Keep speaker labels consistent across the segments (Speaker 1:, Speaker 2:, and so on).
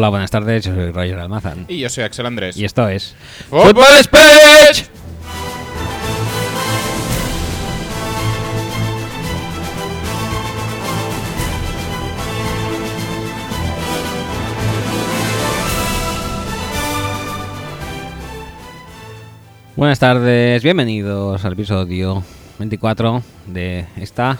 Speaker 1: Hola, buenas tardes, yo soy Roger Almazán.
Speaker 2: Y yo soy Axel Andrés.
Speaker 1: Y esto es...
Speaker 2: ¡Fútbol Speech!
Speaker 1: Buenas tardes, bienvenidos al episodio 24 de esta,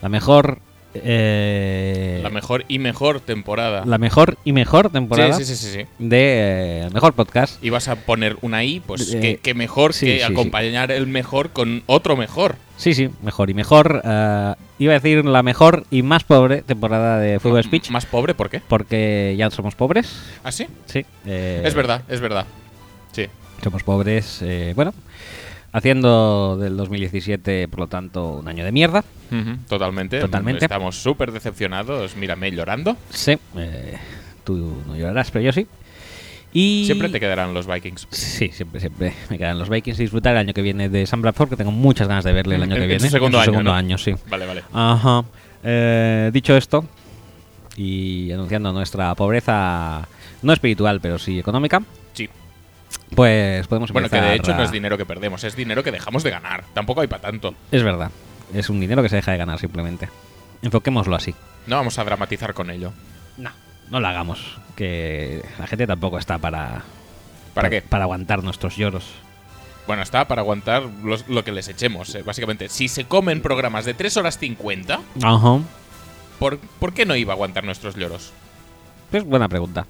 Speaker 1: la mejor... eh,
Speaker 2: La mejor y mejor temporada.
Speaker 1: la mejor y mejor temporada
Speaker 2: Sí, sí, sí,
Speaker 1: de eh, mejor podcast.
Speaker 2: Y vas a poner una I, pues
Speaker 1: Eh,
Speaker 2: que, que mejor
Speaker 1: sí,
Speaker 2: que acompañar el mejor con otro mejor.
Speaker 1: Sí, sí, mejor y mejor. eh, iba a decir la mejor y más pobre temporada de
Speaker 2: M-
Speaker 1: Speech,
Speaker 2: ¿Más pobre? ¿Por qué?
Speaker 1: porque ya somos pobres.
Speaker 2: ¿Ah, sí?
Speaker 1: Sí. eh,
Speaker 2: Es verdad, es verdad. Sí.
Speaker 1: Somos pobres, eh, bueno, haciendo del 2017, por lo tanto, un año de mierda.
Speaker 2: Totalmente.
Speaker 1: Totalmente.
Speaker 2: Estamos súper decepcionados. Mírame llorando.
Speaker 1: Sí, eh, tú no llorarás, pero yo sí. Y
Speaker 2: Siempre te quedarán los Vikings.
Speaker 1: Sí, siempre, siempre me quedan los Vikings y disfrutar el año que viene de Sam Bradford, que tengo muchas ganas de verle el año
Speaker 2: En-
Speaker 1: que
Speaker 2: en
Speaker 1: viene.
Speaker 2: segundo año,
Speaker 1: segundo
Speaker 2: ¿no?
Speaker 1: año, sí.
Speaker 2: Vale, vale.
Speaker 1: Ajá. Eh, dicho esto, y anunciando nuestra pobreza, no espiritual, pero sí económica. Pues podemos
Speaker 2: Bueno, que
Speaker 1: empezar
Speaker 2: de hecho
Speaker 1: a-
Speaker 2: no es dinero que perdemos, es dinero que dejamos de ganar. Tampoco hay para tanto.
Speaker 1: Es verdad. Es un dinero que se deja de ganar simplemente. Enfoquémoslo así.
Speaker 2: No vamos a dramatizar con ello.
Speaker 1: No, no lo hagamos. Que la gente tampoco está para.
Speaker 2: ¿Para qué?
Speaker 1: Para aguantar nuestros lloros.
Speaker 2: Bueno, está para aguantar los- lo que les echemos, eh, básicamente. Si se comen programas de 3 horas 50,
Speaker 1: Ajá.
Speaker 2: ¿por, ¿por qué no iba a aguantar nuestros lloros?
Speaker 1: Es buena pregunta.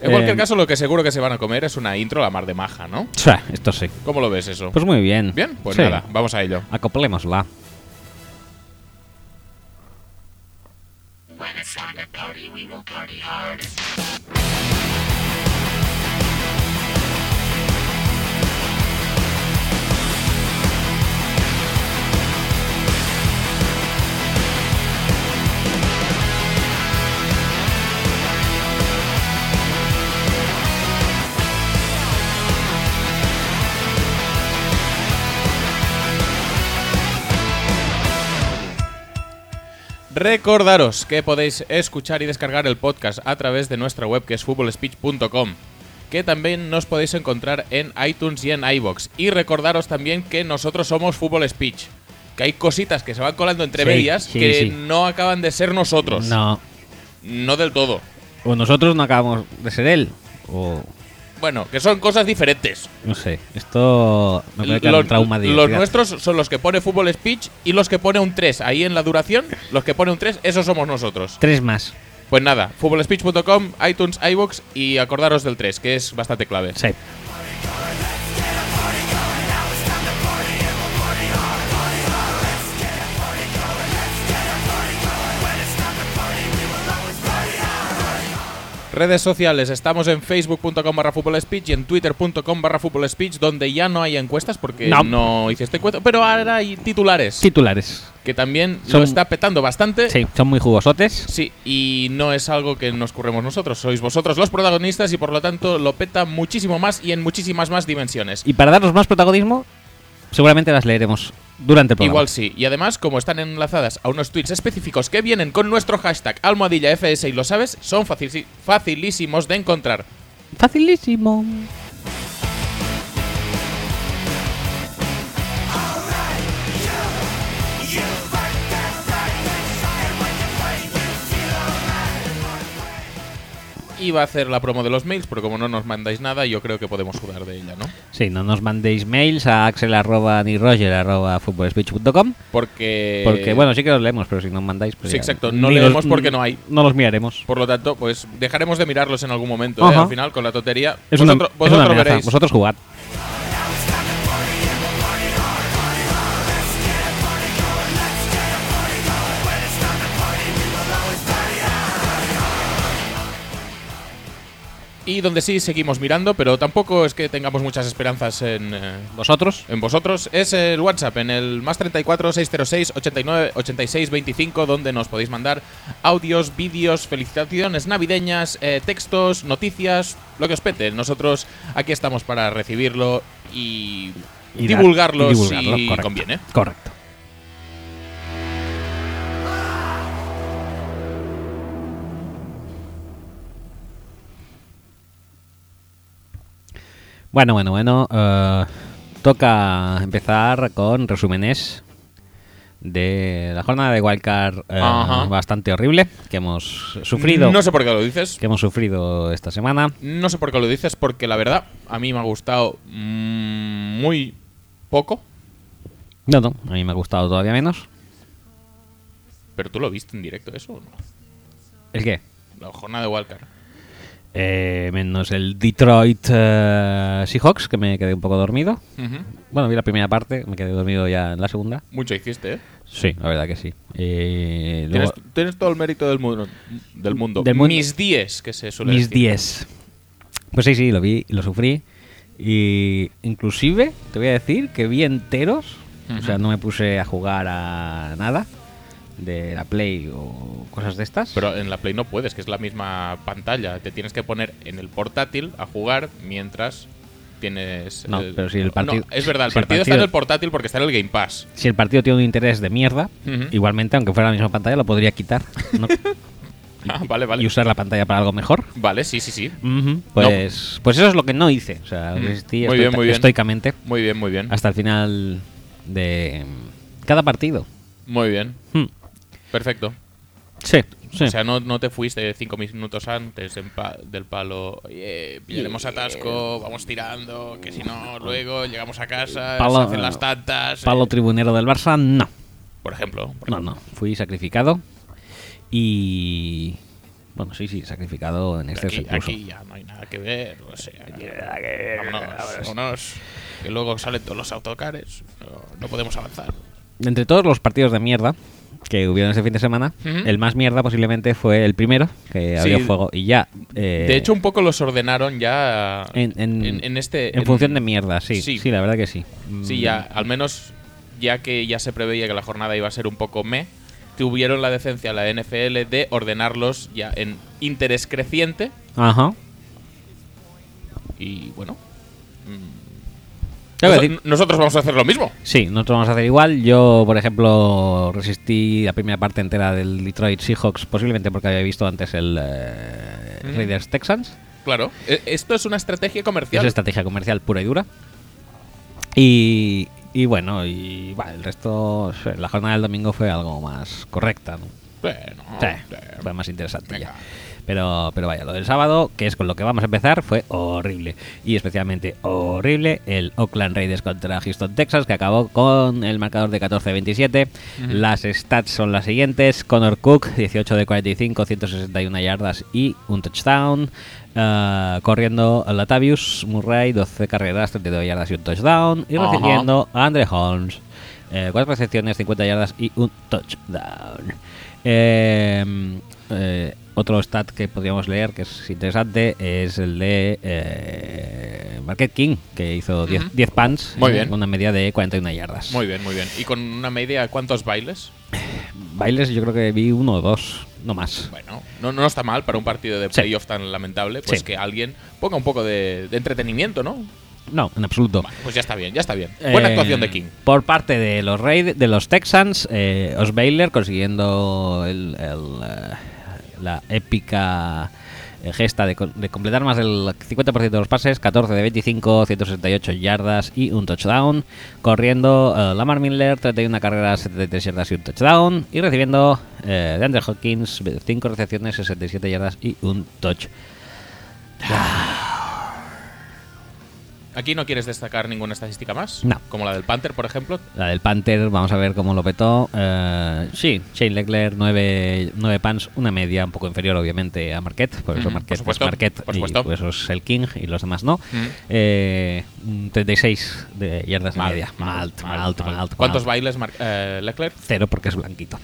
Speaker 2: En cualquier
Speaker 1: Eh,
Speaker 2: caso, lo que seguro que se van a comer es una intro a la mar de maja, ¿no?
Speaker 1: Sí, esto sí.
Speaker 2: ¿Cómo lo ves eso?
Speaker 1: Pues muy bien.
Speaker 2: Bien, pues
Speaker 1: Sí.
Speaker 2: nada, vamos a ello.
Speaker 1: Acoplémosla.
Speaker 2: Recordaros que podéis escuchar y descargar el podcast a través de nuestra web que es futbolspeech.com que también nos podéis encontrar en iTunes y en iBox. Y recordaros también que nosotros somos Fútbol Speech. Que hay cositas que se van colando entre
Speaker 1: Sí,
Speaker 2: medias
Speaker 1: sí,
Speaker 2: que
Speaker 1: sí.
Speaker 2: no acaban de ser nosotros.
Speaker 1: No.
Speaker 2: No del todo.
Speaker 1: O nosotros no acabamos de ser él. O.
Speaker 2: Bueno, que son cosas diferentes.
Speaker 1: No sé. Esto me puede quedar
Speaker 2: Los,
Speaker 1: un trauma de
Speaker 2: los nuestros son los que pone Fútbol Speech y los que pone un 3. Ahí en la duración, los que pone un 3, esos somos nosotros.
Speaker 1: Tres más.
Speaker 2: Pues nada, futbolspeech.com, iTunes, iBox y acordaros del 3, que es bastante clave.
Speaker 1: Sí.
Speaker 2: Redes sociales, estamos en facebook.com barra speech y en twitter.com barra speech donde ya no hay encuestas porque
Speaker 1: No.
Speaker 2: no, hiciste encuesta, pero ahora hay titulares,
Speaker 1: Titulares.
Speaker 2: que también
Speaker 1: Son-
Speaker 2: lo está petando bastante.
Speaker 1: Sí, son muy jugosotes.
Speaker 2: Sí, y no es algo que nos curremos nosotros, sois vosotros los protagonistas y por lo tanto lo peta muchísimo más y en muchísimas más dimensiones.
Speaker 1: Y para darnos más protagonismo, seguramente las leeremos durante el programa.
Speaker 2: Igual sí. Y además, como están enlazadas a unos tweets específicos que vienen con nuestro hashtag almohadilla FS y lo sabes, son facil- facilísimos de encontrar.
Speaker 1: Facilísimo.
Speaker 2: Iba a hacer la promo de los mails, pero como no nos mandáis nada, yo creo que podemos sudar de ella, ¿no?
Speaker 1: Sí, no nos mandéis mails a axel arroba ni roger arroba futbolspeech.com
Speaker 2: Porque.
Speaker 1: porque, bueno, sí que los leemos, pero si no mandáis, pues
Speaker 2: Sí, exacto, no leemos porque no hay.
Speaker 1: No los miraremos.
Speaker 2: Por lo tanto, pues dejaremos de mirarlos en algún momento, ¿eh? Al final, con la tontería.
Speaker 1: Es una,
Speaker 2: vosotros
Speaker 1: es una
Speaker 2: vosotros veréis.
Speaker 1: Vosotros jugad.
Speaker 2: Y donde sí seguimos mirando, pero tampoco es que tengamos muchas esperanzas en. eh,
Speaker 1: ¿Vosotros?
Speaker 2: en vosotros es el WhatsApp en el más 34 606 89 86 25 donde nos podéis mandar audios, vídeos, felicitaciones navideñas, eh, textos, noticias, lo que os pete. Nosotros aquí estamos para recibirlo y,
Speaker 1: Y dar-
Speaker 2: divulgarlo,
Speaker 1: y divulgarlo,
Speaker 2: si
Speaker 1: correcto.
Speaker 2: conviene.
Speaker 1: Correcto. Bueno, bueno, bueno. eh, toca empezar con resúmenes de la jornada de Wildcard eh, bastante horrible que hemos sufrido.
Speaker 2: No sé por qué lo dices.
Speaker 1: que hemos sufrido esta semana.
Speaker 2: No sé por qué lo dices, porque la verdad, a mí me ha gustado mm, muy poco.
Speaker 1: No, no, a mí me ha gustado todavía menos.
Speaker 2: Pero tú lo viste en directo, eso o no?
Speaker 1: ¿El qué?
Speaker 2: La jornada de Wildcard.
Speaker 1: Eh, menos el Detroit eh, Seahawks, que me quedé un poco dormido. Bueno, vi la primera parte, me quedé dormido ya en la segunda.
Speaker 2: Mucho hiciste, ¿eh?
Speaker 1: Sí, la verdad que sí. Eh,
Speaker 2: Tienes,
Speaker 1: luego-
Speaker 2: tienes todo el mérito del mundo. Del mundo.
Speaker 1: Del mundo.
Speaker 2: Mis 10, que se suele
Speaker 1: mis
Speaker 2: decir.
Speaker 1: 10. Pues sí, sí, lo vi, lo sufrí. Y inclusive, te voy a decir que vi enteros. O sea, no me puse a jugar a nada de la Play o cosas de estas.
Speaker 2: Pero en la Play no puedes, que es la misma pantalla. Te tienes que poner en el portátil a jugar mientras tienes.
Speaker 1: No, pero si el partido-
Speaker 2: No, es verdad, el
Speaker 1: si el
Speaker 2: partido está
Speaker 1: partido-
Speaker 2: en el portátil porque está en el Game Pass.
Speaker 1: si el partido tiene un interés de mierda, igualmente, aunque fuera la misma pantalla, lo podría quitar ¿no?
Speaker 2: Ah, vale, vale.
Speaker 1: y usar la pantalla para algo mejor.
Speaker 2: Vale, sí, sí, sí.
Speaker 1: Pues, pues eso es lo que no hice. O sea,
Speaker 2: Mm,
Speaker 1: resistí
Speaker 2: muy bien, muy bien.
Speaker 1: estoicamente
Speaker 2: Muy bien, muy bien.
Speaker 1: hasta el final de cada partido.
Speaker 2: Muy bien.
Speaker 1: Mm.
Speaker 2: Perfecto.
Speaker 1: Sí, sí.
Speaker 2: O sea, no, no te fuiste cinco minutos antes en pa- del palo. Oye, pillaremos atasco, vamos tirando, que si no, luego llegamos a casa,
Speaker 1: Palo-
Speaker 2: se hacen las tantas.
Speaker 1: Palo
Speaker 2: eh,
Speaker 1: tribunero del Barça, no.
Speaker 2: por ejemplo. por
Speaker 1: No, no. Fui sacrificado y... Bueno, sí, sí, sacrificado en exceso
Speaker 2: Aquí,
Speaker 1: incluso.
Speaker 2: aquí ya no hay nada que ver. O sea, vámonos, vámonos, que luego salen todos los autocares. No, no podemos avanzar.
Speaker 1: Entre todos los partidos de mierda que hubieron ese fin de semana, el más mierda posiblemente fue el primero, que
Speaker 2: Sí.
Speaker 1: había fuego y ya... eh,
Speaker 2: De hecho, un poco los ordenaron ya
Speaker 1: en, en-
Speaker 2: en, en este.
Speaker 1: en función de mierda, sí,
Speaker 2: Sí.
Speaker 1: sí, la verdad que sí.
Speaker 2: Sí, ya, al menos ya que ya se preveía que la jornada iba a ser un poco me, tuvieron la decencia la NFL de ordenarlos ya en interés creciente
Speaker 1: Ajá.
Speaker 2: y bueno. Nosotros vamos a hacer lo mismo.
Speaker 1: Sí, nosotros vamos a hacer igual. Yo, por ejemplo, resistí la primera parte entera del Detroit Seahawks, posiblemente porque había visto antes el eh,
Speaker 2: Mm.
Speaker 1: Raiders Texans.
Speaker 2: Claro, e- esto es una estrategia
Speaker 1: Es
Speaker 2: comercial.
Speaker 1: estrategia comercial pura y dura. Y, y bueno, y bueno, el resto, la jornada del domingo fue algo más correcta, ¿no?
Speaker 2: Bueno,
Speaker 1: Sí,
Speaker 2: eh,
Speaker 1: fue más interesante ya. Pero, pero vaya, lo del sábado, que es con lo que vamos a empezar, fue horrible. Y especialmente horrible el Oakland Raiders contra Houston, Texas, que acabó con el marcador de 14-27. Las stats son las siguientes. Connor Cook, 18 de 45, 161 yardas y un touchdown. Ah, corriendo a Latavius Murray, 12 carreras, 32 yardas y un touchdown. Y recibiendo a Andre Holmes, eh, 4 recepciones, 50 yardas y un touchdown. Eh, eh, otro stat que podríamos leer que es interesante es el de eh, Marquette King, que hizo 10
Speaker 2: Ujú.
Speaker 1: 10 punts
Speaker 2: Muy
Speaker 1: eh,
Speaker 2: bien.
Speaker 1: con una media de 41 yardas.
Speaker 2: Muy bien, muy bien. Y con una media, ¿cuántos bailes?
Speaker 1: Bailes yo creo que vi uno o dos, no más.
Speaker 2: Bueno, no, no está mal para un partido de
Speaker 1: Sí.
Speaker 2: playoff tan lamentable, pues
Speaker 1: Sí.
Speaker 2: que alguien ponga un poco de, de entretenimiento, ¿no?
Speaker 1: No, en absoluto.
Speaker 2: Vale, pues ya está bien, ya está bien. Buena
Speaker 1: Eh,
Speaker 2: actuación de King.
Speaker 1: Por parte de los Raid- de los Texans, eh, Osweiler consiguiendo el- el, eh, la épica eh, gesta de, de completar más del 50% de los pases, 14 de 25, 168 yardas y un touchdown. Corriendo eh, Lamar Miller, 31 carreras, 73 yardas y un touchdown. Y recibiendo eh, de Andrew Hawkins, 5 recepciones, 67 yardas y un touch.
Speaker 2: Aquí no quieres destacar ninguna estadística más,
Speaker 1: No.
Speaker 2: como la del Panther, por ejemplo.
Speaker 1: La del Panther, vamos a ver cómo lo petó. Eh, sí, Shane Leclerc, 9, pans, una media un poco inferior, obviamente, a Marquette. Por eso Marquette
Speaker 2: por supuesto,
Speaker 1: es Marquette
Speaker 2: por
Speaker 1: y por eso es el King y los demás no.
Speaker 2: Ujú.
Speaker 1: Eh, un 36 de yardas
Speaker 2: Mal,
Speaker 1: media.
Speaker 2: mal,
Speaker 1: Mal, alto,
Speaker 2: mal, ¿Cuántos bailes Mar- eh, Leclerc?
Speaker 1: Cero porque es blanquito.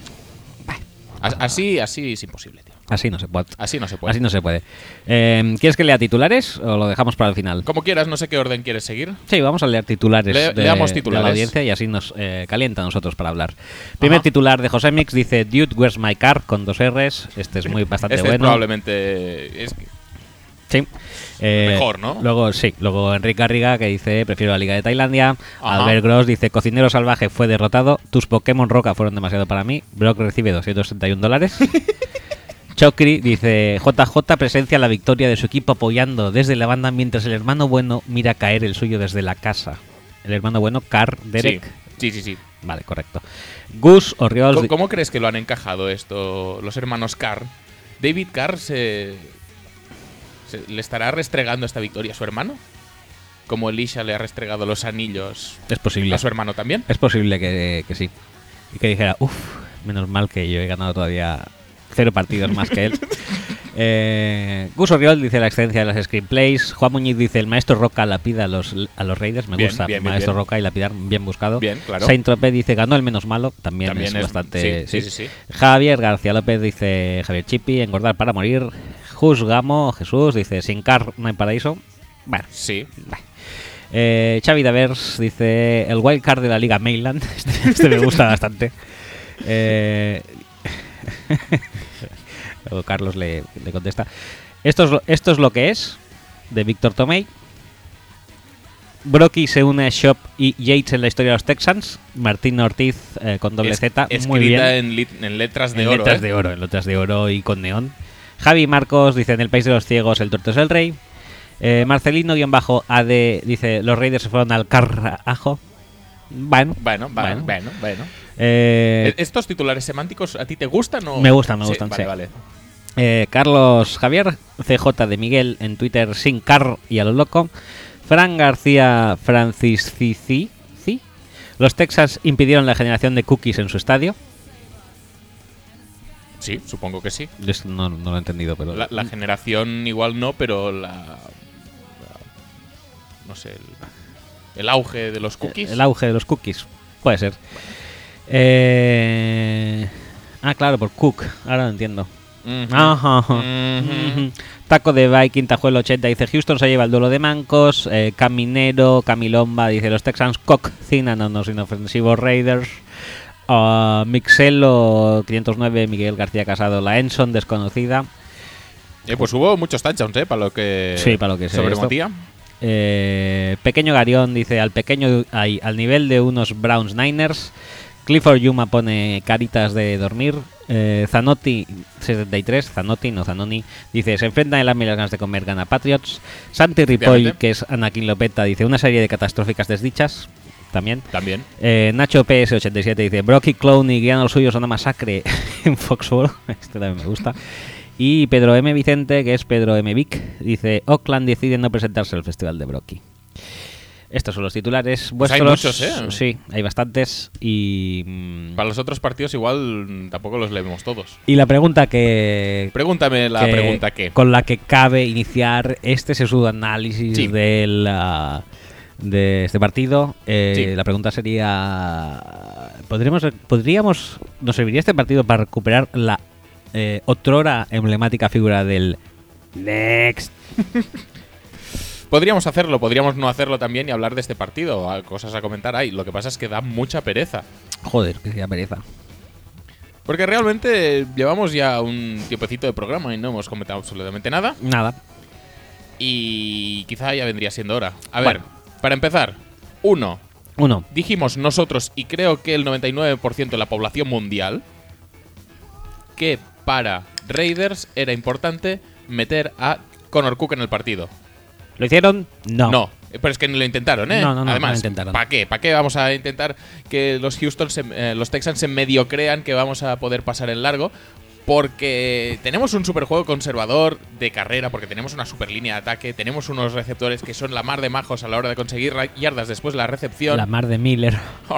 Speaker 2: As- Así, así es imposible, tío.
Speaker 1: Así no se puede.
Speaker 2: Así no se puede.
Speaker 1: Así no se puede. Eh, ¿Quieres que lea titulares o lo dejamos para el final?
Speaker 2: Como quieras, no sé qué orden quieres seguir.
Speaker 1: Sí, vamos a leer titulares,
Speaker 2: Le-
Speaker 1: de,
Speaker 2: leamos
Speaker 1: de
Speaker 2: titulares.
Speaker 1: la audiencia y así nos eh, calienta a nosotros para hablar. Primer
Speaker 2: Ajá.
Speaker 1: titular de José Mix dice Dude, where's my car? con dos R's. Este es muy bastante
Speaker 2: Este es
Speaker 1: bueno.
Speaker 2: probablemente. es-
Speaker 1: Sí. Eh,
Speaker 2: Mejor, ¿no?
Speaker 1: Luego, sí. Luego Enrique Garriga que dice prefiero la Liga de Tailandia.
Speaker 2: Ajá.
Speaker 1: Albert Gross dice Cocinero Salvaje fue derrotado. Tus Pokémon Roca fueron demasiado para mí. Brock recibe 261 dólares. Chocri dice: JJ presencia la victoria de su equipo apoyando desde la banda mientras el hermano bueno mira caer el suyo desde la casa. El hermano bueno, Car Derek.
Speaker 2: Sí, sí, sí. sí.
Speaker 1: Vale, correcto. Gus Oriols.
Speaker 2: ¿Cómo, cómo crees que lo han encajado esto los hermanos Carr? ¿David Carr se, se- le estará restregando esta victoria a su hermano? Como Elisha le ha restregado los anillos
Speaker 1: Es posible.
Speaker 2: a su hermano también.
Speaker 1: Es posible que, que sí. Y que dijera, uff, menos mal que yo he ganado todavía cero partidos más que él. Eh, Gus Oriol dice la excelencia de las screenplays. Juan Muñiz dice el maestro Roca lapida a los, a los Raiders. Me
Speaker 2: Bien,
Speaker 1: gusta.
Speaker 2: bien,
Speaker 1: maestro
Speaker 2: bien.
Speaker 1: Roca y lapidar, bien buscado.
Speaker 2: Bien, claro.
Speaker 1: Saint Tropez dice ganó el menos malo. También,
Speaker 2: También
Speaker 1: es,
Speaker 2: es-
Speaker 1: bastante.
Speaker 2: sí, sí, sí.
Speaker 1: Javier García López dice Javier Chipi, engordar para morir. Jus Gamo Jesús dice sin car no hay paraíso. Bueno,
Speaker 2: Sí.
Speaker 1: eh, Xavi Davers dice el wild card de la Liga Mainland. Este, este me gusta bastante. Eh, luego Carlos le, le contesta. Esto es, lo, esto es lo que es, de Víctor Tomei. Brocky se une a Shop y Yates en la historia de los Texans. Martín Ortiz eh, con doble
Speaker 2: Es-
Speaker 1: Z. Muy bien.
Speaker 2: En, lit- en letras de
Speaker 1: en
Speaker 2: oro.
Speaker 1: letras
Speaker 2: ¿eh?
Speaker 1: de oro, en letras de oro y con neón. Javi Marcos dice en el país de los ciegos el torto es el rey. Eh, Marcelino-AD dice los Raiders se fueron al carajo. Bueno,
Speaker 2: Bueno,
Speaker 1: Bueno.
Speaker 2: bueno, bueno.
Speaker 1: eh,
Speaker 2: ¿E- ¿Estos titulares semánticos a ti te gustan o...?
Speaker 1: Me gustan, me
Speaker 2: Sí,
Speaker 1: gustan,
Speaker 2: Vale,
Speaker 1: sí.
Speaker 2: vale.
Speaker 1: Eh, Carlos Javier, CJ de Miguel en Twitter sin car y a lo loco. Fran García Francis Cici. ¿Sí? Los Texas impidieron la generación de cookies en su estadio.
Speaker 2: Sí, supongo que sí.
Speaker 1: Yo no, no lo he entendido, pero.
Speaker 2: La, la generación igual no, pero la... la- no sé, el, el auge de los cookies.
Speaker 1: El auge de los cookies. Puede ser. Eh, Ah, claro, por Cook. Ahora lo entiendo. Taco de Viking, Tajuelo 80 dice Houston se lleva el duelo de mancos. Eh, Caminero, Camilomba dice los Texans cocinan a unos inofensivos Raiders. Ah, Mixelo 509, Miguel García Casado, la Enson desconocida.
Speaker 2: Eh, pues hubo muchos touchdowns, ¿eh? Para lo que...
Speaker 1: Sí, para lo que
Speaker 2: Sobre.
Speaker 1: Eh, pequeño Garión dice al pequeño ay, al nivel de unos Browns Niners. Clifford Yuma pone caritas de dormir. Eh, Zanotti 73, Zanotti, no Zanoni, dice se enfrentan el hambre y las ganas de comer gana Patriots. Santi Ripoll, que es Anakin Lopeta, dice una serie de catastróficas desdichas. También.
Speaker 2: También.
Speaker 1: Eh, Nacho PS87 dice Brocky Clown y Guiano los suyos son una masacre en Foxborough. Este también me gusta. Y Pedro M. Vicente, que es Pedro M. Vic, dice Oakland decide no presentarse al Festival de Brocky. Estos son los titulares
Speaker 2: Pues hay muchos, ¿eh?
Speaker 1: Sí, hay bastantes. Y, mm,
Speaker 2: Para los otros partidos igual mm, tampoco los leemos todos.
Speaker 1: y la pregunta que,
Speaker 2: Pregúntame la
Speaker 1: que-
Speaker 2: pregunta que...
Speaker 1: con la que cabe iniciar este sesudo análisis
Speaker 2: Sí.
Speaker 1: ah, de este partido. Eh,
Speaker 2: Sí.
Speaker 1: La pregunta sería: ¿podríamos, ¿podríamos, nos serviría este partido para recuperar la eh, otrora emblemática figura del Next?
Speaker 2: Podríamos hacerlo, podríamos no hacerlo también y hablar de este partido. Cosas a comentar hay. Lo que pasa es que da mucha pereza.
Speaker 1: Joder, que sea pereza.
Speaker 2: Porque realmente llevamos ya un tiempecito de programa y no hemos comentado absolutamente nada.
Speaker 1: Nada.
Speaker 2: Y quizá ya vendría siendo hora. A ver,
Speaker 1: Bueno.
Speaker 2: para empezar. Uno,
Speaker 1: Uno.
Speaker 2: dijimos nosotros, y creo que el 99% de la población mundial, que para Raiders era importante meter a Connor Cook en el partido.
Speaker 1: ¿Lo hicieron? No.
Speaker 2: No, eh, pero es que ni lo intentaron, ¿eh?
Speaker 1: No, no, no, no
Speaker 2: Además,
Speaker 1: lo intentaron.
Speaker 2: ¿para qué? ¿Para qué vamos a intentar que los Houston, se- eh, los Texans se medio crean que vamos a poder pasar el largo? Porque tenemos un superjuego conservador de carrera, porque tenemos una super línea de ataque, tenemos unos receptores que son la mar de majos a la hora de conseguir yardas después de la recepción.
Speaker 1: La mar de Miller.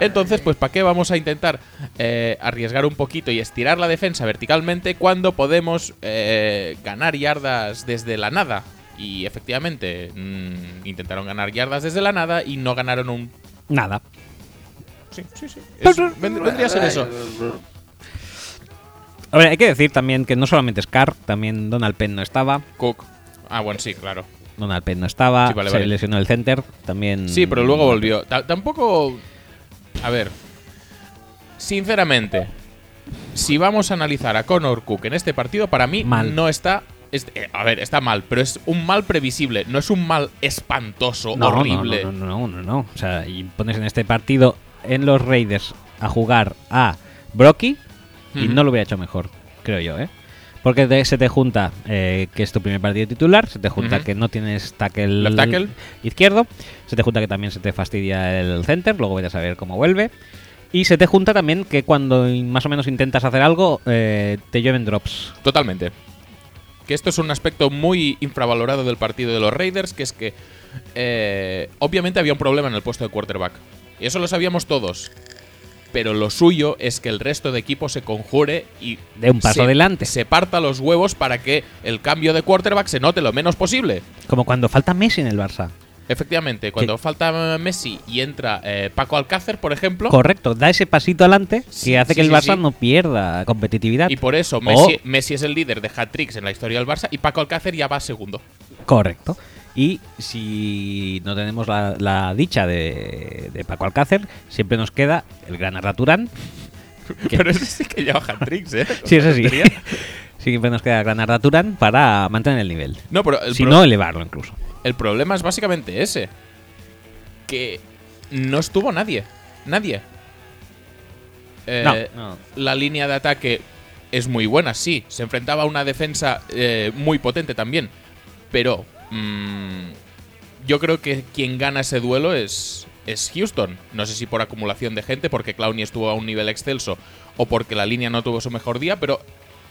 Speaker 2: Entonces, pues ¿para qué vamos a intentar eh, arriesgar un poquito y estirar la defensa verticalmente cuando podemos eh, ganar yardas desde la nada? Y efectivamente, mm, intentaron ganar yardas desde la nada y no ganaron un...
Speaker 1: Nada.
Speaker 2: Sí, sí, sí. Es- vendría a ser eso.
Speaker 1: A ver, hay que decir también que no solamente Scar, también Donald Penn no estaba.
Speaker 2: Cook. Ah, bueno, sí, claro.
Speaker 1: Donald Penn no estaba.
Speaker 2: Sí, vale,
Speaker 1: se
Speaker 2: vale.
Speaker 1: lesionó el center. También.
Speaker 2: Sí, pero luego volvió. Ta- tampoco... A ver. Sinceramente, si vamos a analizar a Connor Cook en este partido, para mí
Speaker 1: Mal.
Speaker 2: no está... es- eh, a ver, está mal, pero es un mal previsible, no es un mal espantoso,
Speaker 1: No, no,
Speaker 2: horrible.
Speaker 1: No, no, no, no, no. O sea, y pones en este partido en los Raiders a jugar a Brocky y no lo hubiera hecho mejor. creo yo, ¿eh? Porque te- se te junta eh, que es tu primer partido titular, se te junta que no tienes tackle, izquierdo, se te junta que también se te fastidia el center, luego voy a saber cómo vuelve. Y se te junta también que cuando más o menos intentas hacer algo, eh, te llueven drops.
Speaker 2: Totalmente. Que esto es un aspecto muy infravalorado del partido de los Raiders, que es que eh, obviamente había un problema en el puesto de quarterback. Y eso lo sabíamos todos. Pero lo suyo es que el resto de equipo se conjure y
Speaker 1: De un paso
Speaker 2: se,
Speaker 1: adelante.
Speaker 2: se parta los huevos para que el cambio de quarterback se note lo menos posible.
Speaker 1: Como cuando falta Messi en el Barça.
Speaker 2: Efectivamente, cuando falta Messi y entra eh, Paco Alcácer, por ejemplo,
Speaker 1: Correcto, da ese pasito adelante que
Speaker 2: Sí,
Speaker 1: hace
Speaker 2: sí,
Speaker 1: que el Barça
Speaker 2: sí.
Speaker 1: no pierda competitividad.
Speaker 2: y por eso Messi es el líder de hat-tricks en la historia del Barça y Paco Alcácer ya va segundo.
Speaker 1: Correcto. Y si no tenemos la, la dicha de, de Paco Alcácer, siempre nos queda el gran Arda Turán. que-
Speaker 2: Pero ese sí que lleva hat-tricks, ¿eh?
Speaker 1: sí, eso sí. Siempre nos queda el gran Arda Turán para mantener el nivel.
Speaker 2: No, pero el,
Speaker 1: si no, elevarlo incluso.
Speaker 2: el problema es básicamente ese. Que no estuvo nadie. Nadie. Eh,
Speaker 1: no, no.
Speaker 2: La línea de ataque es muy buena, sí. Se enfrentaba a una defensa eh, muy potente también. Pero mm, yo creo que quien gana ese duelo es, es Houston. No sé si por acumulación de gente, porque Clowney estuvo a un nivel excelso, o porque la línea no tuvo su mejor día, pero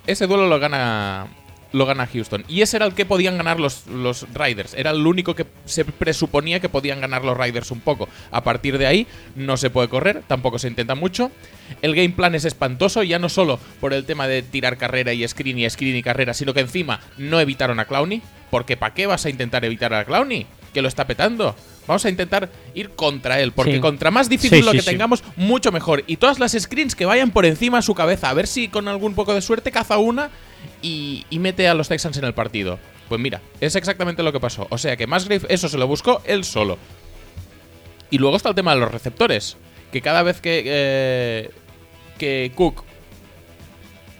Speaker 2: ese duelo lo gana lo gana Houston. Y ese era el que podían ganar los, los Riders. Era el único que se presuponía que podían ganar los Riders un poco. A partir de ahí no se puede correr, tampoco se intenta mucho. El game plan es espantoso, ya no solo por el tema de tirar carrera y screen y screen y carrera, sino que encima no evitaron a Clowney. Porque ¿para qué vas a intentar evitar a Clowney? Que lo está petando. Vamos a intentar ir contra él, porque
Speaker 1: Sí.
Speaker 2: contra más difícil
Speaker 1: Sí,
Speaker 2: lo que
Speaker 1: sí.
Speaker 2: tengamos, mucho mejor. Y todas las screens que vayan por encima de su cabeza, a ver si con algún poco de suerte caza una y, y mete a los Texans en el partido. Pues mira, es exactamente lo que pasó. O sea que Musgrave eso se lo buscó él solo. Y luego está el tema de los receptores. Que cada vez que, eh, que Cook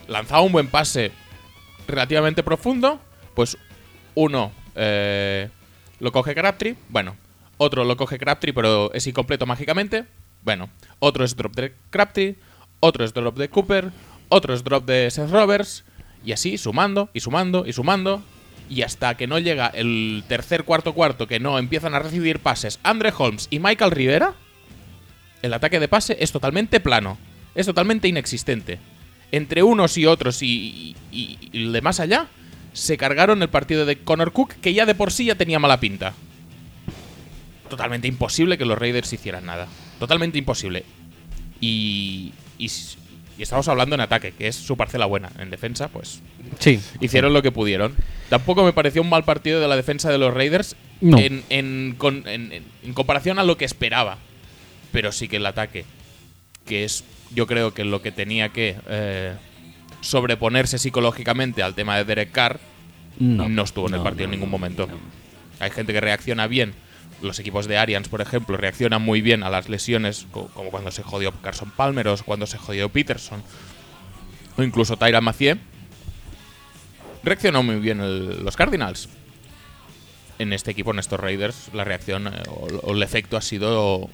Speaker 2: lanzaba un buen pase relativamente profundo, pues uno eh, lo coge Crabtree, bueno, otro lo coge Crabtree pero es incompleto mágicamente, bueno, otro es drop de Crabtree, otro es drop de Cooper, otro es drop de Seth Roberts, y así sumando y sumando y sumando, y hasta que no llega el tercer, cuarto, cuarto, que no empiezan a recibir pases Andre Holmes y Michael Rivera, el ataque de pase es totalmente plano, es totalmente inexistente. Entre unos y otros y, y- y de más allá, se cargaron el partido de Connor Cook, que ya de por sí ya tenía mala pinta. Totalmente imposible que los Raiders hicieran nada. Totalmente imposible. Y, y, estamos hablando en ataque, que es su parcela buena. En defensa, pues
Speaker 1: Sí.
Speaker 2: hicieron lo que pudieron. Tampoco me pareció un mal partido de la defensa de los Raiders
Speaker 1: No.
Speaker 2: en, en- con- en- en- en comparación a lo que esperaba. Pero sí que el ataque, que es yo creo que lo que tenía que eh, sobreponerse psicológicamente al tema de Derek Carr, no,
Speaker 1: No.
Speaker 2: estuvo en el partido
Speaker 1: no,
Speaker 2: en ningún momento. Hay gente que reacciona bien. Los equipos de Arians, por ejemplo, reaccionan muy bien a las lesiones, co- como cuando se jodió Carson Palmer o cuando se jodió Peterson. O incluso Tyra Macié. Reaccionó muy bien el- los Cardinals. En este equipo, en estos Raiders, la reacción eh, o el efecto ha sido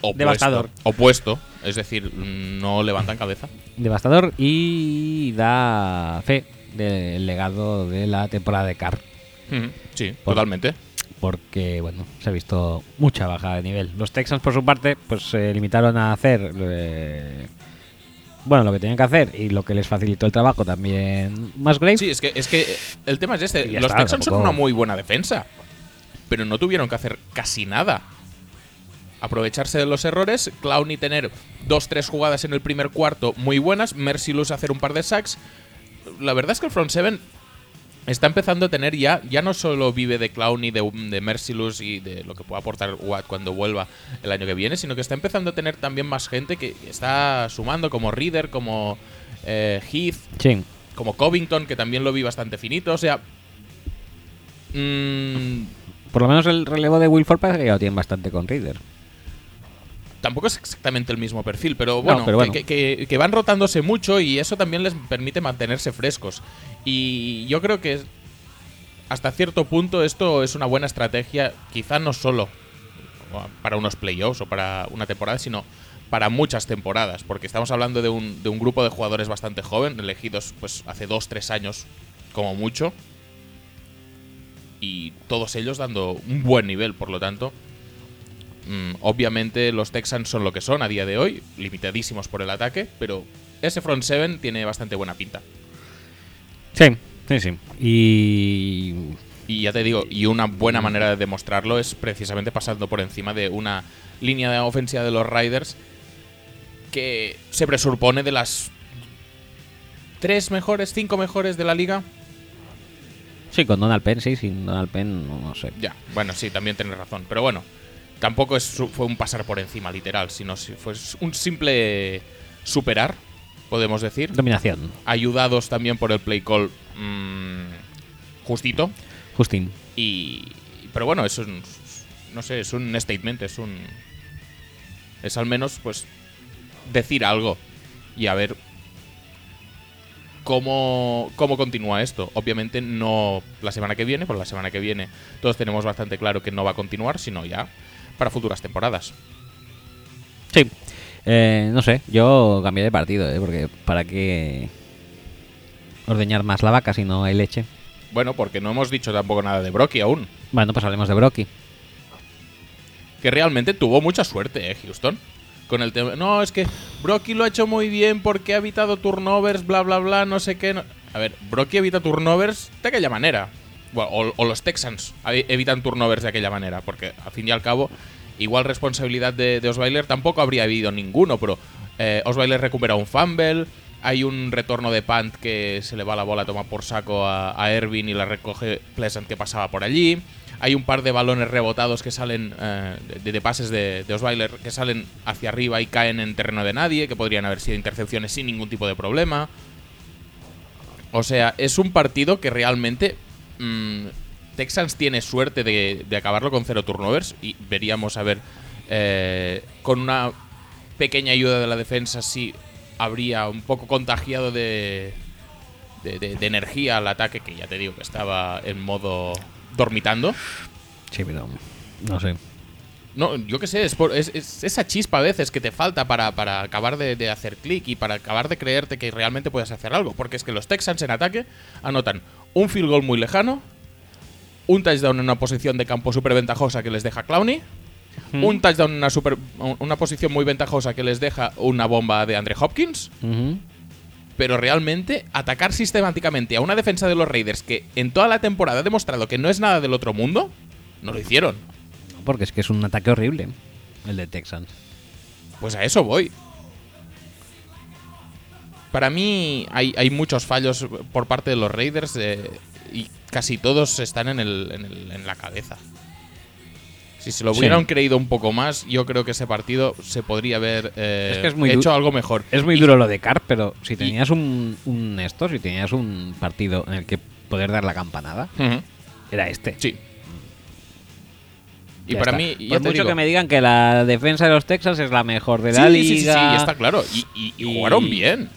Speaker 2: opuesto.
Speaker 1: Devastador.
Speaker 2: Opuesto. Es decir, no levantan cabeza.
Speaker 1: Devastador y da fe del legado de la temporada de Carr.
Speaker 2: Ujú, Sí,
Speaker 1: Por-
Speaker 2: totalmente.
Speaker 1: Porque, bueno, se ha visto mucha bajada de nivel. Los Texans, por su parte, pues se limitaron a hacer. eh, bueno, lo que tenían que hacer y lo que les facilitó el trabajo también Musgrave.
Speaker 2: Sí, es que, es que el tema es este. Los
Speaker 1: está,
Speaker 2: Texans son
Speaker 1: tampoco-
Speaker 2: una muy buena defensa. Pero no tuvieron que hacer casi nada. Aprovecharse de los errores, Clowney tener dos, tres jugadas en el primer cuarto muy buenas, Mercilus hacer un par de sacks. La verdad es que el front seven está empezando a tener ya, ya no solo vive de Clowney, de, de Mercilus y de lo que pueda aportar Watt cuando vuelva el año que viene, sino que está empezando a tener también más gente que está sumando, como Reader, como eh, Heath,
Speaker 1: Sí.
Speaker 2: como Covington, que también lo vi bastante finito. O sea. mm,
Speaker 1: Por lo menos el relevo de Wilford parece que ya lo tienen bastante con Reader.
Speaker 2: Tampoco es exactamente el mismo perfil, pero bueno,
Speaker 1: pero bueno.
Speaker 2: Que, que- que van rotándose mucho y eso también les permite mantenerse frescos. Y yo creo que hasta cierto punto esto es una buena estrategia, quizá no solo para unos playoffs o para una temporada, sino para muchas temporadas, porque estamos hablando de un, de un grupo de jugadores bastante joven, elegidos pues hace dos, tres años como mucho, y todos ellos dando un buen nivel, por lo tanto. Mm, obviamente los Texans son lo que son a día de hoy, limitadísimos por el ataque, pero ese front seven tiene bastante buena pinta.
Speaker 1: Sí, sí, sí. Y.
Speaker 2: Y ya te digo, y una buena manera de demostrarlo es precisamente pasando por encima de una línea de ofensiva de los Riders que se presupone de las tres mejores, cinco mejores de la liga.
Speaker 1: Sí, con Donald Penn, sí, sin Donald Penn, no, no sé.
Speaker 2: Ya, bueno, sí, también tienes razón. Pero bueno, tampoco es, fue un pasar por encima literal, sino si- fue un simple superar, podemos decir.
Speaker 1: Dominación.
Speaker 2: Ayudados también por el play call mm, justito.
Speaker 1: Justin.
Speaker 2: Y. Pero bueno, es un. No sé, es un statement, es un. Es al menos, pues. Decir algo. Y a ver. Cómo, cómo continúa esto. Obviamente no la semana que viene, porque la semana que viene todos tenemos bastante claro que no va a continuar, sino ya para futuras temporadas.
Speaker 1: Sí. Eh, no sé, yo cambié de partido, ¿eh? Porque para qué ordeñar más la vaca si no hay leche.
Speaker 2: Bueno, porque no hemos dicho tampoco nada de Brocky aún.
Speaker 1: Bueno, pues hablemos de Brocky.
Speaker 2: que realmente tuvo mucha suerte, ¿eh, Houston? Con el tema. No, es que Brocky lo ha hecho muy bien porque ha evitado turnovers, bla, bla, bla, no sé qué. no- A ver, Brocky evita turnovers de aquella manera. O, los Texans evi- evitan turnovers de aquella manera, porque al fin y al cabo, igual responsabilidad de, de Osweiler tampoco habría habido ninguno, pero eh, Osweiler recupera un fumble. Hay un retorno de punt que se le va la bola, toma por saco a, Ervin y la recoge Pleasant que pasaba por allí. Hay un par de balones rebotados que salen eh, de, de pases de, de Osweiler que salen hacia arriba y caen en terreno de nadie, que podrían haber sido intercepciones sin ningún tipo de problema. O sea, es un partido que realmente mm, Texans tiene suerte de, acabarlo con cero turnovers y veríamos a ver eh, con una pequeña ayuda de la defensa si habría un poco contagiado de, de, energía al ataque que ya te digo que estaba en modo dormitando.
Speaker 1: Sí, no sé.
Speaker 2: No, yo qué sé, es, por- es- es esa chispa a veces que te falta para, para acabar de, de hacer clic y para acabar de creerte que realmente puedes hacer algo. Porque es que los Texans en ataque anotan un field goal muy lejano, un touchdown en una posición de campo súper ventajosa que les deja Clowney, un touchdown en una, super- una posición muy ventajosa que les deja una bomba de Andre Hopkins. Pero realmente atacar sistemáticamente a una defensa de los Raiders que en toda la temporada ha demostrado que no es nada del otro mundo, no lo hicieron.
Speaker 1: Porque es que es un ataque horrible, el de Texans.
Speaker 2: Pues a eso voy. Para mí hay, hay muchos fallos por parte de los Raiders eh, y casi todos están en, el, en, el- en la cabeza. Si se lo
Speaker 1: Sí.
Speaker 2: hubieran creído un poco más, yo creo que ese partido se podría haber eh,
Speaker 1: Es que es muy
Speaker 2: hecho algo mejor.
Speaker 1: Es muy
Speaker 2: Y-
Speaker 1: duro lo de Carr, pero si tenías un, un esto, si tenías un partido en el que poder dar la campanada, era este.
Speaker 2: Sí. Y
Speaker 1: Ya
Speaker 2: para
Speaker 1: está.
Speaker 2: mí, ya
Speaker 1: Por mucho
Speaker 2: digo-
Speaker 1: que me digan que la defensa de los Texans es la mejor de la
Speaker 2: Sí,
Speaker 1: liga.
Speaker 2: sí, sí, sí, está claro. Y, y- y
Speaker 1: Y-
Speaker 2: jugaron bien.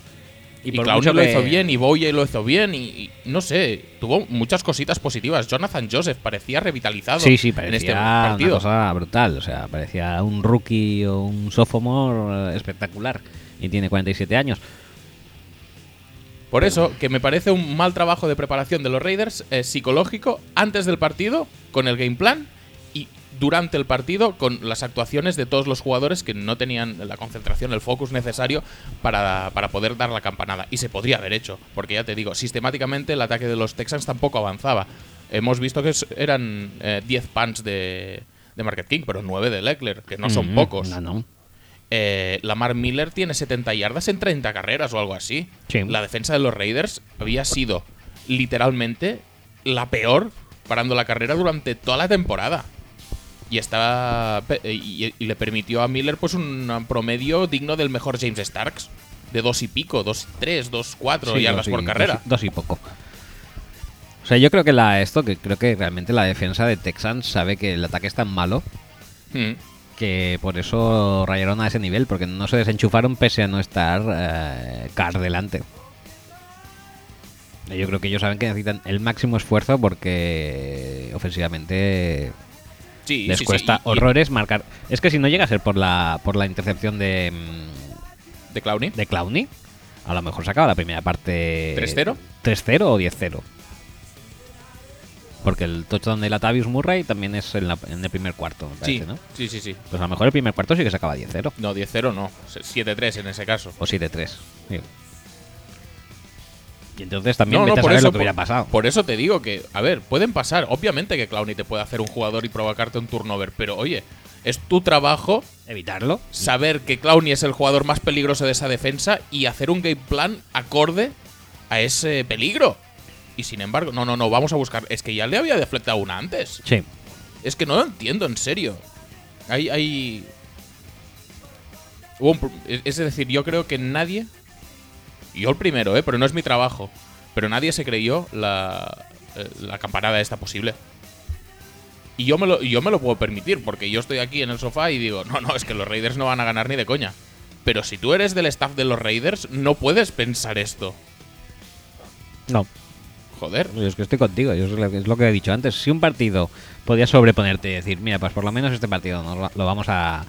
Speaker 1: Y,
Speaker 2: Y,
Speaker 1: mucho
Speaker 2: lo hizo bien, y Boye lo hizo bien, y, y no sé, tuvo muchas cositas positivas. Jonathan Joseph parecía revitalizado
Speaker 1: Sí, sí,
Speaker 2: en
Speaker 1: parecía
Speaker 2: este
Speaker 1: una
Speaker 2: partido.
Speaker 1: cosa brutal. O sea, parecía un rookie o un sophomore eh, espectacular. Y tiene 47 años.
Speaker 2: Por eso, que me parece un mal trabajo de preparación de los Raiders eh, psicológico antes del partido, con el game plan, y durante el partido, con las actuaciones de todos los jugadores que no tenían la concentración, el focus necesario para, para poder dar la campanada. Y se podría haber hecho, porque ya te digo, sistemáticamente el ataque de los Texans tampoco avanzaba. Hemos visto que eran eh, 10 punts de, de Market King, pero 9 de Leckler, que no son
Speaker 1: Mm,
Speaker 2: pocos.
Speaker 1: No, no.
Speaker 2: Eh, Lamar Miller tiene 70 yardas en 30 carreras o algo así.
Speaker 1: Sí.
Speaker 2: La defensa de los Raiders había sido literalmente la peor parando la carrera durante toda la temporada. Y estaba y, y le permitió a Miller pues un promedio digno del mejor James Starks. De dos y pico, dos tres, dos cuatro
Speaker 1: Sí,
Speaker 2: yardas
Speaker 1: dos y-
Speaker 2: por carrera.
Speaker 1: Dos y, dos y poco. O sea, yo creo que la esto, que creo que realmente la defensa de Texans sabe que el ataque es tan malo
Speaker 2: Mm.
Speaker 1: que por eso rayaron a ese nivel, porque no se desenchufaron pese a no estar eh, Carr delante. Yo creo que ellos saben que necesitan el máximo esfuerzo porque ofensivamente
Speaker 2: Sí,
Speaker 1: Les
Speaker 2: sí, sí,
Speaker 1: cuesta
Speaker 2: y- y-
Speaker 1: horrores marcar. Es que si no llega a ser por la, por la intercepción de, mm,
Speaker 2: De Clowney.
Speaker 1: de Clowney, a lo mejor se acaba la primera parte
Speaker 2: 3-0.
Speaker 1: 3-0 o 10-0. Porque el touchdown de Latavius Murray también es en, la- en el primer cuarto, me
Speaker 2: Sí,
Speaker 1: parece, ¿no?
Speaker 2: sí, sí, sí.
Speaker 1: Pues a lo mejor el primer cuarto sí que se acaba 10-0
Speaker 2: No, 10-0 no. 7-3 en ese caso.
Speaker 1: o 7-3. sí. Y entonces también
Speaker 2: No, no,
Speaker 1: vete a
Speaker 2: por
Speaker 1: saber
Speaker 2: eso,
Speaker 1: lo que hubiera pasado.
Speaker 2: Por eso te digo que, a ver, pueden pasar. Obviamente que Clowney te puede hacer un jugador y provocarte un turnover, pero oye, es tu trabajo
Speaker 1: Evitarlo.
Speaker 2: saber que Clowney es el jugador más peligroso de esa defensa y hacer un game plan acorde a ese peligro. Y sin embargo, no, no, no, vamos a buscar. Es que ya le había deflectado una antes.
Speaker 1: Sí.
Speaker 2: Es que no lo entiendo, en serio. Hay. hay... Es decir, yo creo que nadie. Yo el primero, ¿eh? Pero no es mi trabajo. Pero nadie se creyó la, eh, la campanada esta posible. Y yo me, lo, yo me lo puedo permitir, porque yo estoy aquí en el sofá y digo, no, no, es que los Raiders no van a ganar ni de coña. Pero si tú eres del staff de los Raiders, no puedes pensar esto.
Speaker 1: No.
Speaker 2: Joder.
Speaker 1: Yo es que estoy contigo, yo es lo, que- es lo que he dicho antes. Si un partido podía sobreponerte y decir, mira, pues por lo menos este partido nos lo vamos a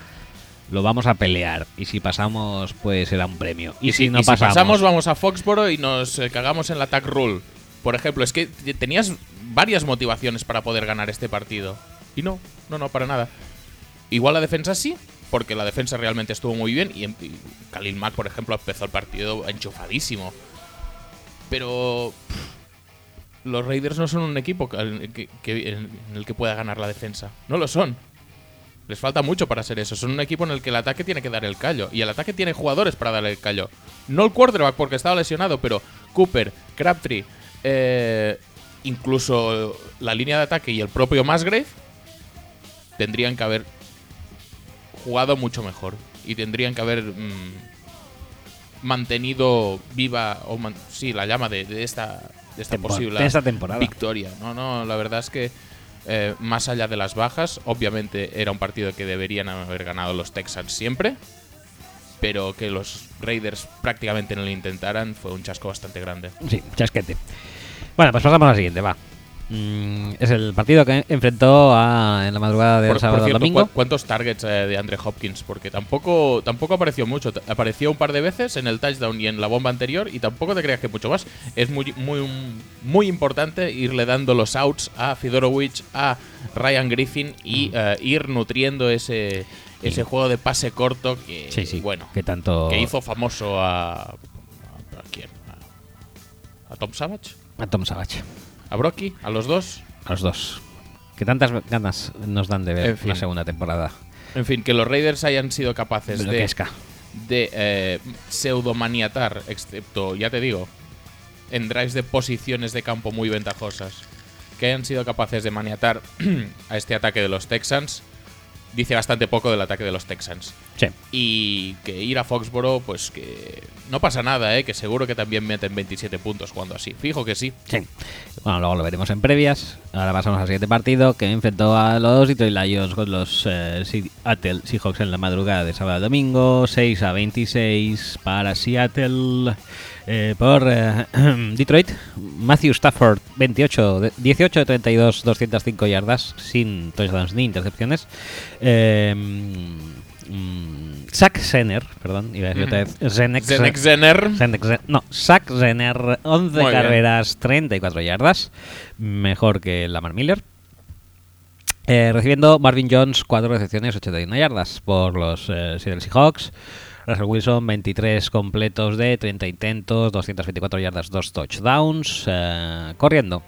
Speaker 1: lo vamos a pelear y si pasamos pues será un premio. Y, si, no
Speaker 2: y
Speaker 1: pasamos,
Speaker 2: vamos a Foxboro y nos eh, cagamos en la tag rule. Por ejemplo, es que tenías varias motivaciones para poder ganar este partido. Y no, no, no, para nada. Igual la defensa sí, porque la defensa realmente estuvo muy bien. Y, y Khalil Mack, por ejemplo, empezó el partido enchufadísimo. Pero pff, los Raiders no son un equipo que- que- que- en el que pueda ganar la defensa. No lo son. Les falta mucho para ser eso. Son un equipo en el que el ataque tiene que dar el callo. Y el ataque tiene jugadores para dar el callo. No el quarterback porque estaba lesionado, pero Cooper, Crabtree, eh, incluso la línea de ataque y el propio Musgrave tendrían que haber jugado mucho mejor. Y tendrían que haber mm, mantenido viva, o man- sí, la llama de, de esta, de esta
Speaker 1: Tempor-
Speaker 2: posible
Speaker 1: de esta temporada.
Speaker 2: victoria. No, no, la verdad es que eh, más allá de las bajas, obviamente era un partido que deberían haber ganado los Texans siempre, pero que los Raiders prácticamente no lo intentaran fue un chasco bastante grande.
Speaker 1: Sí, chasquete. Bueno, pues pasamos a la siguiente, va. Mm, es el partido que enfrentó a- en la madrugada del
Speaker 2: Por, por
Speaker 1: sábado al
Speaker 2: cierto,
Speaker 1: domingo.
Speaker 2: ¿cu- ¿cuántos targets eh, de Andre Hopkins? Porque tampoco, tampoco apareció mucho. Apareció un par de veces en el touchdown y en la bomba anterior y tampoco te creas que mucho más. Es muy, muy, muy importante irle dando los outs a Fedorowicz, a Ryan Griffin y eh, ir nutriendo ese, ese juego de pase corto que,
Speaker 1: Sí, sí.
Speaker 2: bueno,
Speaker 1: que tanto.
Speaker 2: que hizo famoso a... ¿A, a quién? A, a Tom Savage?
Speaker 1: A Tom Savage.
Speaker 2: ¿A Brocky? ¿A los dos?
Speaker 1: A los dos. Que tantas ganas nos dan de ver
Speaker 2: En fin.
Speaker 1: la segunda temporada.
Speaker 2: En fin, que los Raiders hayan sido capaces
Speaker 1: De
Speaker 2: de... de eh, pseudomaniatar, excepto, ya te digo, en drives de posiciones de campo muy ventajosas, que hayan sido capaces de maniatar a este ataque de los Texans, dice bastante poco del ataque de los Texans.
Speaker 1: Sí.
Speaker 2: Y que ir a Foxboro, pues que no pasa nada, ¿eh? que seguro que también meten 27 puntos jugando así. Fijo que sí.
Speaker 1: Sí. Bueno, luego lo veremos en previas. Ahora pasamos al siguiente partido que enfrentó a los Detroit Lions con los eh, Seattle Seahawks en la madrugada de sábado a domingo. 6 a 26 para Seattle. eh, por eh, Detroit, Matthew Stafford, 28 de, 18 de 32, 205 yardas, sin touchdowns ni intercepciones. Eh, mm, Zach Zener, perdón, iba a decir otra vez. Zenek-
Speaker 2: Zenek Zener.
Speaker 1: Zenek no, Zach Zener, 11
Speaker 2: Muy bien.
Speaker 1: carreras, 34 yardas. Mejor que Lamar Miller. Eh, recibiendo Marvin Jones, 4 recepciones, 81 yardas por los eh, Seattle Seahawks. Russell Wilson, 23 completos de 30 intentos, 224 yardas, 2 touchdowns. eh, corriendo.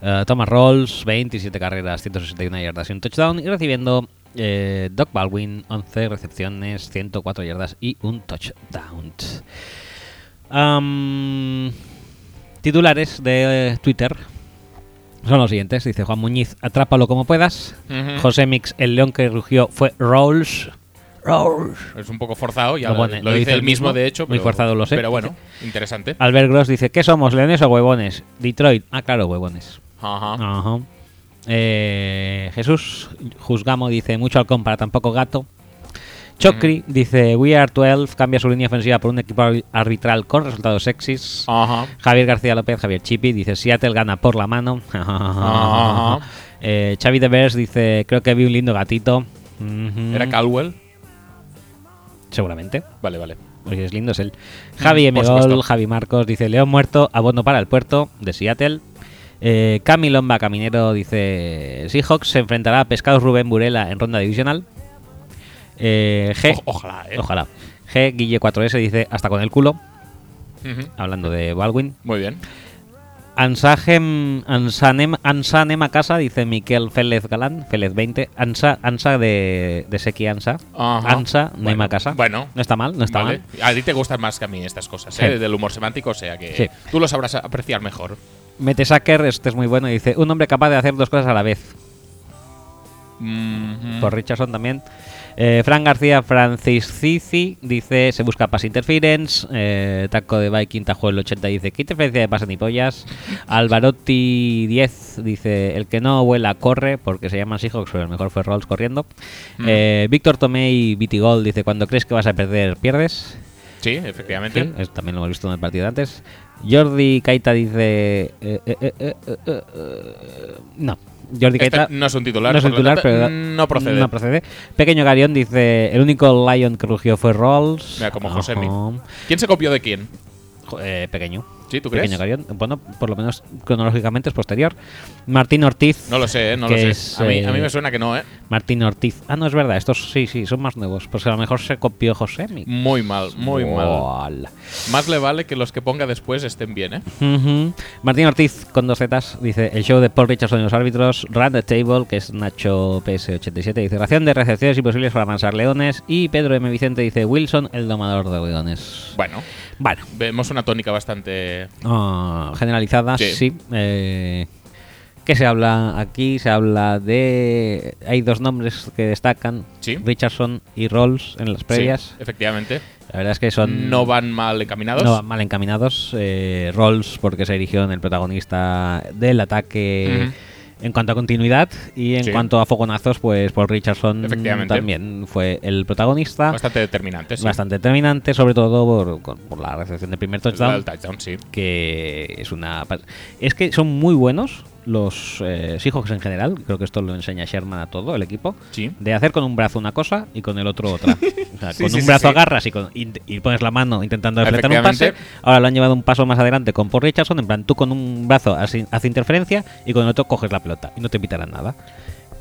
Speaker 1: Eh, Thomas Rolls, 27 carreras, 161 yardas y un touchdown. Y recibiendo eh, Doc Baldwin, 11 recepciones, 104 yardas y un touchdown. Titulares de eh, Twitter son los siguientes. Dice Juan Muñiz, atrápalo como puedas. José Mix, el león que rugió fue Rolls. Rolls.
Speaker 2: Es un poco forzado, ya
Speaker 1: Lo pone-
Speaker 2: lo dice él mismo, de hecho.
Speaker 1: Muy
Speaker 2: pero-
Speaker 1: forzado, lo sé.
Speaker 2: Pero bueno, interesante.
Speaker 1: Albert Gross dice, ¿qué somos, leones o huevones? Detroit. Ah, claro, huevones.
Speaker 2: Ajá.
Speaker 1: Ajá. Eh, Jesús Juzgamo dice, mucho halcón para tan poco gato. Chocri dice: We are 12 cambia su línea ofensiva por un equipo ar- arbitral con resultados sexys. Javier García López, Javier Chipi, dice Seattle gana por la mano. Eh, Xavi de Vers dice, creo que vi un lindo gatito.
Speaker 2: ¿Era Caldwell?
Speaker 1: Seguramente.
Speaker 2: Vale, vale.
Speaker 1: Porque es lindo, es él. Javi
Speaker 2: Mm.
Speaker 1: Javi Marcos dice León muerto, abono para el puerto de Seattle. Eh, Cami Lomba Caminero dice Seahawks se enfrentará a Pescados Rubén Burela en ronda divisional. Eh, G,
Speaker 2: O- ojalá, ¿eh?
Speaker 1: ojalá. G Guille 4S dice hasta con el culo, hablando de Baldwin.
Speaker 2: Muy bien.
Speaker 1: Ansahem, Ansanem, Ansanema Casa, dice Miquel Félez Galán, Félez 20. Ansa, Ansa de, de Seki Ansa.
Speaker 2: Ajá.
Speaker 1: Ansa,
Speaker 2: Bueno,
Speaker 1: Nema Casa.
Speaker 2: bueno.
Speaker 1: No está mal, no está
Speaker 2: Vale.
Speaker 1: mal.
Speaker 2: A ti te gustan más que a mí estas cosas,
Speaker 1: Sí.
Speaker 2: ¿eh? Del humor semántico, o sea que
Speaker 1: Sí.
Speaker 2: tú lo sabrás apreciar mejor.
Speaker 1: Metesacker, este es muy bueno, dice un hombre capaz de hacer dos cosas a la vez.
Speaker 2: Mhm.
Speaker 1: Por Richardson también. Eh, Fran García Francis Cici dice se busca pass interference. Eh, Taco de Viking Tajuelo 80 dice ¿qué interferencia de pase ni pollas? Alvarotti 10 dice el que no vuela corre porque se llama Seahawks pero el mejor fue Rolls corriendo.
Speaker 2: Mm.
Speaker 1: Eh, Víctor Tomei Vitigol dice cuando crees que vas a perder pierdes.
Speaker 2: Sí, efectivamente.
Speaker 1: Sí, también lo hemos visto en el partido de antes. Jordi Kaita dice eh, eh, eh, no. Jordi
Speaker 2: Este
Speaker 1: Kaita
Speaker 2: no es un titular,
Speaker 1: no es un titular, pero
Speaker 2: no procede.
Speaker 1: no procede. Pequeño Garión dice: El único Lion que rugió fue Rolls.
Speaker 2: Mira, como Josemi.
Speaker 1: Ajá.
Speaker 2: ¿Quién se copió de quién?
Speaker 1: Eh, pequeño.
Speaker 2: ¿Sí, tú crees?
Speaker 1: Pequeño. Bueno, por lo menos cronológicamente es posterior. Martín Ortiz.
Speaker 2: No lo sé, ¿eh? no lo sé.
Speaker 1: es,
Speaker 2: a, mí, a mí
Speaker 1: eh,
Speaker 2: me suena que no, ¿eh?
Speaker 1: Martín Ortiz. Ah, no, es verdad. Estos sí, sí, son más nuevos. Pues a lo mejor se copió Josemi.
Speaker 2: Muy mal, muy mal. Más le vale que los que ponga después estén bien, ¿eh?
Speaker 1: Martín Ortiz con dos zetas dice el show de Paul Richardson y los árbitros, Run the Table, que es Nacho PS87, dice ración de recepciones imposibles para amansar leones y Pedro M. Vicente dice Wilson, el domador de leones.
Speaker 2: Bueno,
Speaker 1: Bueno,
Speaker 2: vemos una tónica bastante...
Speaker 1: ah, generalizada, sí.
Speaker 2: Sí.
Speaker 1: Eh, ¿Qué se habla aquí? Se habla de... Hay dos nombres que destacan,
Speaker 2: Sí.
Speaker 1: Richardson y Rolls en las previas.
Speaker 2: Sí, efectivamente.
Speaker 1: La verdad es que son...
Speaker 2: No van mal encaminados.
Speaker 1: No van mal encaminados. Eh, Rolls, porque se erigió en el protagonista del ataque. En cuanto a continuidad. Y en
Speaker 2: Sí.
Speaker 1: cuanto a fogonazos, pues Paul Richardson también fue el protagonista.
Speaker 2: Bastante determinante, sí.
Speaker 1: Bastante determinante, sobre todo por, por la recepción del primer
Speaker 2: El
Speaker 1: touchdown.
Speaker 2: sí.
Speaker 1: Que es una. Es que son muy buenos los eh, Seahawks en general. Creo que esto lo enseña Sherman a todo el equipo.
Speaker 2: Sí.
Speaker 1: De hacer con un brazo una cosa y con el otro otra. O sea,
Speaker 2: Sí,
Speaker 1: con
Speaker 2: sí,
Speaker 1: un brazo agarras y, con- y, y pones la mano intentando deflectar un pase. Ahora lo han llevado un paso más adelante con Paul Richardson. En plan, tú con un brazo haces hace interferencia y con el otro coges la pelota y no te pitarán nada.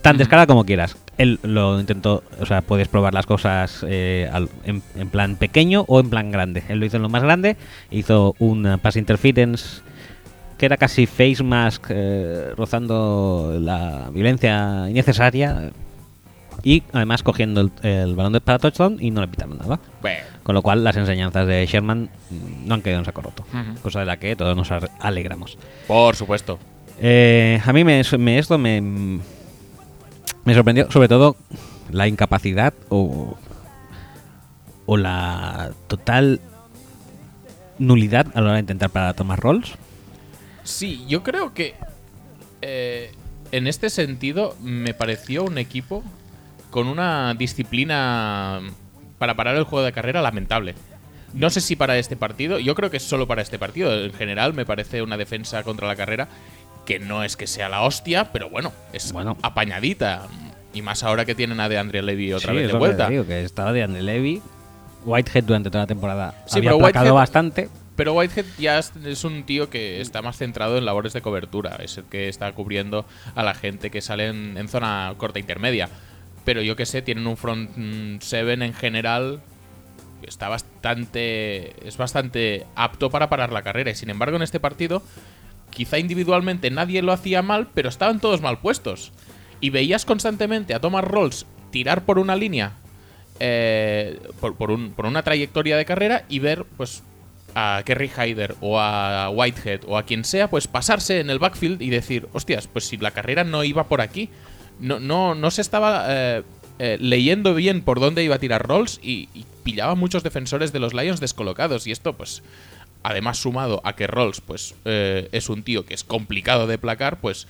Speaker 1: Tan descarada como quieras. Él lo intentó, o sea, puedes probar las cosas eh, al- en, en plan pequeño o en plan grande. Él lo hizo en lo más grande, hizo un eh, pass interference que era casi face mask, eh, rozando la violencia innecesaria y además cogiendo el, el balón de para touchdown y no le pitaron nada.
Speaker 2: Bueno,
Speaker 1: Con lo cual las enseñanzas de Sherman no han quedado en saco roto, cosa de la que todos nos alegramos.
Speaker 2: por supuesto.
Speaker 1: Eh, a mí me, me- esto me, me sorprendió, sobre todo la incapacidad o, o la total nulidad a la hora de intentar para tomar roles.
Speaker 2: Sí, yo creo que eh, en este sentido me pareció un equipo con una disciplina para parar el juego de carrera lamentable. No sé si para este partido, yo creo que es solo para este partido. En general me parece una defensa contra la carrera que no es que sea la hostia, pero bueno, es
Speaker 1: Bueno.
Speaker 2: apañadita. Y más ahora que tienen a de Andre Levy otra
Speaker 1: Sí,
Speaker 2: vez de
Speaker 1: que
Speaker 2: vuelta.
Speaker 1: digo, que estaba Levy. Whitehead durante toda la temporada
Speaker 2: Sí,
Speaker 1: había
Speaker 2: pero Whitehead-
Speaker 1: bastante.
Speaker 2: Pero Whitehead ya es, un tío que está más centrado en labores de cobertura. Es el que está cubriendo a la gente que sale en, zona corta intermedia. Pero yo que sé, tienen un front mm, seven en general está bastante. es bastante apto para parar la carrera. Y sin embargo, en este partido, quizá individualmente nadie lo hacía mal, pero estaban todos mal puestos. Y veías constantemente a Thomas Rolls tirar por una línea eh, por, por una trayectoria de carrera y ver pues a Kerry Hyder o a Whitehead o a quien sea pues pasarse en el backfield y decir hostias pues si la carrera no iba por aquí no no no se estaba eh, eh, leyendo bien por dónde iba a tirar Rolls y, y pillaba muchos defensores de los Lions descolocados y esto pues además sumado a que Rolls pues eh, es un tío que es complicado de placar pues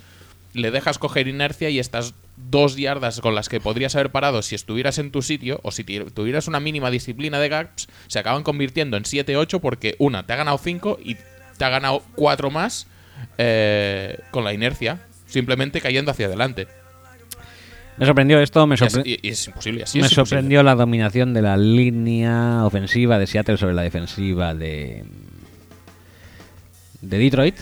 Speaker 2: le dejas coger inercia y estás dos yardas con las que podrías haber parado si estuvieras en tu sitio o si tuvieras una mínima disciplina de gaps, se acaban convirtiendo en 7-8 porque una, te ha ganado 5 y te ha ganado 4 más eh, con la inercia, simplemente cayendo hacia adelante.
Speaker 1: Me sorprendió esto, me,
Speaker 2: Y es,
Speaker 1: sorpre-
Speaker 2: y- es imposible, así
Speaker 1: me
Speaker 2: es imposible.
Speaker 1: sorprendió la dominación de la línea ofensiva de Seattle sobre la defensiva de, de Detroit.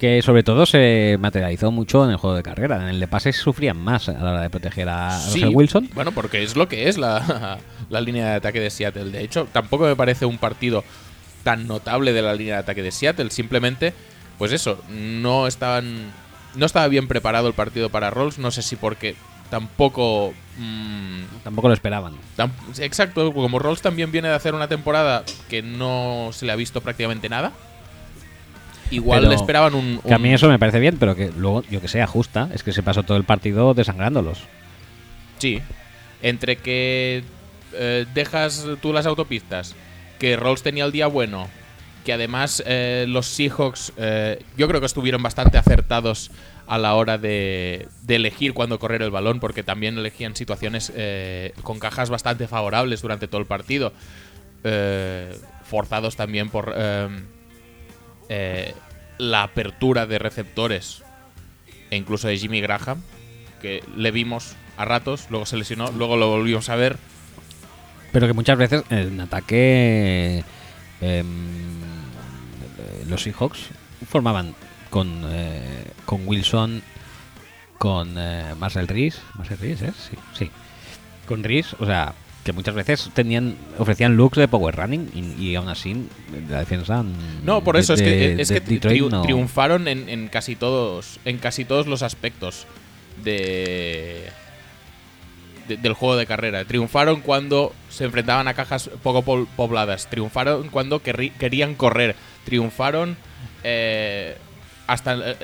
Speaker 1: Que sobre todo se materializó mucho en el juego de carrera. En el de pases sufrían más a la hora de proteger a
Speaker 2: Sí,
Speaker 1: Russell Wilson.
Speaker 2: Bueno, porque es lo que es la, la línea de ataque de Seattle. De hecho, tampoco me parece un partido tan notable de la línea de ataque de Seattle. Simplemente, pues eso, no estaban. No estaba bien preparado el partido para Rolls. No sé si porque tampoco. mm,
Speaker 1: Tampoco lo esperaban.
Speaker 2: tam- exacto, como Rolls también viene de hacer una temporada que no se le ha visto prácticamente nada. Igual
Speaker 1: Pero
Speaker 2: le esperaban un.
Speaker 1: Que a mí eso me parece bien, pero que luego, yo que sé, ajusta. Es que se pasó todo el partido desangrándolos.
Speaker 2: Sí. Entre que eh, dejas tú las autopistas, que Rolls tenía el día bueno, que además eh, los Seahawks eh, yo creo que estuvieron bastante acertados a la hora de, de elegir cuándo correr el balón, porque también elegían situaciones con cajas bastante favorables durante todo el partido. Forzados también por la apertura de receptores e incluso de Jimmy Graham, que le vimos a ratos, luego se lesionó, luego lo volvimos a ver.
Speaker 1: Pero que muchas veces en ataque em, los Seahawks formaban con, eh, con Wilson, con eh, Marcel Rees. Marcel Rees, ¿eh? Sí, sí. Con Rees, o sea, que muchas veces tenían ofrecían looks de power running y, y aún así la defensa. mm,
Speaker 2: No, por
Speaker 1: de-
Speaker 2: eso es que,
Speaker 1: de-
Speaker 2: es
Speaker 1: de
Speaker 2: que tri-
Speaker 1: Detroit no-
Speaker 2: triunfaron en, en casi todos en casi todos los aspectos de, de- del juego de carrera. Triunfaron cuando se enfrentaban a cajas poco pobladas. Triunfaron cuando querían correr. Triunfaron eh, hasta eh,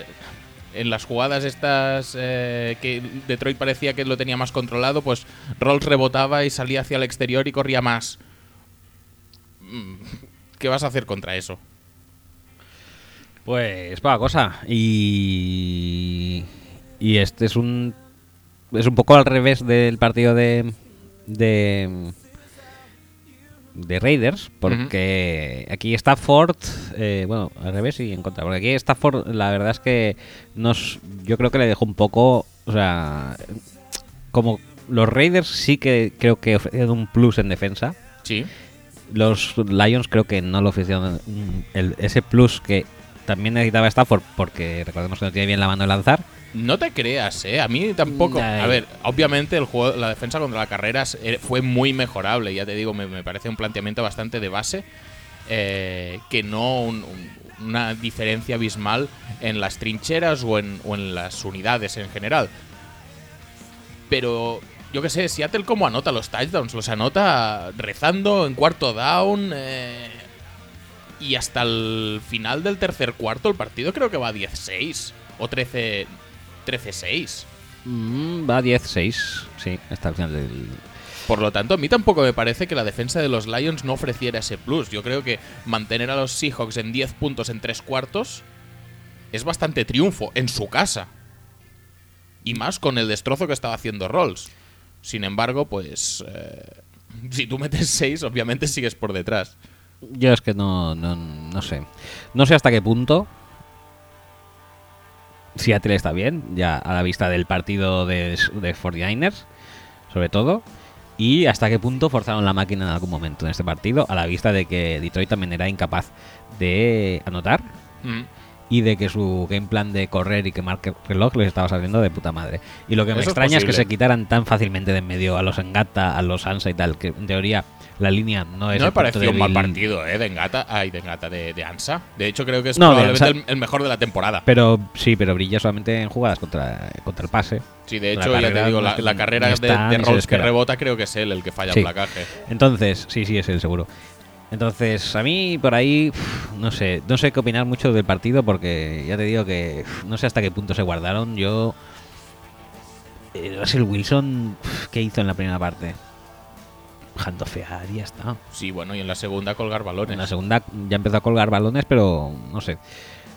Speaker 2: en las jugadas estas eh, que Detroit parecía que lo tenía más controlado, pues Rolls rebotaba y salía hacia el exterior y corría más. Mm, ¿Qué vas a hacer contra eso?
Speaker 1: Pues poca cosa. Y. Y este es un. Es un poco al revés del partido de. De. De Raiders, porque aquí Stafford, eh, bueno, al revés y en contra, porque aquí Stafford, la verdad es que nos, yo creo que le dejó un poco, o sea, como los Raiders sí que creo que ofrecieron un plus en defensa,
Speaker 2: Sí.
Speaker 1: los Lions creo que no lo ofrecieron el- ese plus que también necesitaba Stafford porque recordemos que no tiene bien la mano de lanzar.
Speaker 2: No te creas, ¿eh? A mí tampoco. A ver, obviamente el juego, la defensa contra la carrera eh, fue muy mejorable. Ya te digo, me, me parece un planteamiento bastante de base. eh, que no un- un- una diferencia abismal en las trincheras o en, o en las unidades en general. Pero yo qué sé, Seattle como anota los touchdowns, los anota rezando en cuarto down. eh, y hasta el final del tercer cuarto el partido creo que va a 10-6 o 13 13-6.
Speaker 1: Mm, va 10-6, sí, hasta el final del...
Speaker 2: Por lo tanto, a mí tampoco me parece que la defensa de los Lions no ofreciera ese plus. Yo creo que mantener a los Seahawks en 10 puntos en 3 cuartos es bastante triunfo en su casa. Y más con el destrozo que estaba haciendo Rolls. Sin embargo, pues... eh, si tú metes 6, obviamente sigues por detrás.
Speaker 1: Yo es que no, no, no sé. No sé hasta qué punto Seattle está bien, ya a la vista del partido de, de 49ers, sobre todo. Y hasta qué punto forzaron la máquina en algún momento en este partido, a la vista de que Detroit también era incapaz de anotar
Speaker 2: Mm.
Speaker 1: y de que su game plan de correr y quemar que- reloj les estaba saliendo de puta madre. Y lo que me
Speaker 2: Eso es
Speaker 1: extraña es, que se quitaran tan fácilmente de en medio a los Engata, a los Ansa y tal, que en teoría la línea no es
Speaker 2: No me
Speaker 1: el
Speaker 2: pareció un mal partido, ¿eh? De Engata. Ay, de Engata, de, de Ansa. De hecho, creo que es
Speaker 1: No,
Speaker 2: probablemente el, el mejor de la temporada.
Speaker 1: Pero sí, pero brilla solamente en jugadas contra, contra el pase.
Speaker 2: Sí, de hecho, ya te digo, la, carrera de, de Rolls que rebota creo que es él el que falla
Speaker 1: Sí.
Speaker 2: el placaje.
Speaker 1: Entonces, sí, sí, es el seguro. Entonces, a mí por ahí, no sé, no sé qué opinar mucho del partido porque ya te digo que no sé hasta qué punto se guardaron. Yo. eh, Russell Wilson, ¿qué hizo en la primera parte? Handofear y ya está.
Speaker 2: Sí, bueno, y en la segunda colgar balones.
Speaker 1: En la segunda ya empezó a colgar balones, pero no sé.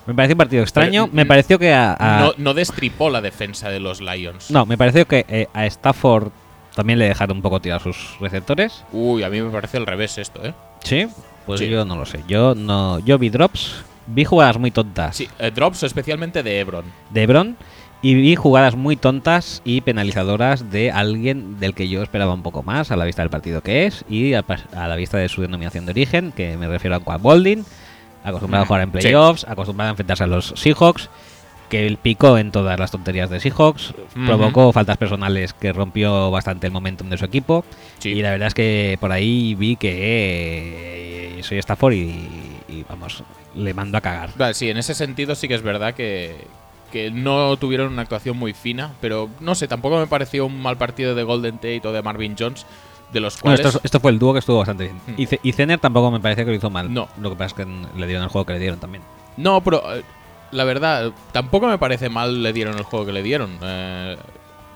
Speaker 1: Me pareció un partido extraño.
Speaker 2: Pero,
Speaker 1: me
Speaker 2: mm,
Speaker 1: pareció que a. a-
Speaker 2: No, no destripó la defensa de los Lions.
Speaker 1: no, me pareció que eh, a Stafford también le dejaron un poco tirar sus receptores.
Speaker 2: Uy, a mí me parece al revés esto, ¿eh?
Speaker 1: Sí. Pues
Speaker 2: Sí.
Speaker 1: yo no lo sé. Yo no. Yo vi drops. Vi jugadas muy tontas
Speaker 2: Sí, eh, drops especialmente de Ebron.
Speaker 1: de Ebron. Y vi jugadas muy tontas y penalizadoras de alguien del que yo esperaba un poco más a la vista del partido que es y a, la vista de su denominación de origen, que me refiero a Quad Bolding, acostumbrado a jugar en
Speaker 2: sí.
Speaker 1: playoffs, acostumbrado a enfrentarse a los Seahawks, que él picó en todas las tonterías de Seahawks, provocó faltas personales que rompió bastante el momentum de su equipo
Speaker 2: Sí.
Speaker 1: y la verdad es que por ahí vi que eh, soy Stafford y, y, vamos, le mando a cagar.
Speaker 2: Vale, sí, en ese sentido sí que es verdad que, que no tuvieron una actuación muy fina, pero no sé, tampoco me pareció un mal partido de Golden Tate o de Marvin Jones, de los
Speaker 1: Bueno,
Speaker 2: cuales...
Speaker 1: esto, esto fue el dúo que estuvo bastante bien.
Speaker 2: Mm.
Speaker 1: Y Zener tampoco me parece que lo hizo mal.
Speaker 2: No.
Speaker 1: Lo que pasa es que le dieron el juego que le dieron también.
Speaker 2: No, pero eh, la verdad, tampoco me parece mal le dieron el juego que le dieron. Eh,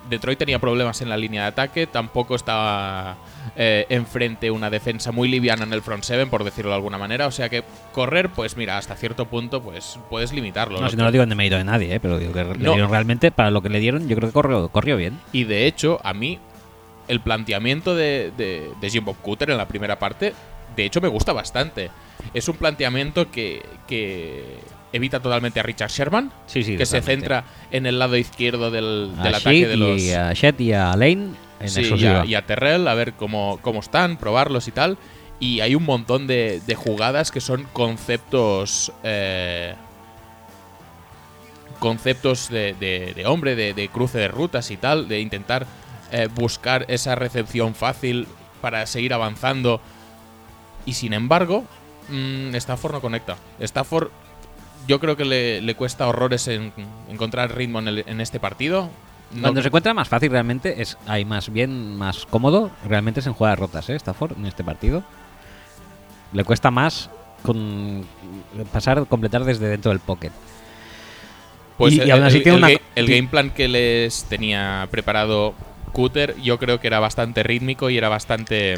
Speaker 2: Detroit tenía problemas en la línea de ataque, tampoco estaba eh, enfrente una defensa muy liviana en el front seven, por decirlo de alguna manera. O sea que correr, pues mira, hasta cierto punto, pues puedes limitarlo.
Speaker 1: No, si no lo digo en mérito de nadie, ¿eh? pero digo que le dieron realmente, para lo que le dieron, yo creo que corrió, corrió bien.
Speaker 2: Y de hecho, a mí, el planteamiento de, de, de Jim Bob Cooter en la primera parte, de hecho, me gusta bastante. Es un planteamiento que, que evita totalmente a Richard Sherman,
Speaker 1: Sí, sí.
Speaker 2: que se
Speaker 1: totalmente.
Speaker 2: centra en el lado izquierdo del, del ataque de los.
Speaker 1: Y a Shed y a Lane en
Speaker 2: Sí, y, a, y a Terrell, a ver cómo, cómo están, probarlos y tal. Y hay un montón de, de jugadas que son conceptos. eh, conceptos de, de- de hombre, de, cruce de rutas y tal, de intentar eh, buscar esa recepción fácil para seguir avanzando. Y sin embargo, mm, Stafford no conecta. Stafford, yo creo que le, le cuesta horrores en, encontrar ritmo en, el- en este partido. No-
Speaker 1: Cuando se encuentra más fácil realmente, es hay más bien, más cómodo, realmente es en jugadas rotas, ¿eh? Stafford en este partido. Le cuesta más con pasar, completar desde dentro del pocket.
Speaker 2: Pues
Speaker 1: Y- y
Speaker 2: el,
Speaker 1: aún así
Speaker 2: el-
Speaker 1: tiene
Speaker 2: el
Speaker 1: una-
Speaker 2: ga- el game plan que les tenía preparado Cooter, yo creo que era bastante rítmico y era bastante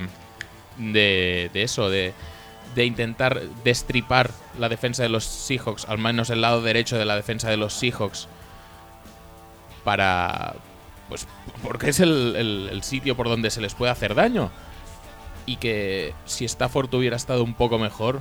Speaker 2: de, de eso, de, de intentar destripar la defensa de los Seahawks, al menos el lado derecho de la defensa de los Seahawks, para. Pues porque es el, el- el sitio por donde se les puede hacer daño. Y que si Stafford hubiera estado un poco mejor,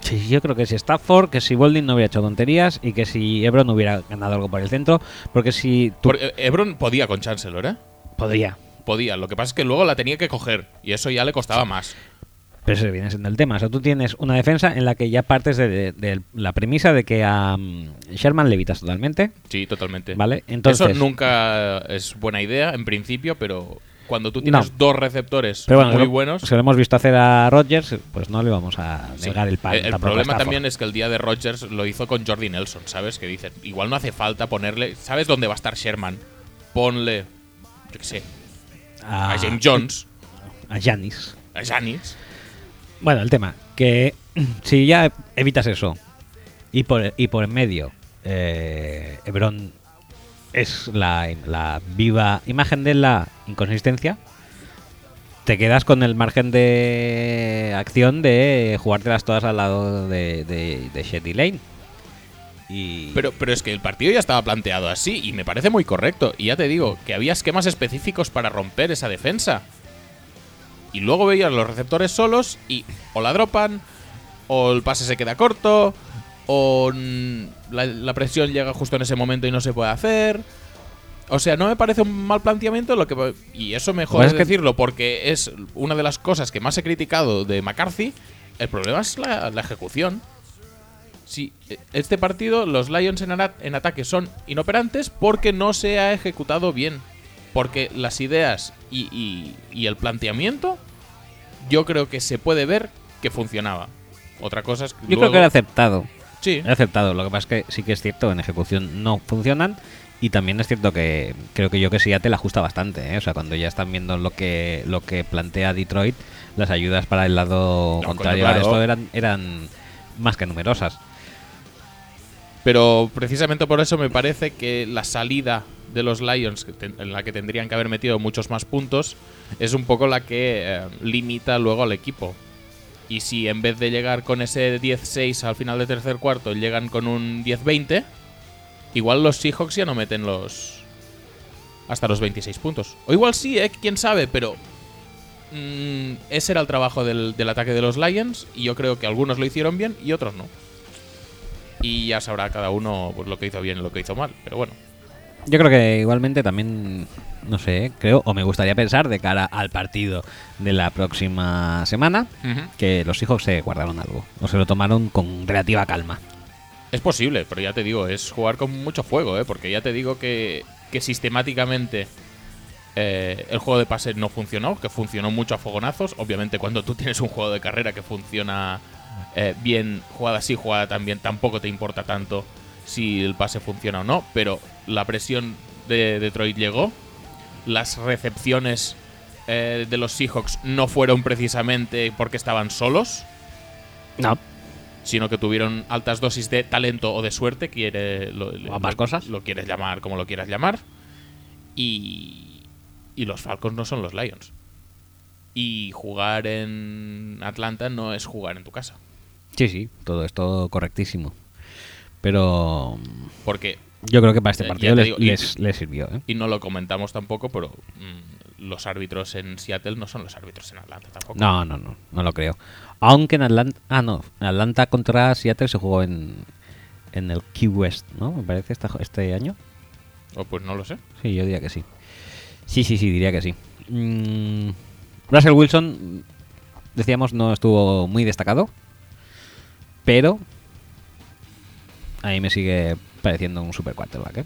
Speaker 1: Sí, yo creo que si Stafford, que si Bolding no hubiera hecho tonterías y que si Ebron hubiera ganado algo por el centro, porque si tú
Speaker 2: porque Ebron podía con Chancellor, ¿eh?
Speaker 1: podría,
Speaker 2: Podía, lo que pasa es que luego la tenía que coger y eso ya le costaba más.
Speaker 1: Pero ese viene siendo el tema. O sea, tú tienes una defensa en la que ya partes de, de- de la premisa de que a mm, Sherman le evitas totalmente,
Speaker 2: Sí, totalmente.
Speaker 1: ¿vale? Entonces,
Speaker 2: eso nunca es buena idea en principio, pero cuando tú tienes
Speaker 1: No.
Speaker 2: dos receptores
Speaker 1: pero bueno,
Speaker 2: muy
Speaker 1: lo-
Speaker 2: buenos,
Speaker 1: Si lo hemos visto hacer a Rodgers, pues no le vamos a
Speaker 2: sí.
Speaker 1: negar el pan.
Speaker 2: El, problema también es que el día de Rodgers lo hizo con Jordi Nelson, ¿sabes? Que dicen, igual no hace falta ponerle, ¿sabes dónde va a estar Sherman? Ponle, yo qué sé,
Speaker 1: a,
Speaker 2: a James Jones,
Speaker 1: a Giannis.
Speaker 2: a Janis.
Speaker 1: Bueno, el tema, que si ya evitas eso y por, y por en medio eh, es la, la viva imagen de la inconsistencia, te quedas con el margen de acción de jugártelas todas al lado de, de, Lane. Y
Speaker 2: Pero, pero es que el partido ya estaba planteado así y me parece muy correcto. Y ya te digo, que había esquemas específicos para romper esa defensa. Y luego veías los receptores solos y o la dropan, o el pase se queda corto, o la, la presión llega justo en ese momento y no se puede hacer. O sea, no me parece un mal planteamiento lo que y eso mejor es decirlo porque es una de las cosas que más he criticado de McCarthy. El problema es la, la ejecución. Sí, eh, este partido los Lions en ataque son inoperantes porque no se ha ejecutado bien. Porque las ideas y, y- y el planteamiento yo creo que se puede ver que funcionaba. Otra cosa es que
Speaker 1: yo creo
Speaker 2: luego-
Speaker 1: que era aceptado.
Speaker 2: Sí,
Speaker 1: He aceptado. Lo que pasa es que sí que es cierto, en ejecución no funcionan. Y también es cierto que creo que yo que Seattle ajusta bastante. ¿eh? O sea, cuando ya están viendo lo que lo que plantea Detroit, las ayudas para el lado
Speaker 2: No,
Speaker 1: contrario
Speaker 2: coño,
Speaker 1: a
Speaker 2: claro.
Speaker 1: esto eran, eran más que numerosas.
Speaker 2: Pero precisamente por eso me parece que la salida de los Lions, en la que tendrían que haber metido muchos más puntos, es un poco la que eh, limita luego al equipo. Y si en vez de llegar con ese 10-6 al final de tercer cuarto, llegan con un 10-20, igual los Seahawks ya no meten los. hasta los 26 puntos. O igual sí, ¿eh? Quién sabe, pero. mm, ese era el trabajo del, del ataque de los Lions, y yo creo que algunos lo hicieron bien y otros no. Y ya sabrá cada uno pues, lo que hizo bien y lo que hizo mal, pero bueno.
Speaker 1: Yo creo que igualmente también, no sé, creo, o me gustaría pensar de cara al partido de la próxima semana, que los hijos se guardaron algo, o se lo tomaron con relativa calma.
Speaker 2: Es posible, pero ya te digo, es jugar con mucho fuego, ¿eh? porque ya te digo que, que sistemáticamente eh, el juego de pase no funcionó, que funcionó mucho a fogonazos. Obviamente, cuando tú tienes un juego de carrera que funciona eh, bien, jugada sí, jugada también, tampoco te importa tanto si el pase funciona o no, pero la presión de Detroit llegó. Las recepciones eh, de los Seahawks no fueron precisamente porque estaban solos
Speaker 1: No.
Speaker 2: sino que tuvieron altas dosis de talento o de suerte, quiere, lo,
Speaker 1: O ambas
Speaker 2: lo-
Speaker 1: cosas.
Speaker 2: Lo quieres llamar como lo quieras llamar. Y, y los Falcons no son los Lions. Y jugar en Atlanta no es jugar en tu casa.
Speaker 1: Sí, sí, todo esto correctísimo. Pero
Speaker 2: Porque,
Speaker 1: yo creo que para este partido les,
Speaker 2: y-
Speaker 1: les- sirvió, ¿eh?
Speaker 2: y no lo comentamos tampoco, pero mm, los árbitros en Seattle no son los árbitros en Atlanta tampoco.
Speaker 1: No, no, no, no lo creo. Aunque en Atlanta, ah, no, en Atlanta contra Seattle se jugó en, en el Key West, ¿no? Me parece esta- este año.
Speaker 2: O pues no lo sé.
Speaker 1: Sí, yo diría que sí. Sí, sí, sí, diría que sí. Mm, Russell Wilson, decíamos, no estuvo muy destacado, pero a mí me sigue pareciendo un super quarterback, ¿eh?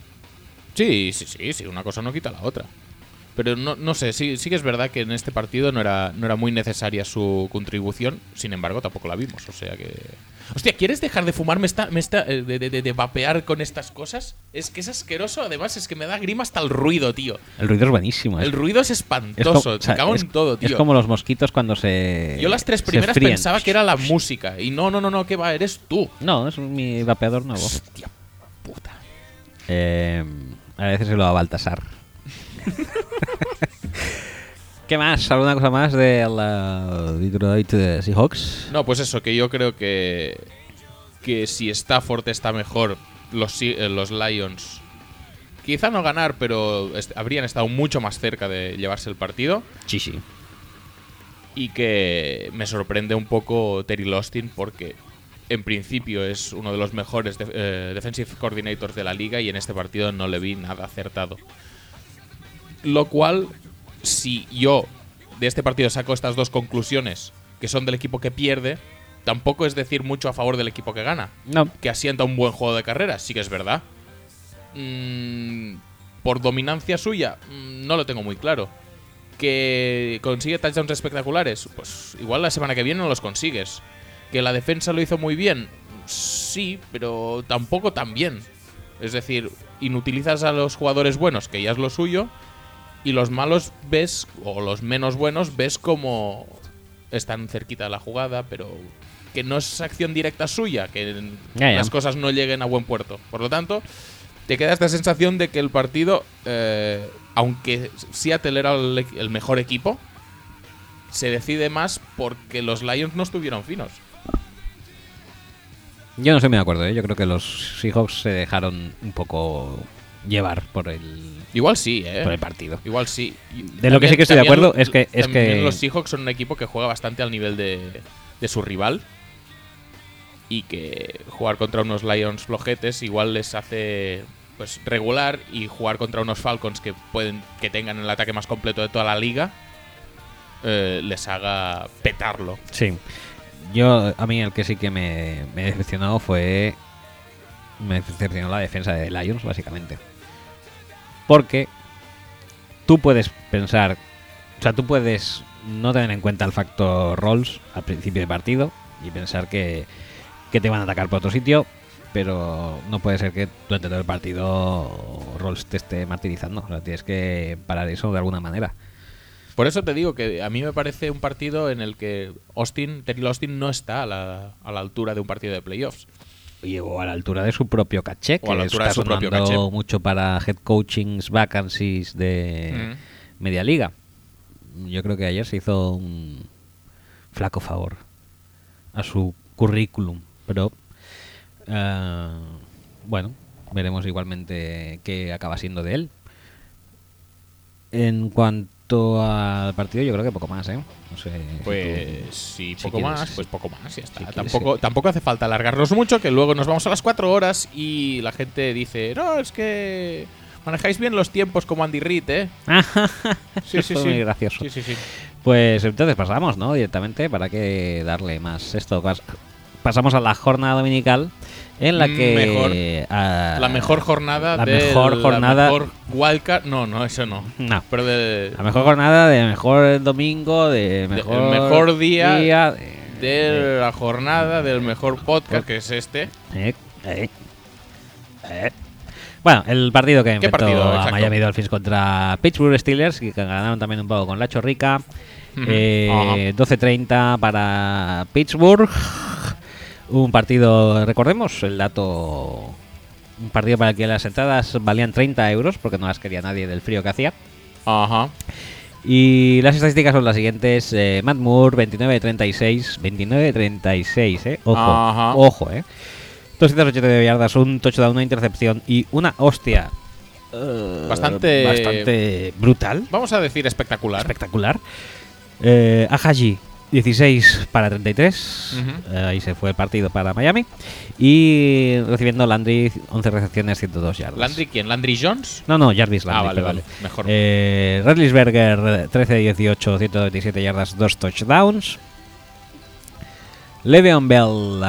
Speaker 2: Sí, sí, sí, sí, una cosa no quita la otra. Pero no, no sé, sí, sí que es verdad que en este partido no era, no era muy necesaria su contribución, sin embargo tampoco la vimos, o sea que... Hostia, ¿quieres dejar de fumar, me está, me está, eh, de, de- de- de vapear con estas cosas? Es que es asqueroso, además es que me da grima hasta el ruido, tío.
Speaker 1: El ruido es buenísimo. ¿eh?
Speaker 2: El ruido es espantoso,
Speaker 1: o sea,
Speaker 2: me cago
Speaker 1: es-
Speaker 2: en todo, tío.
Speaker 1: Es como los mosquitos cuando se.
Speaker 2: Yo las tres primeras pensaba que era la música, y no, no, no, no, que va, eres tú.
Speaker 1: No, es mi vapeador nuevo.
Speaker 2: Hostia.
Speaker 1: Eh, a veces se lo va a Baltasar. ¿Qué más? ¿Alguna cosa más de la Detroit eh, Seahawks?
Speaker 2: No, pues eso, que yo creo que, que si Stafford está mejor, los, eh, los Lions quizá no ganar, pero est- habrían estado mucho más cerca de llevarse el partido.
Speaker 1: Sí, sí.
Speaker 2: Y que me sorprende un poco Terry Lostin porque en principio es uno de los mejores eh, defensive coordinators de la liga y en este partido no le vi nada acertado. Lo cual, si yo de este partido saco estas dos conclusiones, que son del equipo que pierde, tampoco es decir mucho a favor del equipo que gana.
Speaker 1: No,
Speaker 2: Que asienta un buen juego de carrera, sí que es verdad. Mm, por dominancia suya, mm, no lo tengo muy claro. Que consigue touchdowns espectaculares, pues igual la semana que viene no los consigues. Que la defensa lo hizo muy bien, sí, pero tampoco tan bien. Es decir, inutilizas a los jugadores buenos, que ya es lo suyo, y los malos ves, o los menos buenos, ves como están cerquita de la jugada, pero que no es acción directa suya, que las cosas no lleguen a buen puerto. Por lo tanto, te queda esta sensación de que el partido, eh, aunque Seattle era el, el mejor equipo, se decide más porque los Lions no estuvieron finos.
Speaker 1: Yo no estoy muy de acuerdo. ¿eh? Yo creo que los Seahawks se dejaron un poco llevar por el,
Speaker 2: Igual sí, ¿eh?
Speaker 1: por el partido.
Speaker 2: Igual sí. Y
Speaker 1: De lo que sí que estoy de acuerdo es que- es que-
Speaker 2: los Seahawks son un equipo que juega bastante al nivel de, de su rival. Y que jugar contra unos Lions flojetes igual les hace pues regular y jugar contra unos Falcons que pueden que tengan el ataque más completo de toda la liga eh, les haga petarlo.
Speaker 1: Sí. Yo, a mí el que sí que me, me decepcionó fue. Me decepcionó la defensa de Lions, básicamente. Porque tú puedes pensar. O sea, tú puedes no tener en cuenta el factor rolls al principio de partido y pensar que, que te van a atacar por otro sitio, pero no puede ser que durante todo el partido rolls te esté martirizando. O sea, tienes que parar eso de alguna manera.
Speaker 2: Por eso te digo que a mí me parece un partido en el que Austin, Terry Austin no está a la, a la altura de un partido de playoffs.
Speaker 1: Llegó a la altura de su propio caché, que
Speaker 2: O a la altura
Speaker 1: está
Speaker 2: de su propio caché.
Speaker 1: mucho para head coachings, vacancies de media liga. Yo creo que ayer se hizo un flaco favor a su currículum. Pero eh, bueno, veremos igualmente qué acaba siendo de él. En cuanto al partido, yo creo que poco más, ¿eh? No sé.
Speaker 2: Pues
Speaker 1: tú-
Speaker 2: sí,
Speaker 1: si
Speaker 2: poco más, pues poco más, ya está.
Speaker 1: si
Speaker 2: tampoco, tampoco hace falta alargarnos mucho, que luego nos vamos a las cuatro horas y la gente dice, no, es que manejáis bien los tiempos como Andy Reid, ¿eh? Sí, sí, sí.
Speaker 1: muy gracioso.
Speaker 2: Sí, sí, sí.
Speaker 1: Pues entonces pasamos, ¿no? Directamente, ¿para qué darle más esto? Pas- Pasamos a la jornada dominical en la que...
Speaker 2: Mejor.
Speaker 1: ah,
Speaker 2: La mejor jornada
Speaker 1: la mejor jornada-
Speaker 2: La mejor wildcard. No, no, eso no.
Speaker 1: No.
Speaker 2: Pero de,
Speaker 1: La mejor jornada de mejor domingo, de
Speaker 2: el
Speaker 1: mejor,
Speaker 2: mejor día
Speaker 1: de-
Speaker 2: de la jornada del mejor podcast, que es este.
Speaker 1: Eh, eh, eh. Bueno, el partido que enfrentó
Speaker 2: partido?
Speaker 1: a
Speaker 2: Exacto.
Speaker 1: Miami Dolphins contra Pittsburgh Steelers, que ganaron también un poco con la chorrica.
Speaker 2: Ujú.
Speaker 1: Eh, 12.30 para Pittsburgh. Un partido, recordemos el dato, un partido para el que las entradas valían 30 euros, porque no las quería nadie del frío que hacía.
Speaker 2: Ajá.
Speaker 1: Y las estadísticas son las siguientes. eh, Matt Moore, 29 de 36. 29 de 36, ¿eh? Ojo,
Speaker 2: Ajá.
Speaker 1: ojo, ¿eh? 289 yardas, un touchdown, una intercepción y una hostia. eh,
Speaker 2: Bastante-
Speaker 1: Bastante brutal,
Speaker 2: Vamos a decir espectacular.
Speaker 1: espectacular. Eh, Ahaji, 16 para 33.
Speaker 2: Ujú.
Speaker 1: Eh, ahí se fue el partido para Miami. Y recibiendo Landry, 11 recepciones, 102 yardas.
Speaker 2: ¿Landry quién? ¿Landry Jones?
Speaker 1: No, no, Jarvis Landry.
Speaker 2: Ah, vale,
Speaker 1: perdón.
Speaker 2: vale. Mejor.
Speaker 1: Eh, Redlisberger, 13 de 18, 127 yardas, 2 touchdowns. Le'Veon Bell,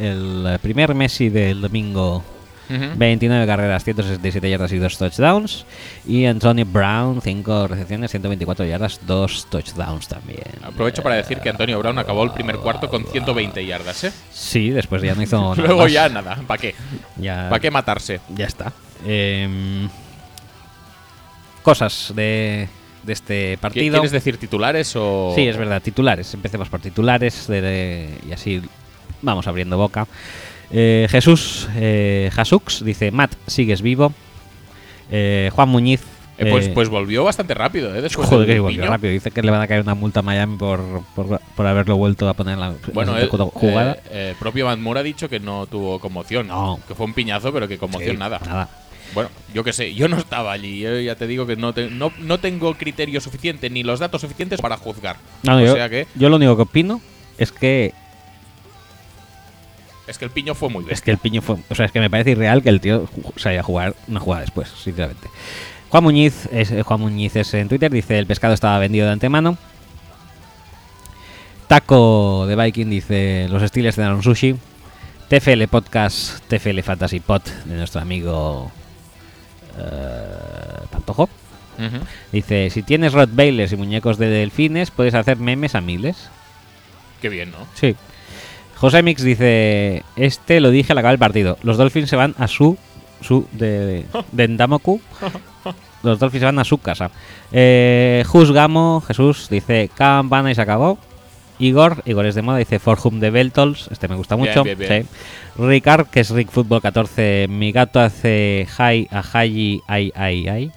Speaker 1: el primer Messi del domingo,
Speaker 2: Ujú.
Speaker 1: 29 carreras, 167 yardas y 2 touchdowns. Y Antonio Brown, 5 recepciones, 124 yardas, 2 touchdowns también.
Speaker 2: Aprovecho para decir que Antonio Brown acabó el primer cuarto con 120 yardas, ¿eh?
Speaker 1: Sí, después ya no hizo nada
Speaker 2: Luego
Speaker 1: más.
Speaker 2: ya nada. ¿Para qué? ¿Para qué matarse?
Speaker 1: ya está. Em, cosas de, de este
Speaker 2: ¿Qui-
Speaker 1: partido.
Speaker 2: ¿Quieres decir titulares o.?
Speaker 1: Sí, es verdad, titulares. Empecemos por titulares de- de- y así vamos abriendo boca. Eh, Jesús eh, Jasux dice: Matt, sigues vivo. Eh, Juan Muñiz.
Speaker 2: Eh, pues,
Speaker 1: eh,
Speaker 2: pues volvió bastante rápido, ¿eh? Después
Speaker 1: joder, que volvió rápido. Dice que le van a caer una multa a Miami por, por, por haberlo vuelto a poner en la
Speaker 2: Bueno,
Speaker 1: en
Speaker 2: el
Speaker 1: la jugada.
Speaker 2: eh, eh, propio Matt Moore ha dicho que no tuvo conmoción.
Speaker 1: No.
Speaker 2: Que fue un piñazo, pero que conmoción
Speaker 1: Sí,
Speaker 2: nada.
Speaker 1: Nada.
Speaker 2: Bueno, yo qué sé, yo no estaba allí. Yo ya te digo que no, te- no, no tengo criterio suficiente ni los datos suficientes para juzgar.
Speaker 1: No,
Speaker 2: o
Speaker 1: yo,
Speaker 2: sea que
Speaker 1: yo lo único que opino es que
Speaker 2: es que el piño fue muy
Speaker 1: Es
Speaker 2: bestia.
Speaker 1: que el piño fue. O sea, es que me parece irreal que el tío haya a jugar una jugada después, sinceramente. Juan Muñiz, es, eh, Juan Muñiz es en Twitter, dice: el pescado estaba vendido de antemano. Taco de Viking dice: los Steelers cenaron sushi. TFL Podcast, TFL Fantasy Pod de nuestro amigo eh, Pantojo. Dice: si tienes Rottweilers y muñecos de delfines, puedes hacer memes a miles.
Speaker 2: Qué bien, ¿no?
Speaker 1: Sí. José Mix dice: Este lo dije al acabar el partido. Los Dolphins se van a su. su de, de Ndamoku. Los Dolphins se van a su casa. Eh, Juzgamo, Jesús, dice: Campana y se acabó. Igor, Igor es de moda, dice For Whom the Bell Tolls. Este me gusta mucho.
Speaker 2: bien, bien.
Speaker 1: sí. Ricard, que es Rick Football 14. Mi gato hace hi a ay, ay, ay.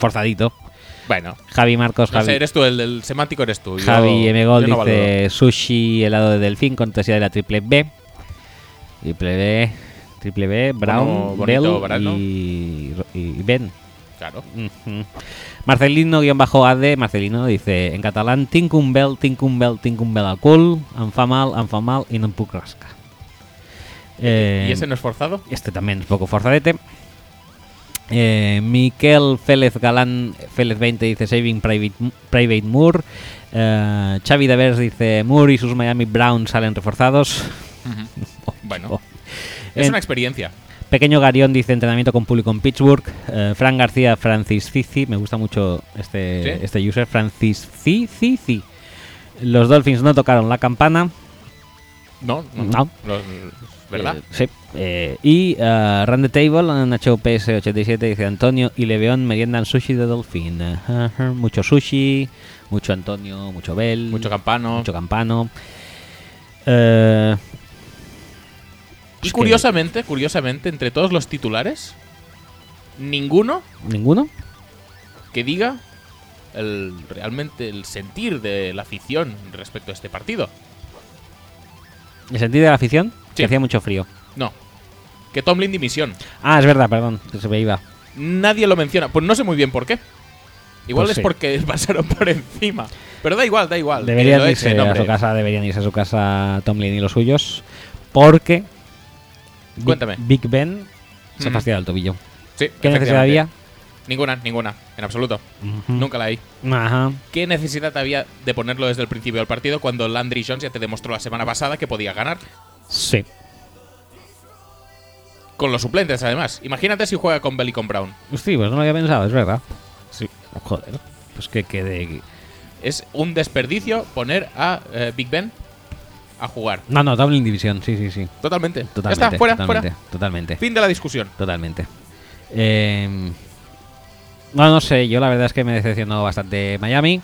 Speaker 1: Forzadito.
Speaker 2: Bueno,
Speaker 1: Javi Marcos,
Speaker 2: no
Speaker 1: Javi.
Speaker 2: sé, eres tú, el, del semántico eres tú. Yo-
Speaker 1: Javi M. Gold
Speaker 2: no
Speaker 1: dice
Speaker 2: valoro.
Speaker 1: sushi helado de delfín cortesía de la triple B. Triple B, triple B, Brown,
Speaker 2: bonito
Speaker 1: Bell y, y Ben.
Speaker 2: Claro.
Speaker 1: Ujú. Marcelino-AD, Marcelino dice en catalán tinc un bel, tinc un bel, tinc un bel al cul, em fa mal, em fa mal i no em puc rascar. Eh,
Speaker 2: ¿Y ese no es forzado?
Speaker 1: este también es poco forzadete. Eh, Miquel Félez Galán, Félez 20 dice Saving Private, Private Moore. Eh, Xavi Devers dice Moore y sus Miami Browns salen reforzados.
Speaker 2: Bueno,
Speaker 1: Oh.
Speaker 2: es
Speaker 1: En-
Speaker 2: una experiencia.
Speaker 1: Pequeño Garión dice entrenamiento con público en Pittsburgh. Eh, Fran García, Francis Cici. Me gusta mucho este,
Speaker 2: ¿Sí?
Speaker 1: este user. Francis Cici. Los Dolphins no tocaron la campana.
Speaker 2: No, no.
Speaker 1: No.
Speaker 2: Los- ¿Verdad?
Speaker 1: Eh, sí. Eh, y uh, Run the Table, Nacho PS87 dice Antonio y Leveón meriendan sushi de Dolphin. Mucho sushi, mucho Antonio, mucho Bell,
Speaker 2: Mucho campano.
Speaker 1: mucho Campano. Eh,
Speaker 2: y
Speaker 1: es que-
Speaker 2: curiosamente, curiosamente, entre todos los titulares, ninguno
Speaker 1: ¿Ninguno?
Speaker 2: que diga el, realmente el sentir de la afición respecto a este partido.
Speaker 1: ¿El sentido de la afición?
Speaker 2: Sí.
Speaker 1: Que hacía mucho frío.
Speaker 2: No. Que Tomlin dimisión.
Speaker 1: Ah, es verdad, perdón, que se me iba.
Speaker 2: Nadie lo menciona. Pues no sé muy bien por qué. Igual
Speaker 1: Pues
Speaker 2: es
Speaker 1: sí.
Speaker 2: porque pasaron por encima. Pero da igual, da igual.
Speaker 1: Deberían irse a su casa, deberían irse a su casa Tomlin y los suyos, porque
Speaker 2: Cuéntame.
Speaker 1: Big Ben se
Speaker 2: Mm.
Speaker 1: fastidiado el tobillo.
Speaker 2: Sí,
Speaker 1: ¿Qué necesidad había?
Speaker 2: Ninguna, ninguna. En absoluto. Nunca la hay.
Speaker 1: Ajá.
Speaker 2: ¿Qué necesidad había de ponerlo desde el principio del partido cuando Landry Jones ya te demostró la semana pasada que podía ganar?
Speaker 1: Sí.
Speaker 2: Con los suplentes, además. Imagínate si juega con Bell y con Brown.
Speaker 1: Sí, pues no lo había pensado, es verdad. Sí. Joder. Pues que quede.
Speaker 2: Es un desperdicio poner a eh, Big Ben a jugar.
Speaker 1: No, no, Tomlin División, sí, sí, sí.
Speaker 2: Totalmente.
Speaker 1: Totalmente.
Speaker 2: ya está, fuera,
Speaker 1: totalmente,
Speaker 2: fuera.
Speaker 1: Totalmente.
Speaker 2: Fin de la discusión.
Speaker 1: Totalmente. Eh, no, no sé, yo la verdad es que me decepcionó bastante Miami.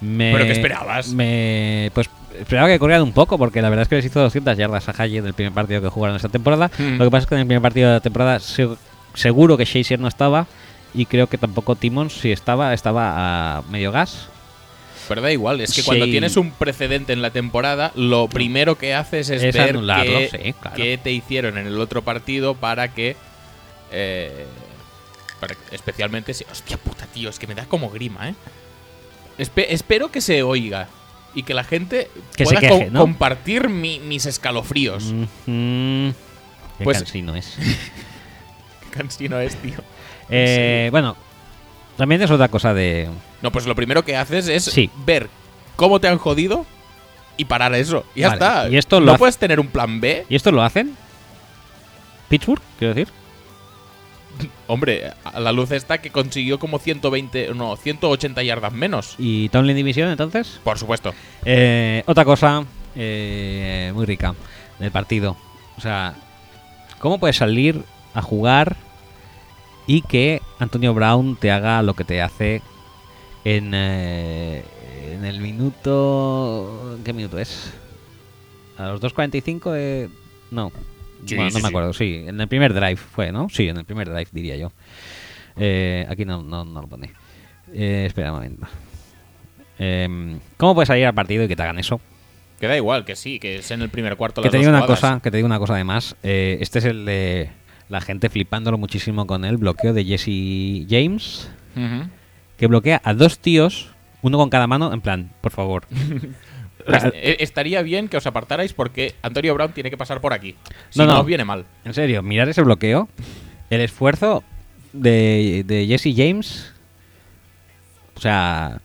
Speaker 1: Me-
Speaker 2: ¿Pero qué esperabas?
Speaker 1: Me, pues esperaba que corrieran un poco, porque la verdad es que les hizo 200 yardas a Haye en el primer partido que jugaron esta temporada.
Speaker 2: Mm.
Speaker 1: Lo que pasa es que en el primer partido de la temporada se- seguro que Shazier no estaba. Y creo que tampoco Timmons, si estaba, estaba a medio gas.
Speaker 2: Pero da igual, es que cuando tienes un precedente en la temporada, lo primero que haces es,
Speaker 1: Es
Speaker 2: ver qué,
Speaker 1: sí, claro.
Speaker 2: qué te hicieron en el otro partido para que. eh, para- especialmente si. Hostia puta, tío, es que me da como grima, ¿eh? Espe- espero que se oiga y que la gente
Speaker 1: Que se
Speaker 2: pueda
Speaker 1: queje,
Speaker 2: co-
Speaker 1: ¿no?
Speaker 2: compartir mi- mis escalofríos.
Speaker 1: Ujú. Qué
Speaker 2: Pues-
Speaker 1: cansino es.
Speaker 2: Qué cansino es, tío.
Speaker 1: Eh, bueno, también es otra cosa de.
Speaker 2: No, pues lo primero que haces es
Speaker 1: Sí.
Speaker 2: ver cómo te han jodido y parar eso. Y ya
Speaker 1: Vale,
Speaker 2: está.
Speaker 1: y esto lo
Speaker 2: no
Speaker 1: hace-
Speaker 2: puedes tener un plan B.
Speaker 1: ¿Y esto lo hacen? ¿Pittsburgh? Quiero decir.
Speaker 2: Hombre, a la luz está que consiguió como 120, no, 180 yardas menos.
Speaker 1: ¿Y Tomlin División entonces?
Speaker 2: Por supuesto.
Speaker 1: Eh, otra cosa eh, muy rica del partido. O sea, ¿cómo puedes salir a jugar y que Antonio Brown te haga lo que te hace en, eh, en el minuto... ¿Qué minuto es? ¿A los 2.45? Eh, no.
Speaker 2: Sí,
Speaker 1: Bueno, no me acuerdo. Sí, en el primer drive fue, ¿no? Sí, en el primer drive diría yo. Eh, aquí no, no, no lo pone. Eh, espera un momento. Em, ¿Cómo puedes salir al partido y que te hagan eso?
Speaker 2: Que da igual, que sí, que es en el primer cuarto
Speaker 1: Que
Speaker 2: las
Speaker 1: te digo una
Speaker 2: jugadas.
Speaker 1: cosa, que te digo una cosa además. eh, este es el de la gente flipándolo muchísimo con el bloqueo de Jesse James, que bloquea a dos tíos, uno con cada mano, en plan, por favor.
Speaker 2: Pues, eh, estaría bien que os apartarais porque Antonio Brown tiene que pasar por aquí. Si
Speaker 1: No,
Speaker 2: no,
Speaker 1: no.
Speaker 2: os viene mal.
Speaker 1: En serio, mirar ese bloqueo, el esfuerzo de, de Jesse James, o sea,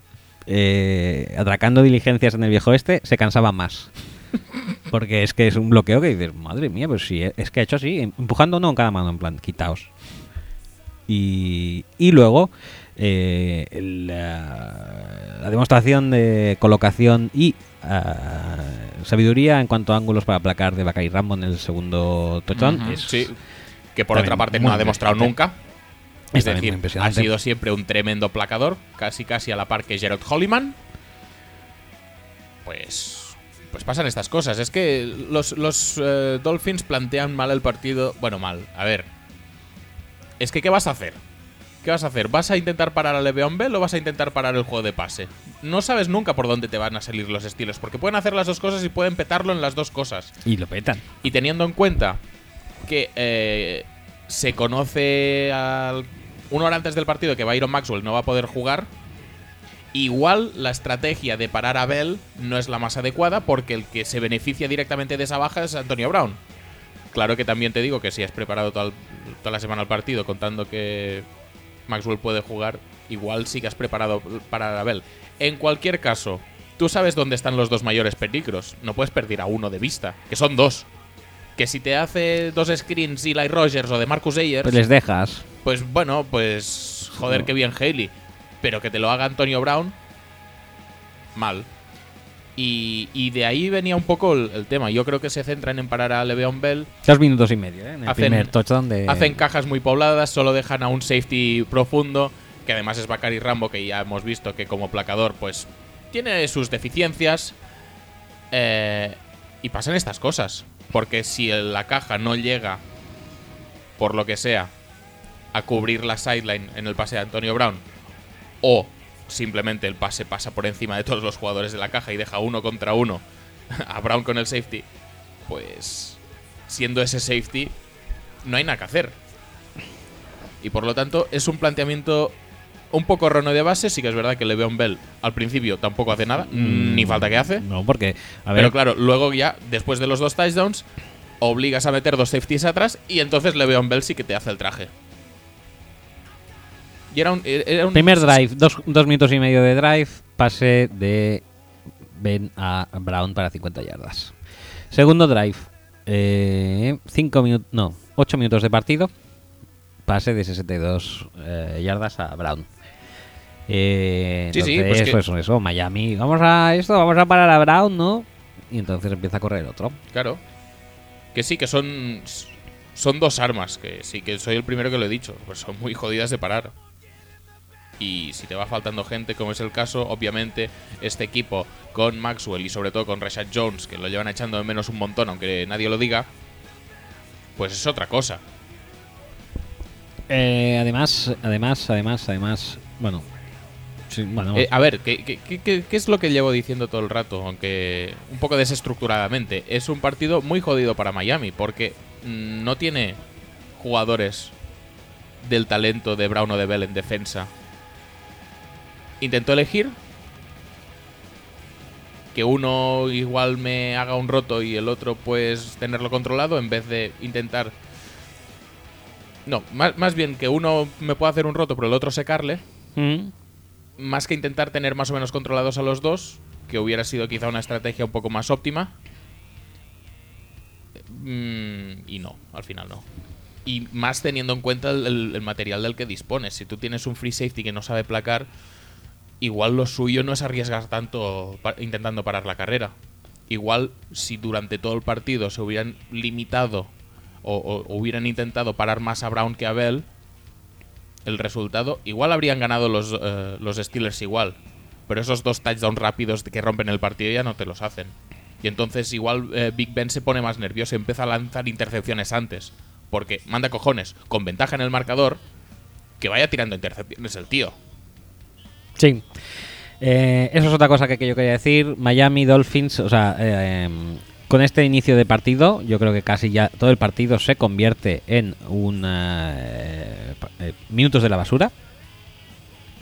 Speaker 1: eh, atracando diligencias en el viejo este, se cansaba más. Porque es que es un bloqueo que dices, madre mía, pues sí, es que ha hecho así, empujando no en cada mano, en plan, quitaos. Y, y luego, eh, la demostración de colocación y ah, sabiduría en cuanto a ángulos para aplacar de Bacay Rambo en el segundo touchdown
Speaker 2: Sí. Que por otra parte no ha demostrado nunca. Es decir, ha sido siempre un tremendo placador, casi casi a la par que Gerard Holliman. Pues. Pues pasan estas cosas. Es que los, los eh, Dolphins plantean mal el partido. Bueno, mal. A ver. Es que, ¿qué vas a hacer? ¿Qué vas a hacer? ¿Vas a intentar parar a Le'Veon Bell o vas a intentar parar el juego de pase? No sabes nunca por dónde te van a salir los estilos, porque pueden hacer las dos cosas y pueden petarlo en las dos cosas.
Speaker 1: Y lo petan.
Speaker 2: Y teniendo en cuenta que eh, se conoce al, una hora antes del partido que Byron Maxwell no va a poder jugar, igual la estrategia de parar a Bell no es la más adecuada porque el que se beneficia directamente de esa baja es Antonio Brown. Claro que también te digo que si has preparado toda, toda la semana el partido contando que Maxwell puede jugar, igual sí que has preparado para a Bell. En cualquier caso, tú sabes dónde están los dos mayores peligros. No puedes perder a uno de vista, que son dos. Que si te hace dos screens Eli Rogers o de Marcus Ayers,
Speaker 1: Pues les dejas.
Speaker 2: pues bueno, pues joder, qué bien Haley. Pero que te lo haga Antonio Brown, mal. Y, y de ahí venía un poco el, el tema. Yo creo que se centran en parar a Le'Veon Bell.
Speaker 1: Dos minutos y medio, ¿eh? En el
Speaker 2: Hacen-
Speaker 1: primer touchdown de.
Speaker 2: Hacen cajas muy pobladas, solo dejan a un safety profundo, que además es Bakari Rambo, que ya hemos visto que como placador, pues tiene sus deficiencias. Eh, y pasan estas cosas. Porque si la caja no llega, por lo que sea, a cubrir la sideline en el pase de Antonio Brown, o simplemente el pase pasa por encima de todos los jugadores de la caja y deja uno contra uno a Brown con el safety, pues siendo ese safety, no hay nada que hacer. Y por lo tanto, es un planteamiento un poco erróneo de base. Sí que es verdad que Le'Veon Bell al principio tampoco hace nada,
Speaker 1: Mm,
Speaker 2: ni falta que hace.
Speaker 1: No, porque, a ver,
Speaker 2: Pero claro, luego ya, después de los dos touchdowns, obligas a meter dos safeties atrás y entonces Le'Veon Bell sí que te hace el traje. Y era un. Era un
Speaker 1: primer drive, dos, dos minutos y medio de drive, pase de Ben a Brown para 50 yardas. Segundo drive, eh, cinco minutos, no, 8 minutos de partido, pase de 62 eh, yardas a Brown. Eh,
Speaker 2: Sí, sí,
Speaker 1: entonces,
Speaker 2: pues que-
Speaker 1: pues eso, Miami, vamos a esto, vamos a parar a Brown, ¿no? Y entonces empieza a correr otro.
Speaker 2: Claro. Que sí, que son. Son dos armas, que sí, que soy el primero que lo he dicho. Pues son muy jodidas de parar. Y si te va faltando gente, como es el caso, obviamente este equipo con Maxwell y sobre todo con Rashad Jones, que lo llevan echando de menos un montón, aunque nadie lo diga, pues es otra cosa.
Speaker 1: Eh, además, además, además, además, bueno, sí, bueno,
Speaker 2: Eh, a ver, ¿qué, qué, qué- qué- qué es lo que llevo diciendo todo el rato? Aunque un poco desestructuradamente. Es un partido muy jodido para Miami porque mm, no tiene jugadores del talento de Brown o de Bell en defensa. Intento elegir que uno igual me haga un roto y el otro pues tenerlo controlado en vez de intentar... No, más, más bien que uno me pueda hacer un roto pero el otro secarle
Speaker 1: Mm.
Speaker 2: más que intentar tener más o menos controlados a los dos, que hubiera sido quizá una estrategia un poco más óptima. Mm, y no, al final no. Y más teniendo en cuenta el, el- el material del que dispones. Si tú tienes un free safety que no sabe placar, igual lo suyo no es arriesgar tanto intentando parar la carrera. Igual si durante todo el partido se hubieran limitado o hubieran intentado parar más a Brown que a Bell, el resultado, igual habrían ganado los, eh, los Steelers igual. Pero esos dos touchdowns rápidos que rompen el partido ya no te los hacen. Y entonces igual eh, Big Ben se pone más nervioso y empieza a lanzar intercepciones antes. Porque manda cojones, con ventaja en el marcador, que vaya tirando intercepciones el tío.
Speaker 1: Sí. Eh, eso es otra cosa que, que yo quería decir. Miami Dolphins, o sea, eh, em, con este inicio de partido, yo creo que casi ya todo el partido se convierte en un eh, eh, minutos de la basura.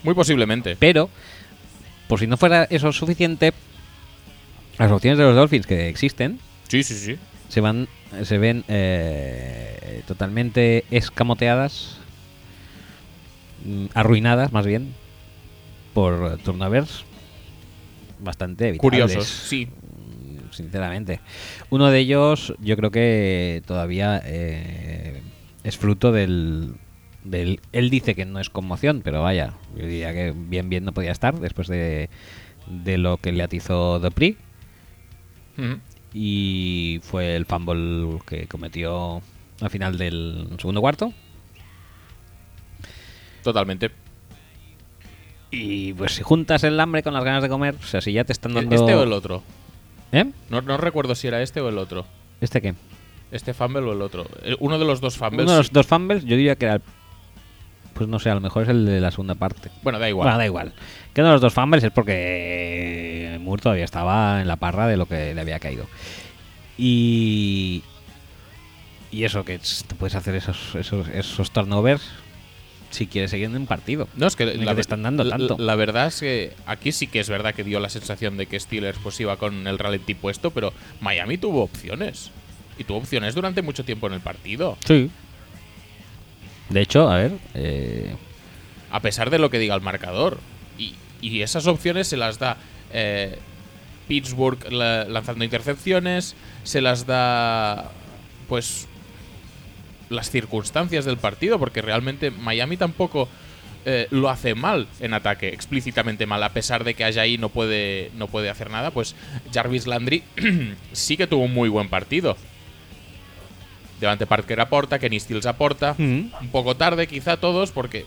Speaker 2: Muy posiblemente.
Speaker 1: Pero, por si no fuera eso suficiente, las opciones de los Dolphins que existen
Speaker 2: Sí, sí, sí.
Speaker 1: se van, se ven eh, totalmente escamoteadas, mm, arruinadas más bien por turnovers bastante evitables.
Speaker 2: Curiosos, sí.
Speaker 1: Sinceramente, uno de ellos yo creo que todavía eh, es fruto del, del. Él dice que no es conmoción, pero vaya, yo diría que bien, bien no podía estar después de, de lo que le atizó
Speaker 2: Ujú.
Speaker 1: y fue el fumble que cometió al final del segundo cuarto.
Speaker 2: Totalmente.
Speaker 1: Y pues si juntas el hambre con las ganas de comer, o sea, si ya te están dando...
Speaker 2: ¿Este o el otro?
Speaker 1: ¿Eh?
Speaker 2: No, no recuerdo si era este o el otro.
Speaker 1: ¿Este qué?
Speaker 2: Este fumble o el otro. Uno de los dos fumbles.
Speaker 1: Uno de los dos fumbles, yo diría que era el... Pues no sé, a lo mejor es el de la segunda parte.
Speaker 2: Bueno, da igual.
Speaker 1: Bueno, da igual. Que uno de los dos fumbles es porque Moore todavía estaba en la parra de lo que le había caído. Y... Y eso, que te puedes hacer esos, esos, esos turnovers si quieres seguir en un partido.
Speaker 2: No, es que
Speaker 1: que
Speaker 2: la,
Speaker 1: te están dando
Speaker 2: la-
Speaker 1: tanto.
Speaker 2: La, verdad es que aquí sí que es verdad que dio la sensación de que Steelers pues iba con el ralentí puesto, pero Miami tuvo opciones. Y tuvo opciones durante mucho tiempo en el partido.
Speaker 1: Sí. De hecho, a ver... eh,
Speaker 2: A pesar de lo que diga el marcador. Y, y esas opciones se las da eh, Pittsburgh la- lanzando intercepciones. Se las da. Pues. Las circunstancias del partido. Porque realmente Miami tampoco. eh, lo hace mal en ataque, explícitamente mal, a pesar de que Ajayi no puede, no puede hacer nada, pues Jarvis Landry sí que tuvo un muy buen partido. Devante Parker aporta, Kenny Stills aporta.
Speaker 1: Mm.
Speaker 2: Un poco tarde, quizá todos, porque.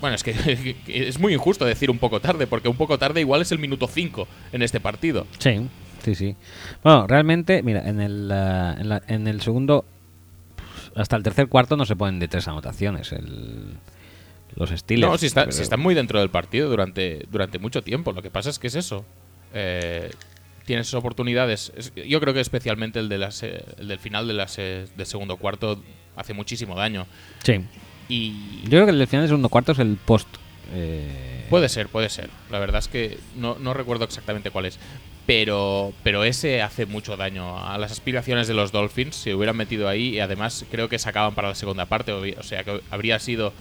Speaker 2: Bueno, es que, es muy injusto decir un poco tarde, porque un poco tarde igual es el minuto 5 en este partido.
Speaker 1: Sí, sí, sí. Bueno, realmente, mira, en el, ah, en, la- en el segundo, hasta el tercer cuarto no se ponen de tres anotaciones el, los Steelers.
Speaker 2: No, si, está, si están muy dentro del partido durante, durante mucho tiempo. Lo que pasa es que es eso. Eh, tienes oportunidades. Es- yo creo que especialmente el, de las, eh, el del final de las, eh, del segundo cuarto hace muchísimo daño.
Speaker 1: Sí.
Speaker 2: Y
Speaker 1: Yo creo que el final del segundo cuarto es el post. eh,
Speaker 2: puede ser, puede ser. La verdad es que no, no recuerdo exactamente cuál es. Pero, pero ese hace mucho daño a las aspiraciones de los Dolphins. Si hubieran metido ahí, y además creo que sacaban para la segunda parte. O sea que habría sido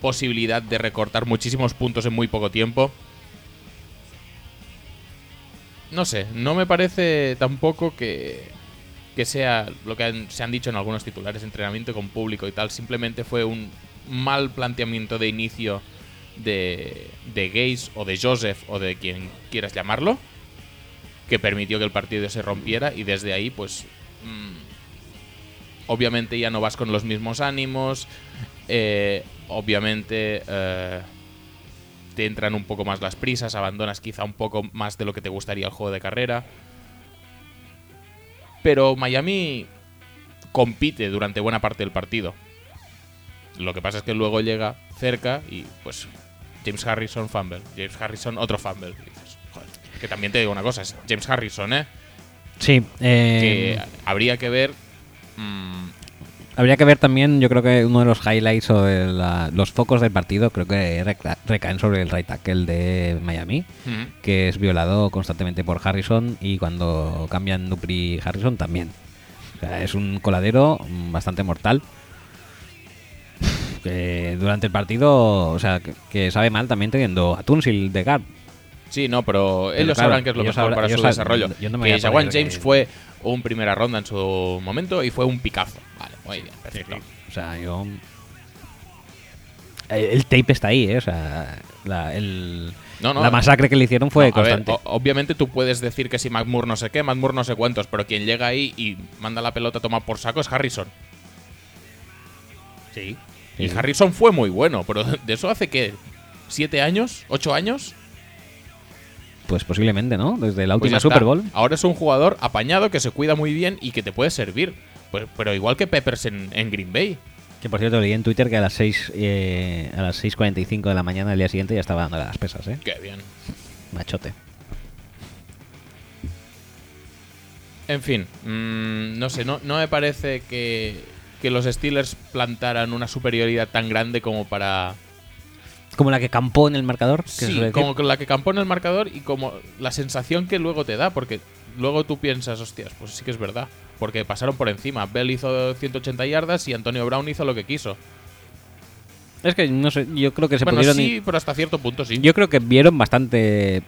Speaker 2: posibilidad de recortar muchísimos puntos en muy poco tiempo. No sé, no me parece tampoco que, que sea lo que han- se han dicho en algunos titulares, entrenamiento con público y tal. Simplemente fue un mal planteamiento de inicio de, de Gaze o de Joseph o de quien quieras llamarlo, que permitió que el partido se rompiera y desde ahí, pues, mm, obviamente ya no vas con los mismos ánimos, eh, obviamente eh, te entran un poco más las prisas, abandonas quizá un poco más de lo que te gustaría el juego de carrera. Pero Miami compite durante buena parte del partido. Lo que pasa es que luego llega cerca y pues James Harrison fumble, James Harrison otro fumble. Que también te digo una cosa, es James Harrison, ¿eh?
Speaker 1: Sí. eh,
Speaker 2: Que habría que ver mm,
Speaker 1: Habría que ver también, yo creo que uno de los highlights o de la- los focos del partido creo que reca- recaen sobre el right tackle de Miami, que es violado constantemente por Harrison y cuando cambian Dupri Harrison también. O sea, es un coladero mm, bastante mortal. Que durante el partido, o sea, que, que sabe mal también teniendo a Tunsil de guard.
Speaker 2: Sí, no, pero ellos
Speaker 1: claro,
Speaker 2: sabrán qué es lo mejor
Speaker 1: sabrán-
Speaker 2: para su desarrollo.
Speaker 1: yo no
Speaker 2: que Jawan James
Speaker 1: que-
Speaker 2: fue un primera ronda en su momento y fue un picazo. Vale, muy bien, perfecto.
Speaker 1: O sea, yo. El, el tape está ahí, ¿eh? O sea, la, el-
Speaker 2: No, no,
Speaker 1: la masacre que le hicieron fue
Speaker 2: No, a ver,
Speaker 1: constante.
Speaker 2: o- obviamente tú puedes decir que si Moore no sé qué, Moore no sé cuántos, pero quien llega ahí y manda la pelota a tomar por saco es Harrison.
Speaker 1: sí.
Speaker 2: Y Harrison fue muy bueno, pero de eso hace que ¿Siete años? ¿Ocho años?
Speaker 1: Pues posiblemente, ¿no? Desde la
Speaker 2: Pues
Speaker 1: última
Speaker 2: ya
Speaker 1: Super. Bowl.
Speaker 2: Ahora es un jugador apañado que se cuida muy bien y que te puede servir. Pues- pero igual que Peppers en, en Green Bay.
Speaker 1: Que por cierto, leí en Twitter que a las 6 eh, a las 6.45 de la mañana del día siguiente ya estaba dando las pesas, ¿eh?
Speaker 2: Qué bien.
Speaker 1: Machote.
Speaker 2: En fin, mm, no sé, no, no me parece que, que los Steelers plantaran una superioridad tan grande como para...
Speaker 1: Como la que campó en el marcador.
Speaker 2: Sí, como la que campó en el marcador y como la sensación que luego te da, porque luego tú piensas, hostias, pues sí que es verdad. Porque pasaron por encima. Bell hizo 180 yardas y Antonio Brown hizo lo que quiso.
Speaker 1: Es que no sé, yo creo que se
Speaker 2: bueno,
Speaker 1: pudieron.
Speaker 2: sí, pero hasta cierto punto sí.
Speaker 1: Yo creo que vieron bastante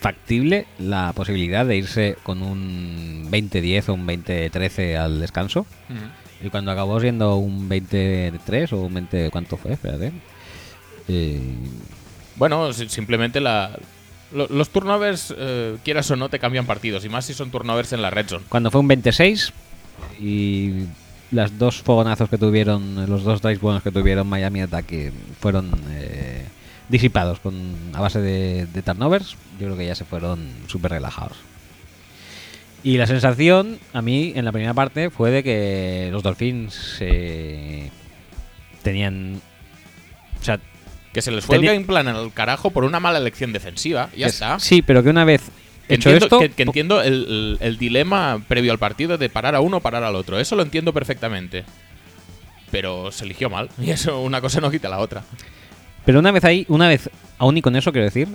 Speaker 1: factible la posibilidad de irse con un 20-10 o un 20-13 al descanso.
Speaker 2: Ujú.
Speaker 1: Y cuando acabó siendo un 23 o un 20. ¿Cuánto fue? Espérate. Eh,
Speaker 2: Bueno, si- simplemente la, lo- los turnovers, eh, quieras o no, te cambian partidos. Y más si son turnovers en la red zone.
Speaker 1: cuando fue un 26 y las dos fogonazos que tuvieron, los dos drives buenos que tuvieron Miami Ataque fueron eh, disipados con a base de, turnovers, yo creo que ya se fueron súper relajados. Y la sensación, a mí, en la primera parte, fue de que los Dolphins eh, tenían... O sea,
Speaker 2: Que se les fue
Speaker 1: Tenía-
Speaker 2: el game plan al carajo por una mala elección defensiva. Ya está.
Speaker 1: Sí, pero que una vez
Speaker 2: Que
Speaker 1: hecho
Speaker 2: entiendo,
Speaker 1: esto...
Speaker 2: que, que
Speaker 1: po-
Speaker 2: entiendo el, el- el dilema previo al partido de parar a uno o parar al otro. Eso lo entiendo perfectamente. Pero se eligió mal. Y eso, una cosa no quita la otra.
Speaker 1: Pero una vez ahí, una vez, aún y con eso quiero decir,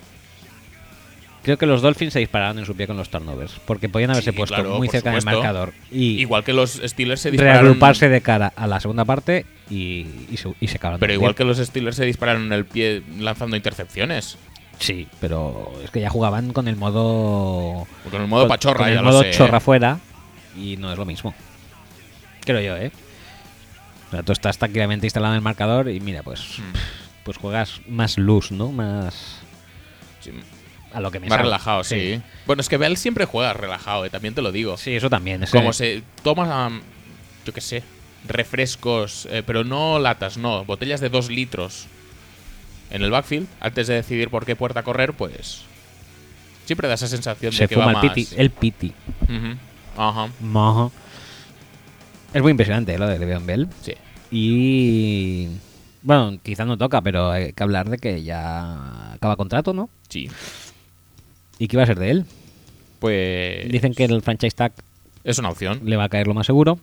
Speaker 1: creo que los Dolphins se dispararon en su pie con los turnovers, porque podían haberse
Speaker 2: Sí,
Speaker 1: puesto
Speaker 2: claro,
Speaker 1: muy cerca del marcador y
Speaker 2: Igual que los Steelers se dispararon.
Speaker 1: reagruparse de cara a la segunda parte y, y se, y se acabaron
Speaker 2: Pero igual que los Steelers se dispararon en el pie lanzando intercepciones.
Speaker 1: Sí, pero es que ya jugaban con el modo...
Speaker 2: Con el modo pachorra,
Speaker 1: con el
Speaker 2: ya
Speaker 1: modo
Speaker 2: lo sé. ¿eh?
Speaker 1: chorra fuera y no es lo mismo. Creo yo, ¿eh? O sea, tú estás tranquilamente instalado en el marcador y mira, pues,
Speaker 2: Hmm.
Speaker 1: pues juegas más luz, ¿no? Más
Speaker 2: Sí,
Speaker 1: a lo que me
Speaker 2: más
Speaker 1: salga.
Speaker 2: relajado, sí. Bueno, es que Bell siempre juega relajado, eh, también te lo digo.
Speaker 1: Sí, eso también. ese-
Speaker 2: Como se toma, um, yo qué sé, refrescos, eh, pero no latas, no, botellas de dos litros en el backfield, antes de decidir por qué puerta correr, pues siempre da esa sensación
Speaker 1: se
Speaker 2: de que
Speaker 1: fuma
Speaker 2: va
Speaker 1: el
Speaker 2: más.
Speaker 1: piti. El piti.
Speaker 2: Ajá,
Speaker 1: Maja. Es muy impresionante ¿eh? lo de Le'Veon Bell.
Speaker 2: sí.
Speaker 1: Y. Bueno, quizás no toca, pero hay que hablar de que ya acaba contrato, ¿no?
Speaker 2: Sí.
Speaker 1: ¿Y qué va a ser de él?
Speaker 2: pues
Speaker 1: Dicen que el franchise tag
Speaker 2: es una opción.
Speaker 1: le va a caer lo más seguro.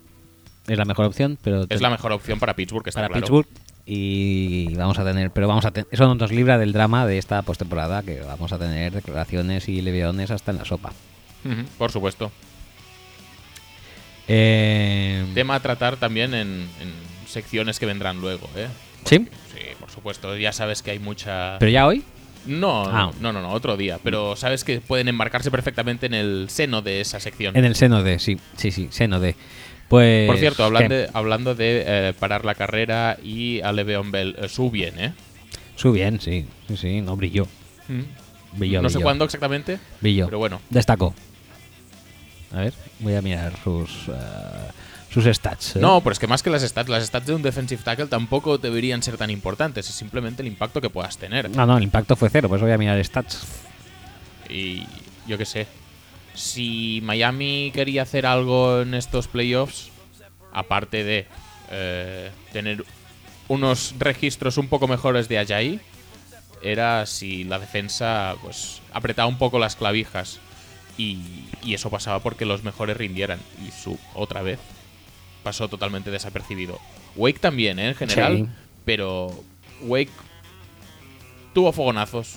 Speaker 1: Es la mejor opción, pero
Speaker 2: Es la mejor opción para Pittsburgh, está
Speaker 1: para
Speaker 2: claro.
Speaker 1: Pittsburgh. Y vamos a tener, pero vamos a tener, eso no nos libra del drama de esta postemporada, que vamos a tener declaraciones y leviadones hasta en la sopa.
Speaker 2: Por supuesto.
Speaker 1: Eh,
Speaker 2: Tema a tratar también en, en secciones que vendrán luego, ¿eh?
Speaker 1: ¿Sí?
Speaker 2: Sí, por supuesto. Ya sabes que hay mucha.
Speaker 1: ¿Pero ya hoy?
Speaker 2: No,
Speaker 1: Ah.
Speaker 2: no, no, no, otro día. Pero sabes que pueden embarcarse perfectamente en el seno de esa sección.
Speaker 1: En el seno de, sí, sí, sí, seno de. Pues.
Speaker 2: Por cierto, hablando de, hablando de eh, parar la carrera y a Le'Veon Bell, eh, su bien, ¿eh?
Speaker 1: Su bien, sí, sí, sí, no brilló. Brilló,
Speaker 2: no sé cuándo exactamente,
Speaker 1: Brilló.
Speaker 2: pero bueno.
Speaker 1: Destacó. A ver, voy a mirar sus. eh, sus stats. ¿eh?
Speaker 2: No, pero es que más que las stats, las stats de un defensive tackle tampoco deberían ser tan importantes. Es simplemente el impacto que puedas tener.
Speaker 1: No, no, el impacto fue cero, pues voy a mirar stats.
Speaker 2: Y yo qué sé. Si Miami quería hacer algo en estos playoffs, aparte de eh, tener unos registros un poco mejores de Ajayi, era si la defensa pues apretaba un poco las clavijas. Y, y eso pasaba porque los mejores rindieran. Y su otra vez pasó totalmente desapercibido. Wake también, ¿eh? en general.
Speaker 1: Sí.
Speaker 2: Pero Wake tuvo fogonazos.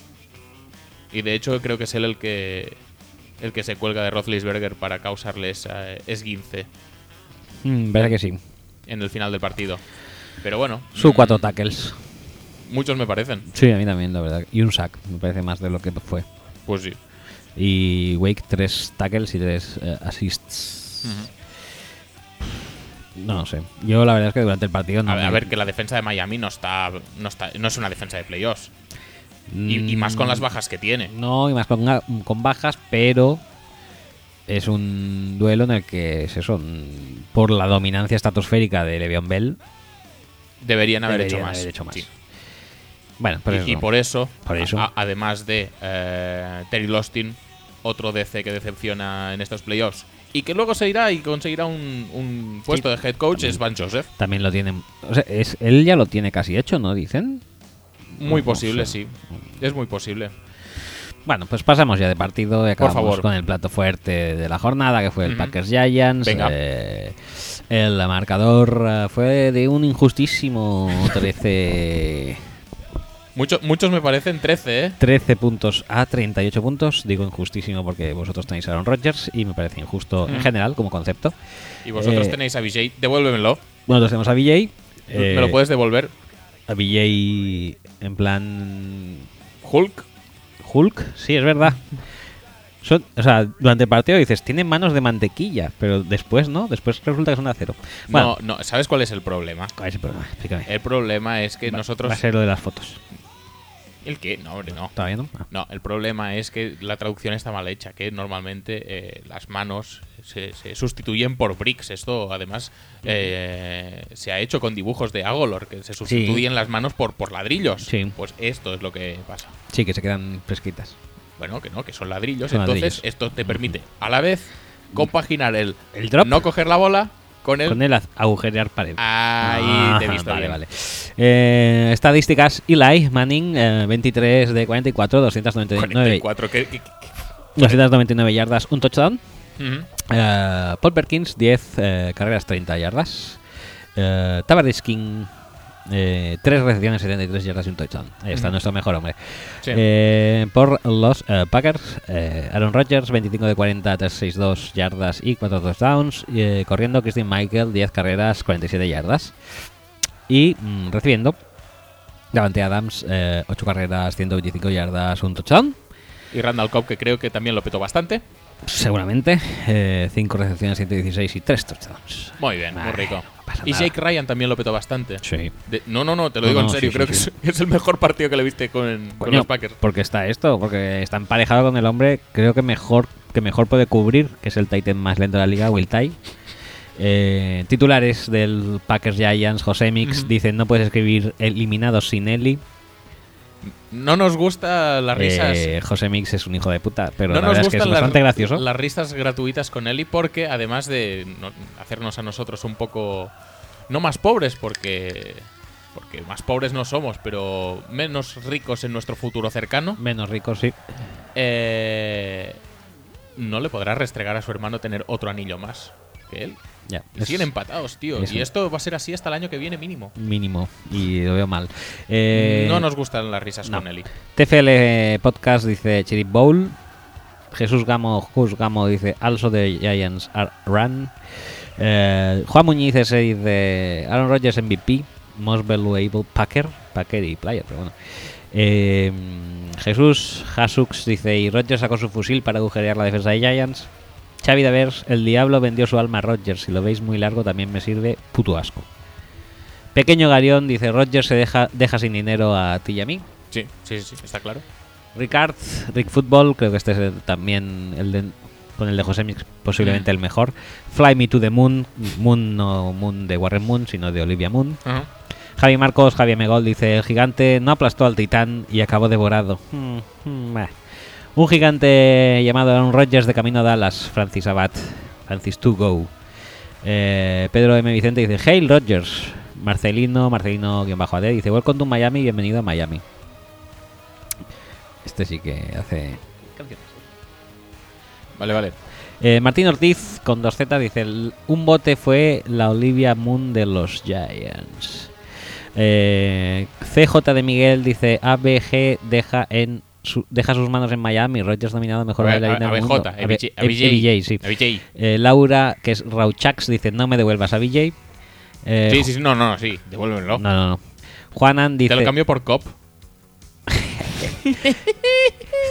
Speaker 2: Y de hecho creo que es él el que el que se cuelga de Roethlisberger para causarle esa esguince
Speaker 1: Mm, parece que sí.
Speaker 2: en el final del partido. Pero bueno,
Speaker 1: Su
Speaker 2: mm,
Speaker 1: cuatro tackles.
Speaker 2: muchos me parecen.
Speaker 1: Sí, a mí también, la verdad. Y un sack, me parece más de lo que fue.
Speaker 2: Pues sí.
Speaker 1: Y Wake, tres tackles y tres eh, assists. No sé. Yo la verdad es que durante el partido no.
Speaker 2: A, ver,
Speaker 1: me-
Speaker 2: a ver, que la defensa de Miami no está, no está, no es una defensa de playoffs. Y, y más
Speaker 1: Mm,
Speaker 2: con las bajas que tiene.
Speaker 1: No, y más con, con bajas, pero es un duelo en el que es eso. mm, Por la dominancia estratosférica de Le'Veon Bell,
Speaker 2: Deberían haber,
Speaker 1: deberían
Speaker 2: hecho, más.
Speaker 1: haber hecho más.
Speaker 2: Sí.
Speaker 1: Bueno, pero
Speaker 2: y, y por eso,
Speaker 1: Por eso.
Speaker 2: a- además de eh, Terry Lostin, otro DC que decepciona en estos playoffs, y que luego se irá y conseguirá un, un puesto de head coach, es Van Joseph.
Speaker 1: también lo tienen. O sea, es, él ya lo tiene casi hecho, ¿no? Dicen.
Speaker 2: Muy
Speaker 1: No
Speaker 2: posible,
Speaker 1: sé.
Speaker 2: sí. Es muy posible.
Speaker 1: Bueno, pues pasamos ya de partido y acabamos
Speaker 2: favor.
Speaker 1: con el plato fuerte de la jornada, que fue el. Packers Giants.
Speaker 2: Venga.
Speaker 1: Eh, el marcador eh, fue de un injustísimo 13,
Speaker 2: Mucho- muchos me parecen 13, ¿eh?
Speaker 1: 13 puntos a 38 puntos. Digo injustísimo porque vosotros tenéis a Aaron Rodgers y me parece injusto en
Speaker 2: Mm.
Speaker 1: general como concepto.
Speaker 2: Y vosotros
Speaker 1: Eh,
Speaker 2: tenéis a BJ, devuélvemelo.
Speaker 1: Nosotros tenemos a BJ.
Speaker 2: ¿Me lo
Speaker 1: eh,
Speaker 2: puedes devolver?
Speaker 1: A BJ en plan
Speaker 2: Hulk.
Speaker 1: Hulk, sí, es verdad. Son, o sea, durante el partido dices, tiene manos de mantequilla, pero después no, después resulta que son de acero. Bueno,
Speaker 2: No, no, ¿sabes cuál es el problema?
Speaker 1: ¿cuál es el problema? Explícame.
Speaker 2: El problema es que
Speaker 1: Va-
Speaker 2: nosotros.
Speaker 1: Va a ser lo de las fotos.
Speaker 2: ¿El qué? No, hombre, no.
Speaker 1: ¿Todavía no? Ah.
Speaker 2: No, el problema es que la traducción está mal hecha, que normalmente eh, las manos se, se sustituyen por bricks. Esto, además, eh, se ha hecho con dibujos de Agolor, que se sustituyen las manos por, por ladrillos.
Speaker 1: Sí.
Speaker 2: Pues esto es lo que pasa.
Speaker 1: Sí, que se quedan fresquitas.
Speaker 2: Bueno, que no, que son ladrillos.
Speaker 1: Son
Speaker 2: Entonces,
Speaker 1: ladrillos.
Speaker 2: esto te permite a la vez compaginar el,
Speaker 1: El drop.
Speaker 2: no coger la bola con el.
Speaker 1: Con el agujerear pared.
Speaker 2: Ahí
Speaker 1: Ah,
Speaker 2: te he visto
Speaker 1: Vale,
Speaker 2: bien.
Speaker 1: vale. Eh, estadísticas: Eli Manning, eh, 23 de 44, 299,
Speaker 2: 44. que- que- que-
Speaker 1: 299 yardas, un touchdown.
Speaker 2: Ujú.
Speaker 1: Eh, Paul Perkins, 10 eh, carreras, 30 yardas. Eh, Tavares King, 3 recepciones, 73 yardas y un touchdown. Ahí está nuestro mejor hombre.
Speaker 2: Sí.
Speaker 1: Eh, por los eh, Packers, eh, Aaron Rodgers, 25 de 40, 362 yardas y 4 touchdowns. Eh, corriendo, Christian Michael, 10 carreras, 47 yardas. Y mm, recibiendo, Davante Adams, 8 carreras, 125 yardas, un touchdown.
Speaker 2: Y Randall Cobb, que creo que también lo petó bastante.
Speaker 1: Seguramente. 5 recepciones, 116 y 3 touchdowns.
Speaker 2: Muy bien, muy rico.
Speaker 1: no
Speaker 2: y. Jake Ryan también lo petó bastante.
Speaker 1: Sí.
Speaker 2: De- no, no, no, te lo
Speaker 1: No,
Speaker 2: digo en serio.
Speaker 1: sí,
Speaker 2: creo
Speaker 1: sí,
Speaker 2: que. Es, es el mejor partido que le viste con, los Packers.
Speaker 1: porque está esto, porque está emparejado con el hombre, creo que mejor que mejor puede cubrir, que es el Titan más lento de la liga, Will Ty. Eh, titulares del Packers Giants, José Mix, dicen no puedes escribir eliminados sin Eli.
Speaker 2: No nos gusta las risas.
Speaker 1: Eh, José Mix es un hijo de puta, pero
Speaker 2: no
Speaker 1: la
Speaker 2: nos
Speaker 1: verdad es que es
Speaker 2: gustan las,
Speaker 1: bastante gracioso.
Speaker 2: las risas gratuitas con Eli porque además de no- hacernos a nosotros un poco no más pobres porque porque más pobres no somos, pero menos ricos en nuestro futuro cercano.
Speaker 1: Menos rico, sí.
Speaker 2: eh, no le podrá restregar a su hermano tener otro anillo más que él.
Speaker 1: Ya,
Speaker 2: Y siguen empatados, tío.
Speaker 1: es
Speaker 2: Y esto va a ser así hasta el año que viene mínimo.
Speaker 1: mínimo y lo veo mal. Eh,
Speaker 2: no nos gustan las risas
Speaker 1: no.
Speaker 2: con Eli.
Speaker 1: TFL Podcast dice Chirip Bowl. Jesús Gamo, Jus Gamo dice Also the Giants are run. Eh, Juan Muñiz dice Aaron Rodgers MVP, Most Valuable Packer, Packer y Player, pero bueno. Eh, Jesús Hasux dice y Rodgers sacó su fusil para agujerear la defensa de Giants. Xavi Davers, el diablo vendió su alma a Rodgers. Si lo veis muy largo también me sirve puto asco. Pequeño Garión dice Rodgers se deja, deja sin dinero a ti y a mí.
Speaker 2: Sí, sí, sí, está claro.
Speaker 1: Ricard, Rick Football, creo que este es el- también el de, con el de José Mix, posiblemente el mejor. Fly Me to the Moon, Moon no Moon de Warren Moon, sino de Olivia Moon.
Speaker 2: Ajá.
Speaker 1: Javi Marcos, Javier Megol dice, el gigante no aplastó al titán y acabó devorado. Hmm, hmm, bah. Un gigante llamado Aaron Rodgers de camino a Dallas, Francis Abad, Francis to go. Eh, Pedro M. Vicente dice, Hail Rodgers. Marcelino, Marcelino-AD dice, Welcome to Miami, bienvenido a Miami. Este sí que hace canciones.
Speaker 2: Vale, vale.
Speaker 1: Eh, Martín Ortiz con 2Z dice: "El- Un bote fue la Olivia Moon de los Giants. Eh, CJ de Miguel dice: ABG deja en su- deja sus manos en Miami. Rogers nominado mejor
Speaker 2: A-
Speaker 1: bailarín
Speaker 2: a-
Speaker 1: del mundo.
Speaker 2: ABJ,
Speaker 1: AB-
Speaker 2: ABJ,
Speaker 1: ABJ, sí. Eh, Laura, que es Rauchax, dice: No me devuelvas a BJ. Eh,
Speaker 2: Sí, sí, sí, no, no, sí, devuélvemelo.
Speaker 1: No, no, no. Juanan dice:
Speaker 2: Te lo cambio por cop.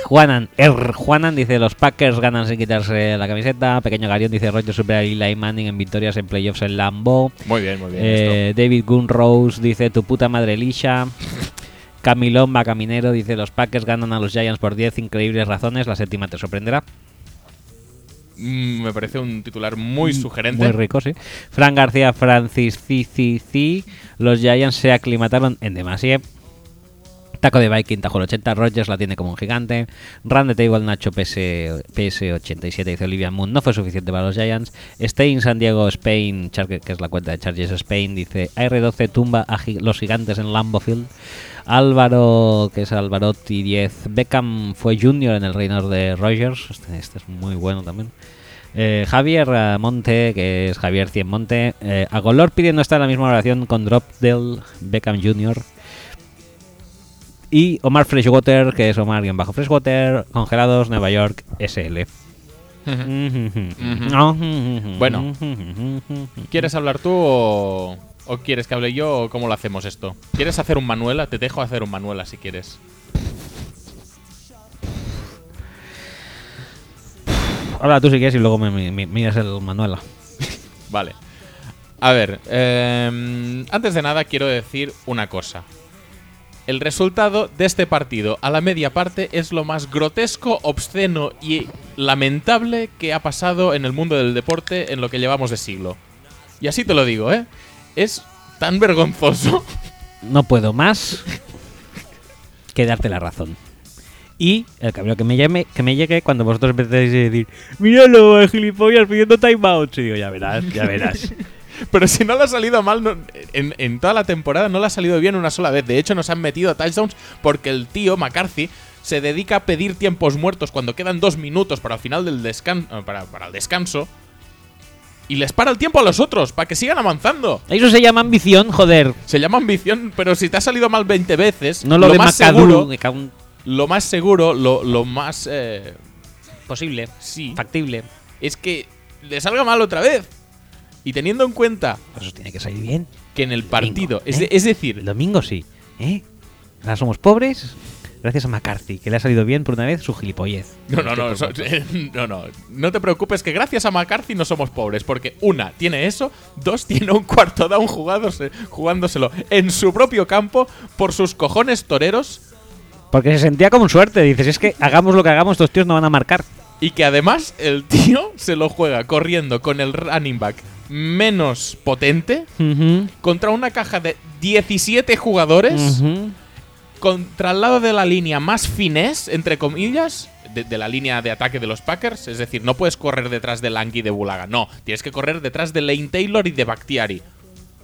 Speaker 1: Juanan, R. Juanan dice los Packers ganan sin quitarse la camiseta. Pequeño Garión dice Rogers supera a Eli Manning en victorias en playoffs en Lambo.
Speaker 2: Muy bien, muy bien.
Speaker 1: Eh, David Gunrose dice tu puta madre Lisha. Camilón Caminero dice los Packers ganan a los Giants por 10 increíbles razones. La séptima te sorprenderá.
Speaker 2: Mm, me parece un titular muy sugerente.
Speaker 1: Muy rico, sí. Fran García Francis CCC. Los Giants se aclimataron en demasia. Taco de Viking, Tajo el 80, Rogers la tiene como un gigante. Run the Table, Nacho PS, PS87, dice Olivia Moon, no fue suficiente para los Giants. Stay in San Diego, Spain, Char- que es la cuenta de Chargers Spain, dice AR12 tumba a los gigantes en Lambeau Field. Álvaro, que es Alvarotti 10. Beckham fue junior en el reino de Rogers. Este, este es muy bueno también. Eh, Javier Monte, que es Javier Cien Monte. Eh, Agolor pidiendo estar en la misma oración con Dropdale Beckham Jr. Y Omar Freshwater, que es Omar bien bajo Freshwater, Congelados, Nueva York, SL.
Speaker 2: Bueno. ¿Quieres hablar tú o, o quieres que hable yo o cómo lo hacemos esto? ¿Quieres hacer un Manuela? Te dejo hacer un Manuela si quieres.
Speaker 1: Habla tú si quieres y luego me, me- me- miras el Manuela.
Speaker 2: Vale. A ver, eh, antes de nada quiero decir una cosa. El resultado de este partido a la media parte es lo más grotesco, obsceno y lamentable que ha pasado en el mundo del deporte en lo que llevamos de siglo. Y así te lo digo, ¿eh? Es tan vergonzoso.
Speaker 1: No puedo más que darte la razón. Y el cabrón que me, llame, que me llegue cuando vosotros empecéis a decir Míralo, el gilipollas pidiendo timeouts. Y digo, ya verás, ya verás.
Speaker 2: Pero si no le ha salido mal no- en, en toda la temporada, no le ha salido bien una sola vez. De hecho, nos han metido touchdowns porque el tío McCarthy se dedica a pedir tiempos muertos cuando quedan dos minutos para el final del descanso, para, para el descanso. Y les para el tiempo a los otros para que sigan avanzando.
Speaker 1: Eso se llama ambición, joder.
Speaker 2: Se llama ambición, pero si te ha salido mal 20 veces,
Speaker 1: No lo, de
Speaker 2: más
Speaker 1: Macadú.
Speaker 2: seguro, lo más seguro, lo, lo más eh,
Speaker 1: Posible,
Speaker 2: sí,
Speaker 1: factible.
Speaker 2: es que le salga mal otra vez. Y teniendo en cuenta
Speaker 1: eso tiene que salir bien.
Speaker 2: que en el partido, es,
Speaker 1: ¿eh?
Speaker 2: es decir,
Speaker 1: El domingo sí. ¿Eh? Ahora somos pobres. Gracias a McCarthy, que le ha salido bien por una vez su gilipollez.
Speaker 2: No, no, no, so- no, no. No te preocupes que gracias a McCarthy no somos pobres, porque una, tiene eso, dos, tiene un cuarto down jugándose- jugándoselo en su propio campo por sus cojones toreros
Speaker 1: Porque se sentía como un suerte. Dices, es que hagamos lo que hagamos, estos tíos no van a marcar.
Speaker 2: y que además el tío se lo juega corriendo con el running back menos potente contra una caja de 17 jugadores contra el lado de la línea más finés, entre comillas, de, de la línea de ataque de los Packers. Es decir, no puedes correr detrás de Lanky y de Bulaga. No, tienes que correr detrás de Lane Taylor y de Bakhtiari.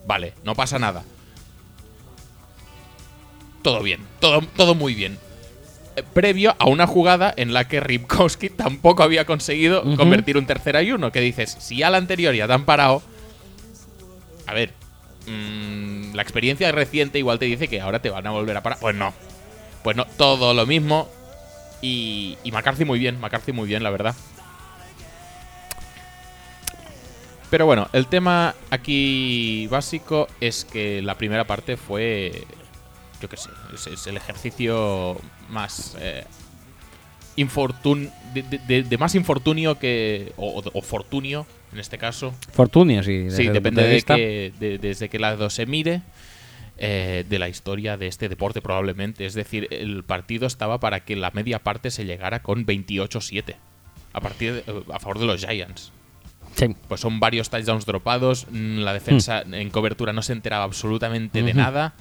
Speaker 2: Vale, no pasa nada. Todo bien, todo, todo muy bien. Previo a una jugada en la que Ripkowski tampoco había conseguido convertir un tercera y uno. Que dices, si ya la anterior ya te han parado. A ver, mm, la experiencia reciente igual te dice que ahora te van a volver a parar. Pues no. Pues no, todo lo mismo. Y, y McCarthy muy bien, McCarthy muy bien, la verdad. Pero bueno, el tema aquí básico es que la primera parte fue. Yo qué sé, es, es el ejercicio más. Eh, infortun de, de- de- de más infortunio que. O, o fortunio, en este caso.
Speaker 1: Fortunio, sí. desde
Speaker 2: Sí, depende
Speaker 1: de
Speaker 2: de, que, de- desde qué lado se mire. eh, de la historia de este deporte, probablemente. Es decir, el partido estaba para que la media parte se llegara con 28-7. A, partir de- eh, a favor de los Giants.
Speaker 1: Sí.
Speaker 2: Pues son varios touchdowns dropados. mm, La defensa en cobertura no se enteraba absolutamente de nada.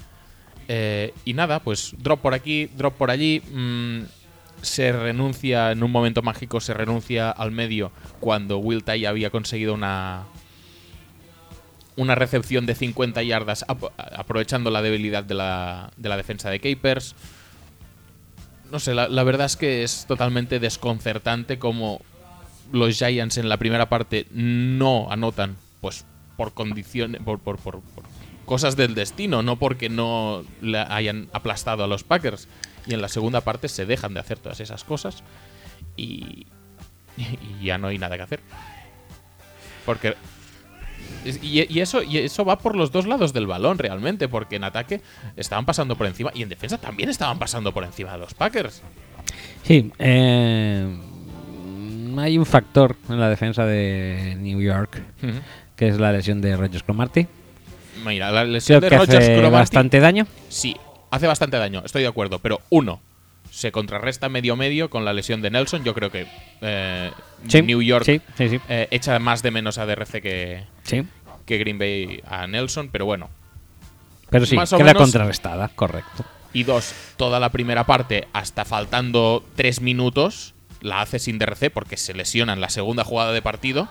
Speaker 2: Eh, y nada, pues drop por aquí, drop por allí. mm, se renuncia, en un momento mágico, se renuncia al medio cuando Will Tye había conseguido una. Una recepción de 50 yardas, ap- aprovechando la debilidad de la, de la defensa de Capers. No sé, la, verdad es que es totalmente desconcertante como los Giants en la primera parte no anotan, pues por condiciones, por, por- por cosas del destino, no porque no le hayan aplastado a los Packers. Y en la segunda parte se dejan de hacer todas esas cosas y, y ya no hay nada que hacer. Porque y eso, y eso va por los dos lados del balón realmente, porque en ataque estaban pasando por encima y en defensa también estaban pasando por encima de los Packers.
Speaker 1: Sí, eh, hay un factor en la defensa de New York, que es la lesión de Rogers Cromarty.
Speaker 2: Mira, la lesión
Speaker 1: Creo
Speaker 2: de Rogers
Speaker 1: hace bastante daño.
Speaker 2: Sí, hace bastante daño, estoy de acuerdo. Pero uno, se contrarresta medio medio con la lesión de Nelson. Yo creo que eh,
Speaker 1: Sí,
Speaker 2: New York
Speaker 1: Sí, sí, sí.
Speaker 2: eh, echa más de menos a DRC que, que Green Bay a Nelson, pero bueno.
Speaker 1: Pero sí,
Speaker 2: Más
Speaker 1: queda
Speaker 2: menos-
Speaker 1: contrarrestada, correcto.
Speaker 2: Y dos, toda la primera parte, hasta faltando tres minutos, la hace sin DRC porque se lesiona en la segunda jugada de partido.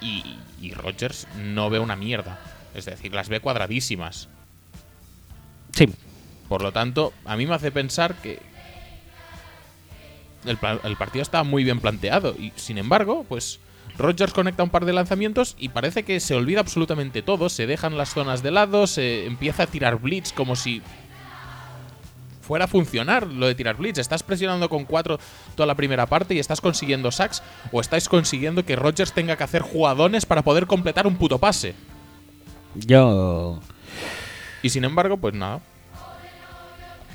Speaker 2: Y, y Rodgers no ve una mierda. Es decir, las ve cuadradísimas.
Speaker 1: Sí,
Speaker 2: Por lo tanto, a mí me hace pensar que el, el partido está muy bien planteado. Y sin embargo, pues Rodgers conecta un par de lanzamientos y parece que se olvida absolutamente todo. Se dejan las zonas de lado, se empieza a tirar blitz como si fuera a funcionar lo de tirar blitz. Estás presionando con cuatro toda la primera parte y estás consiguiendo sacks o estáis consiguiendo que Rodgers tenga que hacer jugadones para poder completar un puto pase.
Speaker 1: Yo
Speaker 2: Y sin embargo, pues nada.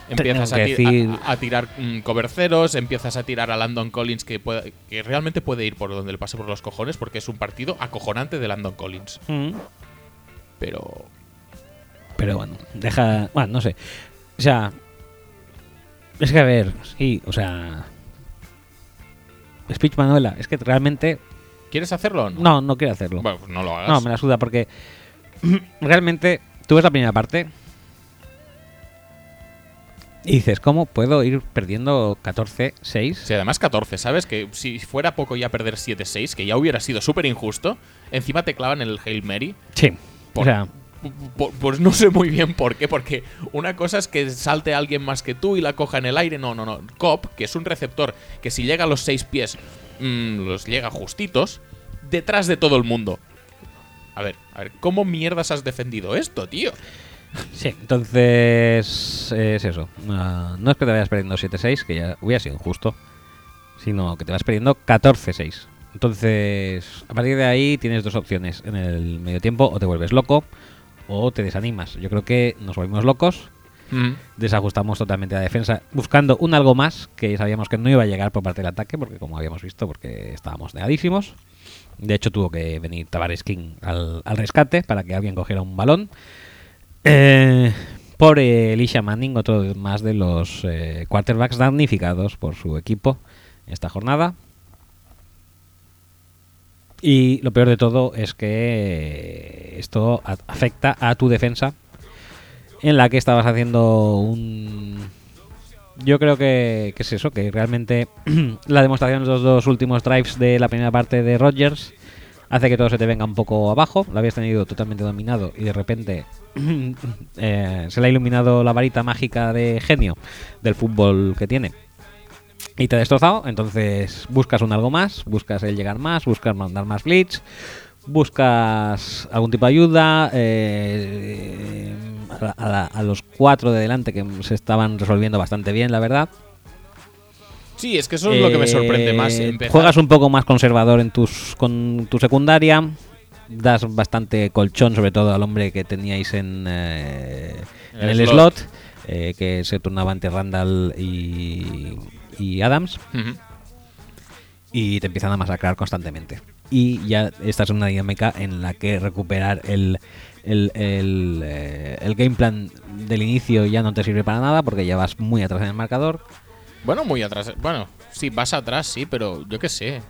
Speaker 2: Empiezas a tirar mm, coberceros, empiezas a tirar a Landon Collins que, puede- que realmente puede ir por donde le pase por los cojones porque es un partido acojonante de Landon Collins.
Speaker 1: Mm.
Speaker 2: Pero
Speaker 1: Pero bueno, deja. Bueno, no sé. O sea. Es que a ver, sí, o sea. Speech Manuela, es que realmente.
Speaker 2: ¿quieres hacerlo o no?
Speaker 1: No, no quiero hacerlo.
Speaker 2: Bueno, pues no lo hagas.
Speaker 1: No, me la suda porque. Realmente, tú ves la primera parte. Y dices, ¿cómo puedo ir perdiendo 14-6?
Speaker 2: Si además 14, ¿sabes? Que si fuera poco ya perder 7-6, que ya hubiera sido súper injusto, encima te clavan el Hail Mary.
Speaker 1: Sí.
Speaker 2: Por-
Speaker 1: O sea,
Speaker 2: Por- Pues no sé muy bien por qué, porque una cosa es que salte alguien más que tú y la coja en el aire. No, no, no. Cop, que es un receptor que si llega a los seis pies, mm, los llega justitos, detrás de todo el mundo. A ver, a ver, ¿cómo mierdas has defendido esto, tío?
Speaker 1: sí, entonces. Es eso. Ah, no es que te vayas perdiendo 7-6, que ya hubiera sido injusto. Sino que te vas perdiendo 14-6. Entonces, a partir de ahí tienes dos opciones. En el medio tiempo, o te vuelves loco o te desanimas. Yo creo que nos volvimos locos.
Speaker 2: Mm,
Speaker 1: desajustamos totalmente la defensa, buscando un algo más que sabíamos que no iba a llegar por parte del ataque, porque como habíamos visto, porque estábamos negadísimos. De hecho, tuvo que venir Tavares King al, al rescate para que alguien cogiera un balón. Eh, por Elisha Manning, otro más de los eh, quarterbacks damnificados por su equipo esta jornada. Y lo peor de todo es que esto afecta a tu defensa en la que estabas haciendo un... Yo creo que, que es eso, que realmente la demostración de los dos últimos drives de la primera parte de Rodgers hace que todo se te venga un poco abajo. Lo habías tenido totalmente dominado y de repente eh, se le ha iluminado la varita mágica de genio del fútbol que tiene. Y te ha destrozado, entonces buscas un algo más, buscas el llegar más, buscas mandar más blitz, buscas algún tipo de ayuda eh, a, la- a los cuatro de delante que se estaban resolviendo bastante bien, la verdad.
Speaker 2: Sí, es que eso es lo que me sorprende más.
Speaker 1: Eh,
Speaker 2: empezar-
Speaker 1: Juegas un poco más conservador en tus con tu secundaria. Das bastante colchón, sobre todo al hombre que teníais en, eh,
Speaker 2: En
Speaker 1: en
Speaker 2: el
Speaker 1: el
Speaker 2: slot.
Speaker 1: slot, que se turnaba entre Randall y, y Adams, y te empiezan a masacrar constantemente. Y ya estás en una dinámica en la que recuperar el, el, el, eh, el game plan del inicio ya no te sirve para nada porque ya vas muy atrás en el marcador.
Speaker 2: Bueno, muy atrás. Bueno, sí, vas atrás, sí, pero yo qué sé.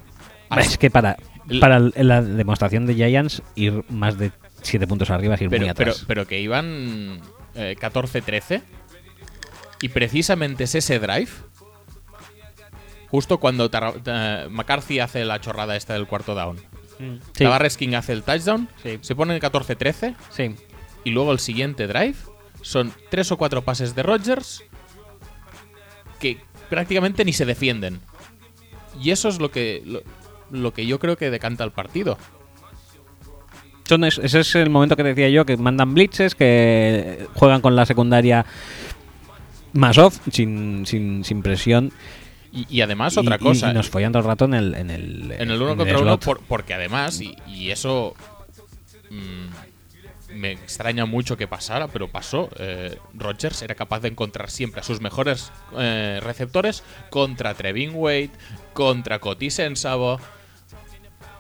Speaker 1: Es que para, para la demostración de Giants, ir más de 7 puntos arriba es ir muy
Speaker 2: Pero, pero,
Speaker 1: atrás.
Speaker 2: pero que iban eh, 14-13. Y precisamente es ese drive. Justo cuando eh, McCarthy hace la chorrada esta del cuarto down.
Speaker 1: sí,
Speaker 2: Tavares King hace el touchdown.
Speaker 1: Sí.
Speaker 2: Se pone en 14-13.
Speaker 1: sí.
Speaker 2: Y luego el siguiente drive son tres o cuatro pases de Rodgers que prácticamente ni se defienden. Y eso es lo que, lo, lo que yo creo que decanta el partido.
Speaker 1: Son es- ese es el momento que decía yo, que mandan blitzes, que juegan con la secundaria más off, sin, sin, sin presión.
Speaker 2: Y, y además
Speaker 1: y-
Speaker 2: otra cosa.
Speaker 1: Y, nos follan todo el rato en el En el,
Speaker 2: en el uno contra uno por- porque además, y, eso mm, me extraña mucho que pasara, pero pasó. Eh, Rodgers era capaz de encontrar siempre a sus mejores eh, receptores contra Trevin Wade, contra Coti Sensabo.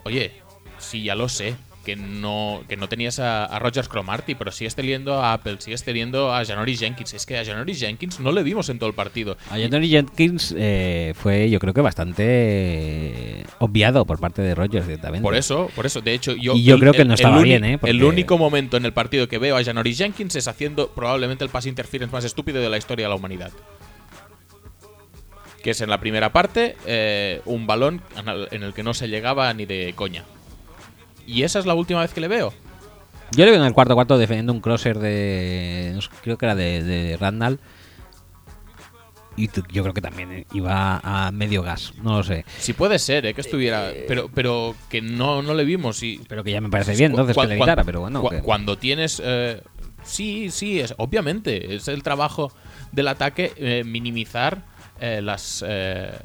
Speaker 2: Oye, sí, ya lo sé. Que no, que no tenías a, a Rogers Cromarty, pero sigues teniendo a Apple, sigues teniendo a Janoris Jenkins. Es que a Janoris Jenkins no le vimos en todo el partido.
Speaker 1: A Anthony Jenkins eh, fue, yo creo que bastante eh, obviado por parte de Rogers directamente.
Speaker 2: Por eso, por eso. De hecho, yo.
Speaker 1: Y yo creo que no estaba bien, ¿eh? Porque-
Speaker 2: El único momento en el partido que veo a Janoris Jenkins es haciendo probablemente el pass interference más estúpido de la historia de la humanidad. Que es en la primera parte, eh, un balón en el que no se llegaba ni de coña. Y esa es la última vez que le veo.
Speaker 1: Yo le veo en el cuarto cuarto defendiendo un crosser de. Creo que era de, de Randall. Y yo creo que también iba a medio gas, no lo sé.
Speaker 2: Si puede ser, eh, que estuviera. Pero, pero que no, no le vimos. Y,
Speaker 1: Pero que ya me parece bien, entonces que le evitara, pero bueno.
Speaker 2: cu-
Speaker 1: que-
Speaker 2: Cuando tienes. eh, sí, sí, es, obviamente. Es el trabajo del ataque eh, minimizar eh, las. eh, eh,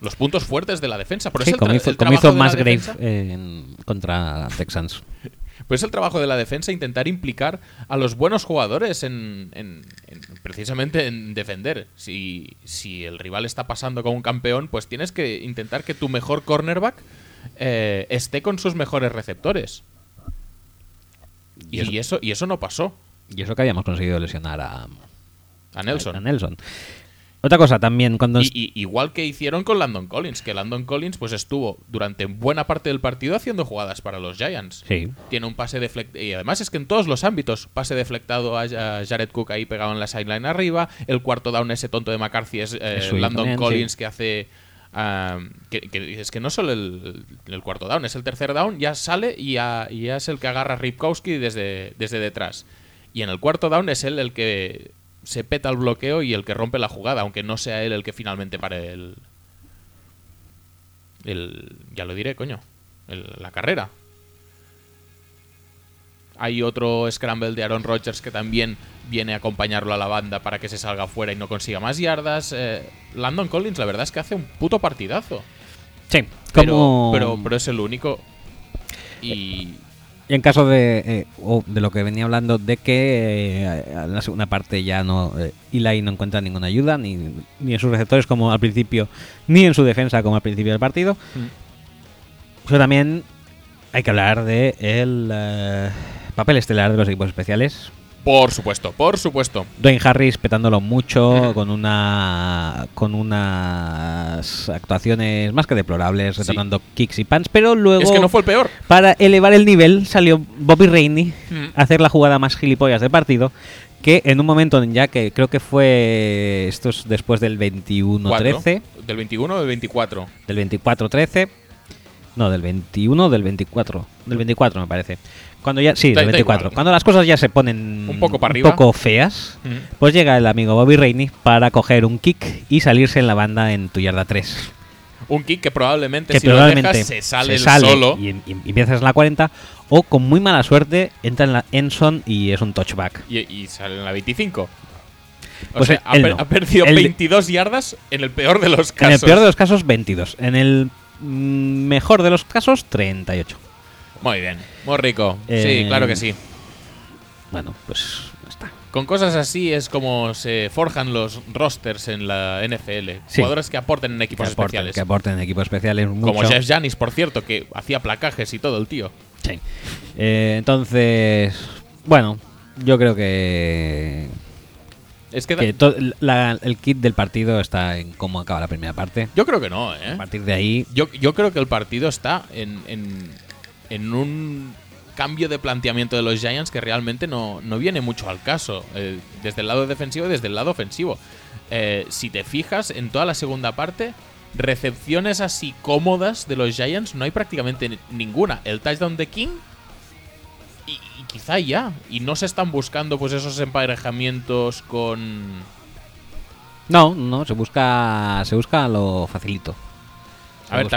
Speaker 2: los puntos fuertes de la defensa. Pero
Speaker 1: Sí,
Speaker 2: es el,
Speaker 1: como hizo,
Speaker 2: el
Speaker 1: como
Speaker 2: defensa-
Speaker 1: en- contra Texans.
Speaker 2: Pues es el trabajo de la defensa intentar implicar a los buenos jugadores en, en- en- precisamente en defender. Si, si el rival está pasando con un campeón, pues tienes que intentar que tu mejor cornerback eh, esté con sus mejores receptores. Y, eso, y eso no pasó
Speaker 1: Y eso que habíamos conseguido lesionar a,
Speaker 2: a Nelson.
Speaker 1: a Nelson. Otra cosa también, cuando...
Speaker 2: Y, y- igual que hicieron con Landon Collins, que Landon Collins pues estuvo durante buena parte del partido haciendo jugadas para los Giants.
Speaker 1: Sí.
Speaker 2: Tiene un pase deflectado. Y además es que en todos los ámbitos, pase deflectado a Jared Cook ahí pegado en la sideline arriba. El cuarto down, ese tonto de McCarthy, es eh, Landon
Speaker 1: también,
Speaker 2: Collins
Speaker 1: sí.
Speaker 2: que hace. ah, que, que es que no solo el, el cuarto down, es el tercer down, ya sale y ya, y ya es el que agarra a Ripkowski desde, desde detrás. Y en el cuarto down es él el que se peta el bloqueo y el que rompe la jugada, aunque no sea él el que finalmente pare el. el ya lo diré, coño. el- la carrera. Hay otro scramble de Aaron Rodgers que también viene a acompañarlo a la banda para que se salga fuera y no consiga más yardas. Eh, Landon Collins, la verdad es que hace un puto partidazo.
Speaker 1: Sí,
Speaker 2: Pero, pero, pero es el único. Y.
Speaker 1: Y en caso de, eh, de lo que venía hablando, de que eh, en la segunda parte ya no eh, Eli no encuentra ninguna ayuda, ni, ni en sus receptores como al principio, ni en su defensa como al principio del partido. Pero también hay que hablar de el eh, papel estelar de los equipos especiales.
Speaker 2: Por supuesto, por supuesto.
Speaker 1: Dwayne Harris petándolo mucho, con una con unas actuaciones más que deplorables,
Speaker 2: Sí.
Speaker 1: retornando kicks y pants, pero luego
Speaker 2: Es que no fue el peor.
Speaker 1: para elevar el nivel salió Bobby Rainey
Speaker 2: Mm.
Speaker 1: a hacer la jugada más gilipollas del partido, que en un momento en ya que creo que fue esto es después del 21-13,
Speaker 2: Cuatro. Del 21 o del 24.
Speaker 1: del 24-13, No, del 21 o del 24. Del 24 me parece. Cuando ya, sí,
Speaker 2: Da-
Speaker 1: del
Speaker 2: da
Speaker 1: 24.
Speaker 2: igual.
Speaker 1: Cuando las cosas ya se ponen
Speaker 2: Un poco para arriba.
Speaker 1: poco feas,
Speaker 2: Mm.
Speaker 1: pues llega el amigo Bobby Rainey para coger un kick y salirse en la banda en tu yarda 3.
Speaker 2: Un kick que probablemente
Speaker 1: Que
Speaker 2: si lo
Speaker 1: probablemente
Speaker 2: dejas se sale,
Speaker 1: se
Speaker 2: el solo.
Speaker 1: y, y- y empiezas en la 40 o con muy mala suerte entra en la Enson y es un touchback.
Speaker 2: Y, y sale en la 25. O
Speaker 1: Pues
Speaker 2: sea, ha, per-
Speaker 1: no.
Speaker 2: ha perdido
Speaker 1: Él-
Speaker 2: 22 yardas en el peor de los
Speaker 1: En
Speaker 2: casos.
Speaker 1: el peor de los casos 22, en el mm, mejor de los casos 38.
Speaker 2: Muy bien, muy rico.
Speaker 1: Eh,
Speaker 2: Sí, claro que sí.
Speaker 1: Bueno, pues está.
Speaker 2: Con cosas así es como se forjan los rosters en la NFL.
Speaker 1: Sí.
Speaker 2: Jugadores que aporten en equipos
Speaker 1: que aporten,
Speaker 2: especiales.
Speaker 1: que aporten en equipos especiales mucho.
Speaker 2: Como Jeff Janis, por cierto, que hacía placajes y todo el tío.
Speaker 1: Sí. Eh, entonces, bueno, yo creo que,
Speaker 2: Es que,
Speaker 1: la- el kit del partido está en cómo acaba la primera parte.
Speaker 2: yo creo que no,
Speaker 1: A
Speaker 2: ¿eh?
Speaker 1: partir de ahí,
Speaker 2: Yo, yo creo que el partido está en, en, en un cambio de planteamiento de los Giants que realmente no, no viene mucho al caso, eh, desde el lado defensivo y desde el lado ofensivo. Eh, si te fijas, en toda la segunda parte, recepciones así cómodas de los Giants no hay prácticamente ni- ninguna. El touchdown de King y, y quizá ya. Y no se están buscando pues esos emparejamientos con...
Speaker 1: no, no, se busca, se busca lo facilito.
Speaker 2: A ver,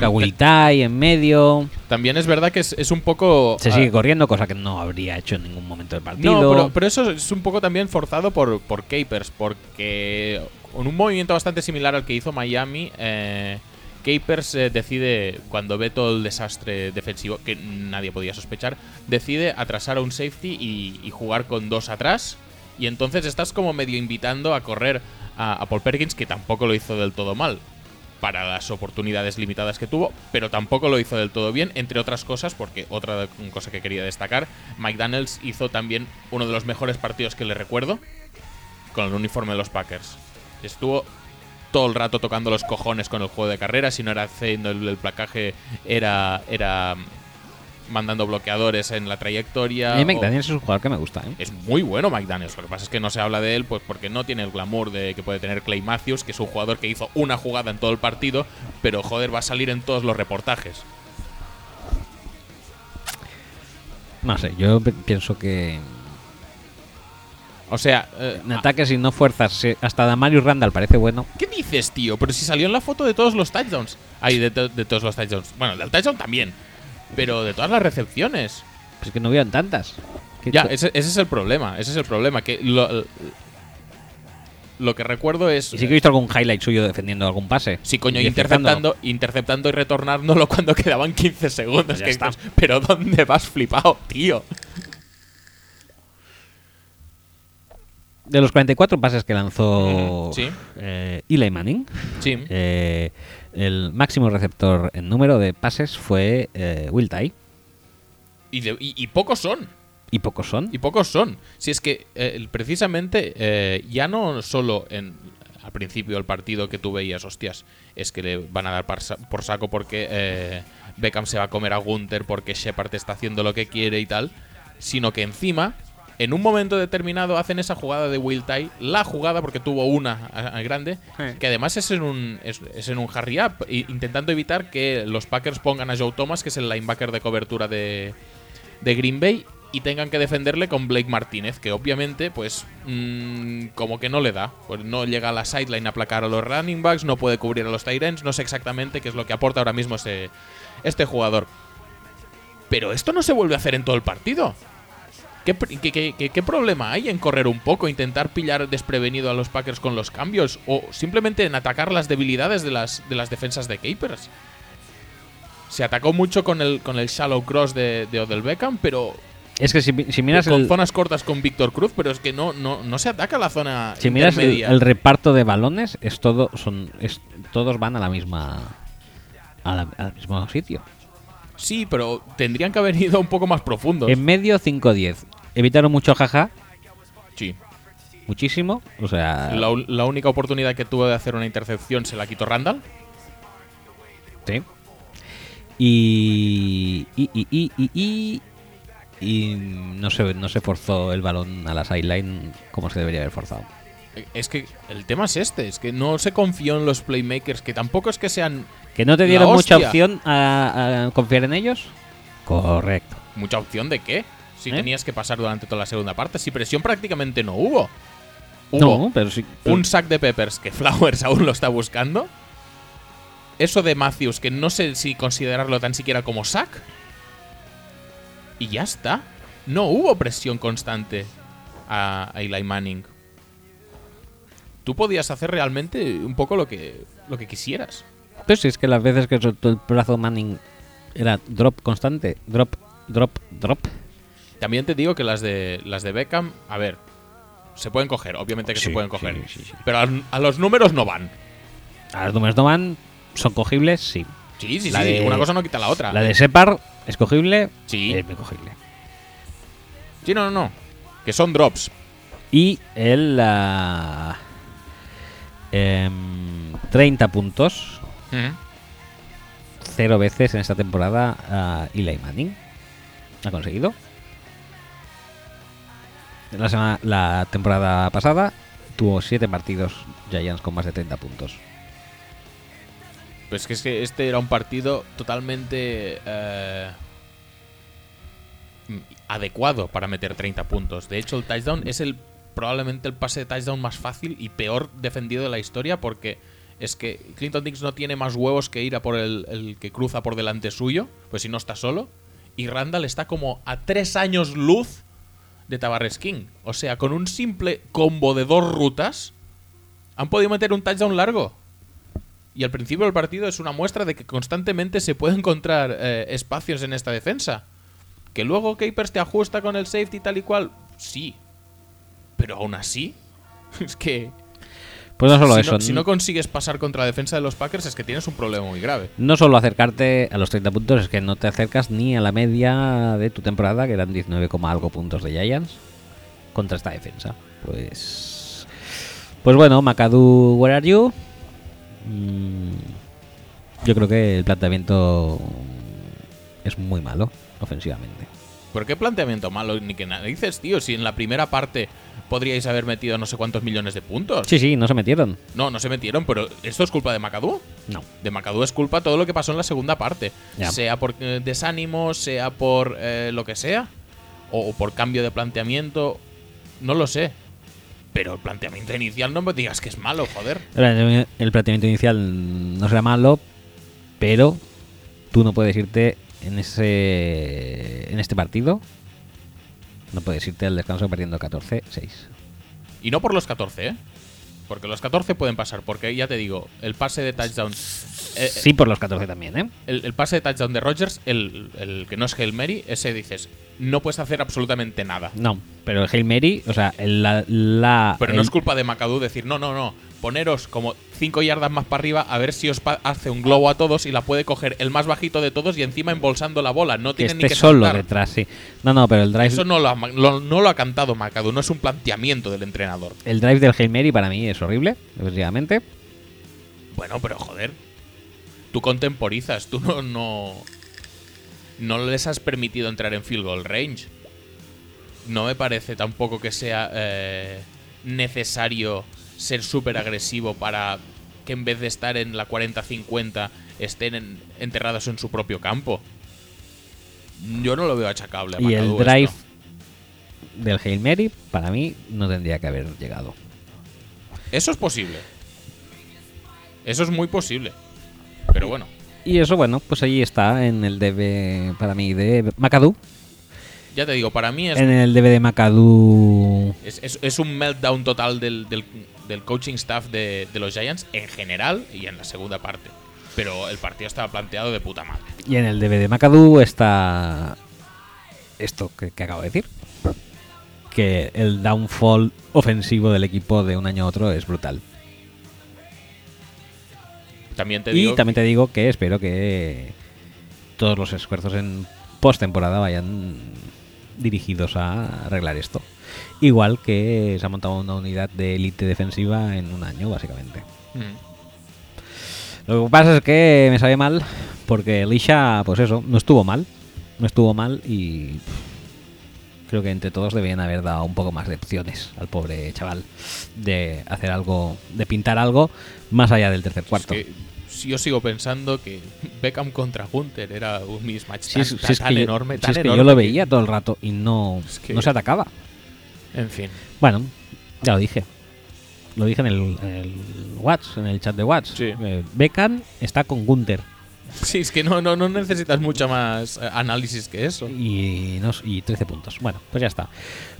Speaker 1: en medio,
Speaker 2: También es verdad que es, es un poco...
Speaker 1: se
Speaker 2: ah,
Speaker 1: sigue corriendo, cosa que no habría hecho en ningún momento del partido.
Speaker 2: No, pero, pero eso es un poco también forzado por, por Capers, porque con un movimiento bastante similar al que hizo Miami, eh, Capers eh, decide, cuando ve todo el desastre defensivo, que nadie podía sospechar, decide atrasar a un safety y, y jugar con dos atrás. Y entonces estás como medio invitando a correr a, a Paul Perkins, que tampoco lo hizo del todo mal para las oportunidades limitadas que tuvo, pero tampoco lo hizo del todo bien, entre otras cosas, porque otra cosa que quería destacar, Mike Daniels hizo también uno de los mejores partidos que le recuerdo con el uniforme de los Packers. Estuvo todo el rato tocando los cojones con el juego de carrera, si no era haciendo el, placaje, era, era mandando bloqueadores en la trayectoria.
Speaker 1: A mí
Speaker 2: o-
Speaker 1: McDaniels es un jugador que me gusta, ¿eh?
Speaker 2: es muy bueno Mike Daniels. Lo que pasa es que no se habla de él pues porque no tiene el glamour de que puede tener Clay Matthews, que es un jugador que hizo una jugada en todo el partido, pero joder, va a salir en todos los reportajes.
Speaker 1: No sé, yo pienso que
Speaker 2: O sea, eh,
Speaker 1: en ataque si no fuerzas, si- hasta Damarius Randall parece bueno.
Speaker 2: ¿qué dices, tío? Pero si salió en la foto de todos los touchdowns. Ay, de, to- de todos los touchdowns. Bueno, del touchdown también. Pero de todas las recepciones.
Speaker 1: Pues que no hubieran tantas. ¿Qué
Speaker 2: Ya, ese, ese es el problema. Ese es el problema. Que lo, lo que recuerdo es.
Speaker 1: Y sí que he visto algún highlight suyo defendiendo algún pase.
Speaker 2: Sí, coño, interceptando, interceptando y retornándolo cuando quedaban 15 segundos.
Speaker 1: Pues ya
Speaker 2: que
Speaker 1: está.
Speaker 2: dices, Pero ¿dónde vas flipado, tío?
Speaker 1: De los 44 pases que lanzó
Speaker 2: sí.
Speaker 1: eh, Eli Manning,
Speaker 2: Sí.
Speaker 1: eh, el máximo receptor en número de pases fue eh, Will Tye.
Speaker 2: Y, de- y- y pocos son.
Speaker 1: Y pocos son.
Speaker 2: Y pocos son. Si es que eh, precisamente ya no solo en al principio del partido que tú veías, hostias, es que le van a dar por saco porque Beckham se va a comer a Gunther porque Shepard está haciendo lo que quiere y tal, sino que encima, en un momento determinado, hacen esa jugada de Will Tye, la jugada porque tuvo una a- a grande, que además es en un, es, es en un hurry up, intentando evitar que los Packers pongan a Joe Thomas, que es el linebacker de cobertura de, de Green Bay y tengan que defenderle con Blake Martínez, que obviamente, pues, mm, como que no le da. Pues no llega a la sideline a aplacar a los running backs, no puede cubrir a los tight ends, no sé exactamente qué es lo que aporta ahora mismo ese, este jugador. Pero esto no se vuelve a hacer en todo el partido. ¿Qué, pr- qué- qué- qué- qué problema hay en correr un poco, intentar pillar desprevenido a los Packers con los cambios? O simplemente en atacar las debilidades de las, de las defensas de Capers. Se atacó mucho con el, con el shallow cross de, de Odell Beckham, pero
Speaker 1: Es que si, si miras,
Speaker 2: con
Speaker 1: el,
Speaker 2: zonas cortas con Víctor Cruz, pero es que no, no, no se ataca la zona
Speaker 1: si miras el, reparto de balones, es todo, son, es, todos van a la misma a la- al mismo sitio.
Speaker 2: Sí, pero tendrían que haber ido un poco más profundos.
Speaker 1: En medio 5-10. Evitaron mucho jaja,
Speaker 2: Sí.
Speaker 1: muchísimo. O sea,
Speaker 2: La, única oportunidad que tuvo de hacer una intercepción se la quitó Randall.
Speaker 1: Sí. Y. Y. Y. Y. Y. y- y no, se, no se forzó el balón a la sideline como se debería haber forzado.
Speaker 2: Es que el tema es este, es que no se confió en los playmakers, que tampoco es que sean
Speaker 1: ¿Que no te dieron mucha opción a, a confiar en ellos? Correcto.
Speaker 2: mucha opción de qué. Si
Speaker 1: ¿Eh?
Speaker 2: tenías que pasar durante toda la segunda parte, si presión prácticamente no hubo. Hubo
Speaker 1: No, pero sí.
Speaker 2: un sack de Peppers que Flowers aún lo está buscando. Eso de Matthews, que no sé si considerarlo tan siquiera como sack. Y ya está. No hubo presión constante a Eli Manning. Tú podías hacer realmente un poco lo que, lo que quisieras.
Speaker 1: Pues si es que las veces que soltó el brazo Manning era drop constante, drop, drop, drop.
Speaker 2: También te digo que las de las de Beckham, a ver, se pueden coger, obviamente que se pueden coger.
Speaker 1: sí, sí, sí.
Speaker 2: Pero a, a los números no van.
Speaker 1: A los números no van, son cogibles, sí.
Speaker 2: Sí, sí,
Speaker 1: La
Speaker 2: sí.
Speaker 1: de-
Speaker 2: una cosa no quita la otra.
Speaker 1: La de Separ es cogible,
Speaker 2: Sí.
Speaker 1: es muy cogible.
Speaker 2: Sí, no, no, no. Que son drops.
Speaker 1: Y el ah, em, 30 puntos, cero veces en esta temporada Eli Manning. Ha conseguido. La, semana- la temporada pasada tuvo 7 partidos Giants con más de 30 puntos.
Speaker 2: Pues que es que este era un partido totalmente eh, mm, adecuado para meter 30 puntos. De hecho, el touchdown es el probablemente el pase de touchdown más fácil y peor defendido de la historia porque es que Clinton Dix no tiene más huevos que ir a por el, que cruza por delante suyo, pues si no está solo. Y Randall está como a tres años luz de Tavares King. O sea, con un simple combo de dos rutas han podido meter un touchdown largo. Y al principio del partido es una muestra de que constantemente se puede encontrar eh, espacios en esta defensa. Que luego Capers te ajusta con el safety tal y cual, sí. Pero aún así, es que
Speaker 1: Pues no solo
Speaker 2: si,
Speaker 1: eso,
Speaker 2: no, si no consigues pasar contra la defensa de los Packers es que tienes un problema muy grave.
Speaker 1: no solo acercarte a los 30 puntos, es que no te acercas ni a la media de tu temporada, que eran 19, coma algo puntos de Giants, contra esta defensa. Pues. Pues bueno, McAdoo, where are you? Mm, yo creo que el planteamiento es muy malo ofensivamente.
Speaker 2: ¿Por qué planteamiento malo? Ni que narices, tío. Si en la primera parte podríais haber metido no sé cuántos millones de puntos.
Speaker 1: Sí, sí, no se metieron.
Speaker 2: No, no se metieron, pero ¿esto es culpa de McAdoo?
Speaker 1: No.
Speaker 2: De McAdoo es culpa todo lo que pasó en la segunda parte.
Speaker 1: Ya.
Speaker 2: Sea por eh, desánimo, sea por eh, lo que sea. O, o por cambio de planteamiento. No lo sé. Pero el planteamiento inicial no me digas que es malo, joder.
Speaker 1: El el planteamiento inicial no será malo, pero tú no puedes irte en ese en este partido. No puedes irte al descanso perdiendo 14-6.
Speaker 2: Y no por los 14, ¿eh? Porque los 14 pueden pasar. Porque ya te digo, el pase de touchdown. eh,
Speaker 1: Sí, por los 14 también, ¿eh?
Speaker 2: el, el pase de touchdown de Rodgers, el, el que no es Hail Mary, ese dices, no puedes hacer absolutamente nada.
Speaker 1: No, pero el Hail Mary, o sea, el- la. la-
Speaker 2: Pero no es culpa de McAdoo decir, no, no, no, poneros como 5 yardas más para arriba a ver si os hace un globo a todos y la puede coger el más bajito de todos y encima embolsando la bola. No tiene ni que
Speaker 1: solo
Speaker 2: saltar.
Speaker 1: detrás, sí. No, no, pero el drive,
Speaker 2: Eso no lo, ha, lo- no lo ha cantado McAdoo, no es un planteamiento del entrenador.
Speaker 1: el drive del Hail Mary para mí es horrible, efectivamente.
Speaker 2: Bueno, pero joder. Tú contemporizas, tú no, no. No les has permitido entrar en field goal range. No me parece tampoco que sea eh, necesario ser súper agresivo para que en vez de estar en la 40-50 estén en- enterrados en su propio campo. Yo no lo veo achacable. a
Speaker 1: Y el drive
Speaker 2: esto.
Speaker 1: del Hail Mary, para mí, no tendría que haber llegado.
Speaker 2: Eso es posible. Eso es muy posible. Pero bueno.
Speaker 1: Y eso, bueno, pues ahí está en el DB para mí de McAdoo.
Speaker 2: Ya te digo, para mí es
Speaker 1: En el DB de McAdoo.
Speaker 2: Es, es- es un meltdown total del, del- del coaching staff de, de los Giants en general y en la segunda parte. Pero el partido estaba planteado de puta madre.
Speaker 1: Y en el DB de McAdoo está esto que, que acabo de decir. Que el downfall ofensivo del equipo de un año a otro es brutal.
Speaker 2: También te
Speaker 1: Y
Speaker 2: digo.
Speaker 1: también te digo que espero que todos los esfuerzos en postemporada vayan dirigidos a arreglar esto. Igual que se ha montado una unidad de élite defensiva en un año, básicamente.
Speaker 2: Mm.
Speaker 1: Lo que pasa es que me sabe mal porque Elisha, pues eso, no estuvo mal. No estuvo mal y. creo que entre todos deberían haber dado un poco más de opciones al pobre chaval de hacer algo, de pintar algo más allá del tercer cuarto.
Speaker 2: Es que yo sigo pensando que Beckham contra Gunter era un mismatch
Speaker 1: Si
Speaker 2: tan,
Speaker 1: si es
Speaker 2: tan
Speaker 1: yo,
Speaker 2: enorme,
Speaker 1: si
Speaker 2: tan
Speaker 1: es que
Speaker 2: enorme
Speaker 1: yo lo veía todo el rato y no, no se atacaba.
Speaker 2: En fin.
Speaker 1: Bueno, ya lo dije. Lo dije en el, en el Whats, en el chat de.
Speaker 2: Sí.
Speaker 1: Eh, Beckham está con Gunter.
Speaker 2: Sí, es que no, no, no necesitas mucho más eh, análisis que eso.
Speaker 1: y, nos- y 13 puntos. Bueno, pues ya está.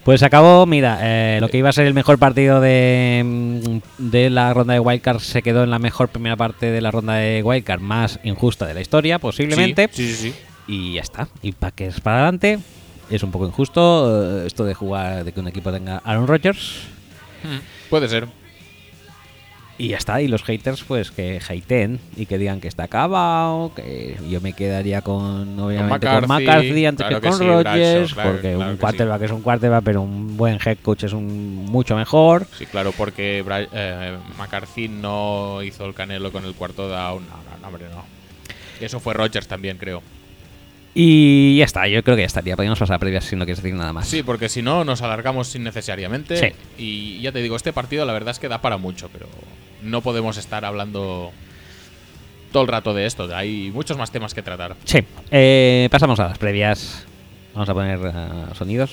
Speaker 1: Pues se acabó, mira, eh, lo que iba a ser el mejor partido de, mm, de la ronda de Wildcard se quedó en la mejor primera parte de la ronda de Wildcard más injusta de la historia, posiblemente.
Speaker 2: Sí, sí, sí. sí.
Speaker 1: Y ya está. Y para que es para adelante, es un poco injusto eh, esto de jugar, de que un equipo tenga Aaron Rodgers.
Speaker 2: Mm, Puede ser.
Speaker 1: Y ya está, y los haters pues que hateen y que digan que está acabado, que yo me quedaría con obviamente con
Speaker 2: McCarthy,
Speaker 1: McCarthy antes
Speaker 2: claro
Speaker 1: que con
Speaker 2: sí,
Speaker 1: Rodgers,
Speaker 2: claro,
Speaker 1: porque
Speaker 2: claro
Speaker 1: un
Speaker 2: que
Speaker 1: quarterback es un quarterback, pero un buen head coach es un mucho mejor.
Speaker 2: Sí, claro, porque eh, McCarthy no hizo el canelo con el cuarto down. No, no, no, hombre, no. Eso fue Rogers también, creo.
Speaker 1: Y ya está, yo creo que ya estaría. Podríamos pasar a previas si no quieres decir nada más.
Speaker 2: Sí, porque si no, nos alargamos innecesariamente.
Speaker 1: Sí.
Speaker 2: Y ya te digo, este partido la verdad es que da para mucho, pero no podemos estar hablando todo el rato de esto. Hay muchos más temas que tratar.
Speaker 1: Sí, eh, pasamos a las previas. Vamos a poner eh, sonidos,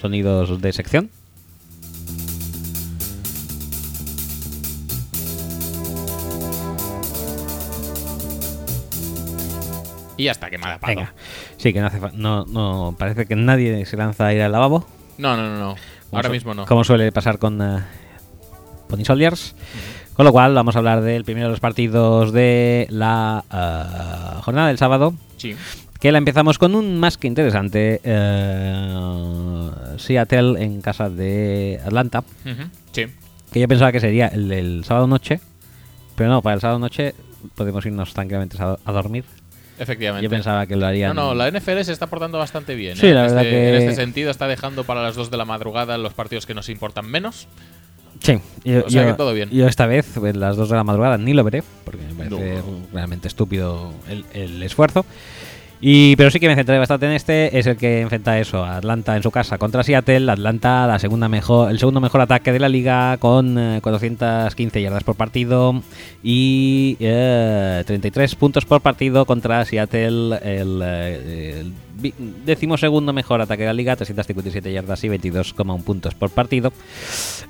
Speaker 1: sonidos de sección.
Speaker 2: Y ya está, quemada pago.
Speaker 1: Venga, sí, que no hace fa- no, no parece que nadie se lanza a ir al lavabo.
Speaker 2: No, no, no, no. Ahora
Speaker 1: su-
Speaker 2: mismo no.
Speaker 1: Como suele pasar con eh, Pony Soldiers. Con lo cual, vamos a hablar del primero de los partidos de la eh, jornada del sábado.
Speaker 2: Sí.
Speaker 1: Que la empezamos con un más que interesante eh, Seattle en casa de Atlanta.
Speaker 2: Sí.
Speaker 1: Que yo pensaba que sería el del sábado noche. Pero no, para el sábado noche podemos irnos tranquilamente a dormir.
Speaker 2: Efectivamente.
Speaker 1: Yo pensaba que lo harían.
Speaker 2: No, no, la NFL se está portando bastante bien.
Speaker 1: Sí,
Speaker 2: ¿eh?
Speaker 1: la
Speaker 2: en,
Speaker 1: verdad
Speaker 2: este,
Speaker 1: que-
Speaker 2: en este sentido está dejando para las 2 de la madrugada los partidos que nos importan menos.
Speaker 1: Sí, yo,
Speaker 2: O sea
Speaker 1: yo-
Speaker 2: que todo bien.
Speaker 1: yo esta vez, pues, las 2 de la madrugada, ni lo veré, porque me parece
Speaker 2: No.
Speaker 1: realmente estúpido el, el esfuerzo. Y, pero sí que me centraré bastante en este, es el que enfrenta eso, Atlanta en su casa contra Seattle. Atlanta, la segunda mejor, el segundo mejor ataque de la liga, con eh, 415 yardas por partido y eh, 33 puntos por partido contra Seattle, el, eh, el decimosegundo mejor ataque de la liga, 357 yardas y 22,1 puntos por partido.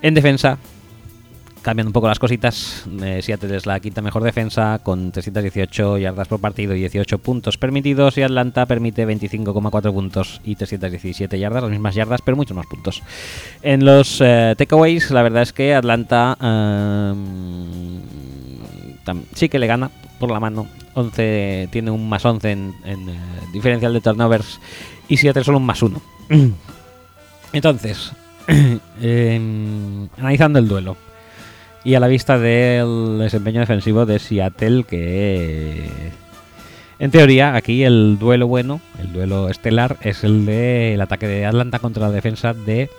Speaker 1: En defensa, cambian un poco las cositas. eh, Seattle es la quinta mejor defensa con 318 yardas por partido y 18 puntos permitidos. Y Atlanta permite 25,4 puntos y 317 yardas, las mismas yardas, pero muchos más puntos. En los eh, takeaways, la verdad es que Atlanta tam- sí que le gana por la mano. 11, tiene un más 11 en, en, eh, diferencial de turnovers y Seattle solo un más 1. Entonces, em, analizando el duelo y a la vista del desempeño defensivo de Seattle, que en teoría aquí el duelo bueno, el duelo estelar, es el del ataque de Atlanta contra la defensa de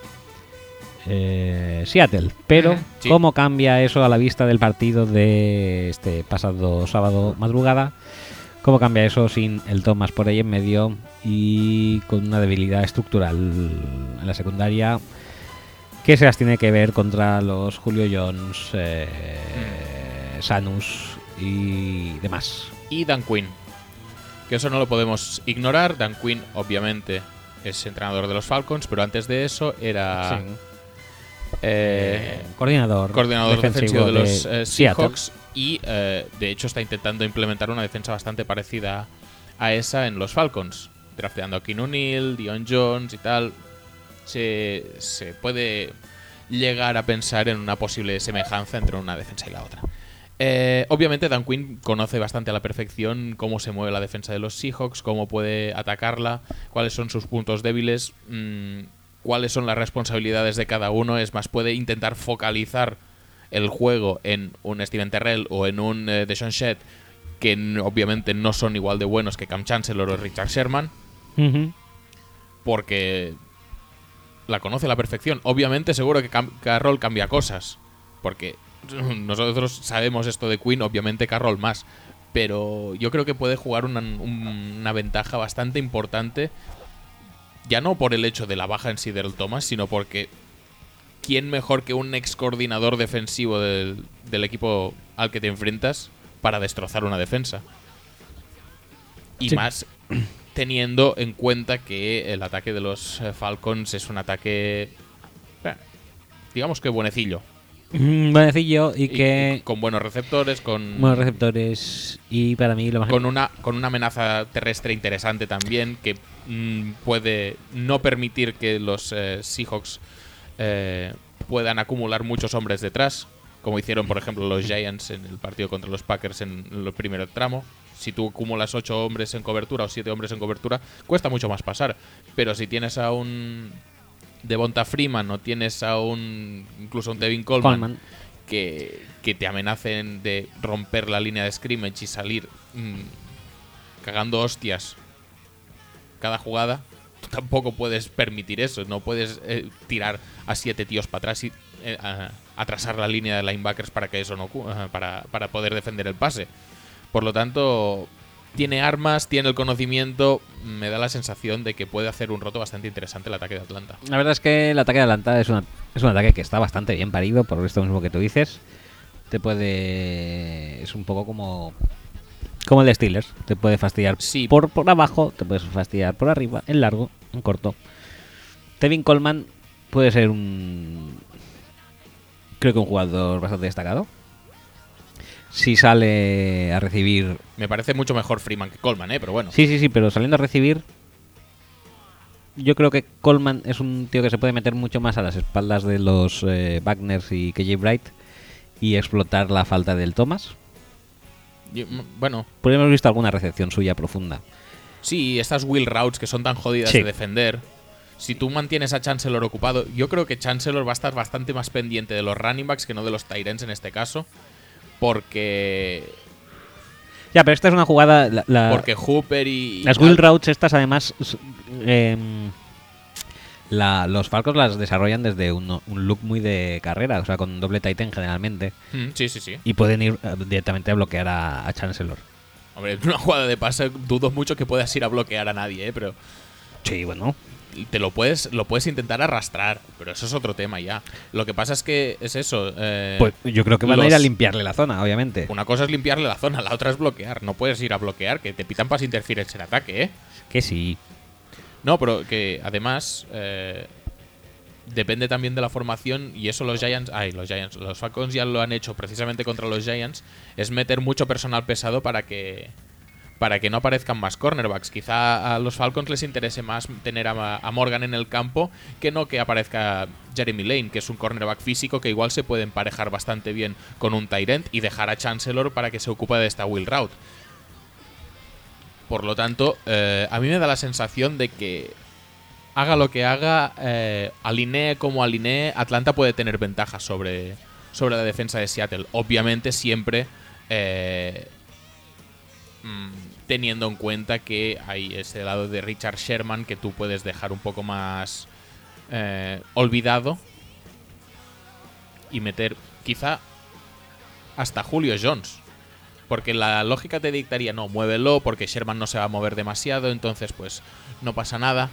Speaker 1: eh, Seattle. Pero,
Speaker 2: sí.
Speaker 1: ¿cómo cambia eso a la vista del partido de este pasado sábado madrugada? ¿Cómo cambia eso sin el Thomas por ahí en medio y con una debilidad estructural en la secundaria que se las tiene que ver contra los Julio Jones, eh, Sanus y demás?
Speaker 2: Y Dan Quinn. Que eso no lo podemos ignorar. Dan Quinn, obviamente, es entrenador de los Falcons, pero antes de eso era
Speaker 1: Sí.
Speaker 2: eh,
Speaker 1: coordinador,
Speaker 2: coordinador defensivo, de los eh. Seahawks y eh, de hecho está intentando implementar una defensa bastante parecida a esa en los Falcons, drafteando a Keenan Dion Jones y tal. Se, se puede llegar a pensar en una posible semejanza entre una defensa y la otra. Eh, obviamente Dan Quinn conoce bastante a la perfección cómo se mueve la defensa de los Seahawks, cómo puede atacarla, cuáles son sus puntos débiles, mm, cuáles son las responsabilidades de cada uno. Es más, puede intentar focalizar el juego en un Steven Terrell o en un eh, Deshaun Shed, que obviamente no son igual de buenos que Cam Chancellor o Richard Sherman, porque la conoce a la perfección. Obviamente, seguro que Cam- Carroll cambia cosas, porque nosotros sabemos esto de Quinn, obviamente Carroll más, pero yo creo que puede jugar una, un- una ventaja bastante importante Ya no por el hecho de la baja en sí del Thomas, sino porque ¿quién mejor que un ex coordinador defensivo del, del equipo al que te enfrentas para destrozar una defensa? Y
Speaker 1: Sí.
Speaker 2: más teniendo en cuenta que el ataque de los eh, Falcons es un ataque, eh, digamos que buenecillo.
Speaker 1: Mm, Buenecillo y
Speaker 2: Y-
Speaker 1: que.
Speaker 2: con buenos receptores, con,
Speaker 1: buenos receptores. Y para mí lo más.
Speaker 2: con, una, con una amenaza terrestre interesante también que mm, puede no permitir que los eh, Seahawks eh, puedan acumular muchos hombres detrás, como hicieron por ejemplo los Giants en el partido contra los Packers en el primer tramo. Si tú acumulas ocho hombres en cobertura o siete hombres en cobertura, cuesta mucho más pasar. Pero si tienes a un Devonta Freeman o tienes a un incluso a un Devin Coleman,
Speaker 1: Coleman.
Speaker 2: que, que te amenacen de romper la línea de scrimmage y salir mm, cagando hostias cada jugada, tú tampoco puedes permitir eso. No puedes eh, tirar a siete tíos para atrás y eh, a- atrasar la línea de linebackers para que eso no ajá, para, para poder defender el pase. Por lo tanto, tiene armas, tiene el conocimiento. Me da la sensación de que puede hacer un roto bastante interesante el ataque de Atlanta.
Speaker 1: La verdad es que el ataque de Atlanta es, una- es un ataque que está bastante bien parido, por esto mismo que tú dices. Te puede. Es un poco como. Como el de Steelers. Te puede fastidiar
Speaker 2: Sí.
Speaker 1: por, por abajo, te puedes fastidiar por arriba, en largo, en corto. Tevin Coleman puede ser un. Creo que un jugador bastante destacado. Si sale a recibir
Speaker 2: Me parece mucho mejor Freeman que Coleman, ¿eh? Pero bueno.
Speaker 1: Sí, sí, sí, pero saliendo a recibir, yo creo que Coleman es un tío que se puede meter mucho más a las espaldas de los eh, Wagners y KJ Bright y explotar la falta del Thomas.
Speaker 2: Yo- bueno,
Speaker 1: Pues hemos visto alguna recepción suya profunda.
Speaker 2: Sí, estas wheel routes que son tan jodidas
Speaker 1: Sí.
Speaker 2: de defender. Si tú mantienes a Chancellor ocupado, yo creo que Chancellor va a estar bastante más pendiente de los running backs que no de los Tyrants en este caso. Porque.
Speaker 1: Ya, pero esta es una jugada. la- la-
Speaker 2: Porque Hooper y.
Speaker 1: las wheel routes estas, además, em, la- los Falcons las desarrollan desde un, un look muy de carrera, o sea, con doble titan generalmente,
Speaker 2: Mm, Sí, sí, sí.
Speaker 1: y pueden ir eh, directamente a bloquear a, a Chancellor.
Speaker 2: Hombre, una jugada de pase dudo mucho que puedas ir a bloquear a nadie, ¿eh? Pero
Speaker 1: Sí, bueno.
Speaker 2: Te lo puedes, lo puedes intentar arrastrar. Pero eso es otro tema ya. Lo que pasa es que es eso. eh,
Speaker 1: Pues yo creo que van a ir a limpiarle la zona, obviamente.
Speaker 2: Una cosa es limpiarle la zona, la otra es bloquear. No puedes ir a bloquear, que te pitan para interferencia en ataque, ¿eh?
Speaker 1: Que sí.
Speaker 2: No, pero que además eh, depende también de la formación y eso los Giants, ay, los Giants, los Falcons ya lo han hecho precisamente contra los Giants, es meter mucho personal pesado para que para que no aparezcan más cornerbacks. Quizá a los Falcons les interese más tener a, Morgan en el campo que no que aparezca Jeremy Lane, que es un cornerback físico que igual se puede emparejar bastante bien con un Tyrant y dejar a Chancellor para que se ocupe de esta wheel route. Por lo tanto, eh, a mí me da la sensación de que haga lo que haga, eh, alinee como alinee, Atlanta puede tener ventaja sobre, sobre la defensa de Seattle. Obviamente siempre eh, mm, teniendo en cuenta que hay ese lado de Richard Sherman que tú puedes dejar un poco más eh, olvidado y meter quizá hasta Julio Jones. Porque la lógica te dictaría, no, muévelo, porque Sherman no se va a mover demasiado, entonces pues no pasa nada.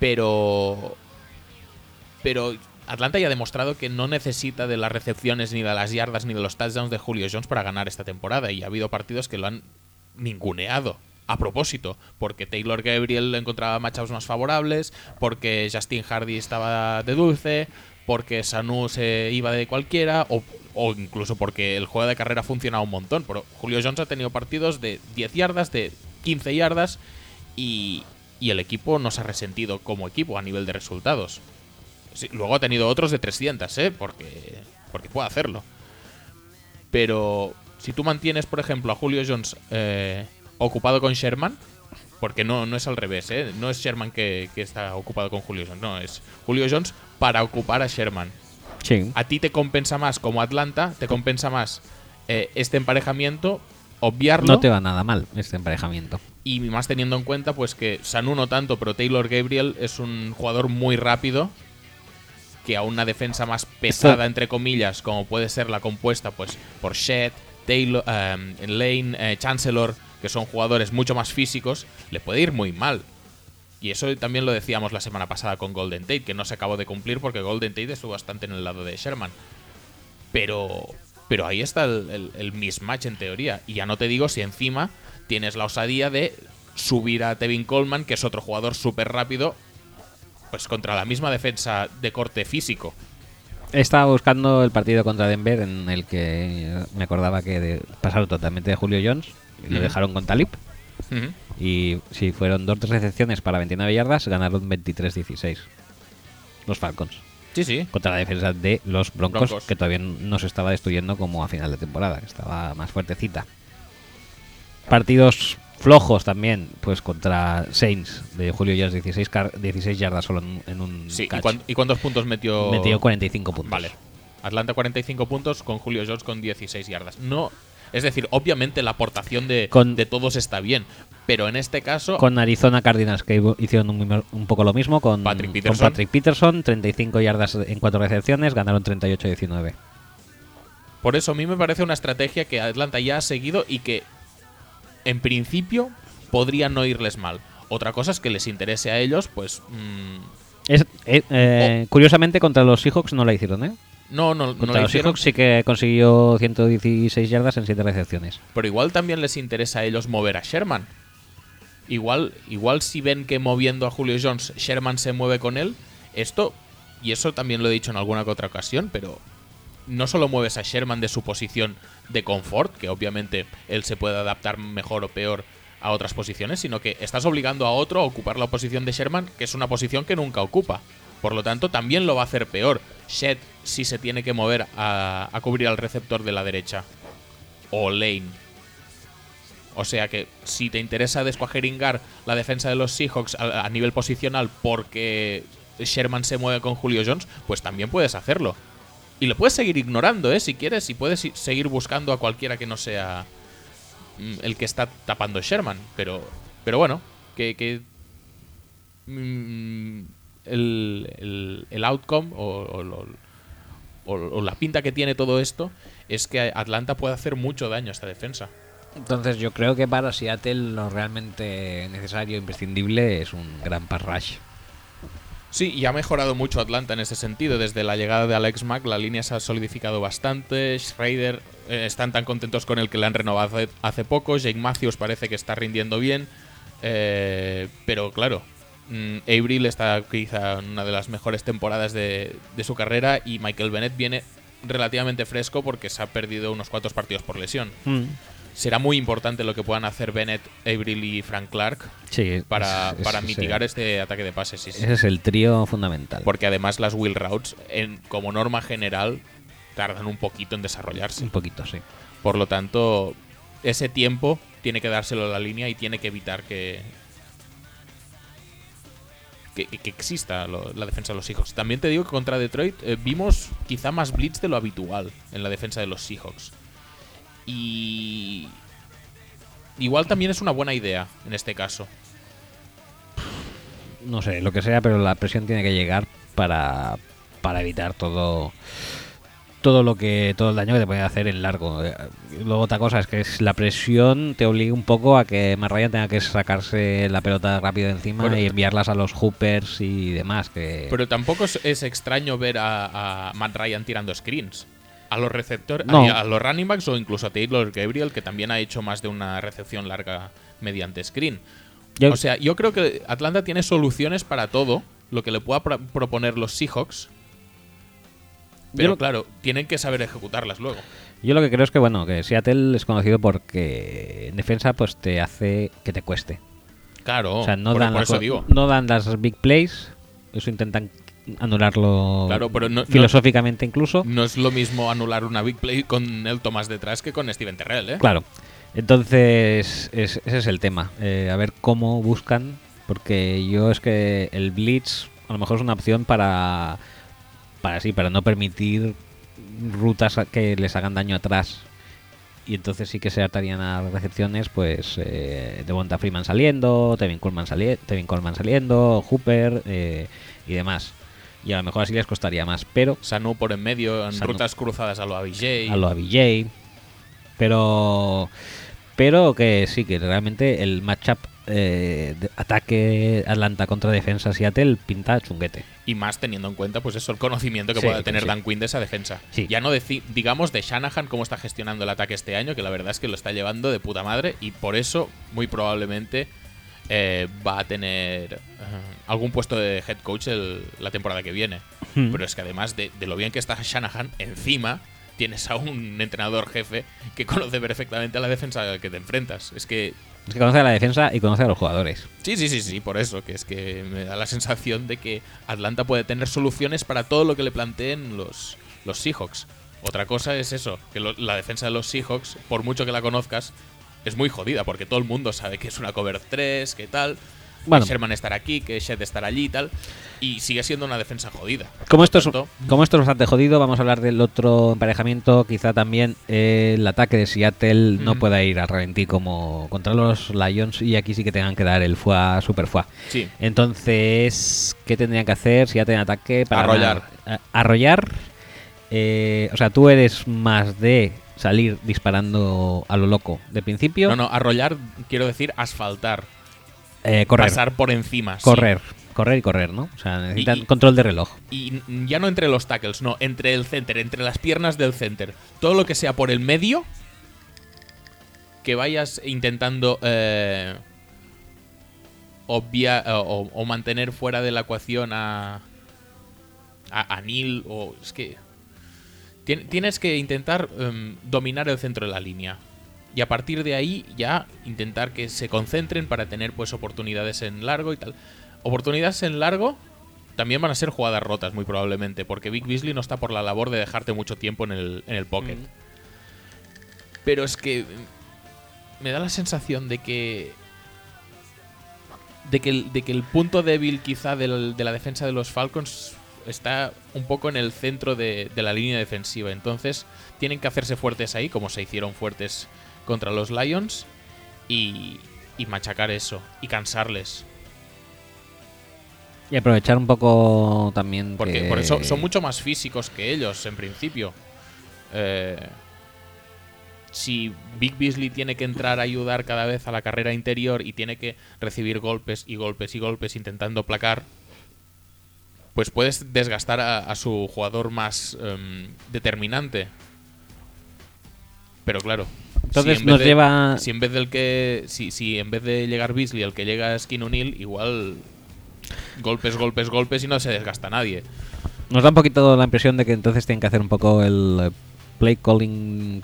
Speaker 2: Pero. Pero Atlanta ya ha demostrado que no necesita de las recepciones, ni de las yardas, ni de los touchdowns de Julio Jones para ganar esta temporada. Y ha habido partidos que lo han ninguneado. A propósito, porque Taylor Gabriel encontraba matchups más favorables, porque Justin Hardy estaba de dulce, porque Sanu se iba de cualquiera, o, o incluso porque el juego de carrera funciona un montón. Pero Julio Jones ha tenido partidos de 10 yardas, de 15 yardas, y, y el equipo no se ha resentido como equipo a nivel de resultados. Sí, luego ha tenido otros de 300, ¿eh? Porque, porque puede hacerlo. Pero si tú mantienes, por ejemplo, a Julio Jones eh, ocupado con Sherman, porque no, no es al revés, ¿eh? No es Sherman que, que está ocupado con Julio Jones, no, es Julio Jones para ocupar a Sherman.
Speaker 1: Sí.
Speaker 2: A ti te compensa más como Atlanta, te compensa más eh, este emparejamiento, obviarlo.
Speaker 1: No te va nada mal este emparejamiento.
Speaker 2: Y más teniendo en cuenta pues que Sanu no tanto, pero Taylor Gabriel es un jugador muy rápido que a una defensa más pesada, entre comillas, como puede ser la compuesta pues por Shed, Taylor, eh, Lane, eh, Chancellor, que son jugadores mucho más físicos, le puede ir muy mal. Y eso también lo decíamos la semana pasada con Golden Tate, que no se acabó de cumplir porque Golden Tate estuvo bastante en el lado de Sherman. Pero, pero ahí está el, el- el mismatch en teoría. Y ya no te digo si encima tienes la osadía de subir a Tevin Coleman, que es otro jugador súper rápido, pues contra la misma defensa de corte físico.
Speaker 1: Estaba buscando el partido contra Denver en el que me acordaba que de- pasaron totalmente de Julio Jones y lo dejaron con Talib. Y si fueron dos recepciones para 29 yardas, ganaron 23-16 los Falcons.
Speaker 2: Sí, sí.
Speaker 1: Contra la defensa de los Broncos,
Speaker 2: Broncos.
Speaker 1: que todavía no se estaba destruyendo como a final de temporada, que estaba más fuertecita. Partidos flojos también, pues contra Saints de Julio Jones, 16, car- 16 yardas solo en, en un
Speaker 2: Sí, ¿Y, cuántos puntos metió?
Speaker 1: Metió 45 puntos.
Speaker 2: Vale. Atlanta 45 puntos con Julio Jones con 16 yardas. No, es decir, obviamente la aportación de,
Speaker 1: Con-
Speaker 2: de todos está bien, pero en este caso
Speaker 1: Con Arizona Cardinals, que hicieron un, un poco lo mismo con
Speaker 2: Patrick
Speaker 1: con
Speaker 2: Peterson.
Speaker 1: Patrick Peterson, 35 yardas en cuatro recepciones, ganaron 38-19.
Speaker 2: por eso a mí me parece una estrategia que Atlanta ya ha seguido y que en principio podría no irles mal. Otra cosa es que les interese a ellos, pues mm,
Speaker 1: Es- eh, eh, Curiosamente, contra los Seahawks no la hicieron, ¿eh?
Speaker 2: no, no, no
Speaker 1: Contra
Speaker 2: lo
Speaker 1: los
Speaker 2: hicieron,
Speaker 1: Seahawks sí que consiguió 116 yardas en 7 recepciones.
Speaker 2: pero igual también les interesa a ellos mover a Sherman. Igual, igual si ven que moviendo a Julio Jones Sherman se mueve con él, esto, y eso también lo he dicho en alguna que otra ocasión, pero no solo mueves a Sherman de su posición de confort, que obviamente él se puede adaptar mejor o peor a otras posiciones, sino que estás obligando a otro a ocupar la posición de Sherman, que es una posición que nunca ocupa. Por lo tanto, también lo va a hacer peor Shed si se tiene que mover a, a cubrir al receptor de la derecha. O Lane. O sea que si te interesa descuajeringar la defensa de los Seahawks a, a nivel posicional porque Sherman se mueve con Julio Jones, pues también puedes hacerlo. Y lo puedes seguir ignorando, ¿eh? Si quieres, y puedes seguir buscando a cualquiera que no sea mm, el que está tapando Sherman. Pero, pero bueno, que, que mm, el, el- el outcome o, o la pinta que tiene todo esto es que Atlanta puede hacer mucho daño a esta defensa.
Speaker 1: Entonces yo creo que para Seattle lo realmente necesario, imprescindible, es un gran pass rush.
Speaker 2: Sí, y ha mejorado mucho Atlanta en ese sentido. Desde la llegada de Alex Mack, la línea se ha solidificado bastante. Schrader eh, están tan contentos con el que le han renovado hace, poco. Jake Matthews parece que está rindiendo bien. Eh, pero claro, mm, Avril está quizá en una de las mejores temporadas de, su carrera. Y Michael Bennett viene relativamente fresco porque se ha perdido unos cuantos partidos por lesión. Será muy importante lo que puedan hacer Bennett, Avril y Frank Clark
Speaker 1: Sí,
Speaker 2: para,
Speaker 1: es-
Speaker 2: mitigar este ataque de pases. sí, sí.
Speaker 1: Ese es el trío fundamental.
Speaker 2: Porque además las wheel routes, en, como norma general, tardan un poquito en desarrollarse.
Speaker 1: Un poquito, sí.
Speaker 2: Por lo tanto, ese tiempo tiene que dárselo a la línea y tiene que evitar que. Que, que exista lo- la defensa de los Seahawks. También te digo que contra Detroit eh, vimos quizá más blitz de lo habitual en la defensa de los Seahawks. Y. Igual también es una buena idea en este caso.
Speaker 1: No sé, lo que sea, pero la presión tiene que llegar para, para evitar todo todo lo que todo el daño que te puede hacer en largo. Eh, Luego otra cosa es que es la presión te obliga un poco a que Matt Ryan tenga que sacarse la pelota rápido de encima y enviarlas a los hoopers y demás. Que
Speaker 2: Pero tampoco es, es extraño ver a, a Matt Ryan tirando screens. A los receptores,
Speaker 1: No.
Speaker 2: a, a los running backs o incluso a Taylor Gabriel, que también ha hecho más de una recepción larga mediante screen.
Speaker 1: Yo-
Speaker 2: O sea, yo creo que Atlanta tiene soluciones para todo lo que le pueda pro- proponer los Seahawks. Pero
Speaker 1: lo-
Speaker 2: claro, tienen que saber ejecutarlas luego.
Speaker 1: Yo lo que creo es que bueno, que Seattle es conocido porque en defensa pues te hace que te cueste.
Speaker 2: Claro,
Speaker 1: o sea, no
Speaker 2: por,
Speaker 1: dan
Speaker 2: por
Speaker 1: las
Speaker 2: eso digo.
Speaker 1: no dan las big plays, eso intentan anularlo
Speaker 2: Claro, pero no- no-
Speaker 1: filosóficamente incluso.
Speaker 2: No es lo mismo anular una big play con el Thomas detrás que con Steven Terrell, ¿eh?
Speaker 1: Claro. Entonces, es- ese es el tema. Eh, a ver cómo buscan. Porque yo es que el Blitz a lo mejor es una opción para. Para sí, para no permitir rutas que les hagan daño atrás. Y entonces sí que se atarían a recepciones, pues eh, Devonta Freeman saliendo, Tevin Coleman, sali- Tevin Coleman saliendo, Hooper eh, y demás. Y a lo mejor así les costaría más. Pero
Speaker 2: Sanu por en medio, en
Speaker 1: Sanu.
Speaker 2: rutas cruzadas a lo ABJ.
Speaker 1: a lo ABJ. Pero pero que sí, que realmente el matchup eh, ataque Atlanta contra defensa Seattle pinta chunguete.
Speaker 2: Y más teniendo en cuenta, pues eso, el conocimiento que
Speaker 1: Sí,
Speaker 2: pueda tener
Speaker 1: sí.
Speaker 2: Dan Quinn de esa defensa.
Speaker 1: Sí.
Speaker 2: Ya no digamos de Shanahan cómo está gestionando el ataque este año, que la verdad es que lo está llevando de puta madre y por eso, muy probablemente, eh, va a tener algún puesto de head coach el- la temporada que viene.
Speaker 1: Hmm.
Speaker 2: Pero es que además de, de lo bien que está Shanahan, encima tienes a un entrenador jefe que conoce perfectamente a la defensa a la que te enfrentas. Es que
Speaker 1: Es que conoce a la defensa y conoce a los jugadores.
Speaker 2: Sí, sí, sí, sí, por eso, que es que me da la sensación de que Atlanta puede tener soluciones para todo lo que le planteen los, los Seahawks. Otra cosa es eso, que lo- la defensa de los Seahawks, por mucho que la conozcas, es muy jodida, porque todo el mundo sabe que es una cover 3, que tal,
Speaker 1: Bueno.
Speaker 2: que Sherman estará aquí, que Shed estará allí y tal, y sigue siendo una defensa jodida.
Speaker 1: Como esto, es, como esto es bastante jodido, vamos a hablar del otro emparejamiento. Quizá también eh, el ataque de Seattle no pueda ir a ralentí como contra los Lions y aquí sí que tengan que dar el FUA super FUA.
Speaker 2: Sí,
Speaker 1: Entonces, ¿qué tendrían que hacer si ya tienen ataque para
Speaker 2: Arrollar.
Speaker 1: ganar? A- arrollar. eh, o sea, tú eres más de salir disparando a lo loco de principio.
Speaker 2: no, no, arrollar, quiero decir asfaltar,
Speaker 1: eh, correr.
Speaker 2: pasar por encima. sí.
Speaker 1: correr. Correr y correr, ¿no? O sea, necesitan
Speaker 2: Y-
Speaker 1: control de reloj.
Speaker 2: Y ya no entre los tackles, no, entre el center, entre las piernas del center. Todo lo que sea por el medio, que vayas intentando eh, obviar o, o mantener fuera de la ecuación a, a, a Neil o es que tien- tienes que intentar em, dominar el centro de la línea y a partir de ahí ya intentar que se concentren para tener pues oportunidades en largo y tal. Oportunidades en largo también van a ser jugadas rotas muy probablemente porque Vic Beasley no está por la labor de dejarte mucho tiempo en el, en el pocket. Pero es que me da la sensación de que de que el, de que el punto débil quizá del- de la defensa de los Falcons está un poco en el centro de, de la línea defensiva. Entonces tienen que hacerse fuertes ahí, como se hicieron fuertes contra los Lions, y, y machacar eso, y cansarles.
Speaker 1: Y aprovechar un poco también.
Speaker 2: Porque
Speaker 1: que-
Speaker 2: por eso son mucho más físicos que ellos, en principio. Eh, si Big Beasley tiene que entrar a ayudar cada vez a la carrera interior y tiene que recibir golpes y golpes y golpes intentando placar, pues puedes desgastar a, a su jugador más em, determinante. Pero claro.
Speaker 1: Entonces
Speaker 2: si en
Speaker 1: nos
Speaker 2: de-
Speaker 1: lleva.
Speaker 2: Si en vez del que. Si, si en vez de llegar Beasley, el que llega es Keen O'Neill, igual. Golpes, golpes, golpes y no se desgasta nadie.
Speaker 1: Nos da un poquito la impresión de que entonces tienen que hacer un poco el eh, play calling.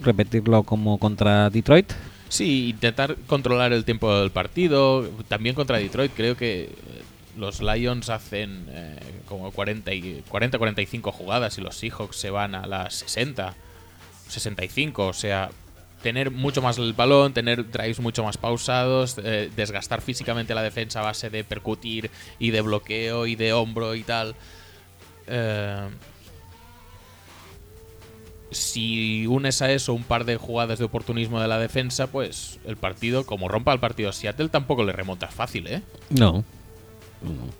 Speaker 1: Repetirlo como contra Detroit.
Speaker 2: Sí, intentar controlar el tiempo del partido. También contra Detroit, creo que eh, los Lions hacen eh, como 40 y 40-45 jugadas y los Seahawks se van a las 60, 65. O sea, tener mucho más el balón, tener drives mucho más pausados, eh, desgastar físicamente la defensa a base de percutir y de bloqueo y de hombro y tal. Eh, si unes a eso un par de jugadas de oportunismo de la defensa, pues el partido, como rompa el partido Seattle, tampoco le remontas fácil, ¿eh?
Speaker 1: No. No.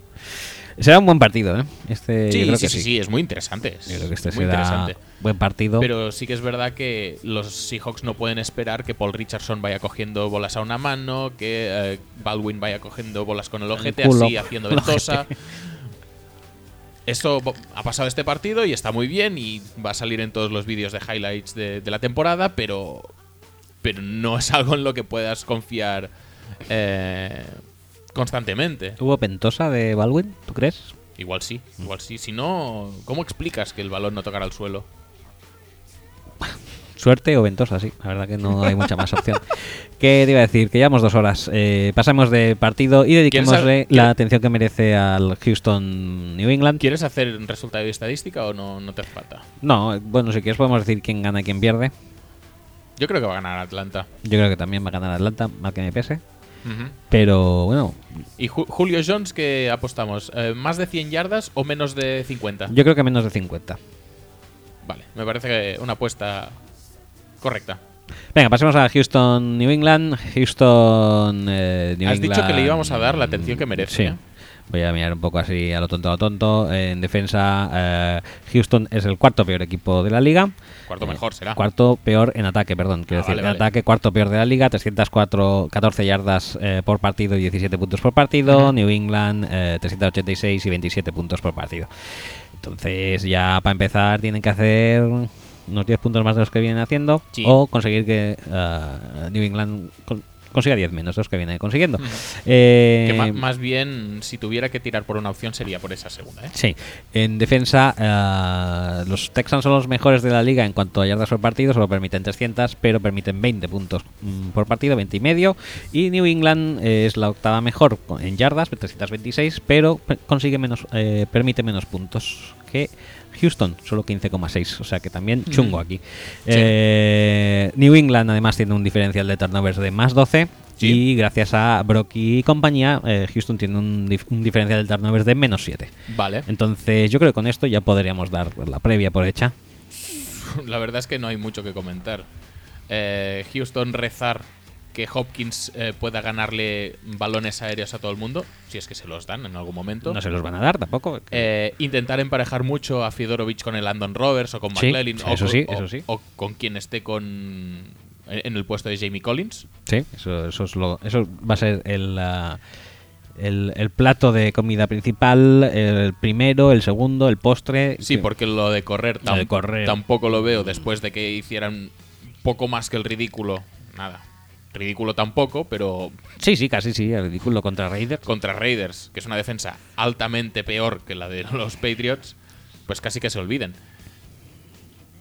Speaker 1: Será un buen partido, ¿eh? Este,
Speaker 2: Sí,
Speaker 1: yo creo
Speaker 2: sí,
Speaker 1: que
Speaker 2: sí, sí, es muy interesante.
Speaker 1: Yo creo que este
Speaker 2: muy
Speaker 1: será
Speaker 2: interesante.
Speaker 1: buen partido.
Speaker 2: Pero sí que es verdad que los Seahawks no pueden esperar que Paul Richardson vaya cogiendo bolas a una mano, que eh, Baldwin vaya cogiendo bolas con el ojete,
Speaker 1: culo.
Speaker 2: así haciendo
Speaker 1: El
Speaker 2: ventosa. Esto ha pasado este partido y está muy bien y va a salir en todos los vídeos de highlights de, de la temporada, pero, pero no es algo en lo que puedas confiar eh, constantemente.
Speaker 1: ¿Hubo pentosa de Baldwin? ¿Tú crees?
Speaker 2: Igual sí, igual sí. Si no, ¿cómo explicas que el balón no tocará el suelo?
Speaker 1: Suerte o ventosa, sí. La verdad que no hay mucha más opción. ¿Qué te iba a decir? Que llevamos dos horas. Eh, pasamos de partido y dediquémosle la atención que merece al Houston New England.
Speaker 2: ¿Quieres hacer un resultado de estadística o no, no te hace falta?
Speaker 1: No, bueno, si quieres podemos decir quién gana y quién pierde.
Speaker 2: Yo creo que va a ganar Atlanta.
Speaker 1: Yo creo que también va a ganar Atlanta, mal que me pese. Pero bueno,
Speaker 2: ¿Y Ju- Julio Jones qué apostamos? Eh, ¿Más de 100 yardas o menos de 50?
Speaker 1: yo creo que menos de 50.
Speaker 2: Vale, me parece una apuesta correcta.
Speaker 1: Venga, pasemos a Houston, New England. Houston, eh, New
Speaker 2: Has dicho que le íbamos a dar la atención que merece,
Speaker 1: Sí.
Speaker 2: ¿eh?
Speaker 1: Voy a mirar un poco así a lo tonto a lo tonto. En defensa, eh, Houston es el cuarto peor equipo de la liga.
Speaker 2: Cuarto
Speaker 1: Eh,
Speaker 2: mejor será.
Speaker 1: Cuarto peor en ataque, perdón. Quiero
Speaker 2: Ah,
Speaker 1: decir,
Speaker 2: vale,
Speaker 1: en
Speaker 2: vale.
Speaker 1: ataque, cuarto peor de la liga. 304, 14 yardas eh, por partido y 17 puntos por partido. New England, eh, 386 y 27 puntos por partido. Entonces, ya para empezar, tienen que hacer unos 10 puntos más de los que vienen haciendo.
Speaker 2: Sí.
Speaker 1: O conseguir que New England consiga 10 menos los que viene consiguiendo. Eh,
Speaker 2: Que más bien, si tuviera que tirar por una opción, sería por esa segunda. ¿eh?
Speaker 1: Sí, en defensa eh, los Texans son los mejores de la liga en cuanto a yardas por partido, solo permiten 300, pero permiten 20 puntos mm, por partido, 20 y medio. Y New England eh, es la octava mejor en yardas, 326, pero pe- consigue menos, eh, permite menos puntos que Houston, solo 15,6, o sea que también chungo aquí. Eh, New England además tiene un diferencial de turnovers de más 12.
Speaker 2: Sí.
Speaker 1: Y gracias a Brock y compañía, eh, Houston tiene un, dif- un diferencial de turnovers de menos 7.
Speaker 2: Vale.
Speaker 1: Entonces, yo creo que con esto ya podríamos dar la previa por hecha.
Speaker 2: La verdad es que no hay mucho que comentar. Eh, Houston rezar que Hopkins eh, pueda ganarle balones aéreos a todo el mundo, si es que se los dan en algún momento.
Speaker 1: No se los van a dar tampoco.
Speaker 2: Eh, intentar emparejar mucho a Fidorovich con el Landon Roberts o con
Speaker 1: Sí,
Speaker 2: McLellan o,
Speaker 1: eso sí,
Speaker 2: o-
Speaker 1: eso sí.
Speaker 2: o con quien esté con en el puesto de Jamie Collins.
Speaker 1: sí, eso, eso, es lo, eso va a ser el, el, el plato de comida principal, el primero, el segundo, el postre.
Speaker 2: Sí,
Speaker 1: que-
Speaker 2: porque lo de correr, tam-
Speaker 1: correr.
Speaker 2: tampoco lo veo después de que hicieran poco más que el ridículo. Nada. Ridículo tampoco, pero
Speaker 1: Sí, sí, casi sí, ridículo contra Raiders.
Speaker 2: contra Raiders, que es una defensa altamente peor que la de los Patriots, pues casi que se olviden.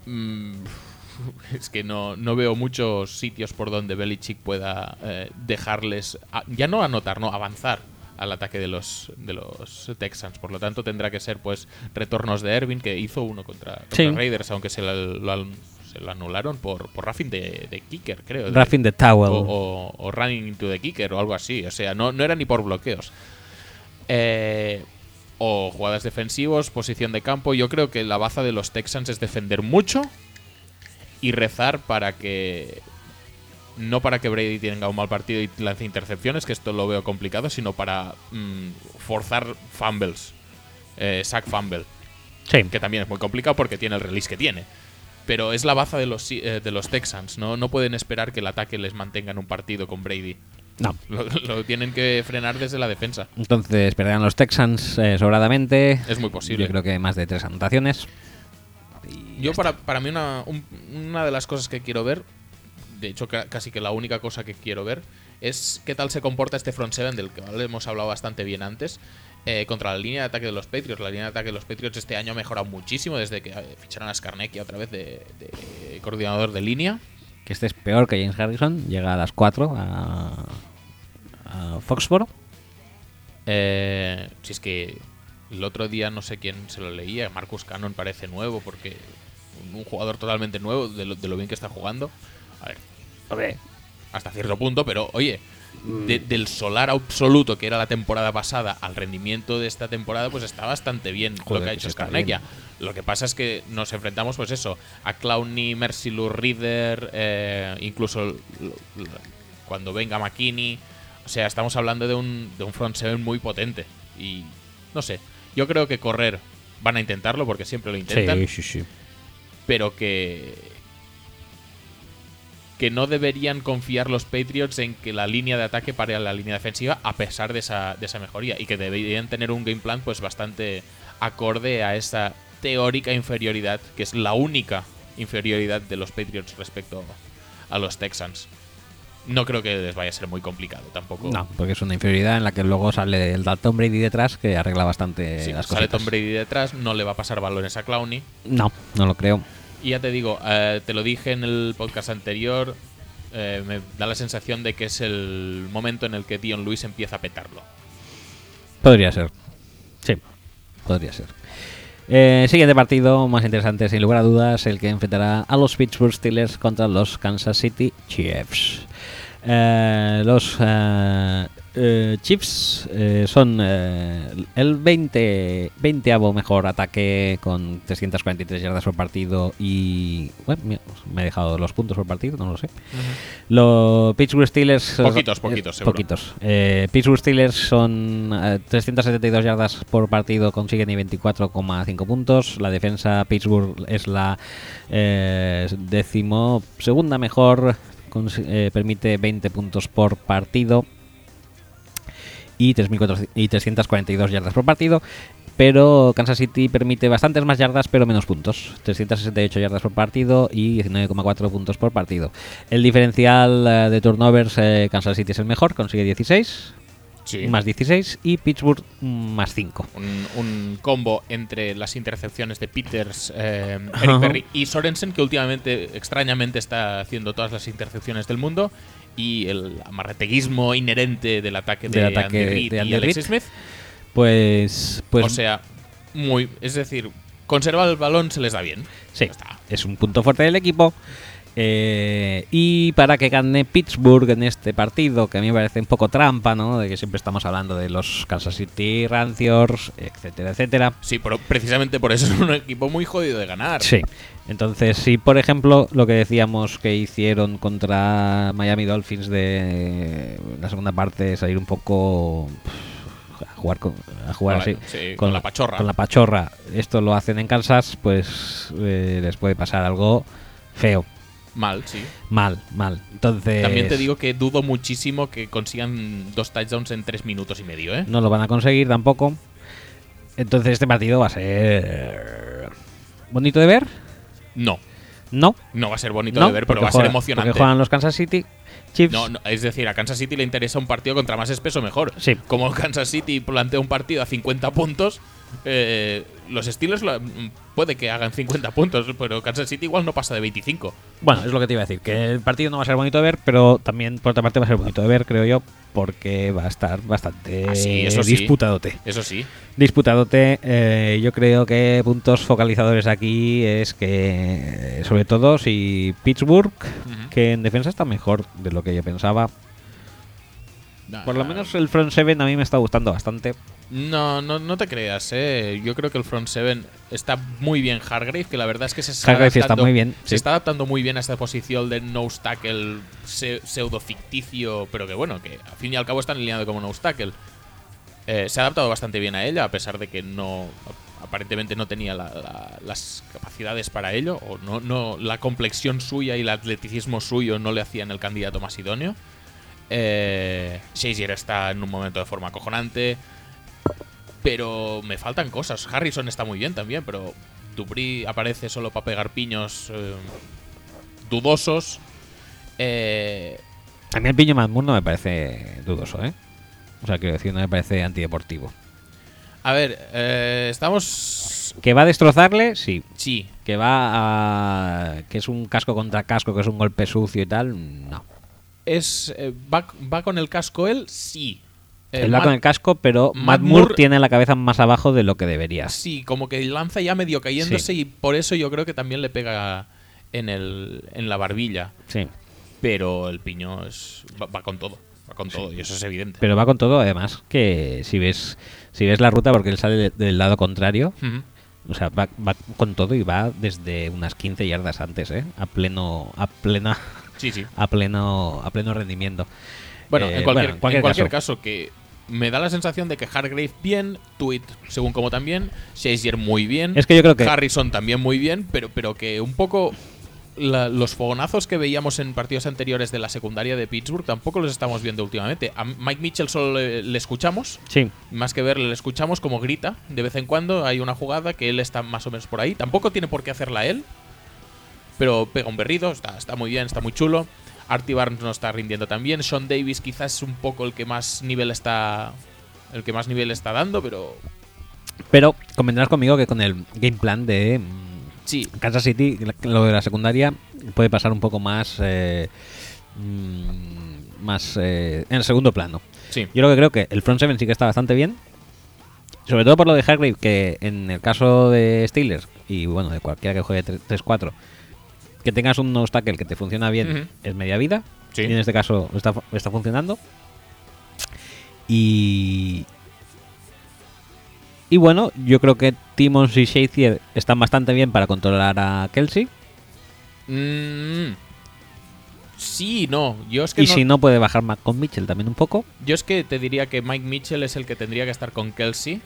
Speaker 2: Mm, es que no, no veo muchos sitios por donde Belichick pueda eh, dejarles, a- ya no anotar, no, avanzar al ataque de los, de los Texans. Por lo tanto, tendrá que ser pues retornos de Ervin, que hizo uno contra, contra
Speaker 1: Sí.
Speaker 2: Raiders, aunque se lo, lo- se lo anularon por, por roughing de, de kicker, creo. de-
Speaker 1: Roughing the towel.
Speaker 2: o, o- o running into the kicker o algo así. O sea, no, no era ni por bloqueos. Eh, o jugadas defensivos, posición de campo. Yo creo que la baza de los Texans es defender mucho y rezar para que. No para que Brady tenga un mal partido y lance intercepciones, que esto lo veo complicado, sino para mm, forzar fumbles. Eh, sack fumble
Speaker 1: Sí,
Speaker 2: que también es muy complicado porque tiene el release que tiene. Pero es la baza de los, eh, de los Texans, ¿no? No pueden esperar que el ataque les mantenga en un partido con Brady.
Speaker 1: no.
Speaker 2: Lo, lo tienen que frenar desde la defensa.
Speaker 1: Entonces perderán los Texans eh, sobradamente.
Speaker 2: Es muy posible.
Speaker 1: Yo creo que más de tres anotaciones.
Speaker 2: Yo para, para mí una, un- una de las cosas que quiero ver, de hecho ca- casi que la única cosa que quiero ver, es qué tal se comporta este front seven del que hemos hablado bastante bien antes. Eh, contra la línea de ataque de los Patriots. La línea de ataque de los Patriots este año ha mejorado muchísimo desde que eh, ficharon a Skarnecki otra vez de, de coordinador de línea.
Speaker 1: Que este es peor que James Harrison. Llega a las 4 a, a Foxboro.
Speaker 2: Eh, si es que el otro día no sé quién se lo leía, Marcus Cannon parece nuevo porque un jugador totalmente nuevo de lo, de lo bien que está jugando. A ver, hasta cierto punto, pero oye, de- del solar absoluto que era la temporada pasada al rendimiento de esta temporada, pues está bastante bien lo que ha
Speaker 1: pues
Speaker 2: hecho
Speaker 1: está
Speaker 2: Skarnecchia. Lo que pasa es que nos enfrentamos, pues eso, a Clowney, Mercy Lou Reader, eh, incluso cuando venga McKinney. O sea, estamos hablando de un, de un front seven muy potente. Y no sé, yo creo que correr van a intentarlo porque siempre lo intentan
Speaker 1: sí, sí.
Speaker 2: pero que que no deberían confiar los Patriots en que la línea de ataque pare a la línea defensiva a pesar de esa, de esa mejoría y que deberían tener un game plan pues bastante acorde a esa teórica inferioridad que es la única inferioridad de los Patriots respecto a los Texans. No creo que les vaya a ser muy complicado tampoco.
Speaker 1: No, porque es una inferioridad en la que luego sale el Tom Brady detrás que arregla bastante
Speaker 2: Sí,
Speaker 1: las
Speaker 2: sale
Speaker 1: cosas.
Speaker 2: Tom Brady detrás, no le va a pasar balones a Clowney.
Speaker 1: No, no lo creo.
Speaker 2: Y ya te digo, eh, te lo dije en el podcast anterior, eh, me da la sensación de que es el momento en el que Dion Lewis empieza a petarlo.
Speaker 1: Podría ser. Sí, podría ser. Eh, siguiente partido, más interesante sin lugar a dudas, el que enfrentará a los Pittsburgh Steelers contra los Kansas City Chiefs. Los eh, Chiefs eh, son eh, el 20, 20 mejor ataque con 343 yardas por partido y... Bueno, me he dejado los puntos por partido, no lo sé. Los Pittsburgh Steelers...
Speaker 2: Poquitos,
Speaker 1: eh,
Speaker 2: poquitos, seguro.
Speaker 1: Poquitos. Eh, Pittsburgh Steelers son eh, 372 yardas por partido, consiguen y 24,5 puntos. La defensa Pittsburgh es la eh, décimo segunda mejor, eh, permite 20 puntos por partido y, 3.400 y 342 yardas por partido. Pero Kansas City permite bastantes más yardas, pero menos puntos. 368 yardas por partido y 19,4 puntos por partido. El diferencial eh, de turnovers, eh, Kansas City es el mejor, consigue 16,
Speaker 2: Sí.
Speaker 1: más 16, y Pittsburgh mm, más 5.
Speaker 2: Un, un combo entre las intercepciones de Peters, eh. Eric Berry y Sorensen, que últimamente, extrañamente, está haciendo todas las intercepciones del mundo, y el amarreteguismo inherente del ataque de,
Speaker 1: Del ataque
Speaker 2: Andy Reid
Speaker 1: de
Speaker 2: y
Speaker 1: Andy
Speaker 2: Alex
Speaker 1: Reid.
Speaker 2: Smith.
Speaker 1: Pues, pues
Speaker 2: o sea, muy. Es decir, conservar el balón se les da bien.
Speaker 1: Sí,
Speaker 2: está.
Speaker 1: es un punto fuerte del equipo. Eh, y para que gane Pittsburgh en este partido, que a mí me parece un poco trampa, ¿no? De que siempre estamos hablando de los Kansas City Ranciors, etcétera, etcétera.
Speaker 2: Sí, pero precisamente por eso es un equipo muy jodido de ganar.
Speaker 1: Sí. Entonces, si por ejemplo lo que decíamos que hicieron contra Miami Dolphins de la segunda parte, salir un poco a jugar con, a jugar así,
Speaker 2: sí, con la pachorra.
Speaker 1: con la pachorra, esto lo hacen en Kansas, pues eh, les puede pasar algo feo.
Speaker 2: Mal, sí.
Speaker 1: Mal, mal. Entonces.
Speaker 2: También te digo que dudo muchísimo que consigan dos touchdowns en tres minutos y medio, ¿eh?
Speaker 1: No lo van a conseguir tampoco. Entonces este partido va a ser. ¿Bonito de ver?
Speaker 2: No,
Speaker 1: No.
Speaker 2: no va a ser bonito
Speaker 1: no,
Speaker 2: de ver, pero va a ser
Speaker 1: juega-
Speaker 2: emocionante.
Speaker 1: Porque juegan los Kansas City Chiefs.
Speaker 2: No, no, es decir, a Kansas City le interesa un partido contra más espeso mejor.
Speaker 1: Sí.
Speaker 2: Como Kansas City plantea un partido a 50 puntos, eh, los Steelers lo- puede que hagan 50 puntos, pero Kansas City igual no pasa de 25.
Speaker 1: Bueno, es lo que te iba a decir, que el partido no va a ser bonito de ver, pero también por otra parte va a ser bonito de ver, creo yo, porque va a estar bastante
Speaker 2: Ah, sí, eso sí.
Speaker 1: disputadote.
Speaker 2: Eso sí.
Speaker 1: Disputadote, eh, yo creo que puntos focalizadores aquí es que, sobre todo, si Pittsburgh, que en defensa está mejor de lo que yo pensaba. Por lo menos el front seven a mí me está gustando bastante.
Speaker 2: No, no, no te creas, eh. Yo creo que el front seven está muy bien Hargrave, que la verdad es que se está
Speaker 1: Hargrave está
Speaker 2: adaptando-
Speaker 1: muy bien,
Speaker 2: Se
Speaker 1: sí.
Speaker 2: está adaptando muy bien a esta posición de nose tackle se- pseudo ficticio, pero que bueno, que al fin y al cabo está alineado como nose tackle. Eh, se ha adaptado bastante bien a ella, a pesar de que no aparentemente no tenía la- la- las capacidades para ello, o no, no la complexión suya y el atleticismo suyo no le hacían el candidato más idóneo. Eh, Shazier está en un momento de forma acojonante. Pero me faltan cosas. Harrison está muy bien también, pero Dubry aparece solo para pegar piños eh, dudosos. Eh,
Speaker 1: A mí el piño Madmoon no me parece dudoso, ¿eh? O sea, quiero decir, no me parece antideportivo.
Speaker 2: a ver, eh, estamos...
Speaker 1: ¿Que va a destrozarle? Sí.
Speaker 2: Sí,
Speaker 1: ¿Que va a. que es un casco contra casco, que es un golpe sucio y tal? No.
Speaker 2: es eh, va, va con el casco él, sí. Eh,
Speaker 1: Él va
Speaker 2: Matt-
Speaker 1: con el casco, pero
Speaker 2: Matt
Speaker 1: Matt Moore
Speaker 2: Moore-
Speaker 1: tiene la cabeza más abajo de lo que debería.
Speaker 2: Sí, como que lanza ya medio cayéndose
Speaker 1: Sí.
Speaker 2: y por eso yo creo que también le pega en, el, en la barbilla.
Speaker 1: Sí.
Speaker 2: Pero el piño es, va, va con todo, va con todo y eso es evidente.
Speaker 1: Pero va con todo, además, que si ves si ves la ruta, porque él sale de- del lado contrario, o sea, va, va con todo y va desde unas 15 yardas antes, ¿eh? A pleno, a plena,
Speaker 2: Sí, sí.
Speaker 1: a pleno, a pleno rendimiento.
Speaker 2: Bueno,
Speaker 1: Eh,
Speaker 2: en cualquier,
Speaker 1: bueno, en cualquier
Speaker 2: en cualquier
Speaker 1: caso.
Speaker 2: caso. que me da la sensación de que Hargrave bien, Tweet según como también, Shazier muy bien,
Speaker 1: Es que yo creo que
Speaker 2: Harrison también muy bien, pero, pero que un poco la- los fogonazos que veíamos en partidos anteriores de la secundaria de Pittsburgh tampoco los estamos viendo últimamente. A Mike Mitchell solo le, le escuchamos,
Speaker 1: sí,
Speaker 2: más que verle le escuchamos como grita de vez en cuando, hay una jugada que él está más o menos por ahí, tampoco tiene por qué hacerla él, pero pega un berrido, está, está muy bien, está muy chulo. Artie Barnes no está rindiendo tan bien. Sean Davis quizás es un poco el que más nivel está. El que más nivel está dando, pero.
Speaker 1: pero convendrás conmigo que con el game plan de mm,
Speaker 2: Sí.
Speaker 1: Kansas City, lo de la secundaria puede pasar un poco más, eh, mm, más eh, en el segundo plano.
Speaker 2: Sí.
Speaker 1: Yo lo que creo que el front seven sí que está bastante bien. Sobre todo por lo de Hargrave, que en el caso de Steelers, y bueno, de cualquiera que juegue 3- 3-4, que tengas un nose tackle que te funciona bien es media vida.
Speaker 2: Sí.
Speaker 1: Y en este caso está, está funcionando. Y. Y bueno, yo creo que Timmons y Shazier están bastante bien para controlar a Kelsey.
Speaker 2: Mm, sí, no. Yo es que
Speaker 1: Y
Speaker 2: no-
Speaker 1: si no, puede bajar con Mitchell también un poco.
Speaker 2: Yo es que te diría que Mike Mitchell es el que tendría que estar con Kelsey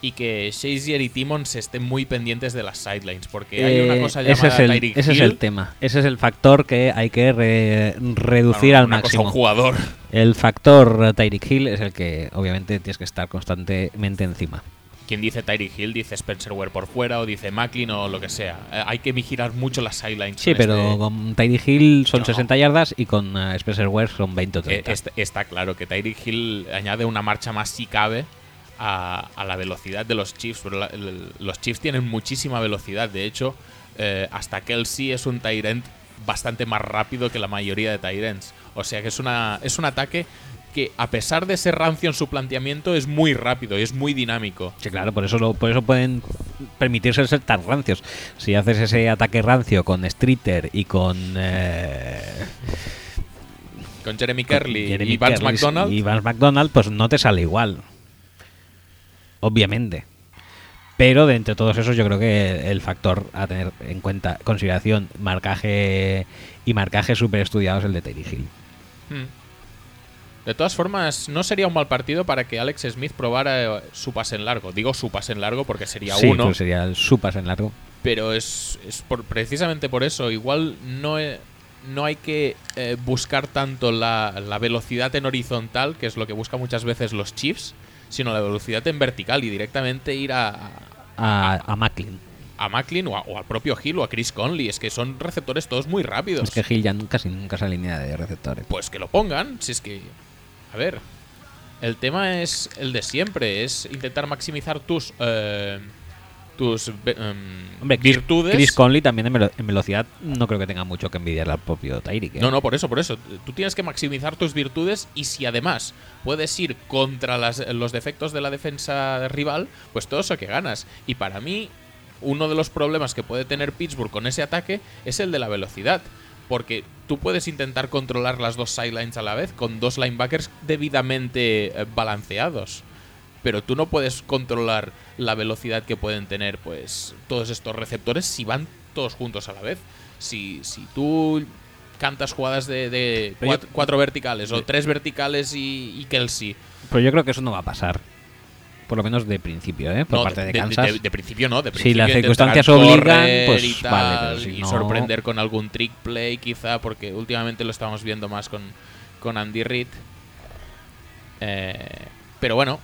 Speaker 2: y que Shazier y Timmons estén muy pendientes de las sidelines porque hay una
Speaker 1: Eh,
Speaker 2: cosa
Speaker 1: ese
Speaker 2: llamada
Speaker 1: es el,
Speaker 2: Tyreek
Speaker 1: ese es el tema. Ese es el factor que hay que re- reducir
Speaker 2: Bueno,
Speaker 1: al
Speaker 2: una cosa,
Speaker 1: máximo.
Speaker 2: un jugador.
Speaker 1: El factor Tyreek Hill es el que obviamente tienes que estar constantemente encima.
Speaker 2: Quien dice Tyreek Hill dice Spencer Ware por fuera o dice Macklin o lo que sea. Eh, hay que vigilar mucho las sidelines.
Speaker 1: Sí, pero
Speaker 2: este-
Speaker 1: con Tyreek Hill son
Speaker 2: No.
Speaker 1: 60 yardas y con eh, Spencer Ware son 20 o
Speaker 2: Eh,
Speaker 1: 30.
Speaker 2: est- está claro que Tyreek Hill añade una marcha más si cabe a, a la velocidad de los Chiefs. pero la- el- los Chiefs tienen muchísima velocidad. De hecho, eh, hasta Kelsey es un Tyrant bastante más rápido que la mayoría de Tyrants. O sea que es, una, es un ataque que, a pesar de ser rancio en su planteamiento, es muy rápido y es muy dinámico.
Speaker 1: Sí, claro, por eso, lo- por eso pueden permitirse ser tan rancios. Si haces ese ataque rancio con Streeter y con. eh,
Speaker 2: Con Jeremy
Speaker 1: con
Speaker 2: Kerley
Speaker 1: Jeremy
Speaker 2: y Vance McDonald.
Speaker 1: Y Vance McDonald, pues no te sale igual. Obviamente. Pero de entre todos esos, yo creo que el factor a tener en cuenta, consideración, marcaje y marcaje súper estudiado es el de Terry Hill.
Speaker 2: Hmm. De todas formas, no sería un mal partido para que Alex Smith probara eh, su pase en largo. Digo su pase en largo porque sería
Speaker 1: sí,
Speaker 2: uno.
Speaker 1: pues sería su pase en largo.
Speaker 2: pero es, es por, precisamente por eso. Igual no, no hay que eh, buscar tanto la, la velocidad en horizontal, que es lo que buscan muchas veces los Chiefs, sino la velocidad en vertical y directamente ir a,
Speaker 1: A, a Macklin.
Speaker 2: a Macklin o, a- o al propio Hill o a Chris Conley. Es que son receptores todos muy rápidos.
Speaker 1: Es que Hill ya nunca, casi nunca se alinea de receptores.
Speaker 2: Pues que lo pongan, si es que... A ver, el tema es el de siempre, es intentar maximizar tus... eh, tus em,
Speaker 1: Hombre,
Speaker 2: virtudes.
Speaker 1: Chris Conley también en, velo- en velocidad no creo que tenga mucho que envidiar al propio Tyreek. ¿eh?
Speaker 2: No, no, por eso, por eso. Tú tienes que maximizar tus virtudes y si además puedes ir contra las- los defectos de la defensa rival, pues todo eso que ganas. Y para mí, uno de los problemas que puede tener Pittsburgh con ese ataque es el de la velocidad. Porque tú puedes intentar controlar las dos sidelines a la vez con dos linebackers debidamente eh, balanceados. Pero tú no puedes controlar la velocidad que pueden tener pues todos estos receptores si van todos juntos a la vez. Si, si tú cantas jugadas de, de
Speaker 1: yo-
Speaker 2: cuatro, verticales o tres verticales y, y Kelsey.
Speaker 1: Pero yo creo que eso no va a pasar. Por lo menos de principio, ¿eh? Por
Speaker 2: No,
Speaker 1: parte de, Kansas.
Speaker 2: de- de principio no, de
Speaker 1: Si
Speaker 2: principio
Speaker 1: las
Speaker 2: intentarán
Speaker 1: circunstancias obligan, pues
Speaker 2: y tal,
Speaker 1: vale, pero si
Speaker 2: y
Speaker 1: no-
Speaker 2: sorprender con algún trick play quizá, porque últimamente lo estamos viendo más con, con Andy Reid. Eh, pero bueno,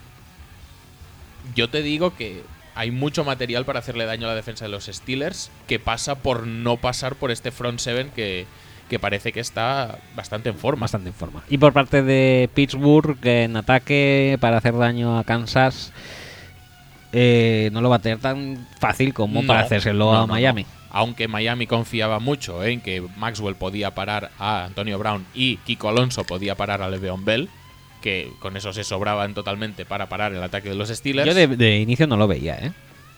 Speaker 2: yo te digo que hay mucho material para hacerle daño a la defensa de los Steelers que pasa por no pasar por este front seven que, que parece que está bastante en forma.
Speaker 1: bastante en forma. Y por parte de Pittsburgh, en ataque para hacer daño a Kansas, eh, no lo va a tener tan fácil como
Speaker 2: No,
Speaker 1: para hacérselo
Speaker 2: no,
Speaker 1: a
Speaker 2: no.
Speaker 1: Miami.
Speaker 2: Aunque Miami confiaba mucho en que Maxwell podía parar a Antonio Brown y Kiko Alonso podía parar a Le'Veon Bell, que con eso se sobraban totalmente para parar el ataque de los Steelers.
Speaker 1: Yo de, de inicio no lo veía, ¿eh?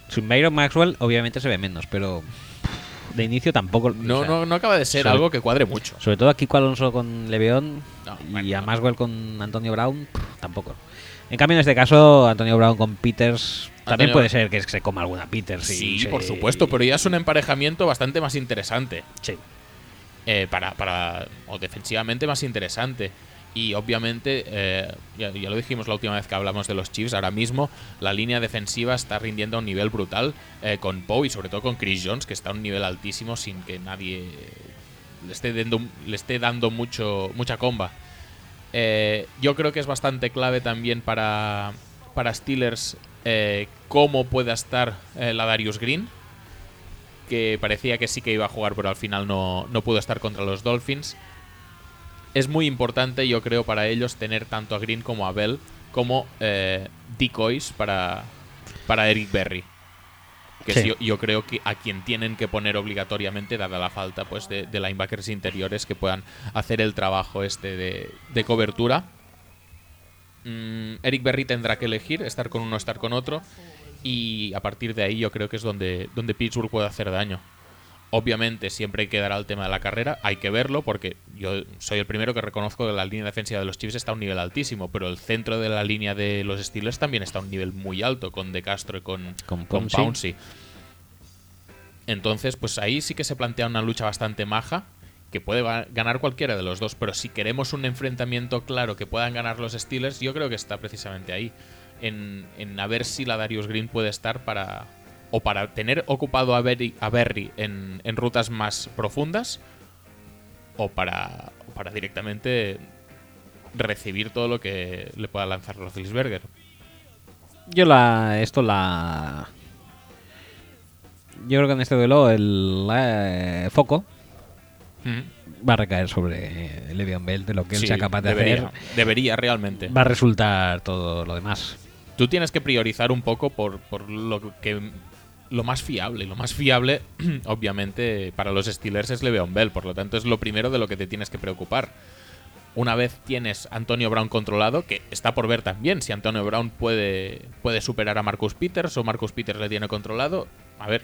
Speaker 1: Sin Byron Maxwell, obviamente se ve menos, pero de inicio tampoco.
Speaker 2: no,
Speaker 1: o sea,
Speaker 2: no, no acaba de ser
Speaker 1: sobre-
Speaker 2: algo que cuadre mucho.
Speaker 1: Sobre todo a Kiko Alonso con Leveón
Speaker 2: No,
Speaker 1: y
Speaker 2: bueno,
Speaker 1: a
Speaker 2: no.
Speaker 1: Maxwell con Antonio Brown, tampoco. En cambio, en este caso, Antonio Brown con Peters también
Speaker 2: Antonio-
Speaker 1: puede ser que se coma alguna Peters. y
Speaker 2: Sí,
Speaker 1: se-
Speaker 2: por supuesto, pero ya es un emparejamiento bastante más interesante.
Speaker 1: Sí.
Speaker 2: eh, para, para o defensivamente más interesante. Y obviamente, eh, ya, lo dijimos la última vez que hablamos de los Chiefs, ahora mismo la línea defensiva está rindiendo a un nivel brutal eh, con Poe y sobre todo con Chris Jones, que está a un nivel altísimo sin que nadie le esté dando, le esté dando mucho, mucha comba. Eh, yo creo que es bastante clave también para, para Steelers eh, cómo pueda estar eh, la Darius Green, que parecía que sí que iba a jugar, pero al final no, no pudo estar contra los Dolphins. Es muy importante, yo creo, para ellos tener tanto a Green como a Bell como eh, decoys para, para Eric Berry. Que
Speaker 1: Sí.
Speaker 2: es yo, yo creo que a quien tienen que poner obligatoriamente, dada la falta pues de, de linebackers interiores que puedan hacer el trabajo este de, de cobertura. Mm, Eric Berry tendrá que elegir, estar con uno o estar con otro. Y a partir de ahí yo creo que es donde, donde Pittsburgh puede hacer daño. Obviamente siempre quedará el tema de la carrera, hay que verlo porque yo soy el primero que reconozco que la línea defensiva de los Chiefs está a un nivel altísimo, pero el centro de la línea de los Steelers también está a un nivel muy alto con De Castro y con,
Speaker 1: Con. Pouncey.
Speaker 2: Entonces, pues ahí sí que se plantea una lucha bastante maja que puede ga- ganar cualquiera de los dos, pero si queremos un enfrentamiento claro que puedan ganar los Steelers, yo creo que está precisamente ahí, en, en a ver si la Darius Green puede estar para o para tener ocupado a Berry, a Berry en, en rutas más profundas o para, para directamente recibir todo lo que le pueda lanzar Roethlisberger.
Speaker 1: Yo la. Esto la. Yo creo que en este duelo el eh, foco va a recaer sobre Le'Veon Bell de lo que él sea capaz de
Speaker 2: debería,
Speaker 1: hacer.
Speaker 2: Debería realmente.
Speaker 1: Va a resultar todo lo demás.
Speaker 2: Tú tienes que priorizar un poco por, por lo que lo más fiable. Y lo más fiable, obviamente, para los Steelers es Le'Veon Bell. Por lo tanto, es lo primero de lo que te tienes que preocupar. Una vez tienes Antonio Brown controlado, que está por ver también si Antonio Brown puede, puede superar a Marcus Peters o Marcus Peters le tiene controlado. A ver,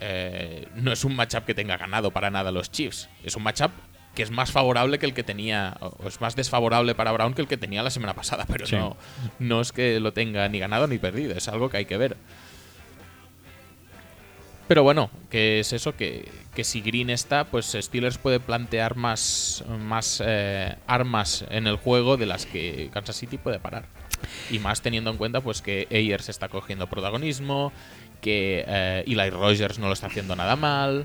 Speaker 2: eh, no es un matchup que tenga ganado para nada los Chiefs. Es un matchup que es más favorable que el que tenía, o es más desfavorable para Brown que el que tenía la semana pasada, pero
Speaker 1: Sí.
Speaker 2: no, no es que lo tenga ni ganado ni perdido, es algo que hay que ver. Pero bueno, que es eso, que, que si Green está, pues Steelers puede plantear más, más eh, armas en el juego de las que Kansas City puede parar. Y más teniendo en cuenta pues que Ayers está cogiendo protagonismo, que eh, Eli Rogers no lo está haciendo nada mal.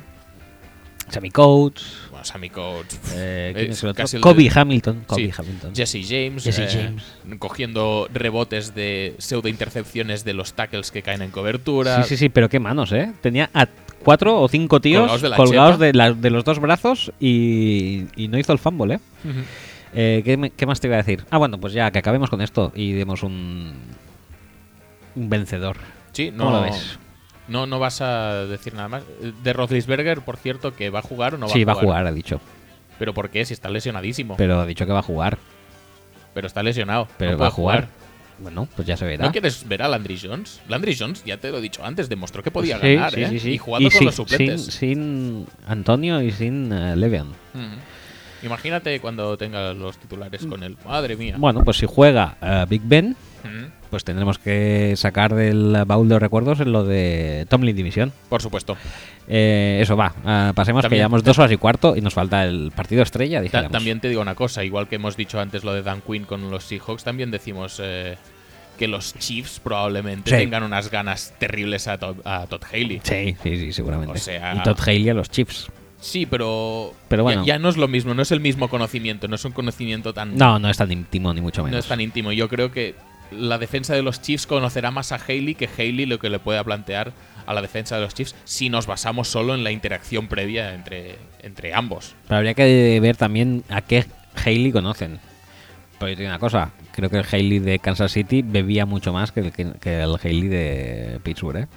Speaker 1: Sammy Coates.
Speaker 2: Bueno, Sammy Coates.
Speaker 1: eh, ¿quién
Speaker 2: es
Speaker 1: es el otro?
Speaker 2: casi el
Speaker 1: Kobe
Speaker 2: de-
Speaker 1: Hamilton. Kobe
Speaker 2: Sí,
Speaker 1: Hamilton.
Speaker 2: Jesse James,
Speaker 1: Jesse
Speaker 2: eh,
Speaker 1: James.
Speaker 2: cogiendo rebotes de pseudo intercepciones de los tackles que caen en cobertura.
Speaker 1: Sí, sí, sí, pero qué manos, ¿eh? Tenía a cuatro o cinco tíos
Speaker 2: Colgados de la
Speaker 1: colgados
Speaker 2: chepa.
Speaker 1: de, la- de los dos brazos y, y no hizo el fumble, ¿eh? Eh, ¿qué, me- qué más te iba a decir? Ah, bueno, pues ya que acabemos con esto y demos un, un vencedor.
Speaker 2: Sí, no,
Speaker 1: ¿Cómo lo ves?
Speaker 2: No, no vas a decir nada más. De Roethlisberger, por cierto, que va a jugar o no va
Speaker 1: sí,
Speaker 2: a
Speaker 1: va
Speaker 2: jugar.
Speaker 1: a jugar, ha dicho.
Speaker 2: ¿Pero por qué? Si está lesionadísimo.
Speaker 1: Pero ha dicho que va a jugar.
Speaker 2: Pero está lesionado.
Speaker 1: Pero
Speaker 2: no
Speaker 1: va a jugar. Bueno, pues ya se verá.
Speaker 2: ¿No quieres ver a Landry Jones? Landry Jones, ya te lo he dicho antes, demostró que podía
Speaker 1: Sí,
Speaker 2: ganar,
Speaker 1: sí,
Speaker 2: ¿eh?
Speaker 1: sí, sí.
Speaker 2: Y jugando con
Speaker 1: sin,
Speaker 2: los suplentes.
Speaker 1: Sin, sin Antonio y sin eh, Le'Veon.
Speaker 2: Ujú. Imagínate cuando tenga los titulares con él. Madre mía.
Speaker 1: Bueno, pues si juega eh, Big Ben,
Speaker 2: Ujú.
Speaker 1: Pues tendremos que sacar del baúl de recuerdos en lo de Tomlin División.
Speaker 2: Por supuesto.
Speaker 1: Eh, eso va, ah, pasemos que llevamos dos horas y cuarto y nos falta el partido estrella,
Speaker 2: Ta- también te digo una cosa, igual que hemos dicho antes lo de Dan Quinn con los Seahawks, también decimos eh, que los Chiefs probablemente
Speaker 1: Sí.
Speaker 2: tengan unas ganas terribles a, Todd- a Todd Haley.
Speaker 1: Sí, sí, sí, seguramente.
Speaker 2: O sea-
Speaker 1: Y Todd Haley a los Chiefs.
Speaker 2: Sí, pero,
Speaker 1: Pero bueno.
Speaker 2: ya, ya no es lo mismo, no es el mismo conocimiento, no es un conocimiento tan,
Speaker 1: No, no es tan íntimo ni mucho
Speaker 2: no
Speaker 1: menos.
Speaker 2: es tan íntimo. Yo creo que la defensa de los Chiefs conocerá más a Haley que Haley lo que le pueda plantear a la defensa de los Chiefs si nos basamos solo en la interacción previa entre, entre ambos.
Speaker 1: Pero habría que ver también a qué Haley conocen. Pero yo te digo una cosa, creo que el Haley de Kansas City bebía mucho más que el, que, que el Haley de Pittsburgh, ¿eh?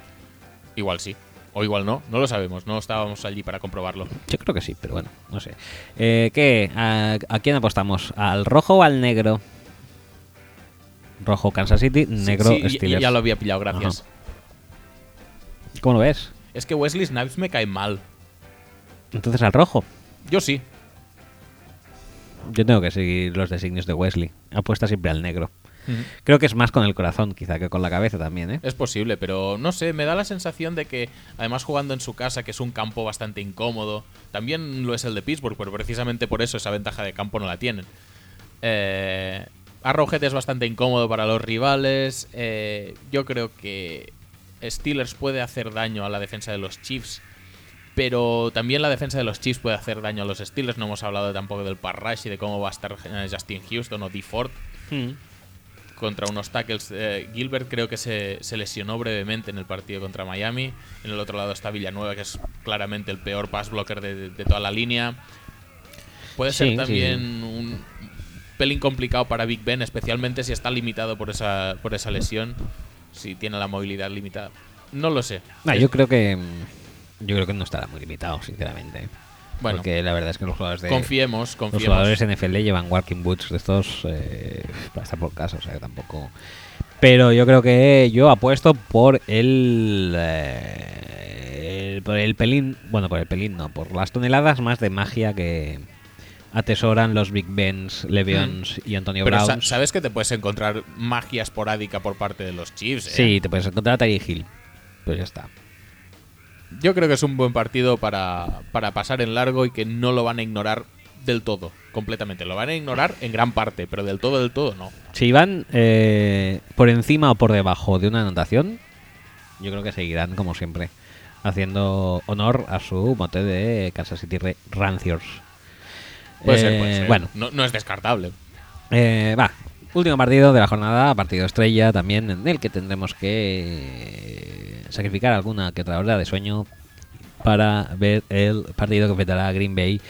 Speaker 2: Igual sí, o igual no, no lo sabemos, no estábamos allí para comprobarlo.
Speaker 1: Yo creo que sí, pero bueno, no sé. Eh, ¿Qué? ¿A, a quién apostamos? ¿Al rojo o al negro? Rojo Kansas City, negro
Speaker 2: Sí, sí,
Speaker 1: Steelers.
Speaker 2: ya lo había pillado, gracias.
Speaker 1: ¿Cómo lo ves?
Speaker 2: Es que Wesley Snipes me cae mal.
Speaker 1: Entonces al rojo.
Speaker 2: Yo sí.
Speaker 1: Yo tengo que seguir los designios de Wesley. Apuesta siempre al negro. Creo que es más con el corazón, quizá, que con la cabeza también, ¿eh?
Speaker 2: Es posible, pero no sé, me da la sensación de que, además jugando en su casa, que es un campo bastante incómodo, también lo es el de Pittsburgh, pero precisamente por eso esa ventaja de campo no la tienen. Eh, Arrowhead es bastante incómodo para los rivales. eh, yo creo que Steelers puede hacer daño a la defensa de los Chiefs, pero también la defensa de los Chiefs puede hacer daño a los Steelers. No hemos hablado tampoco del parrash y de cómo va a estar eh, Justin Houston o D. Ford contra unos tackles. Eh, Gilbert creo que se, se lesionó brevemente en el partido contra Miami. En el otro lado está Villanueva, que es claramente el peor pass blocker de, de toda la línea. Puede
Speaker 1: Sí,
Speaker 2: ser también
Speaker 1: sí.
Speaker 2: un pelín complicado para Big Ben, especialmente si está limitado por esa, por esa lesión, si tiene la movilidad limitada. No lo sé.
Speaker 1: Yo creo que. mm, Yo creo que no estará muy limitado, sinceramente.
Speaker 2: Bueno.
Speaker 1: Porque la verdad es que los jugadores de.
Speaker 2: Confiemos,
Speaker 1: Los
Speaker 2: confiemos.
Speaker 1: jugadores NFL llevan walking boots de estos eh, para estar por casa, o sea que tampoco. Pero yo creo que yo apuesto por el, eh, el- por el pelín, bueno, por el pelín no, por las toneladas más de magia que atesoran los Big Bens, Levions y Antonio
Speaker 2: Mm. Pero sa- sabes que te puedes encontrar magia esporádica por parte de los Chiefs. ¿eh?
Speaker 1: Sí, te puedes encontrar a Tyreek Hill. Pues ya está.
Speaker 2: Yo creo que es un buen partido para, para pasar en largo y que no lo van a ignorar del todo, completamente. Lo van a ignorar en gran parte, pero del todo, del todo no.
Speaker 1: Si van eh, por encima o por debajo de una anotación, yo creo que seguirán, como siempre, haciendo honor a su mote de Kansas City Ranciors.
Speaker 2: Puede ser,
Speaker 1: Eh,
Speaker 2: puede ser.
Speaker 1: Bueno,
Speaker 2: No, no es descartable.
Speaker 1: Eh, va, último partido de la jornada, partido estrella también, en el que tendremos que sacrificar alguna que otra hora de sueño para ver el partido que enfrentará Green Bay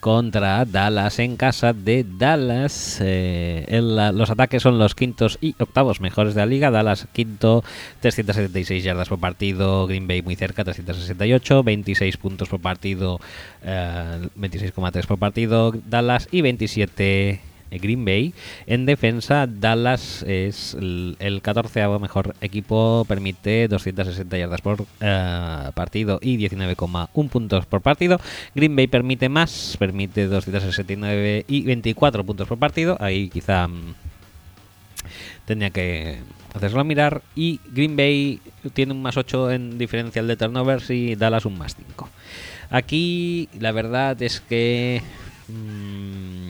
Speaker 1: contra Dallas en casa de Dallas. Eh, los ataques son los quintos y octavos mejores de la liga. Dallas quinto, 376 yardas por partido. Green Bay muy cerca, 368. 26 puntos por partido, eh, 26,3 por partido. Dallas y 27 Green Bay. En defensa, Dallas es el, el 14 mejor equipo, permite 260 yardas por eh, partido y 19,1 puntos por partido. Green Bay permite más, permite 269 y 24 puntos por partido. Ahí quizá mm, tendría que hacerlo mirar. Y Green Bay tiene un más 8 en diferencial de turnovers y Dallas un más 5. Aquí la verdad es que... mm,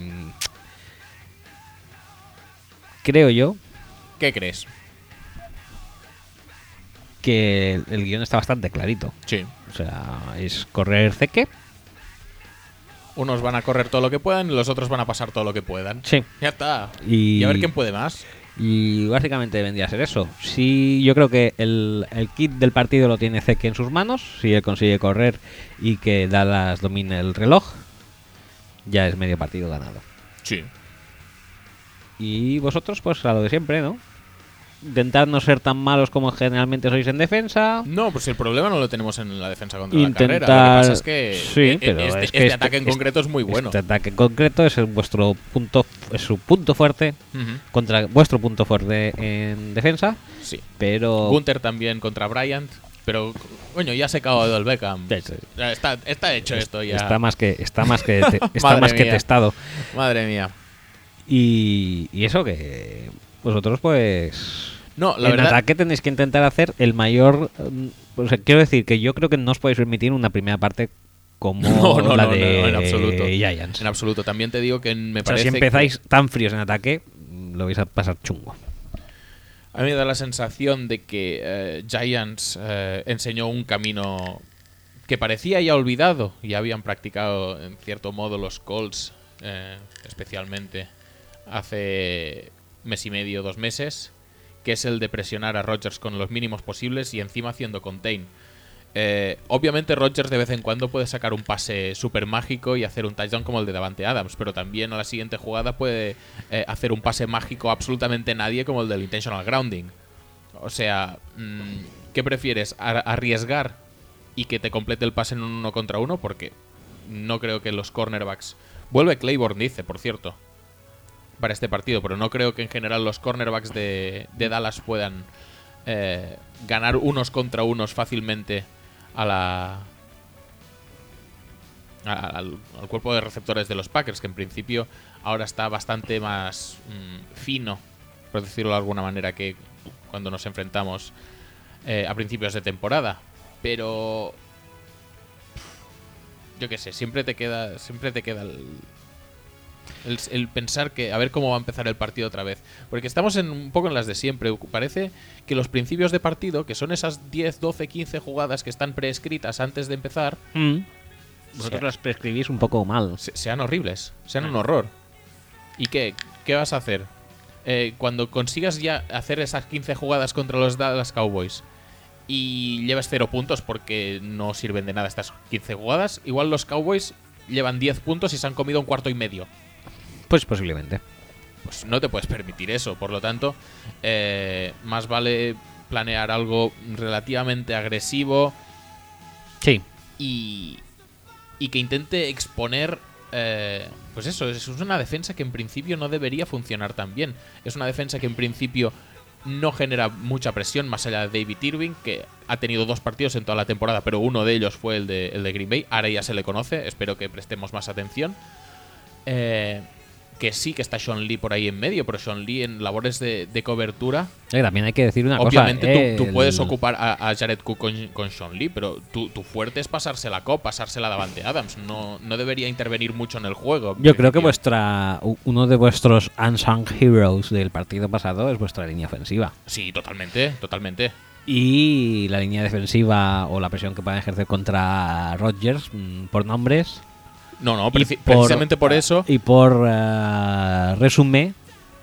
Speaker 1: creo yo
Speaker 2: ¿Qué crees?
Speaker 1: que el, el guion está bastante clarito.
Speaker 2: Sí.
Speaker 1: O sea, es correr ceque.
Speaker 2: Unos van a correr todo lo que puedan y los otros van a pasar todo lo que puedan.
Speaker 1: Sí.
Speaker 2: Ya está.
Speaker 1: Y,
Speaker 2: Y a ver quién puede más.
Speaker 1: y básicamente vendría a ser eso. Si yo creo que el, el kit del partido lo tiene Zeke en sus manos. Si él consigue correr y que Dallas domine el reloj, ya es medio partido ganado.
Speaker 2: Sí.
Speaker 1: Y vosotros, pues a lo de siempre, ¿no? Intentar no ser tan malos como generalmente sois en defensa.
Speaker 2: No, pues el problema no lo tenemos en la defensa contra
Speaker 1: Intentar.
Speaker 2: la carrera. Lo que pasa es que
Speaker 1: sí,
Speaker 2: e-
Speaker 1: pero
Speaker 2: este,
Speaker 1: es que
Speaker 2: este ataque en
Speaker 1: este-
Speaker 2: concreto es muy bueno.
Speaker 1: Este ataque en concreto es vuestro punto, es su punto fuerte contra vuestro punto fuerte en defensa,
Speaker 2: Sí.
Speaker 1: pero
Speaker 2: Gunter también contra Bryant. Pero, coño, ya se acabó el Beckham.
Speaker 1: Sí, sí.
Speaker 2: Ya Está, está hecho esto ya.
Speaker 1: está más que está más que te- está
Speaker 2: Madre
Speaker 1: más que testado
Speaker 2: Madre mía.
Speaker 1: Y, y eso que vosotros pues
Speaker 2: No, la
Speaker 1: en
Speaker 2: verdad.
Speaker 1: ataque tenéis que intentar hacer el mayor mm, o sea, quiero decir que yo creo que no os podéis permitir una primera parte como
Speaker 2: No, no,
Speaker 1: la
Speaker 2: no,
Speaker 1: de
Speaker 2: en absoluto.
Speaker 1: Giants.
Speaker 2: En absoluto. También te digo que me
Speaker 1: O sea,
Speaker 2: parece.
Speaker 1: si
Speaker 2: que-
Speaker 1: empezáis tan fríos en ataque, mm, lo vais a pasar chungo.
Speaker 2: A mí me da la sensación de que eh, Giants eh, enseñó un camino que parecía ya olvidado y habían practicado en cierto modo los Colts, eh, especialmente hace mes y medio, dos meses, que es el de presionar a Rodgers con los mínimos posibles y encima haciendo contain. Eh, obviamente Rodgers de vez en cuando puede sacar un pase súper mágico y hacer un touchdown como el de Davante Adams, pero también a la siguiente jugada puede eh, hacer un pase mágico absolutamente nadie como el del intentional grounding. O sea, mm, ¿qué prefieres? ¿Ar- ¿Arriesgar y que te complete el pase en un uno contra uno? Porque no creo que los cornerbacks... Vuelve Claiborne, dice, por cierto, para este partido, pero no creo que en general los cornerbacks de, de Dallas puedan eh, ganar unos contra unos fácilmente a la al cuerpo de receptores de los Packers, que en principio ahora está bastante más mm, fino, por decirlo de alguna manera, que cuando nos enfrentamos eh, a principios de temporada. Pero yo qué sé, siempre te queda, siempre te queda el, el, el pensar que a ver cómo va a empezar el partido otra vez. Porque estamos en, un poco en las de siempre. Parece que los principios de partido, que son esas 10, 12, 15 jugadas que están preescritas antes de empezar,
Speaker 1: Vosotros las prescribís un poco mal.
Speaker 2: se- sean horribles, sean un horror. ¿Y qué? ¿Qué vas a hacer? Eh, cuando consigas ya hacer esas 15 jugadas contra los Dallas Cowboys y llevas 0 puntos porque no sirven de nada estas 15 jugadas, igual los Cowboys llevan 10 puntos y se han comido un cuarto y medio.
Speaker 1: Pues posiblemente.
Speaker 2: Pues no te puedes permitir eso. Por lo tanto, eh, más vale planear algo relativamente agresivo
Speaker 1: Sí.
Speaker 2: y, y que intente exponer. eh, pues eso, es una defensa que en principio no debería funcionar tan bien. Es una defensa que en principio no genera mucha presión más allá de David Irving, que ha tenido dos partidos en toda la temporada, pero uno de ellos fue el de, el de Green Bay. Ahora ya se le conoce, espero que prestemos más atención. Eh, que sí que está Sean Lee por ahí en medio, pero Sean Lee en labores de, de cobertura.
Speaker 1: Eh, también hay que decir una
Speaker 2: Obviamente
Speaker 1: cosa.
Speaker 2: tú,
Speaker 1: eh,
Speaker 2: tú puedes ocupar a, a Jared Cook con, con Sean Lee, pero tu, tu fuerte es pasarse la COP, pasarse la Davante Adams. No, no debería intervenir mucho en el juego.
Speaker 1: Yo creo que vuestra uno de vuestros unsung heroes del partido pasado es vuestra línea ofensiva.
Speaker 2: Sí, totalmente, totalmente.
Speaker 1: Y la línea defensiva o la presión que puedan ejercer contra Rodgers mm, por nombres.
Speaker 2: No, no,
Speaker 1: y
Speaker 2: preci-
Speaker 1: por-
Speaker 2: precisamente por eso,
Speaker 1: Y por eh, resumen,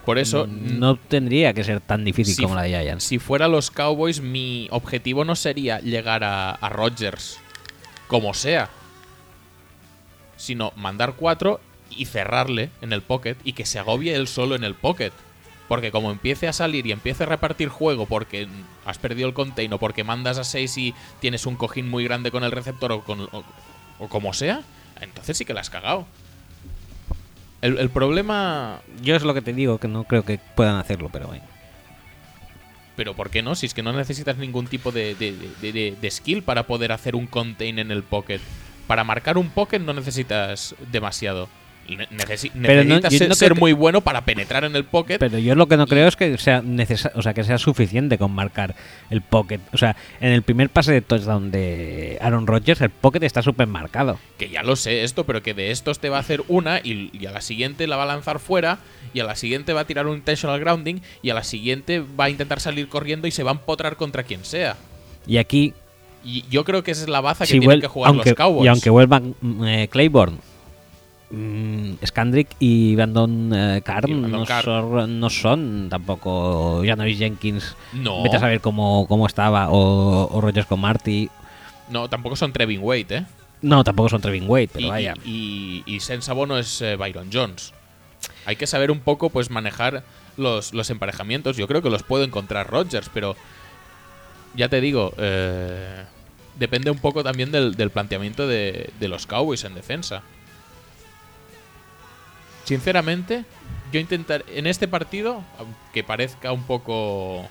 Speaker 2: por eso
Speaker 1: mm, no tendría que ser tan difícil
Speaker 2: si
Speaker 1: como la de Giants.
Speaker 2: Si fuera los Cowboys, mi objetivo no sería llegar a, a Rodgers como sea, sino mandar cuatro y cerrarle en el pocket y que se agobie él solo en el pocket. Porque como empiece a salir y empiece a repartir juego porque has perdido el contain o porque mandas a 6 y tienes un cojín muy grande con el receptor o, con, o, o como sea, entonces sí que la has cagado. El, el problema
Speaker 1: Yo es lo que te digo, que no creo que puedan hacerlo, pero bueno.
Speaker 2: Pero ¿por qué no? Si es que no necesitas ningún tipo de, de- de- de- de skill para poder hacer un contain en el pocket. Para marcar un pocket no necesitas demasiado. Necesi-
Speaker 1: Pero no-
Speaker 2: necesitas
Speaker 1: yo
Speaker 2: ser,
Speaker 1: no
Speaker 2: ser muy bueno para penetrar en el pocket.
Speaker 1: Pero yo lo que no creo es que sea o sea, que sea suficiente con marcar el pocket. O sea, en el primer pase de touchdown de Aaron Rodgers, el pocket está súper marcado.
Speaker 2: Que ya lo sé esto, pero que de estos te va a hacer una y, y a la siguiente la va a lanzar fuera y a la siguiente va a tirar un intentional grounding y a la siguiente va a intentar salir corriendo y se va a empotrar contra quien sea.
Speaker 1: Y aquí,
Speaker 2: Y yo creo que esa es la baza que
Speaker 1: si
Speaker 2: tienen que jugar
Speaker 1: aunque,
Speaker 2: los Cowboys.
Speaker 1: y aunque vuelvan mm, eh, Claiborne, mm, Skandrick y Brandon eh,
Speaker 2: Brandon
Speaker 1: no,
Speaker 2: Carr.
Speaker 1: Son, no son tampoco Janoris Jenkins.
Speaker 2: No.
Speaker 1: Vete a saber cómo, cómo estaba, o, o Rodgers con Marty.
Speaker 2: No, tampoco son Trevin Wade, ¿eh?
Speaker 1: No, tampoco son Trevin Wade, pero
Speaker 2: y,
Speaker 1: vaya.
Speaker 2: Y, y, y Sensabo no es eh, Byron Jones. Hay que saber un poco, pues, manejar los, los emparejamientos. Yo creo que los puede encontrar Rodgers, pero ya te digo, eh, depende un poco también del, del planteamiento de, de los Cowboys en defensa. Sinceramente, yo intentar en este partido, aunque parezca un poco...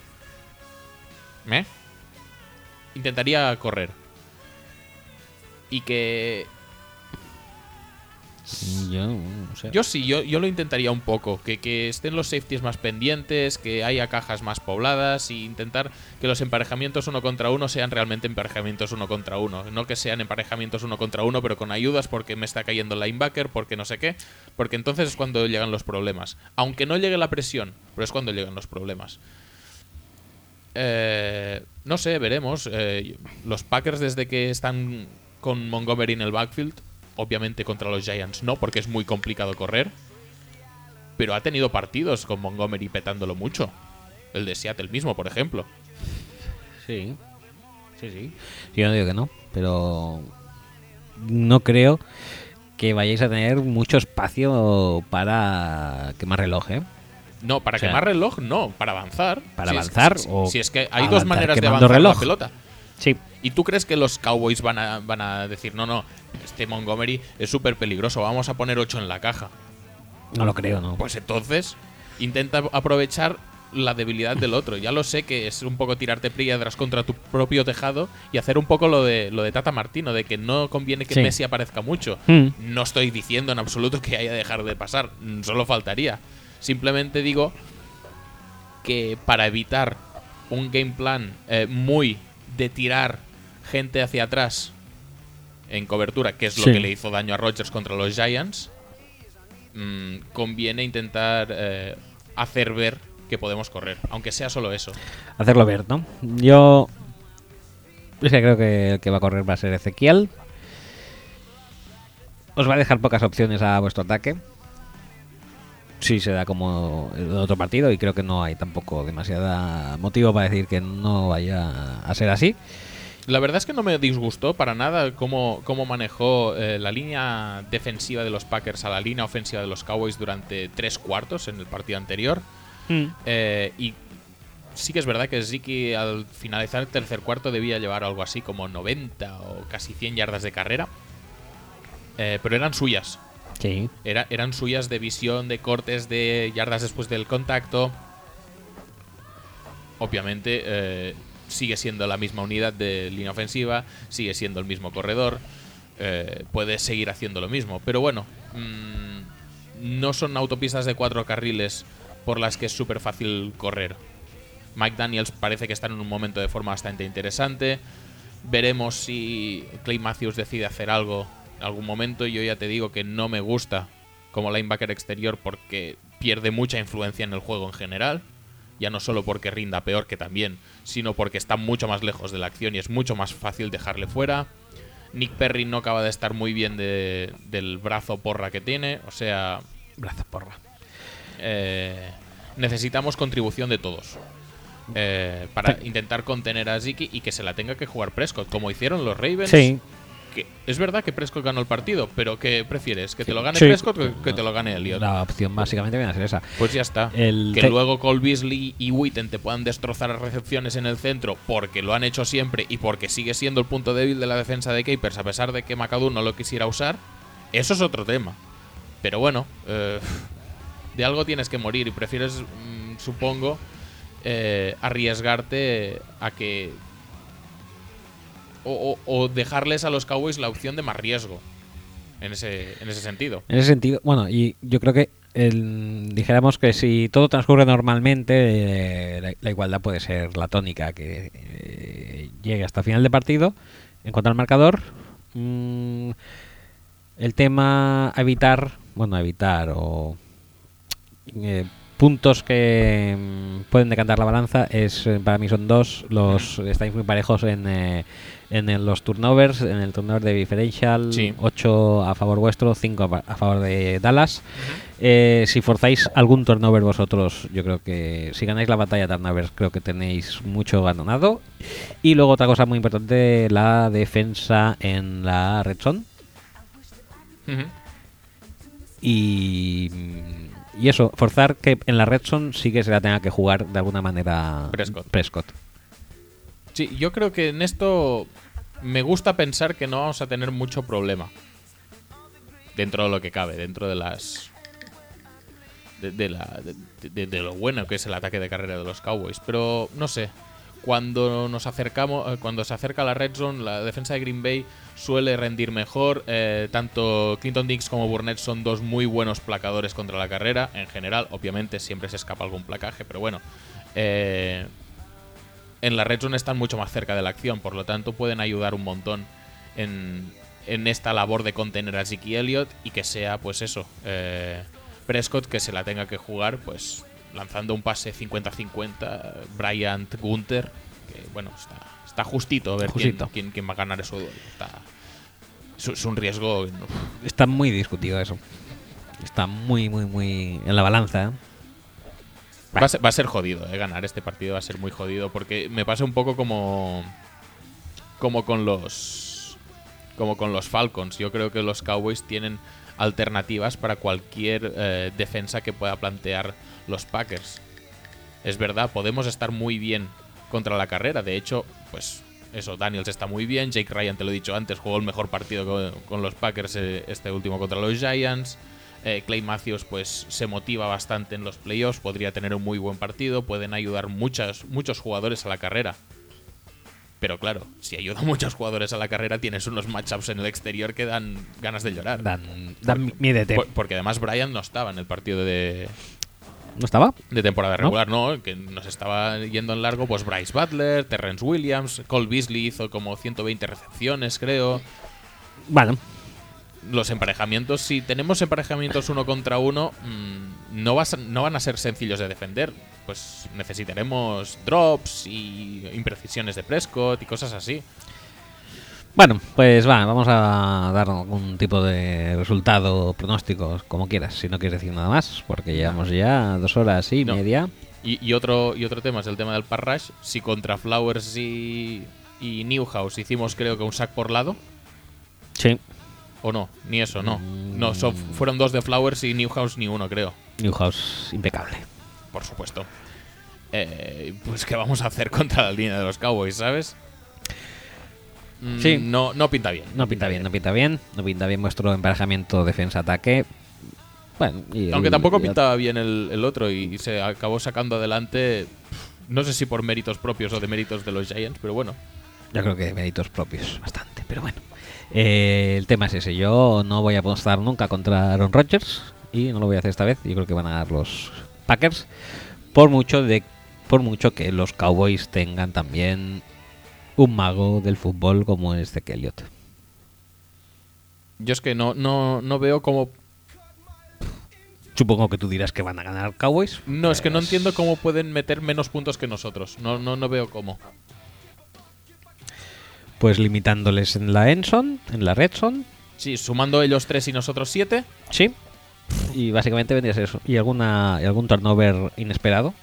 Speaker 2: ¿Me? Intentaría correr. Y que
Speaker 1: Yo, no sé.
Speaker 2: Yo sí, yo, yo lo intentaría un poco. Que, que estén los safeties más pendientes, que haya cajas más pobladas y intentar que los emparejamientos uno contra uno sean realmente emparejamientos uno contra uno. No que sean emparejamientos uno contra uno, pero con ayudas porque me está cayendo el linebacker, porque no sé qué. Porque entonces es cuando llegan los problemas. Aunque no llegue la presión, pero es cuando llegan los problemas. Eh, no sé, veremos. Eh, los Packers desde que están con Montgomery en el backfield, obviamente contra los Giants no, porque es muy complicado correr. Pero ha tenido partidos con Montgomery petándolo mucho. El de Seattle mismo, por ejemplo.
Speaker 1: Sí. Sí, sí. Yo no digo que no, pero no creo que vayáis a tener mucho espacio para quemar reloj, ¿eh?
Speaker 2: No, para
Speaker 1: O sea,
Speaker 2: quemar reloj, no, para avanzar.
Speaker 1: ¿para
Speaker 2: Si es-
Speaker 1: avanzar
Speaker 2: si-
Speaker 1: o
Speaker 2: Si es que hay
Speaker 1: avanzar
Speaker 2: dos maneras de avanzar
Speaker 1: reloj?
Speaker 2: la pelota.
Speaker 1: Sí.
Speaker 2: ¿Y tú crees que los Cowboys van a, van a decir, no, no, este Montgomery es súper peligroso, vamos a poner 8 en la caja?
Speaker 1: No lo creo, ¿no?
Speaker 2: Pues entonces, intenta aprovechar la debilidad del otro. Ya lo sé que es un poco tirarte piedras contra tu propio tejado y hacer un poco lo de, lo de Tata Martino, de que no conviene que
Speaker 1: Sí.
Speaker 2: Messi aparezca mucho.
Speaker 1: Hmm.
Speaker 2: No estoy diciendo en absoluto que haya de dejar de pasar, mm, solo faltaría. Simplemente digo que para evitar un game plan eh, muy de tirar gente hacia atrás en cobertura, que es lo
Speaker 1: Sí.
Speaker 2: que le hizo daño a Rodgers contra los Giants, mm, conviene intentar eh, hacer ver que podemos correr, aunque sea solo eso.
Speaker 1: Hacerlo ver, ¿no? Yo es que creo que el que va a correr va a ser Ezequiel. Os va a dejar pocas opciones a vuestro ataque. Si se da como el otro partido y creo que no hay tampoco demasiada motivo para decir que no vaya a ser así.
Speaker 2: La verdad es que no me disgustó para nada cómo, cómo manejó eh, la línea defensiva de los Packers a la línea ofensiva de los Cowboys durante tres cuartos en el partido anterior. Eh, y sí que es verdad que Ziki al finalizar el tercer cuarto debía llevar algo así como 90 o casi 100 yardas de carrera. Eh, pero eran suyas.
Speaker 1: Sí.
Speaker 2: Era- eran suyas de visión, de cortes, de yardas después del contacto. obviamente sigue siendo la misma unidad de línea ofensiva, sigue siendo el mismo corredor, eh, puede seguir haciendo lo mismo. Pero bueno, mm, no son autopistas de cuatro carriles por las que es súper fácil correr. Mike Daniels parece que está en un momento de forma bastante interesante. Veremos si Clay Matthews decide hacer algo en algún momento. Yo ya te digo que no me gusta como linebacker exterior porque pierde mucha influencia en el juego en general. Ya no solo porque rinda peor que también, sino porque está mucho más lejos de la acción y es mucho más fácil dejarle fuera. Nick Perry no acaba de estar muy bien de- del brazo porra que tiene. O sea,
Speaker 1: Brazo porra.
Speaker 2: eh, necesitamos contribución de todos. eh, para
Speaker 1: Sí.
Speaker 2: intentar contener a Ziki y que se la tenga que jugar Prescott, como hicieron los Ravens.
Speaker 1: Sí,
Speaker 2: Que es verdad que Prescott ganó el partido, pero ¿qué prefieres? ¿Que te lo gane
Speaker 1: Sí.
Speaker 2: Prescott o que, te lo gane Elliot?
Speaker 1: la opción básicamente viene a ser esa.
Speaker 2: Pues ya está.
Speaker 1: El
Speaker 2: que
Speaker 1: te-
Speaker 2: luego Cole Beasley y Witten te puedan destrozar las recepciones en el centro porque lo han hecho siempre y porque sigue siendo el punto débil de la defensa de Capers a pesar de que McAdoo no lo quisiera usar, eso es otro tema. Pero bueno, eh, de algo tienes que morir y prefieres, mm, supongo, eh, arriesgarte a que... O, o- o dejarles a los Cowboys la opción de más riesgo. En ese, en ese sentido.
Speaker 1: En ese sentido, bueno, y yo creo que el- dijéramos que si todo transcurre normalmente, eh, la, la igualdad puede ser la tónica que eh, llegue hasta final de partido. En cuanto al marcador, mm, el tema a evitar, bueno, a evitar o eh, puntos que mm, pueden decantar la balanza es eh, para mí son dos. Los estáis muy parejos en, eh, en el- los turnovers, en el turnover de differential,
Speaker 2: Sí.
Speaker 1: 8 a favor vuestro, 5 a, fa- a favor de Dallas. Eh, si forzáis algún turnover vosotros, yo creo que si ganáis la batalla turnovers, creo que tenéis mucho ganado. Y luego otra cosa muy importante, la defensa en la red zone. Y, y eso, forzar que en la red zone sí que se la tenga que jugar de alguna manera
Speaker 2: Prescott. Sí, yo creo que en esto me gusta pensar que no vamos a tener mucho problema. Dentro de lo que cabe, dentro de las. De, la, de lo bueno que es el ataque de carrera de los Cowboys. Pero no sé. Cuando nos acercamos. eh, Cuando se acerca la red zone, la defensa de Green Bay suele rendir mejor. eh, tanto Clinton Dix como Burnett son dos muy buenos placadores contra la carrera. En general, obviamente, siempre se escapa algún placaje, pero bueno. Eh, en la red zone están mucho más cerca de la acción, por lo tanto pueden ayudar un montón en, en esta labor de contener a Zeke Elliott y que sea, pues eso, eh, Prescott que se la tenga que jugar, pues lanzando un pase 50-50, Bryant Gunther, que bueno, está, está justito a ver quién,
Speaker 1: Justito.
Speaker 2: quién- quién va a ganar ese duelo. Está, es, es un riesgo.
Speaker 1: Está muy discutido eso. Está muy, muy, muy en la balanza. ¿eh?
Speaker 2: Va a, ser, va a ser jodido, eh, ganar este partido va a ser muy jodido porque me pasa un poco como como con los como con los Falcons. Yo creo que los Cowboys tienen alternativas para cualquier eh, defensa que pueda plantear los Packers. Es verdad, podemos estar muy bien contra la carrera. De hecho, pues eso, Daniels está muy bien. Jake Ryan, te lo he dicho antes, jugó el mejor partido con, los Packers eh, este último contra los Giants. Eh, Clay Matthews pues se motiva bastante en los playoffs, podría tener un muy buen partido, pueden ayudar muchas, muchos jugadores a la carrera. Pero claro, si ayuda a muchos jugadores a la carrera, tienes unos matchups en el exterior que dan ganas de llorar.
Speaker 1: Dan, dan.
Speaker 2: Por- porque además Brian no estaba en el partido de,
Speaker 1: ¿No estaba?
Speaker 2: de temporada
Speaker 1: ¿No?
Speaker 2: regular, ¿no? Que nos estaba yendo en largo, pues Bryce Butler, Terrence Williams, Cole Beasley hizo como 120 recepciones, creo.
Speaker 1: Bueno,
Speaker 2: Los emparejamientos, si tenemos emparejamientos uno contra uno, mm, no, vas no van a ser sencillos de defender. Pues necesitaremos drops y imprecisiones de Prescott y cosas así.
Speaker 1: bueno, pues va, vamos a dar algún tipo de resultado, pronósticos, como quieras, si no quieres decir nada más, porque llevamos ya dos horas y
Speaker 2: No.
Speaker 1: media.
Speaker 2: Y, y otro, y otro tema es el tema del parrash. Si contra Flowers y, y Newhouse hicimos creo que un sack por lado,
Speaker 1: Sí.
Speaker 2: ¿O no? Ni eso, no. No, fueron dos de Flowers y Newhouse ni uno, creo.
Speaker 1: Newhouse, impecable.
Speaker 2: Por supuesto. Eh, pues qué vamos a hacer contra la línea de los Cowboys, ¿sabes? Mm,
Speaker 1: Sí.
Speaker 2: No, no pinta bien.
Speaker 1: No pinta bien, no pinta bien. No pinta bien vuestro emparejamiento defensa-ataque. Bueno, y
Speaker 2: Aunque
Speaker 1: el-
Speaker 2: tampoco
Speaker 1: y el-
Speaker 2: pintaba bien el, el otro y se acabó sacando adelante No sé si por méritos propios o de méritos de los Giants, pero bueno.
Speaker 1: Yo creo que méritos propios, bastante, pero bueno. Eh, el tema es ese. Yo no voy a apostar nunca contra Aaron Rodgers y no lo voy a hacer esta vez. Yo creo que van a dar los Packers por mucho de por mucho que los Cowboys tengan también un mago del fútbol como es de Elliott.
Speaker 2: Yo es que no, no, no veo cómo.
Speaker 1: Supongo que tú dirás que van a ganar Cowboys.
Speaker 2: No, es que no
Speaker 1: Pues,
Speaker 2: entiendo cómo pueden meter menos puntos que nosotros. No, no, no veo cómo.
Speaker 1: Pues limitándoles en la Enson, en la Redson,
Speaker 2: Sí, sumando ellos tres y nosotros siete.
Speaker 1: sí. Y básicamente vendría a ser eso. Y alguna y algún turnover inesperado.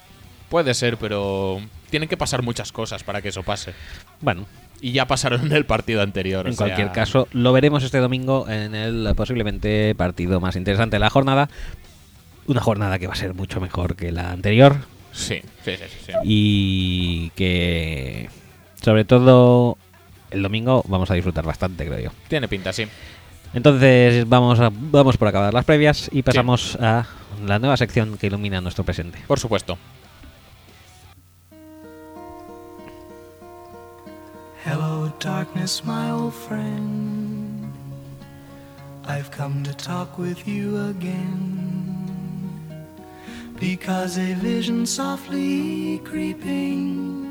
Speaker 2: Puede ser, pero tienen que pasar muchas cosas para que eso pase.
Speaker 1: Bueno,
Speaker 2: Y ya pasaron en el partido anterior.
Speaker 1: En
Speaker 2: o sea,
Speaker 1: cualquier caso, lo veremos este domingo en el posiblemente partido más interesante de la jornada. Una jornada que va a ser mucho mejor que la anterior
Speaker 2: sí, sí, sí, sí.
Speaker 1: y que sobre todo el domingo vamos a disfrutar bastante, creo yo.
Speaker 2: Tiene pinta, sí.
Speaker 1: Entonces vamos a, vamos por acabar las previas y pasamos a la nueva sección que ilumina nuestro presente.
Speaker 2: Por supuesto.
Speaker 3: Hello, darkness, my old friend. I've come to talk with you again. Because a vision softly creeping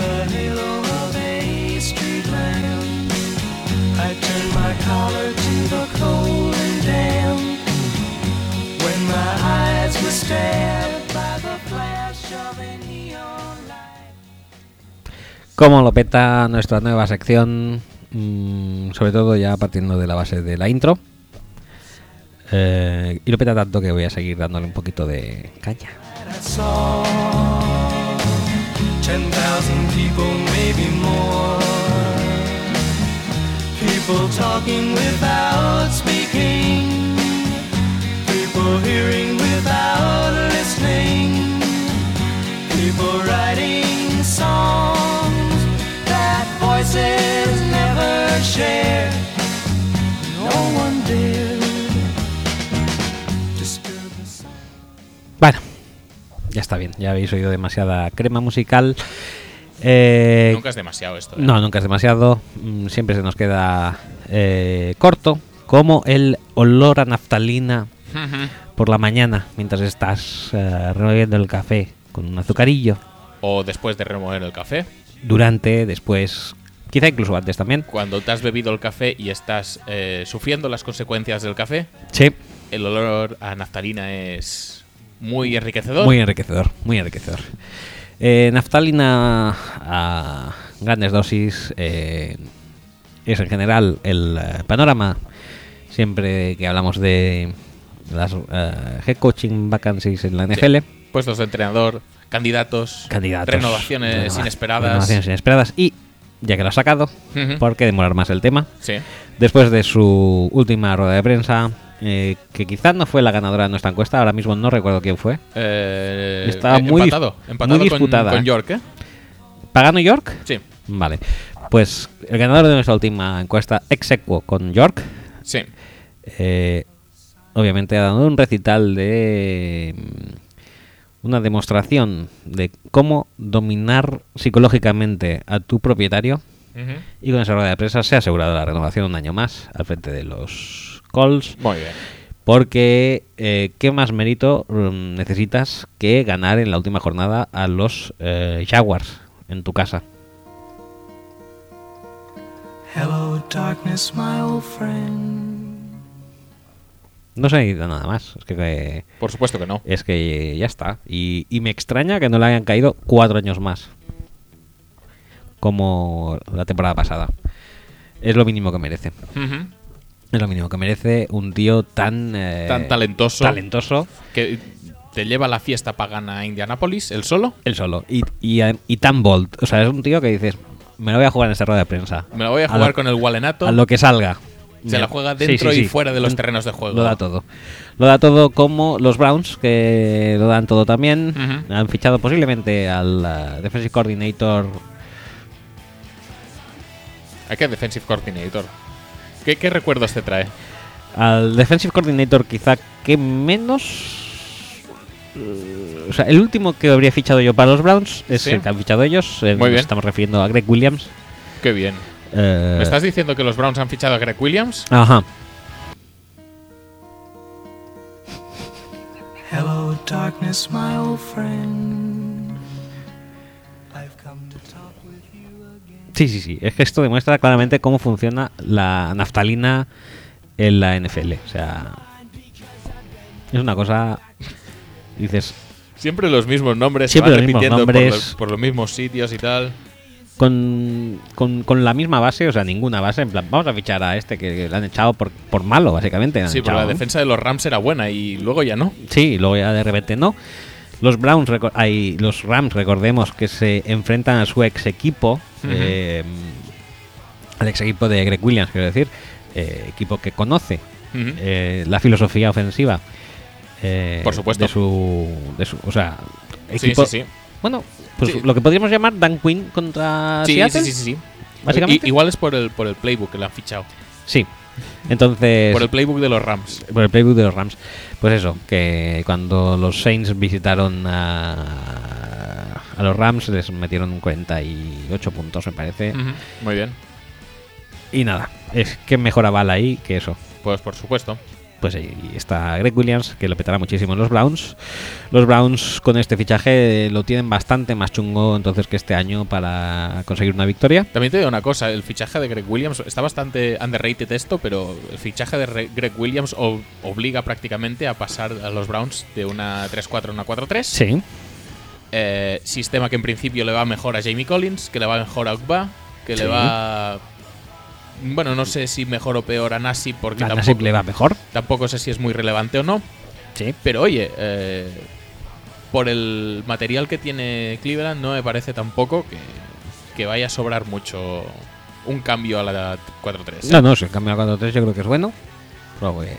Speaker 3: The halo of a street lamp, I turned my collar to the cold and damp. When my eyes were stabbed by the flash of a neon light.
Speaker 1: Cómo lo peta nuestra nueva sección, mm, sobre todo ya partiendo de la base de la intro. Eh, y lo peta tanto que voy a seguir dándole un poquito de caña.
Speaker 3: Ten thousand people, maybe more. People talking without speaking. People hearing without listening. People writing songs that voices never share. No one dared disturb the sound.
Speaker 1: Bueno, ya está bien, ya habéis oído demasiada crema musical. Eh,
Speaker 2: Nunca es demasiado esto. ¿eh?
Speaker 1: No, nunca es demasiado. Mm, Siempre se nos queda eh, corto, como el olor a naftalina por la mañana mientras estás eh, removiendo el café con un azucarillo.
Speaker 2: o después de remover el café.
Speaker 1: Durante, después, quizá incluso antes también.
Speaker 2: Cuando te has bebido el café y estás eh, sufriendo las consecuencias del café,
Speaker 1: Sí,
Speaker 2: el olor a naftalina es muy enriquecedor.
Speaker 1: muy enriquecedor, muy enriquecedor. Eh, naftalina a grandes dosis eh, es en general el eh, panorama siempre que hablamos de las eh, head coaching vacancies en la NFL.
Speaker 2: Puestos de entrenador, candidatos,
Speaker 1: Candidatos.
Speaker 2: renovaciones
Speaker 1: renova-
Speaker 2: inesperadas.
Speaker 1: renovaciones inesperadas. Y ya que lo ha sacado,
Speaker 2: Ujú.
Speaker 1: ¿por qué demorar más el tema?
Speaker 2: Sí.
Speaker 1: Después de su última rueda de prensa, eh, que quizás no fue la ganadora de nuestra encuesta, ahora mismo no recuerdo quién fue.
Speaker 2: Eh,
Speaker 1: Estaba
Speaker 2: eh,
Speaker 1: muy
Speaker 2: empatado, empatado
Speaker 1: muy disputada,
Speaker 2: con. York, ¿eh?
Speaker 1: ¿Pagano York?
Speaker 2: Sí,
Speaker 1: Vale. Pues el ganador de nuestra última encuesta, exequo con York,
Speaker 2: sí.
Speaker 1: eh, obviamente ha dado un recital de mm, una demostración de cómo dominar psicológicamente a tu propietario y con esa rueda de prensa se ha asegurado la renovación un año más al frente de los Colts
Speaker 2: Muy bien.
Speaker 1: porque eh, qué más mérito mm, necesitas que ganar en la última jornada a los eh, Jaguars en tu casa
Speaker 3: Hello, darkness, my old friend.
Speaker 1: no se necesita nada más es que eh,
Speaker 2: Por supuesto que no.
Speaker 1: es que ya está y, y me extraña que no le hayan caído cuatro años más como la temporada pasada es lo mínimo que merece. Es lo mínimo que merece un tío tan eh,
Speaker 2: Tan talentoso.
Speaker 1: talentoso
Speaker 2: Que te lleva la fiesta pagana a Indianapolis, el solo.
Speaker 1: Él solo. Y, y, y tan bold. O sea, es un tío que dices, me lo voy a jugar en esta rueda de prensa.
Speaker 2: Me la voy a
Speaker 1: A
Speaker 2: jugar
Speaker 1: lo-
Speaker 2: con el Walenato.
Speaker 1: A lo que salga.
Speaker 2: Se la juega dentro y fuera de los terrenos de juego.
Speaker 1: Lo da todo. Lo da todo como los Browns, que lo dan todo también. Han fichado posiblemente al uh, Defensive Coordinator.
Speaker 2: ¿A qué Defensive Coordinator? ¿Qué, qué recuerdos te trae?
Speaker 1: Al Defensive Coordinator quizá que menos... eh, O sea, el último que habría fichado yo para los Browns es
Speaker 2: Sí.
Speaker 1: el que han fichado ellos. eh,
Speaker 2: Muy bien.
Speaker 1: Estamos refiriendo a Greg Williams.
Speaker 2: Qué bien.
Speaker 1: Eh,
Speaker 2: ¿Me estás diciendo que los Browns han fichado a Greg Williams?
Speaker 1: Ajá.
Speaker 3: Hello, darkness, my old friend.
Speaker 1: Sí, sí, sí. Es que esto demuestra claramente cómo funciona la naftalina en la NFL. O sea, es una cosa. Dices,
Speaker 2: Siempre los mismos nombres,
Speaker 1: Siempre
Speaker 2: se van
Speaker 1: los mismos
Speaker 2: repitiendo por
Speaker 1: nombres.
Speaker 2: los- por los mismos sitios y tal.
Speaker 1: con, con, con la misma base, o sea, ninguna base. En plan, vamos a fichar a este que, que le han echado por, por malo, básicamente.
Speaker 2: Sí,
Speaker 1: echado,
Speaker 2: la defensa de los Rams era buena y luego ya no.
Speaker 1: Sí, y luego ya de repente no. Los Browns, ay, los Rams, recordemos que se enfrentan a su ex equipo, eh, al ex equipo de Greg Williams, quiero decir, eh, equipo que conoce eh, la filosofía ofensiva. eh,
Speaker 2: Por supuesto.
Speaker 1: De su, de su, o sea,
Speaker 2: sí,
Speaker 1: equipo,
Speaker 2: sí, sí.
Speaker 1: Bueno, pues
Speaker 2: Sí.
Speaker 1: lo que podríamos llamar Dan Quinn contra
Speaker 2: Sí,
Speaker 1: Seattle.
Speaker 2: sí, sí, sí, sí.
Speaker 1: Básicamente.
Speaker 2: I- igual es por el, por el playbook que le han fichado.
Speaker 1: Sí. Entonces,
Speaker 2: Por el playbook de los Rams.
Speaker 1: por el playbook de los Rams. Pues eso, que cuando los Saints visitaron a, a los Rams les metieron 48 puntos, me parece.
Speaker 2: Muy bien.
Speaker 1: Y nada, es que mejor aval ahí que eso.
Speaker 2: Pues por supuesto.
Speaker 1: Pues ahí está Greg Williams, que lo petará muchísimo en los Browns. Los Browns con este fichaje lo tienen bastante más chungo entonces que este año para conseguir una victoria.
Speaker 2: También te digo una cosa, el fichaje de Greg Williams está bastante underrated esto, pero el fichaje de Re- Greg Williams obliga prácticamente a pasar a los Browns de una 3-4 a una 4-3.
Speaker 1: Sí,
Speaker 2: Eh, sistema que en principio le va mejor a Jamie Collins, que le va mejor a Ugba, que
Speaker 1: Sí.
Speaker 2: le va... Bueno, no sé si mejor o peor a Nasi, porque
Speaker 1: a
Speaker 2: tampoco,
Speaker 1: Nassib le va mejor.
Speaker 2: tampoco sé si es muy relevante o no.
Speaker 1: Sí.
Speaker 2: Pero oye, eh, por el material que tiene Cleveland, no me parece tampoco que, que vaya a sobrar mucho un cambio a la 4-3. ¿eh?
Speaker 1: No, no, si el cambio a 4-3 yo creo que es bueno. Pero, eh,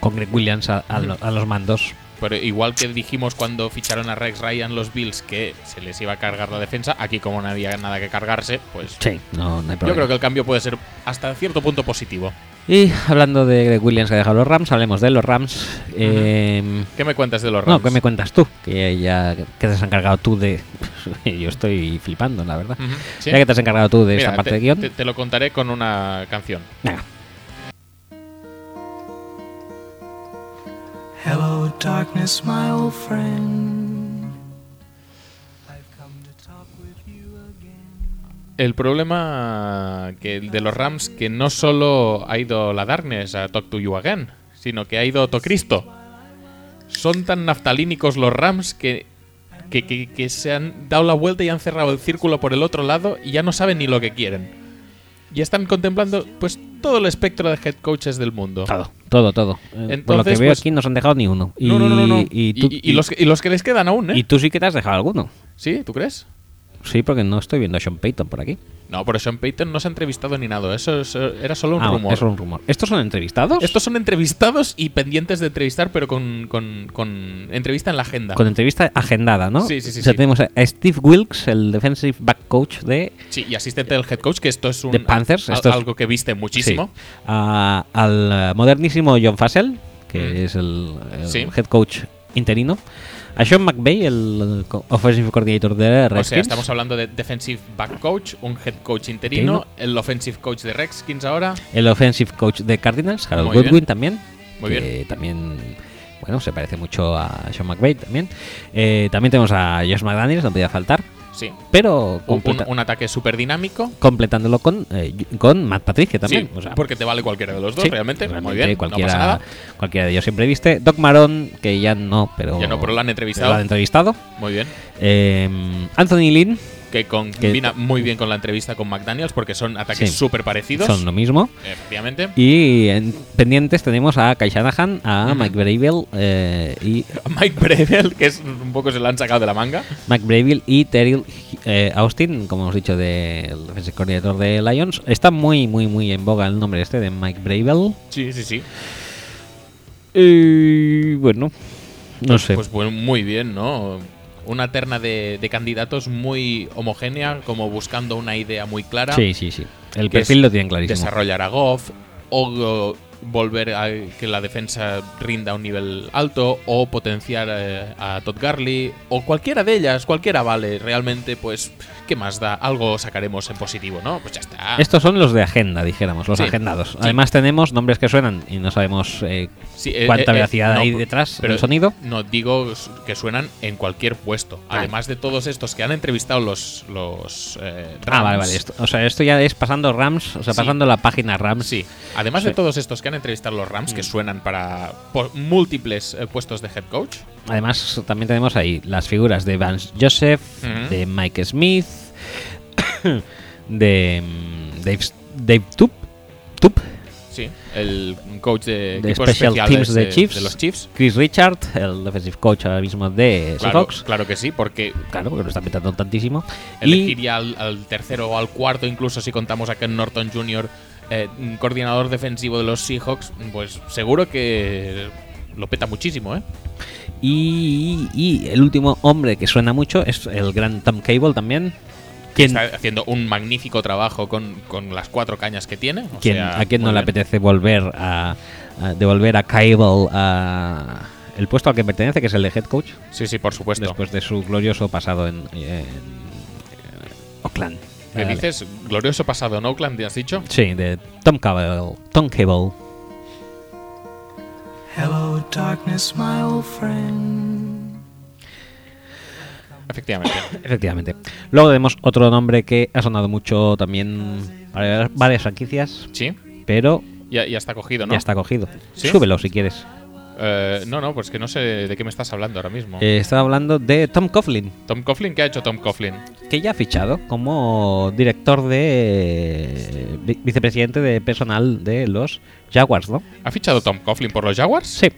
Speaker 1: con Greg Williams a, a lo- a los mandos.
Speaker 2: Pero igual que dijimos cuando ficharon a Rex Ryan los Bills que se les iba a cargar la defensa, aquí como no había nada que cargarse, pues
Speaker 1: Sí, no, no hay
Speaker 2: yo
Speaker 1: problema.
Speaker 2: creo que el cambio puede ser hasta cierto punto positivo.
Speaker 1: Y hablando de Greg Williams que ha dejado los Rams, hablemos de los Rams. Eh,
Speaker 2: ¿Qué me cuentas de los
Speaker 1: no,
Speaker 2: Rams?
Speaker 1: ¿qué me cuentas tú? Que ya que te has encargado tú de... yo estoy flipando, la verdad.
Speaker 2: Ujú, ¿sí?
Speaker 1: Ya que te has encargado tú de
Speaker 2: Mira,
Speaker 1: esta parte
Speaker 2: te,
Speaker 1: de guion.
Speaker 2: te- te lo contaré con una canción.
Speaker 1: Venga.
Speaker 3: Hello, darkness, my old friend. I've come to talk with you again.
Speaker 2: El problema de los Rams que no solo ha ido la Darkness a Talk to You Again, sino que ha ido Cristo. Son tan naftalínicos los Rams que, que- que se han dado la vuelta y han cerrado el círculo por el otro lado y ya no saben ni lo que quieren. Y están contemplando pues todo el espectro de head coaches del mundo.
Speaker 1: Todo, todo, todo. Eh, Por lo que
Speaker 2: Entonces,
Speaker 1: veo
Speaker 2: pues-
Speaker 1: aquí no se han dejado ni uno. Y,
Speaker 2: no, no, no, no.
Speaker 1: Y, tú,
Speaker 2: y los, que- y los que les quedan aún, ¿eh?
Speaker 1: y tú sí que te has dejado alguno.
Speaker 2: ¿Sí? ¿Tú crees?
Speaker 1: Sí, porque no estoy viendo a Sean Payton por aquí.
Speaker 2: No, pero Sean Payton no se ha entrevistado ni nada. Eso es- era solo un
Speaker 1: Ah,
Speaker 2: rumor.
Speaker 1: es un rumor. ¿Estos son entrevistados?
Speaker 2: Estos son entrevistados y pendientes de entrevistar, pero con, con- con entrevista en la agenda.
Speaker 1: Con entrevista agendada, ¿no?
Speaker 2: Sí, sí, sí,
Speaker 1: O sea,
Speaker 2: sí.
Speaker 1: tenemos a Steve Wilkes, el defensive back coach de
Speaker 2: Sí, y asistente del head coach, que esto es un,
Speaker 1: De Panthers, esto es-
Speaker 2: algo que viste muchísimo.
Speaker 1: Sí. A- al eh, modernísimo John Fassel, que
Speaker 2: Mm.
Speaker 1: es el, el
Speaker 2: Sí.
Speaker 1: head coach interino. A Sean McVay, el offensive coordinator de
Speaker 2: O
Speaker 1: Redskins.
Speaker 2: sea, estamos hablando de defensive back coach, un head coach interino, el offensive coach de Redskins ahora.
Speaker 1: El offensive coach de Cardinals, Harold
Speaker 2: Muy
Speaker 1: Goodwin
Speaker 2: bien.
Speaker 1: también.
Speaker 2: Muy
Speaker 1: que
Speaker 2: bien.
Speaker 1: también, bueno, se parece mucho a Sean McVay también. Eh, también tenemos a Josh McDaniels, no podía faltar.
Speaker 2: Sí.
Speaker 1: Pero
Speaker 2: Un, un- ataque súper dinámico.
Speaker 1: completándolo con, eh, con Matt Patricia también.
Speaker 2: Sí,
Speaker 1: o sea,
Speaker 2: porque te vale cualquiera de los dos,
Speaker 1: sí,
Speaker 2: realmente. Muy bien,
Speaker 1: Cualquiera,
Speaker 2: no pasa nada.
Speaker 1: cualquiera de ellos siempre viste. Doc Maron, que ya no, pero.
Speaker 2: Ya no, pero lo han entrevistado.
Speaker 1: lo han entrevistado.
Speaker 2: Muy bien.
Speaker 1: Eh, Anthony Lynn,
Speaker 2: que con- combina muy bien con la entrevista con McDaniels porque son ataques
Speaker 1: Sí.
Speaker 2: súper parecidos.
Speaker 1: Son lo mismo.
Speaker 2: Efectivamente.
Speaker 1: Y en pendientes tenemos a Kai Shanahan, a. Mike Bravel eh, y
Speaker 2: Mike Brevel, que es un poco se lo han sacado de la manga.
Speaker 1: Mike Bravel y Terrell eh, Austin, como hemos dicho, del defensive coordinator de Lions. Está muy, muy, muy en boga el nombre este de Mike Bravel.
Speaker 2: Sí, sí, sí.
Speaker 1: Y bueno, no sé.
Speaker 2: Pues bueno, muy bien, ¿no? Una terna de, de candidatos muy homogénea, como buscando una idea muy clara.
Speaker 1: sí, sí, sí. El perfil lo tienen clarísimo.
Speaker 2: Desarrollar a Goff, o, o volver a que la defensa rinda a un nivel alto, o potenciar eh, a Todd Garley, o cualquiera de ellas, cualquiera vale. Realmente, pues, ¿qué más da? Algo sacaremos en positivo, ¿no? Pues ya está.
Speaker 1: Estos son los de agenda, dijéramos, los
Speaker 2: Sí,
Speaker 1: agendados.
Speaker 2: sí.
Speaker 1: Además tenemos nombres que suenan y no sabemos eh,
Speaker 2: Sí, eh,
Speaker 1: cuánta
Speaker 2: eh, eh, no,
Speaker 1: hay detrás
Speaker 2: pero
Speaker 1: del sonido.
Speaker 2: No, digo que suenan en cualquier puesto.
Speaker 1: Ah.
Speaker 2: Además de todos estos que han entrevistado los, los eh,
Speaker 1: Ah, vale,
Speaker 2: Rams.
Speaker 1: vale. Esto, o sea, esto ya es pasando Rams, o sea, pasando la página Rams.
Speaker 2: Sí, además de todos estos que han entrevistado los Rams, que
Speaker 1: Mm.
Speaker 2: suenan para por múltiples puestos de head coach.
Speaker 1: Además, también tenemos ahí las figuras de Vance Joseph, de Mike Smith, de mm, Dave, Dave Tup, Tup,
Speaker 2: Sí, el coach de,
Speaker 1: de Special Teams de, Chiefs,
Speaker 2: de los Chiefs.
Speaker 1: Chris Richard, el defensive coach ahora mismo de
Speaker 2: Claro,
Speaker 1: Seahawks.
Speaker 2: claro que sí, porque
Speaker 1: Claro, porque lo están petando tantísimo.
Speaker 2: elegir
Speaker 1: Y
Speaker 2: ya al, al tercero o al cuarto, incluso si contamos a Ken Norton Jr., eh, coordinador defensivo de los Seahawks, pues seguro que lo peta muchísimo, ¿eh?
Speaker 1: Y, y el último hombre que suena mucho es el gran Tom Cable también. Quien,
Speaker 2: Está haciendo un magnífico trabajo con, con las cuatro cañas que tiene. o
Speaker 1: quien-
Speaker 2: sea,
Speaker 1: ¿A quien no
Speaker 2: muy
Speaker 1: le
Speaker 2: bien.
Speaker 1: apetece volver a, a devolver a Cable a el puesto al que pertenece, que es el de head coach,
Speaker 2: Sí, sí, por supuesto.
Speaker 1: después de su glorioso pasado en, en, eh, Oakland?
Speaker 2: ¿Qué
Speaker 1: Vale.
Speaker 2: dices? Glorioso pasado en Oakland, ¿te has dicho?
Speaker 1: Sí, de Tom Cable. Tom Cable.
Speaker 3: Hello, darkness, my old friend.
Speaker 2: Efectivamente.
Speaker 1: Efectivamente. Luego tenemos otro nombre que ha sonado mucho también para varias franquicias,
Speaker 2: Sí,
Speaker 1: pero
Speaker 2: ya, ya está cogido, ¿no?
Speaker 1: ya está cogido.
Speaker 2: ¿Sí?
Speaker 1: Súbelo si quieres.
Speaker 2: Eh, no, no, pues que no sé de qué me estás hablando ahora mismo.
Speaker 1: Eh, estaba hablando de Tom Coughlin,
Speaker 2: Tom Coughlin, ¿qué ha hecho Tom Coughlin?
Speaker 1: que ya ha fichado como director de vi- vicepresidente de personal de los Jaguars, ¿no?
Speaker 2: ¿Ha fichado Tom Coughlin por los Jaguars?
Speaker 1: Sí.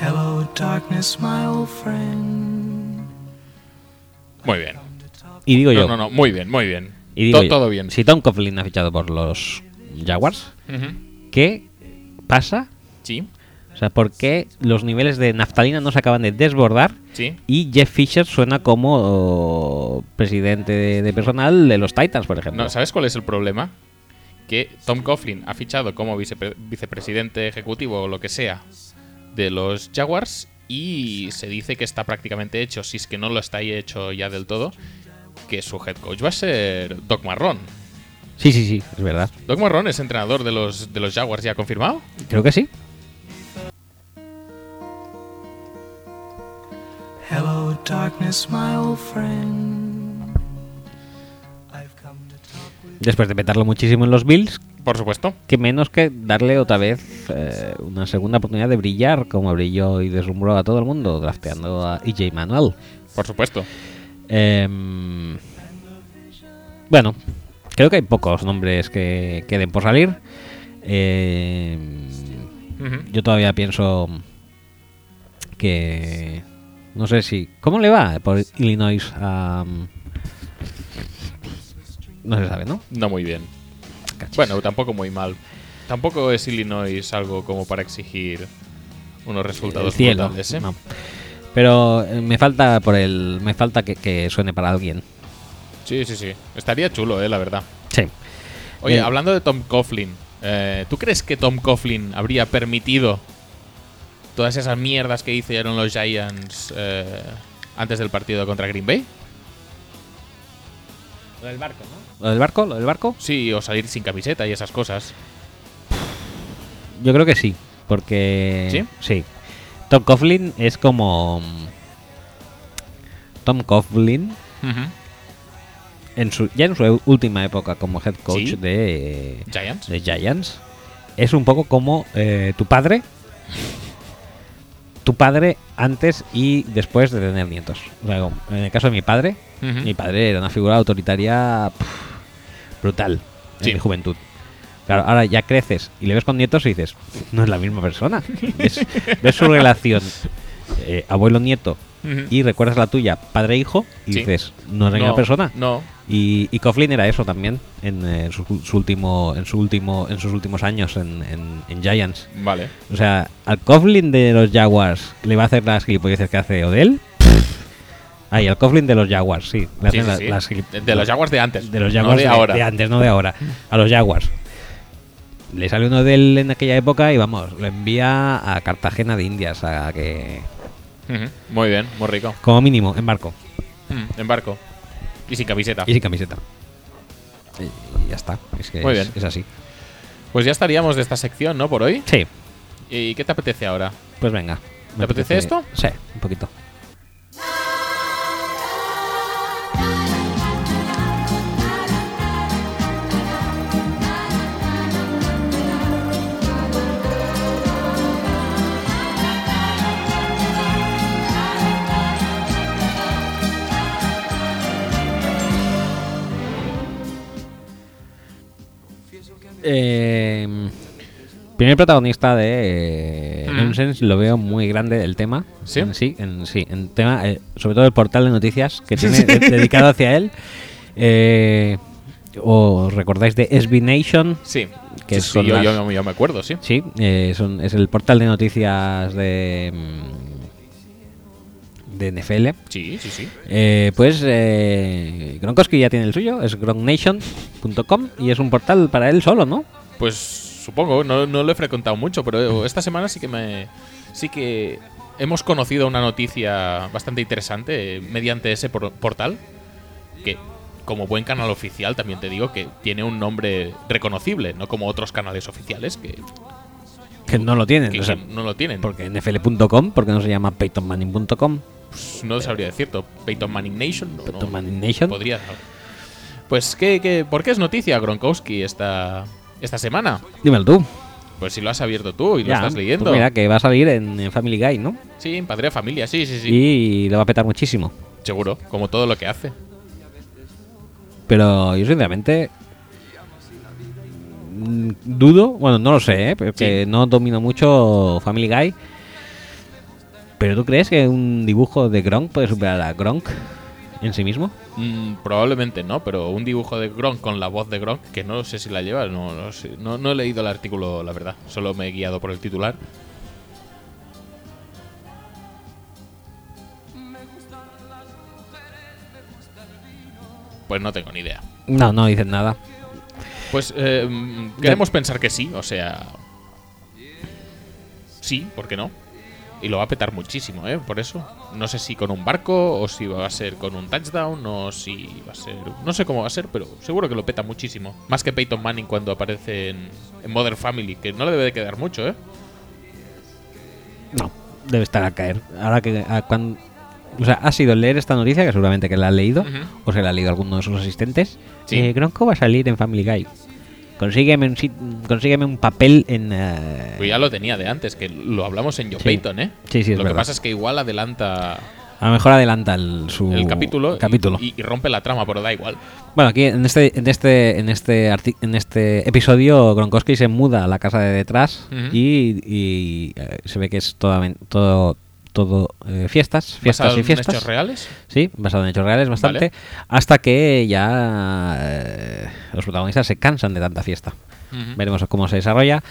Speaker 3: Hello, darkness, my old friend.
Speaker 2: Muy bien.
Speaker 1: Y digo
Speaker 2: No,
Speaker 1: yo,
Speaker 2: no, no, muy bien, muy bien.
Speaker 1: y digo
Speaker 2: To-
Speaker 1: yo,
Speaker 2: todo bien.
Speaker 1: Si Tom Coughlin ha fichado por los Jaguars. ¿qué pasa?
Speaker 2: Sí,
Speaker 1: O sea, ¿por qué los niveles de naftalina no se acaban de desbordar
Speaker 2: sí.
Speaker 1: y Jeff Fisher suena como oh, presidente de, de personal de los Titans, por ejemplo?
Speaker 2: No, ¿Sabes cuál es el problema? Que Tom Coughlin ha fichado como vicepre- vicepresidente ejecutivo o lo que sea de los Jaguars y se dice que está prácticamente hecho, si es que no lo está hecho ya del todo, que su head coach va a ser Doc Marrón.
Speaker 1: Sí, sí, sí, es verdad.
Speaker 2: Doc Marrón es entrenador de los, de los Jaguars ya confirmado.
Speaker 1: Creo que sí.
Speaker 3: Hello, darkness, my old friend. I've come to talk with
Speaker 1: Después de petarlo muchísimo en los Bills,
Speaker 2: Por supuesto.
Speaker 1: que menos que darle otra vez eh, una segunda oportunidad de brillar como brilló y deslumbró a todo el mundo drafteando a EJ Manuel.
Speaker 2: Por supuesto.
Speaker 1: Em, bueno, creo que hay pocos nombres que queden por salir.
Speaker 2: Ujú.
Speaker 1: yo todavía pienso que no sé si cómo le va por Illinois a no se sabe, ¿no?
Speaker 2: No muy bien.
Speaker 1: Cachis.
Speaker 2: Bueno, tampoco muy mal. Tampoco es Illinois algo como para exigir unos resultados brutales, ¿eh?
Speaker 1: no. Pero eh, me falta por el me falta que, que suene para alguien.
Speaker 2: Sí, sí, sí. Estaría chulo, eh, la verdad.
Speaker 1: Sí.
Speaker 2: Oye,
Speaker 1: Eh,
Speaker 2: hablando de Tom Coughlin, eh, ¿tú crees que Tom Coughlin habría permitido todas esas mierdas que hicieron los Giants eh, antes del partido contra Green Bay?
Speaker 1: Lo del barco, ¿no? Lo del barco, lo del barco.
Speaker 2: Sí, o salir sin camiseta y esas cosas.
Speaker 1: Yo creo que sí, porque
Speaker 2: ¿Sí?
Speaker 1: sí. Tom Coughlin es como mm, Tom Coughlin en su ya en su última época como head coach
Speaker 2: Sí.
Speaker 1: de,
Speaker 2: Giants.
Speaker 1: de Giants es un poco como eh, tu padre, tu padre antes y después de tener nietos. O sea, como en el caso de mi padre, mi padre era una figura autoritaria brutal en
Speaker 2: Sí.
Speaker 1: mi juventud. Claro, ahora ya creces y le ves con nietos y dices, no es la misma persona. ves, ves su relación eh, abuelo-nieto y recuerdas la tuya padre-hijo y
Speaker 2: Sí.
Speaker 1: dices, no es la misma
Speaker 2: No,
Speaker 1: persona.
Speaker 2: No.
Speaker 1: Y, y Coughlin era eso también en, eh, su, su último, en, su último, en sus últimos años en, en- en Giants.
Speaker 2: Vale.
Speaker 1: O sea, al Coughlin de los Jaguars le va a hacer las gilipolleces que hace Odell. Ay, al Coughlin de los Jaguars, sí. Le
Speaker 2: Sí,
Speaker 1: hacen
Speaker 2: sí,
Speaker 1: la-
Speaker 2: sí.
Speaker 1: las gilip-
Speaker 2: De, los Jaguars de antes.
Speaker 1: de los
Speaker 2: no
Speaker 1: Jaguars
Speaker 2: de ahora.
Speaker 1: de antes, no de ahora. A los Jaguars. Le sale uno de él en aquella época y vamos, lo envía a Cartagena de Indias a que.
Speaker 2: Muy bien, muy rico.
Speaker 1: como mínimo, en barco
Speaker 2: Mm, en barco. Y sin camiseta.
Speaker 1: y sin camiseta. Y ya está, es que
Speaker 2: Muy
Speaker 1: es,
Speaker 2: bien.
Speaker 1: es así.
Speaker 2: Pues ya estaríamos de esta sección, ¿no? Por hoy.
Speaker 1: Sí,
Speaker 2: ¿Y qué te apetece ahora?
Speaker 1: pues venga.
Speaker 2: ¿Te apetece esto?
Speaker 1: Sí, un poquito. Eh, primer protagonista de eh,
Speaker 2: Mm.
Speaker 1: Lo veo muy grande el tema.
Speaker 2: ¿Sí?
Speaker 1: En sí, en, sí, en tema, eh, sobre todo el portal de noticias que tiene de- dedicado hacia él. Eh, ¿Os recordáis de SB Nation?
Speaker 2: Sí.
Speaker 1: Que
Speaker 2: Sí, yo,
Speaker 1: las-
Speaker 2: yo- yo me acuerdo, sí.
Speaker 1: Sí, eh, son- es el portal de noticias de, mm, de NFL.
Speaker 2: Sí, sí, sí.
Speaker 1: Eh, pues eh, Gronkowski ya tiene el suyo, es gronknation.com y es un portal para él solo, ¿no?
Speaker 2: Pues supongo, no, no lo he frecuentado mucho, pero esta semana sí que me. Sí que hemos conocido una noticia bastante interesante eh, mediante ese por- portal. Que, como buen canal oficial, también te digo que tiene un nombre reconocible, no como otros canales oficiales que,
Speaker 1: Que no lo tienen,
Speaker 2: que-
Speaker 1: o sea,
Speaker 2: que no lo tienen.
Speaker 1: porque NFL.com, porque no se llama peytonmanning.com,
Speaker 2: Pues no sabría decirlo. Peyton Manning Nation. no- no-
Speaker 1: Peyton Manning Nation.
Speaker 2: Podría. Pues, ¿qué, qué, por qué es noticia Gronkowski esta, esta semana?
Speaker 1: Dímelo tú.
Speaker 2: Pues si lo has abierto tú y lo
Speaker 1: Ya,
Speaker 2: estás leyendo.
Speaker 1: pues mira, que va a salir en, en Family Guy, ¿no?
Speaker 2: Sí, en Padre de Familia, sí, sí, sí.
Speaker 1: Y lo va a petar muchísimo.
Speaker 2: Seguro, como todo lo que hace.
Speaker 1: Pero yo sinceramente mm, dudo, bueno, no lo sé, ¿eh? porque
Speaker 2: Sí.
Speaker 1: no domino mucho Family Guy. Pero ¿tú crees que un dibujo de Gronk puede superar a Gronk en sí mismo?
Speaker 2: Mm, probablemente no, pero un dibujo de Gronk con la voz de Gronk, que no sé si la lleva, no, no sé. No, no he leído el artículo, la verdad. Solo me he guiado por el titular. Pues no tengo ni idea.
Speaker 1: No, no dicen nada.
Speaker 2: Pues eh, queremos pensar que sí, o sea. Sí, ¿por qué no? Y lo va a petar muchísimo, ¿eh? Por eso. No sé si con un barco, o si va a ser con un touchdown, o si va a ser. No sé cómo va a ser, pero seguro que lo peta muchísimo. Más que Peyton Manning cuando aparece en, en Modern Family, que no le debe de quedar mucho, ¿eh?
Speaker 1: No, debe estar a caer. Ahora que a cuan- o sea, ha sido leer esta noticia, que seguramente que la ha leído, o se la ha leído alguno de sus asistentes.
Speaker 2: Sí.
Speaker 1: Eh, Gronko va a salir en Family Guy. Consígueme un, consígueme un papel en... eh,
Speaker 2: Pues ya lo tenía de antes, que lo hablamos en Joe
Speaker 1: Sí.
Speaker 2: Peyton, ¿eh?
Speaker 1: Sí, sí, es
Speaker 2: Lo que pasa es que igual adelanta
Speaker 1: A lo mejor adelanta el, su
Speaker 2: el capítulo,
Speaker 1: capítulo.
Speaker 2: Y, y rompe la trama, pero da igual.
Speaker 1: Bueno, aquí en este en este en este en este episodio Gronkowski se muda a la casa de detrás y, y, eh, se ve que es toda- todo todo eh, fiestas, fiestas
Speaker 2: ¿Basado
Speaker 1: y
Speaker 2: en
Speaker 1: fiestas.
Speaker 2: hechos reales?
Speaker 1: Sí, basado en hechos reales bastante,
Speaker 2: Vale.
Speaker 1: hasta que ya eh, los protagonistas se cansan de tanta fiesta. Veremos cómo se desarrolla.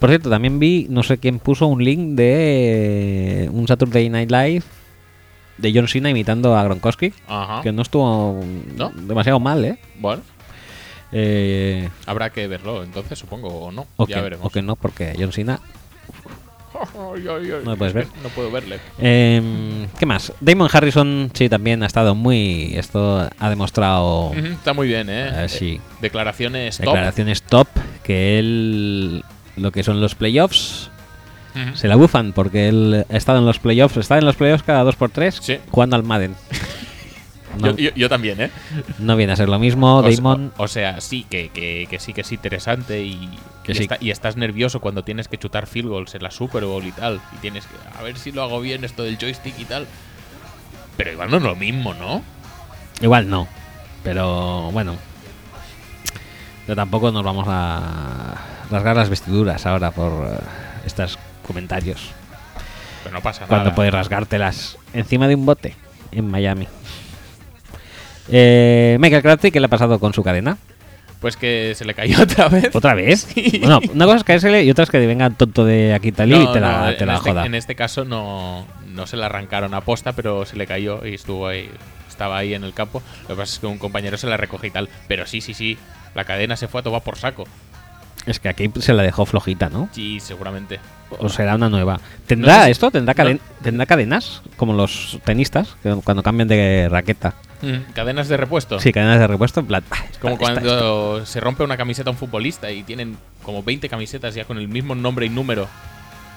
Speaker 1: Por cierto, también vi, no sé quién puso un link de un Saturday Night Live de John Cena imitando a Gronkowski,
Speaker 2: Ajá.
Speaker 1: que no estuvo
Speaker 2: ¿No?
Speaker 1: demasiado mal, ¿eh?
Speaker 2: Bueno,
Speaker 1: Eh,
Speaker 2: habrá que verlo entonces, supongo, o no. ya veremos.
Speaker 1: o que no, porque John Cena.
Speaker 2: Ay, ay, ay,
Speaker 1: No lo puedes ver.
Speaker 2: No puedo verle.
Speaker 1: Eh, ¿Qué más? Damon Harrison, sí, también ha estado muy. Esto ha demostrado.
Speaker 2: Está muy bien, ¿eh?
Speaker 1: eh, sí,
Speaker 2: Declaraciones top.
Speaker 1: declaraciones top. Que él. Lo que son los playoffs. Se la bufan porque él ha estado en los playoffs. Está en los playoffs cada 2x3
Speaker 2: Sí.
Speaker 1: jugando al Madden. No,
Speaker 2: Yo, yo- yo también, ¿eh?
Speaker 1: no viene a ser lo mismo, Damon.
Speaker 2: o- o sea, sí, que, que- que sí, que es interesante y,
Speaker 1: Que
Speaker 2: y
Speaker 1: sí.
Speaker 2: está- y estás nervioso cuando tienes que chutar field goals en la Super Bowl y tal. Y tienes que, a ver si lo hago bien esto del joystick y tal. Pero igual no es lo mismo, ¿no?
Speaker 1: Igual no. Pero bueno. Pero tampoco nos vamos a rasgar las vestiduras ahora por eh, estos comentarios.
Speaker 2: Pero no pasa
Speaker 1: Cuando
Speaker 2: nada.
Speaker 1: puedes rasgártelas encima de un bote en Miami. Eh, Michael Crabtree, ¿qué le ha pasado con su cadena?
Speaker 2: Pues que se le cayó otra vez.
Speaker 1: ¿Otra vez?
Speaker 2: Sí.
Speaker 1: Bueno, una cosa es caérsele y otra es que venga tonto de aquí tal y
Speaker 2: No,
Speaker 1: te
Speaker 2: no,
Speaker 1: la,
Speaker 2: en
Speaker 1: te la
Speaker 2: este,
Speaker 1: joda.
Speaker 2: En este caso no, no se le arrancaron a posta, pero se le cayó y estuvo ahí. Estaba ahí en el campo. Lo que pasa es que un compañero se la recoge y tal. Pero sí, sí, sí. La cadena se fue a tomar por saco.
Speaker 1: Es que aquí se la dejó flojita, ¿no?
Speaker 2: Sí, seguramente.
Speaker 1: O será una nueva. ¿Tendrá
Speaker 2: No sé si-
Speaker 1: esto? ¿Tendrá,
Speaker 2: no.
Speaker 1: caden- ¿Tendrá cadenas? Como los tenistas, que cuando cambian de raqueta.
Speaker 2: Mm, Cadenas de repuesto.
Speaker 1: Sí, cadenas de repuesto, en plan.
Speaker 2: Como
Speaker 1: esta- esta-
Speaker 2: cuando se rompe una camiseta a un futbolista y tienen como 20 camisetas ya con el mismo nombre y número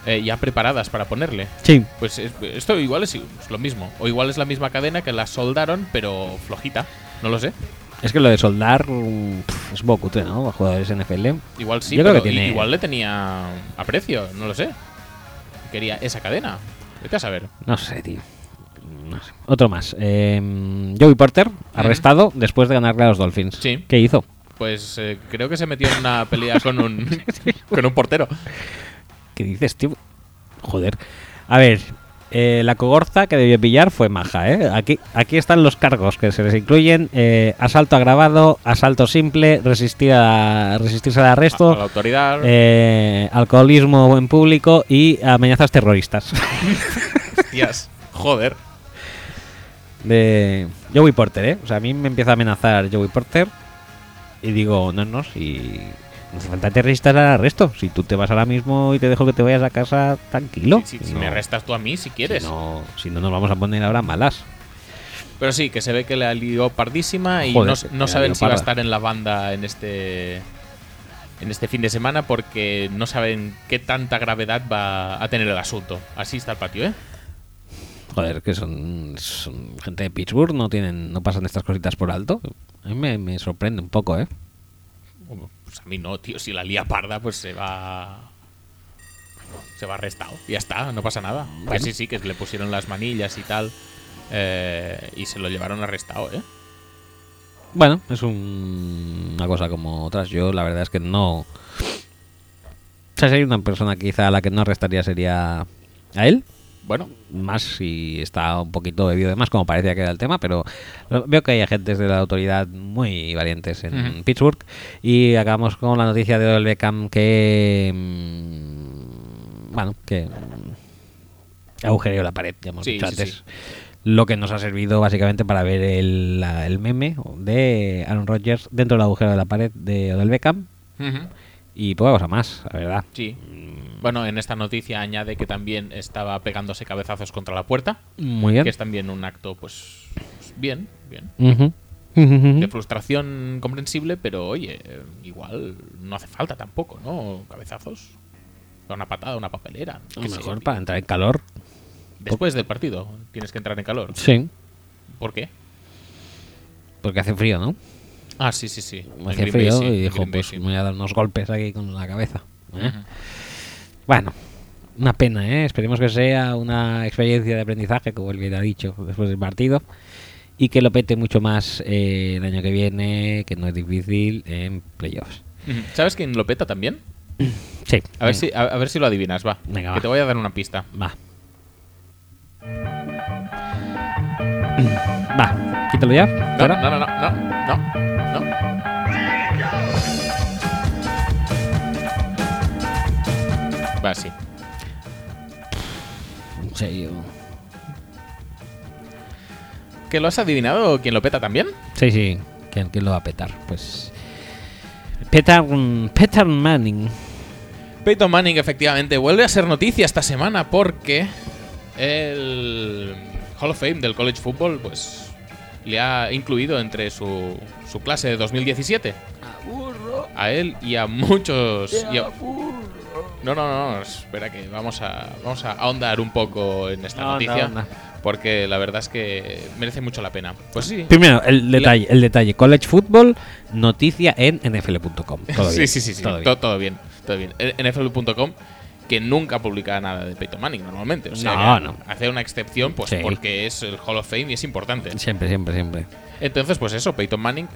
Speaker 2: eh, ya preparadas para ponerle.
Speaker 1: Sí,
Speaker 2: Pues es- esto igual es, es lo mismo. O igual es la misma cadena que la soldaron, pero flojita. No lo sé.
Speaker 1: Es que lo de soldar es un cutre, ¿no? A jugadores NFL.
Speaker 2: Igual sí,
Speaker 1: Yo creo
Speaker 2: pero
Speaker 1: que
Speaker 2: i-
Speaker 1: tiene-
Speaker 2: igual le tenía a precio, no lo sé. Quería esa cadena. Vete a saber.
Speaker 1: No sé, tío. No sé. Otro más. Eh, Joey Porter, arrestado después de ganarle a los Dolphins.
Speaker 2: Sí.
Speaker 1: ¿Qué hizo?
Speaker 2: Pues eh, creo que se metió en una pelea con un, con un portero.
Speaker 1: ¿Qué dices, tío? Joder. A ver, eh, la cogorza que debió pillar fue maja, ¿eh? Aquí, aquí están los cargos que se les incluyen. eh, asalto agravado, asalto simple, resistir a, resistirse al arresto,
Speaker 2: a la autoridad.
Speaker 1: eh, alcoholismo en público y amenazas terroristas.
Speaker 2: Hostias. Joder.
Speaker 1: de Joey Porter, ¿eh? O sea, a mí me empieza a amenazar Joey Porter y digo, no, no, si no hace falta que te resistas al arresto. Si tú te vas ahora mismo y te dejo que te vayas a casa tranquilo.
Speaker 2: Si,
Speaker 1: No,
Speaker 2: me arrestas tú a mí, si quieres.
Speaker 1: Si no, si no nos vamos a poner ahora malas.
Speaker 2: Pero sí, que se ve que la lió pardísima y
Speaker 1: Joder,
Speaker 2: no, saben si va a estar en la banda en este en este fin de semana porque no saben qué tanta gravedad va a tener el asunto. Así está el patio, ¿eh?
Speaker 1: Joder, que son, son gente de Pittsburgh, no tienen, no pasan estas cositas por alto. A mí me, me sorprende un poco, ¿eh?
Speaker 2: Pues a mí no, tío. Si la lía parda, pues se va. Se va arrestado. Ya está, no pasa nada.
Speaker 1: Bueno.
Speaker 2: sí, sí, que le pusieron las manillas y tal. eh, y se lo llevaron arrestado, ¿eh?
Speaker 1: Bueno, es un- una cosa como otras. Yo la verdad es que no... O sea, si hay una persona quizá a la que no arrestaría sería a él.
Speaker 2: Bueno,
Speaker 1: Más si está un poquito bebido de más, como parecía que era el tema, pero veo que hay agentes de la autoridad muy valientes en. Pittsburgh. Y acabamos con la noticia de Odell Beckham que... mm, Bueno, que... mm, agujereó la pared, ya hemos
Speaker 2: Sí,
Speaker 1: dicho
Speaker 2: sí,
Speaker 1: antes.
Speaker 2: sí.
Speaker 1: Lo que nos ha servido básicamente para ver el, la- el meme de Aaron Rodgers dentro del agujero de la pared de Odell Beckham.
Speaker 2: ujú,
Speaker 1: Y poca cosa más, la verdad.
Speaker 2: sí. Bueno, en esta noticia añade que también estaba pegándose cabezazos contra la puerta.
Speaker 1: Muy bien.
Speaker 2: Que es también un acto, pues. pues bien, bien. De frustración comprensible, pero oye, igual no hace falta tampoco, ¿no? Cabezazos. Una patada, una papelera.
Speaker 1: A lo mejor para entrar en calor.
Speaker 2: Después del partido tienes que entrar en calor.
Speaker 1: Sí.
Speaker 2: ¿Por qué?
Speaker 1: Porque hace frío, ¿no?
Speaker 2: Ah, sí, sí, sí. Bay
Speaker 1: frío
Speaker 2: sí,
Speaker 1: y dijo,
Speaker 2: Green Bay
Speaker 1: pues
Speaker 2: sí.
Speaker 1: me voy a dar unos golpes aquí con la cabeza. ¿eh? Bueno, una pena, ¿eh? Esperemos que sea una experiencia de aprendizaje, como él bien ha dicho, después del partido. Y que lo pete mucho más eh, el año que viene, que no es difícil, en playoffs.
Speaker 2: ¿Sabes quién lo peta también?
Speaker 1: Sí.
Speaker 2: A ver,
Speaker 1: venga,
Speaker 2: si, a, a ver si lo adivinas, va.
Speaker 1: Venga,
Speaker 2: que
Speaker 1: va.
Speaker 2: te voy a dar una pista.
Speaker 1: Va. Va, quítalo ya.
Speaker 2: No, no, no, no, no, Va, sí.
Speaker 1: En serio.
Speaker 2: ¿Que lo has adivinado quién lo peta también?
Speaker 1: Sí, sí. ¿Quién, quién lo va a petar? Pues. Peter, Peter Manning.
Speaker 2: Peyton Manning efectivamente vuelve a ser noticia esta semana porque el Hall of Fame del College Football pues le ha incluido entre su, su clase de 2017 a él y a muchos y a, No, no, no, espera que vamos a, vamos a ahondar un poco en esta noticia. Porque la verdad es que merece mucho la pena. Pues sí.
Speaker 1: Primero, el detalle, el detalle. College Football, noticia en nfl.com.
Speaker 2: Sí, sí, sí, sí.
Speaker 1: todo
Speaker 2: Todo,
Speaker 1: bien.
Speaker 2: todo bien. Todo bien. NFL.com, que nunca publica nada de Peyton Manning normalmente. O sea,
Speaker 1: No, no.
Speaker 2: hace una excepción pues
Speaker 1: Sí.
Speaker 2: porque es el Hall of Fame y es importante.
Speaker 1: Siempre, siempre, siempre.
Speaker 2: Entonces, pues eso, Peyton Manning,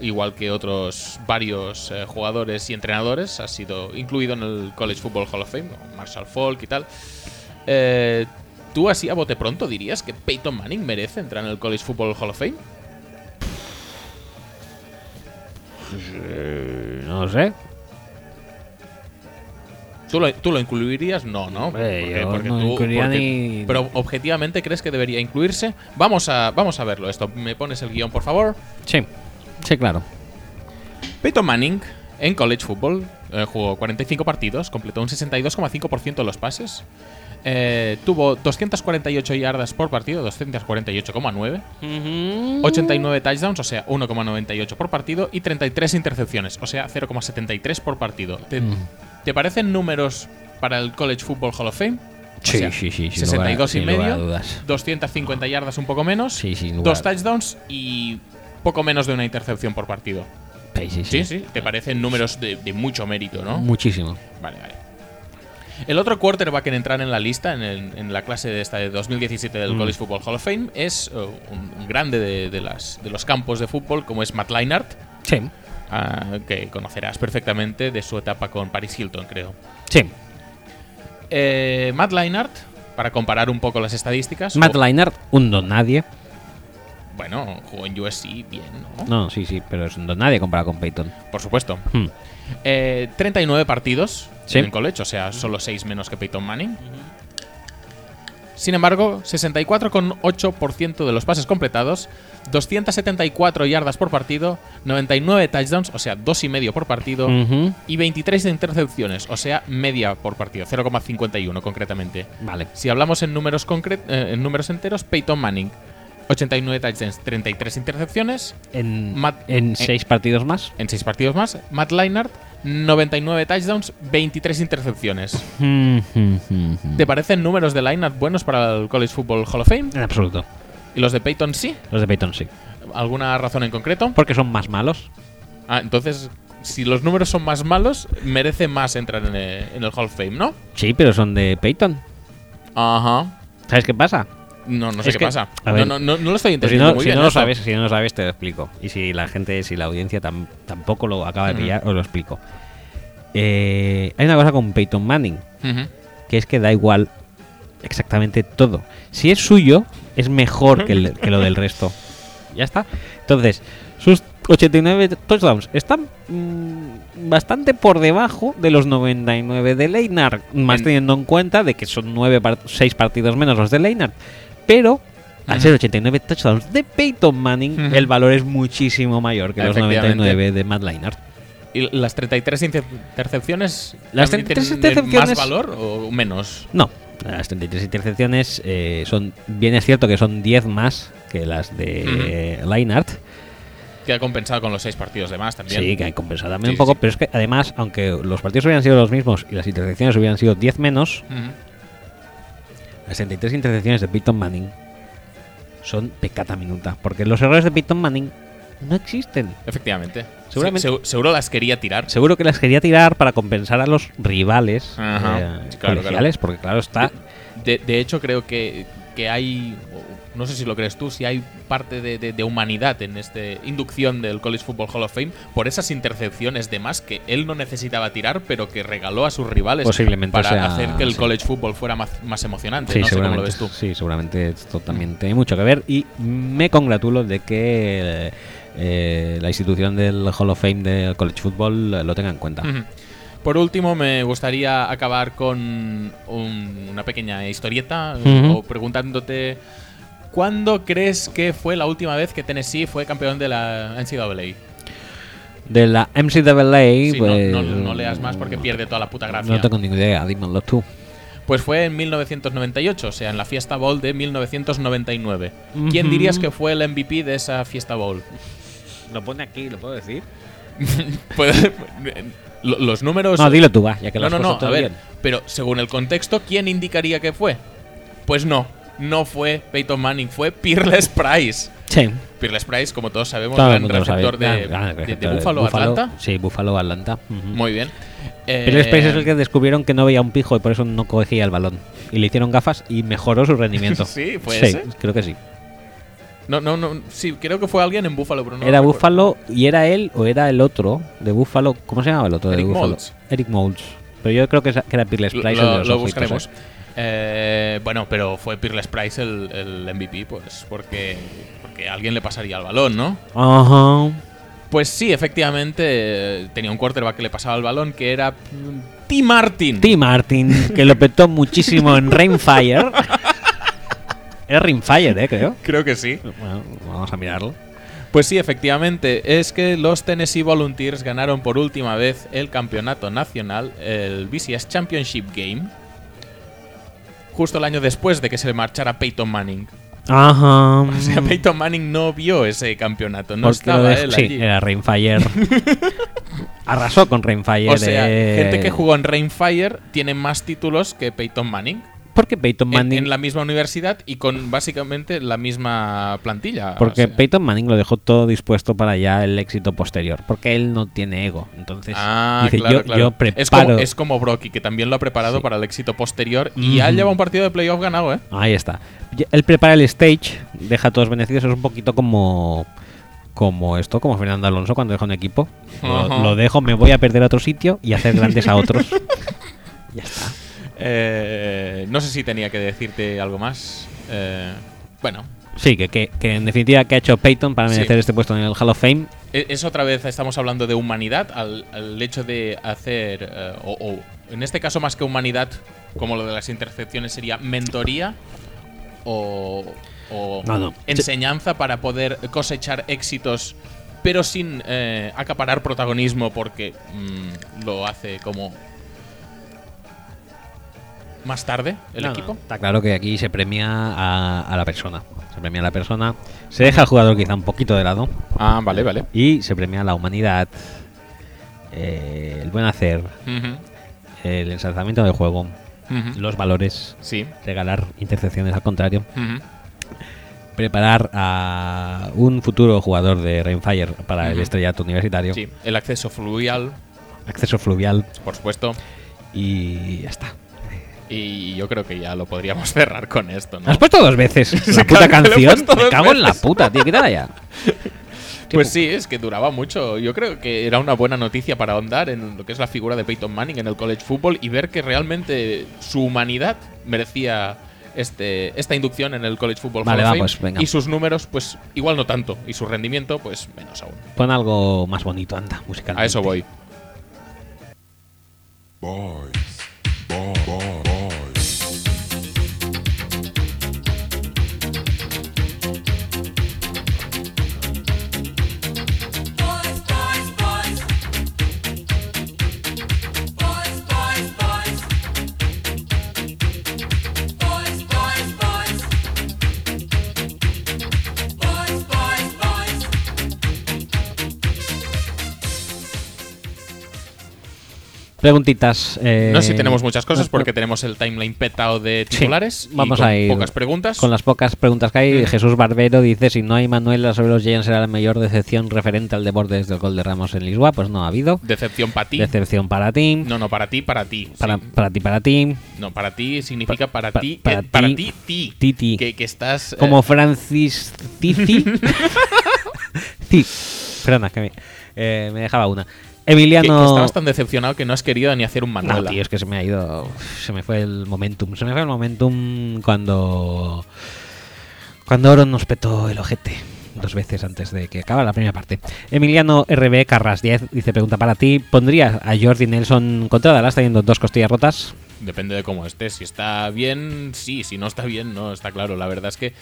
Speaker 2: igual que otros varios eh, jugadores y entrenadores, ha sido incluido en el College Football Hall of Fame, Marshall Falk y tal. Eh, ¿Tú así a bote pronto dirías que Peyton Manning merece entrar en el College Football Hall of Fame?
Speaker 1: Eh, no lo sé.
Speaker 2: ¿Tú lo, tú lo incluirías? No, ¿no?
Speaker 1: Hombre, yo no incluiría ni-
Speaker 2: Pero objetivamente crees que debería incluirse. Vamos a, vamos a verlo esto. ¿Me pones el guion, por favor?
Speaker 1: Sí, sí, claro.
Speaker 2: Peyton Manning en college football eh, jugó 45 partidos, completó un 62,5% de los pases. eh, tuvo 248 yardas por partido, 248,9. 89 touchdowns, o sea, 1,98 por partido. Y 33 intercepciones, o sea, 0,73 por partido. ¿Te,
Speaker 1: Mm.
Speaker 2: te parecen números para el College Football Hall of Fame? O
Speaker 1: Sí,
Speaker 2: sea,
Speaker 1: sí, sí, sin
Speaker 2: 62
Speaker 1: lugar-
Speaker 2: y medio,
Speaker 1: dudas.
Speaker 2: 250 yardas un poco menos,
Speaker 1: Sí, sin
Speaker 2: dos touchdowns y poco menos de una intercepción por partido.
Speaker 1: Sí, sí,
Speaker 2: Sí, sí, te parecen números de, de mucho mérito, ¿no?
Speaker 1: Muchísimo.
Speaker 2: Vale, vale. El otro quarterback en entrar en la lista, en, el- en la clase de esta de 2017 del
Speaker 1: Mm.
Speaker 2: College Football Hall of Fame, es uh, un, grande de, de las, de los campos de fútbol, como es Matt Leinart,
Speaker 1: Sí,
Speaker 2: ah, que conocerás perfectamente de su etapa con Paris Hilton, creo.
Speaker 1: sí.
Speaker 2: Eh, Matt Leinart, para comparar un poco las estadísticas.
Speaker 1: Matt Leinart, un don nadie.
Speaker 2: Bueno, jugó en USC bien, ¿no?
Speaker 1: No, sí, sí, pero es nadie comparado con Peyton.
Speaker 2: Por supuesto.
Speaker 1: Hmm.
Speaker 2: Eh, 39 partidos
Speaker 1: Sí.
Speaker 2: en college, o sea, solo 6 menos que Peyton Manning. Sin embargo, 64,8% de los pases completados, 274 yardas por partido, 99 touchdowns, o sea, 2,5 por partido, y 23 intercepciones, o sea, media por partido, 0,51 concretamente.
Speaker 1: Vale.
Speaker 2: Si hablamos en números, eh, en números enteros, Peyton Manning, 89 touchdowns, 33 intercepciones,
Speaker 1: En,
Speaker 2: Matt-
Speaker 1: en
Speaker 2: eh,
Speaker 1: seis partidos más.
Speaker 2: en 6 partidos más. Matt Leinart, 99 touchdowns, 23 intercepciones.
Speaker 1: Mm, mm, mm, mm.
Speaker 2: ¿Te parecen números de Leinart buenos para el College Football Hall of Fame?
Speaker 1: En absoluto.
Speaker 2: ¿Y los de Peyton sí?
Speaker 1: Los de Peyton sí.
Speaker 2: ¿Alguna razón en concreto?
Speaker 1: Porque son más malos.
Speaker 2: Ah, entonces, si los números son más malos, merece más entrar en el, en el Hall of Fame, ¿no?
Speaker 1: Sí, pero son de Peyton.
Speaker 2: Ajá.
Speaker 1: ¿Sabes qué pasa?
Speaker 2: No, no sé
Speaker 1: Es
Speaker 2: qué pasa. No, no, no, no lo estoy
Speaker 1: Pues si
Speaker 2: entendiendo muy
Speaker 1: si
Speaker 2: bien.
Speaker 1: no lo
Speaker 2: esto.
Speaker 1: sabes, si no lo sabes, te lo explico. Y si la gente, si la audiencia tam- tampoco lo acaba de pillar, os lo explico. Eh, hay una cosa con Peyton Manning, que es que da igual exactamente todo. Si es suyo, es mejor que, el- que lo del resto. Ya está. Entonces, sus 89 touchdowns están mm, bastante por debajo de los 99 de Leinart, más
Speaker 2: En-
Speaker 1: teniendo en cuenta de que son 9 6 partidos menos los de Leinart pero al ser 89 touchdowns de Peyton Manning, el valor es muchísimo mayor que los 99 de Matt Leinart.
Speaker 2: ¿Y las 33 intercepciones
Speaker 1: las 33 intercepciones,
Speaker 2: más valor o menos?
Speaker 1: No, las 33 intercepciones eh, son, bien es cierto que son 10 más que las de mm. Leinart.
Speaker 2: Que ha compensado con los 6 partidos de más también.
Speaker 1: Sí, que ha compensado también
Speaker 2: sí,
Speaker 1: un poco,
Speaker 2: sí.
Speaker 1: pero es que además, aunque los partidos hubieran sido los mismos y las intercepciones hubieran sido 10 menos, 63 intercepciones de Peyton Manning son pecata minuta, porque los errores de Peyton Manning no existen.
Speaker 2: Efectivamente.
Speaker 1: Seguramente,
Speaker 2: seguro las quería tirar.
Speaker 1: Seguro que las quería tirar para compensar a los rivales
Speaker 2: Ajá,
Speaker 1: eh, porque claro está.
Speaker 2: De, de hecho, creo que, que hay no sé si lo crees tú, si hay parte de, de- de humanidad en esta inducción del College Football Hall of Fame por esas intercepciones de más que él no necesitaba tirar, pero que regaló a sus rivales
Speaker 1: Posiblemente
Speaker 2: para
Speaker 1: sea-
Speaker 2: hacer que el
Speaker 1: sí.
Speaker 2: college football fuera más, más emocionante.
Speaker 1: Sí,
Speaker 2: no sé cómo lo
Speaker 1: seguramente,
Speaker 2: ves tú.
Speaker 1: sí, seguramente esto también tiene mucho que ver y me congratulo de que eh, la institución del Hall of Fame del College Football lo tenga en cuenta.
Speaker 2: Por último, me gustaría acabar con un- una pequeña historieta
Speaker 1: Ujú.
Speaker 2: o preguntándote ¿cuándo crees que fue la última vez que Tennessee fue campeón de la NCAA?
Speaker 1: De la MCAA,
Speaker 2: Sí,
Speaker 1: pues,
Speaker 2: no, no- no leas más porque pierde toda la puta gracia.
Speaker 1: No tengo ni idea, dímelo tú.
Speaker 2: Pues fue en 1998, o sea, en la Fiesta Bowl de 1999. ¿Quién
Speaker 1: Ujú.
Speaker 2: dirías que fue el MVP de esa Fiesta Bowl?
Speaker 1: Lo pone aquí, lo puedo decir.
Speaker 2: Los números.
Speaker 1: No, dilo tú, va, ya que lo
Speaker 2: no,
Speaker 1: has
Speaker 2: no, no,
Speaker 1: puesto
Speaker 2: a ver.
Speaker 1: bien.
Speaker 2: Pero según el contexto, ¿quién indicaría que fue? Pues no, no fue Peyton Manning, fue Peerless Price.
Speaker 1: Sí.
Speaker 2: Peerless Price, como todos sabemos,
Speaker 1: Todo el
Speaker 2: gran
Speaker 1: sabe.
Speaker 2: receptor de,
Speaker 1: Gran-
Speaker 2: de- de
Speaker 1: de
Speaker 2: Buffalo, Atlanta.
Speaker 1: Sí, Buffalo, Atlanta.
Speaker 2: Muy bien. Eh,
Speaker 1: Space es el que descubrieron que no veía un pijo y por eso no cogía el balón. Y le hicieron gafas y mejoró su rendimiento.
Speaker 2: Sí,
Speaker 1: sí,
Speaker 2: ser.
Speaker 1: creo que sí.
Speaker 2: No, no, no. Sí, creo que fue alguien en Buffalo, pero no.
Speaker 1: era. Buffalo y era él o era el otro de Buffalo. ¿Cómo se llamaba el otro de
Speaker 2: Eric
Speaker 1: Buffalo?
Speaker 2: Moulds.
Speaker 1: Eric Moulds. Pero yo creo que era Peerless
Speaker 2: Lo,
Speaker 1: Price. el
Speaker 2: lo-
Speaker 1: de los
Speaker 2: lo buscaremos.
Speaker 1: ¿eh?
Speaker 2: Eh, bueno, pero fue Peerless Price el, el MVP, pues porque, porque alguien le pasaría el balón, ¿no?
Speaker 1: Ajá.
Speaker 2: Pues sí, efectivamente, tenía un quarterback que le pasaba el balón, que era mm, T. Martin.
Speaker 1: T. Martin, que lo petó muchísimo en Rainfire. Era Rainfire, eh, creo.
Speaker 2: Creo que sí.
Speaker 1: Bueno, vamos a mirarlo.
Speaker 2: Pues sí, efectivamente, es que los Tennessee Volunteers ganaron por última vez el campeonato nacional, el BCS Championship Game, justo el año después de que se le marchara Peyton Manning.
Speaker 1: Ajá.
Speaker 2: O sea, Peyton Manning no vio ese campeonato, no
Speaker 1: Porque
Speaker 2: estaba él
Speaker 1: sí,
Speaker 2: allí.
Speaker 1: era Rainfire. Arrasó con Rainfire.
Speaker 2: O sea,
Speaker 1: eh.
Speaker 2: gente que jugó en Rainfire tiene más títulos que Peyton Manning.
Speaker 1: Porque Peyton Manning.
Speaker 2: en la misma universidad y con básicamente la misma plantilla.
Speaker 1: Porque
Speaker 2: O sea,
Speaker 1: Peyton Manning lo dejó todo dispuesto para ya el éxito posterior. Porque él no tiene ego. Entonces,
Speaker 2: Ah,
Speaker 1: dice,
Speaker 2: claro,
Speaker 1: yo,
Speaker 2: claro.
Speaker 1: yo
Speaker 2: es,
Speaker 1: preparo.
Speaker 2: como, es como Brocky, que también lo ha preparado
Speaker 1: Sí.
Speaker 2: para el éxito posterior y ya
Speaker 1: Ujú.
Speaker 2: lleva un partido de playoff ganado, ¿eh?
Speaker 1: Ahí está. Él prepara el stage, deja todos beneficios. Es un poquito como. Como esto, como Fernando Alonso cuando deja un equipo. Lo, lo dejo, me voy a perder a otro sitio y hacer grandes a otros. ya está.
Speaker 2: Eh, No sé si tenía que decirte algo más. Eh, bueno,
Speaker 1: Sí, que, que, que en definitiva, que ha hecho Peyton para
Speaker 2: Sí.
Speaker 1: merecer este puesto en el Hall of Fame?
Speaker 2: e- es otra vez, estamos hablando de humanidad, al, al hecho de hacer, eh, o, o en este caso más que humanidad, como lo de las intercepciones, sería mentoría o, o
Speaker 1: No, no.
Speaker 2: enseñanza para poder cosechar éxitos, pero sin eh, acaparar protagonismo porque mm, lo hace como más tarde el
Speaker 1: No, no,
Speaker 2: equipo.
Speaker 1: Está claro que aquí se premia a, a la persona. Se premia a la persona. Se deja al jugador quizá un poquito de lado.
Speaker 2: Ah, vale, vale.
Speaker 1: Y se premia a la humanidad. eh, el buen hacer. El ensalzamiento del juego. Los valores.
Speaker 2: Sí.
Speaker 1: Regalar intercepciones al contrario. Preparar a un futuro jugador de Rainfire para el estrellato universitario.
Speaker 2: Sí, el acceso fluvial,
Speaker 1: Acceso fluvial.
Speaker 2: por supuesto.
Speaker 1: Y ya está.
Speaker 2: Y yo creo que ya lo podríamos cerrar con esto, ¿no?
Speaker 1: ¿Has puesto dos veces la puta canción? Me cago en la puta, tío. Quítala ya.
Speaker 2: Pues sí, es que duraba mucho. Yo creo que era una buena noticia para ahondar en lo que es la figura de Peyton Manning en el college football y ver que realmente su humanidad merecía este, esta inducción en el college football
Speaker 1: Vale,
Speaker 2: Hall of
Speaker 1: va,
Speaker 2: Fame.
Speaker 1: pues, venga.
Speaker 2: Y sus números, pues igual no tanto. Y su rendimiento, pues menos aún.
Speaker 1: Pon algo más bonito, anda, musicalmente.
Speaker 2: A eso voy.
Speaker 4: Boys. Boy, boy,
Speaker 1: Preguntitas. eh,
Speaker 2: No sé si tenemos muchas cosas porque tenemos el timeline petado de
Speaker 1: Sí,
Speaker 2: titulares. y
Speaker 1: vamos
Speaker 2: con
Speaker 1: a ir
Speaker 2: Pocas preguntas.
Speaker 1: Con las pocas preguntas que hay,
Speaker 2: Mm.
Speaker 1: Jesús Barbero dice: Si no hay Manuela sobre los Giants, será la mayor decepción referente al deporte desde el gol de Ramos en Lisboa. Pues no ha habido.
Speaker 2: Decepción para ti.
Speaker 1: Decepción para ti.
Speaker 2: No, no, para ti, para ti.
Speaker 1: para,
Speaker 2: sí.
Speaker 1: para ti, para ti.
Speaker 2: No, para ti significa para,
Speaker 1: pa-
Speaker 2: ti.
Speaker 1: para
Speaker 2: eh, para
Speaker 1: ti,
Speaker 2: ti, ti.
Speaker 1: Titi.
Speaker 2: Que, que estás. eh,
Speaker 1: Como Francis Tizi. sí. Perdona, que me, eh, me dejaba una. Emiliano.
Speaker 2: que estabas tan decepcionado que no has querido ni hacer un
Speaker 1: No,
Speaker 2: Manuela.
Speaker 1: tío, es que se me ha ido. Se me fue el momentum. Se me fue el momentum cuando. Cuando Oro nos petó el ojete. Dos veces antes de que acabara la primera parte. Emiliano RB Carras 10 dice: Pregunta para ti. ¿Pondrías a Jordi Nelson contra Dallas teniendo dos costillas rotas?
Speaker 2: Depende de cómo estés. Si está bien, sí. Si no está bien, no, está claro. La verdad es que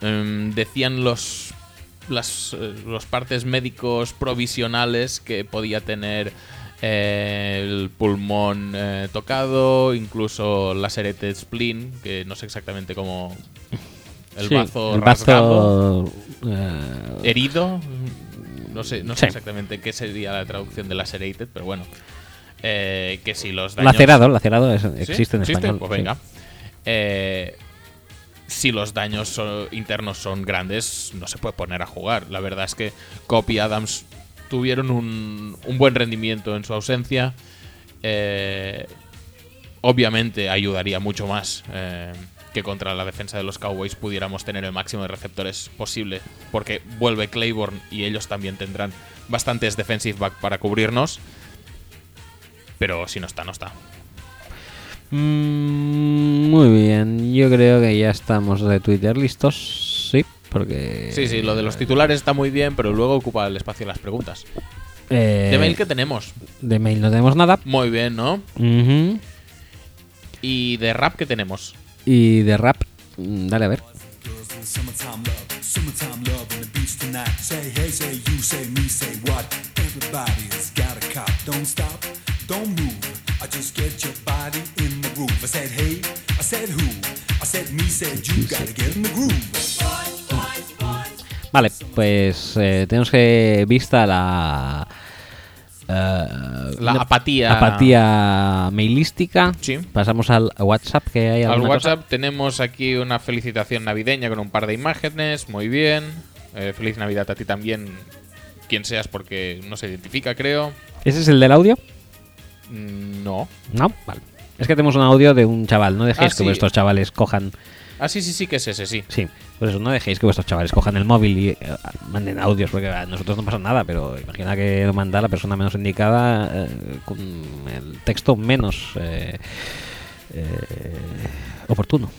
Speaker 2: em, decían los las eh, los partes médicos provisionales que podía tener eh, el pulmón eh, tocado, incluso la serete spleen, que no sé exactamente cómo el
Speaker 1: Sí,
Speaker 2: bazo
Speaker 1: el
Speaker 2: rasgado,
Speaker 1: bazo, eh,
Speaker 2: herido. no sé, no sé exactamente qué sería la traducción de lacerated, pero bueno. Eh, que si los daños...
Speaker 1: Lacerado, lacerado es-
Speaker 2: ¿Sí?
Speaker 1: existe en español.
Speaker 2: Pues venga. Eh, si los daños internos son grandes, no se puede poner a jugar. La verdad es que Cop y Adams tuvieron un, un buen rendimiento en su ausencia. Eh, obviamente ayudaría mucho más eh, que contra la defensa de los Cowboys pudiéramos tener el máximo de receptores posible. Porque vuelve Claiborne y ellos también tendrán bastantes defensive back para cubrirnos. Pero si no está, no está.
Speaker 1: Mm, muy bien, yo creo que ya estamos de Twitter listos. Sí, porque.
Speaker 2: Sí, sí, lo de los titulares está muy bien, pero luego ocupa el espacio de las preguntas.
Speaker 1: Eh,
Speaker 2: ¿De mail qué tenemos?
Speaker 1: de mail no tenemos nada.
Speaker 2: Muy bien, ¿no?
Speaker 1: Ujú.
Speaker 2: ¿Y de rap qué tenemos?
Speaker 1: Y de rap, mm, dale a ver.
Speaker 5: I said hey, I said who? I said me, said you. Gotta get in the groove.
Speaker 1: Vale, pues eh, tenemos que vista la. eh,
Speaker 2: La apatía.
Speaker 1: apatía mailística.
Speaker 2: Sí.
Speaker 1: Pasamos al WhatsApp que hay
Speaker 2: Al
Speaker 1: cosa?
Speaker 2: WhatsApp tenemos aquí una felicitación navideña con un par de imágenes. Muy bien. Eh, feliz Navidad a ti también, quien seas, porque no se identifica, creo.
Speaker 1: ¿Ese es el del audio?
Speaker 2: Mm, No.
Speaker 1: No, vale. Es que tenemos un audio de un chaval. No dejéis
Speaker 2: Ah,
Speaker 1: que
Speaker 2: sí.
Speaker 1: vuestros chavales cojan.
Speaker 2: Ah, sí, sí, sí, que es ese, sí.
Speaker 1: Sí, pues eso, no dejéis que vuestros chavales cojan el móvil y eh, manden audios, porque a nosotros no pasa nada, pero imagina que lo manda la persona menos indicada eh, con el texto menos eh, eh, oportuno.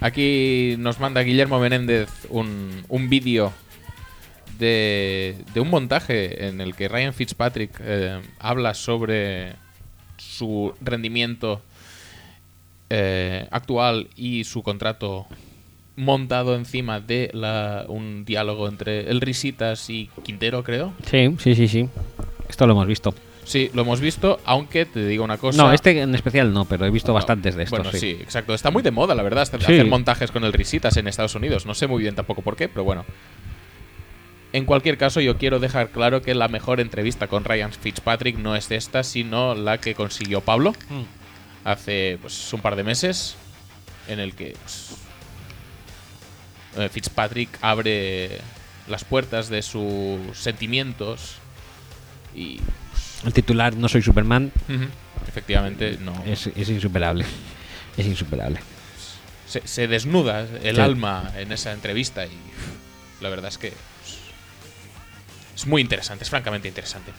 Speaker 2: Aquí nos manda Guillermo Menéndez un, un vídeo de, de un montaje en el que Ryan Fitzpatrick habla sobre su rendimiento eh, actual y su contrato montado encima de la, un diálogo entre el Risitas y Quintero, creo.
Speaker 1: Sí, sí, sí, sí. Esto lo hemos visto.
Speaker 2: Sí, lo hemos visto, aunque te digo una cosa.
Speaker 1: No, este en especial no, pero he visto
Speaker 2: No,
Speaker 1: bastantes de estos.
Speaker 2: Bueno, sí.
Speaker 1: sí.
Speaker 2: exacto. Está muy de moda, la verdad, hacer
Speaker 1: Sí.
Speaker 2: hacer montajes con el Risitas en Estados Unidos. No sé muy bien tampoco por qué, pero bueno. En cualquier caso, yo quiero dejar claro que la mejor entrevista con Ryan Fitzpatrick no es esta, sino la que consiguió Pablo hace pues, un par de meses, en el que pues, eh, Fitzpatrick abre las puertas de sus sentimientos y
Speaker 1: El titular No soy Superman
Speaker 2: efectivamente no
Speaker 1: es, es insuperable. Es insuperable.
Speaker 2: se, se desnuda el
Speaker 1: Sí.
Speaker 2: alma en esa entrevista y la verdad es que pues, es muy interesante, es francamente interesante.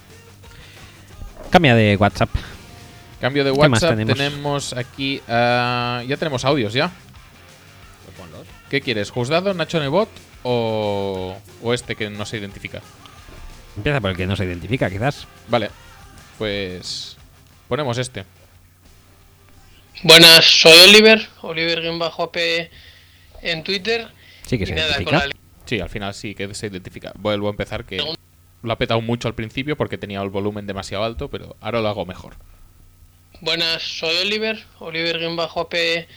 Speaker 1: Cambia de WhatsApp.
Speaker 2: Cambio de
Speaker 1: ¿Qué más
Speaker 2: WhatsApp,
Speaker 1: tenemos?
Speaker 2: tenemos? aquí, ah, ya tenemos audios ya. ¿Qué quieres? ¿Juzgado, Nacho Nebot o, o este que no se identifica?
Speaker 1: Empieza por el que no se identifica, quizás.
Speaker 2: Vale, pues ponemos este.
Speaker 6: Buenas, soy Oliver, Oliver-AP en Twitter.
Speaker 1: Sí que se
Speaker 6: nada,
Speaker 1: identifica.
Speaker 6: la
Speaker 2: Sí, al final sí que se identifica. Vuelvo a empezar que lo ha petado mucho al principio porque tenía el volumen demasiado alto, pero ahora lo hago mejor.
Speaker 6: Buenas, soy Oliver, Oliver-AP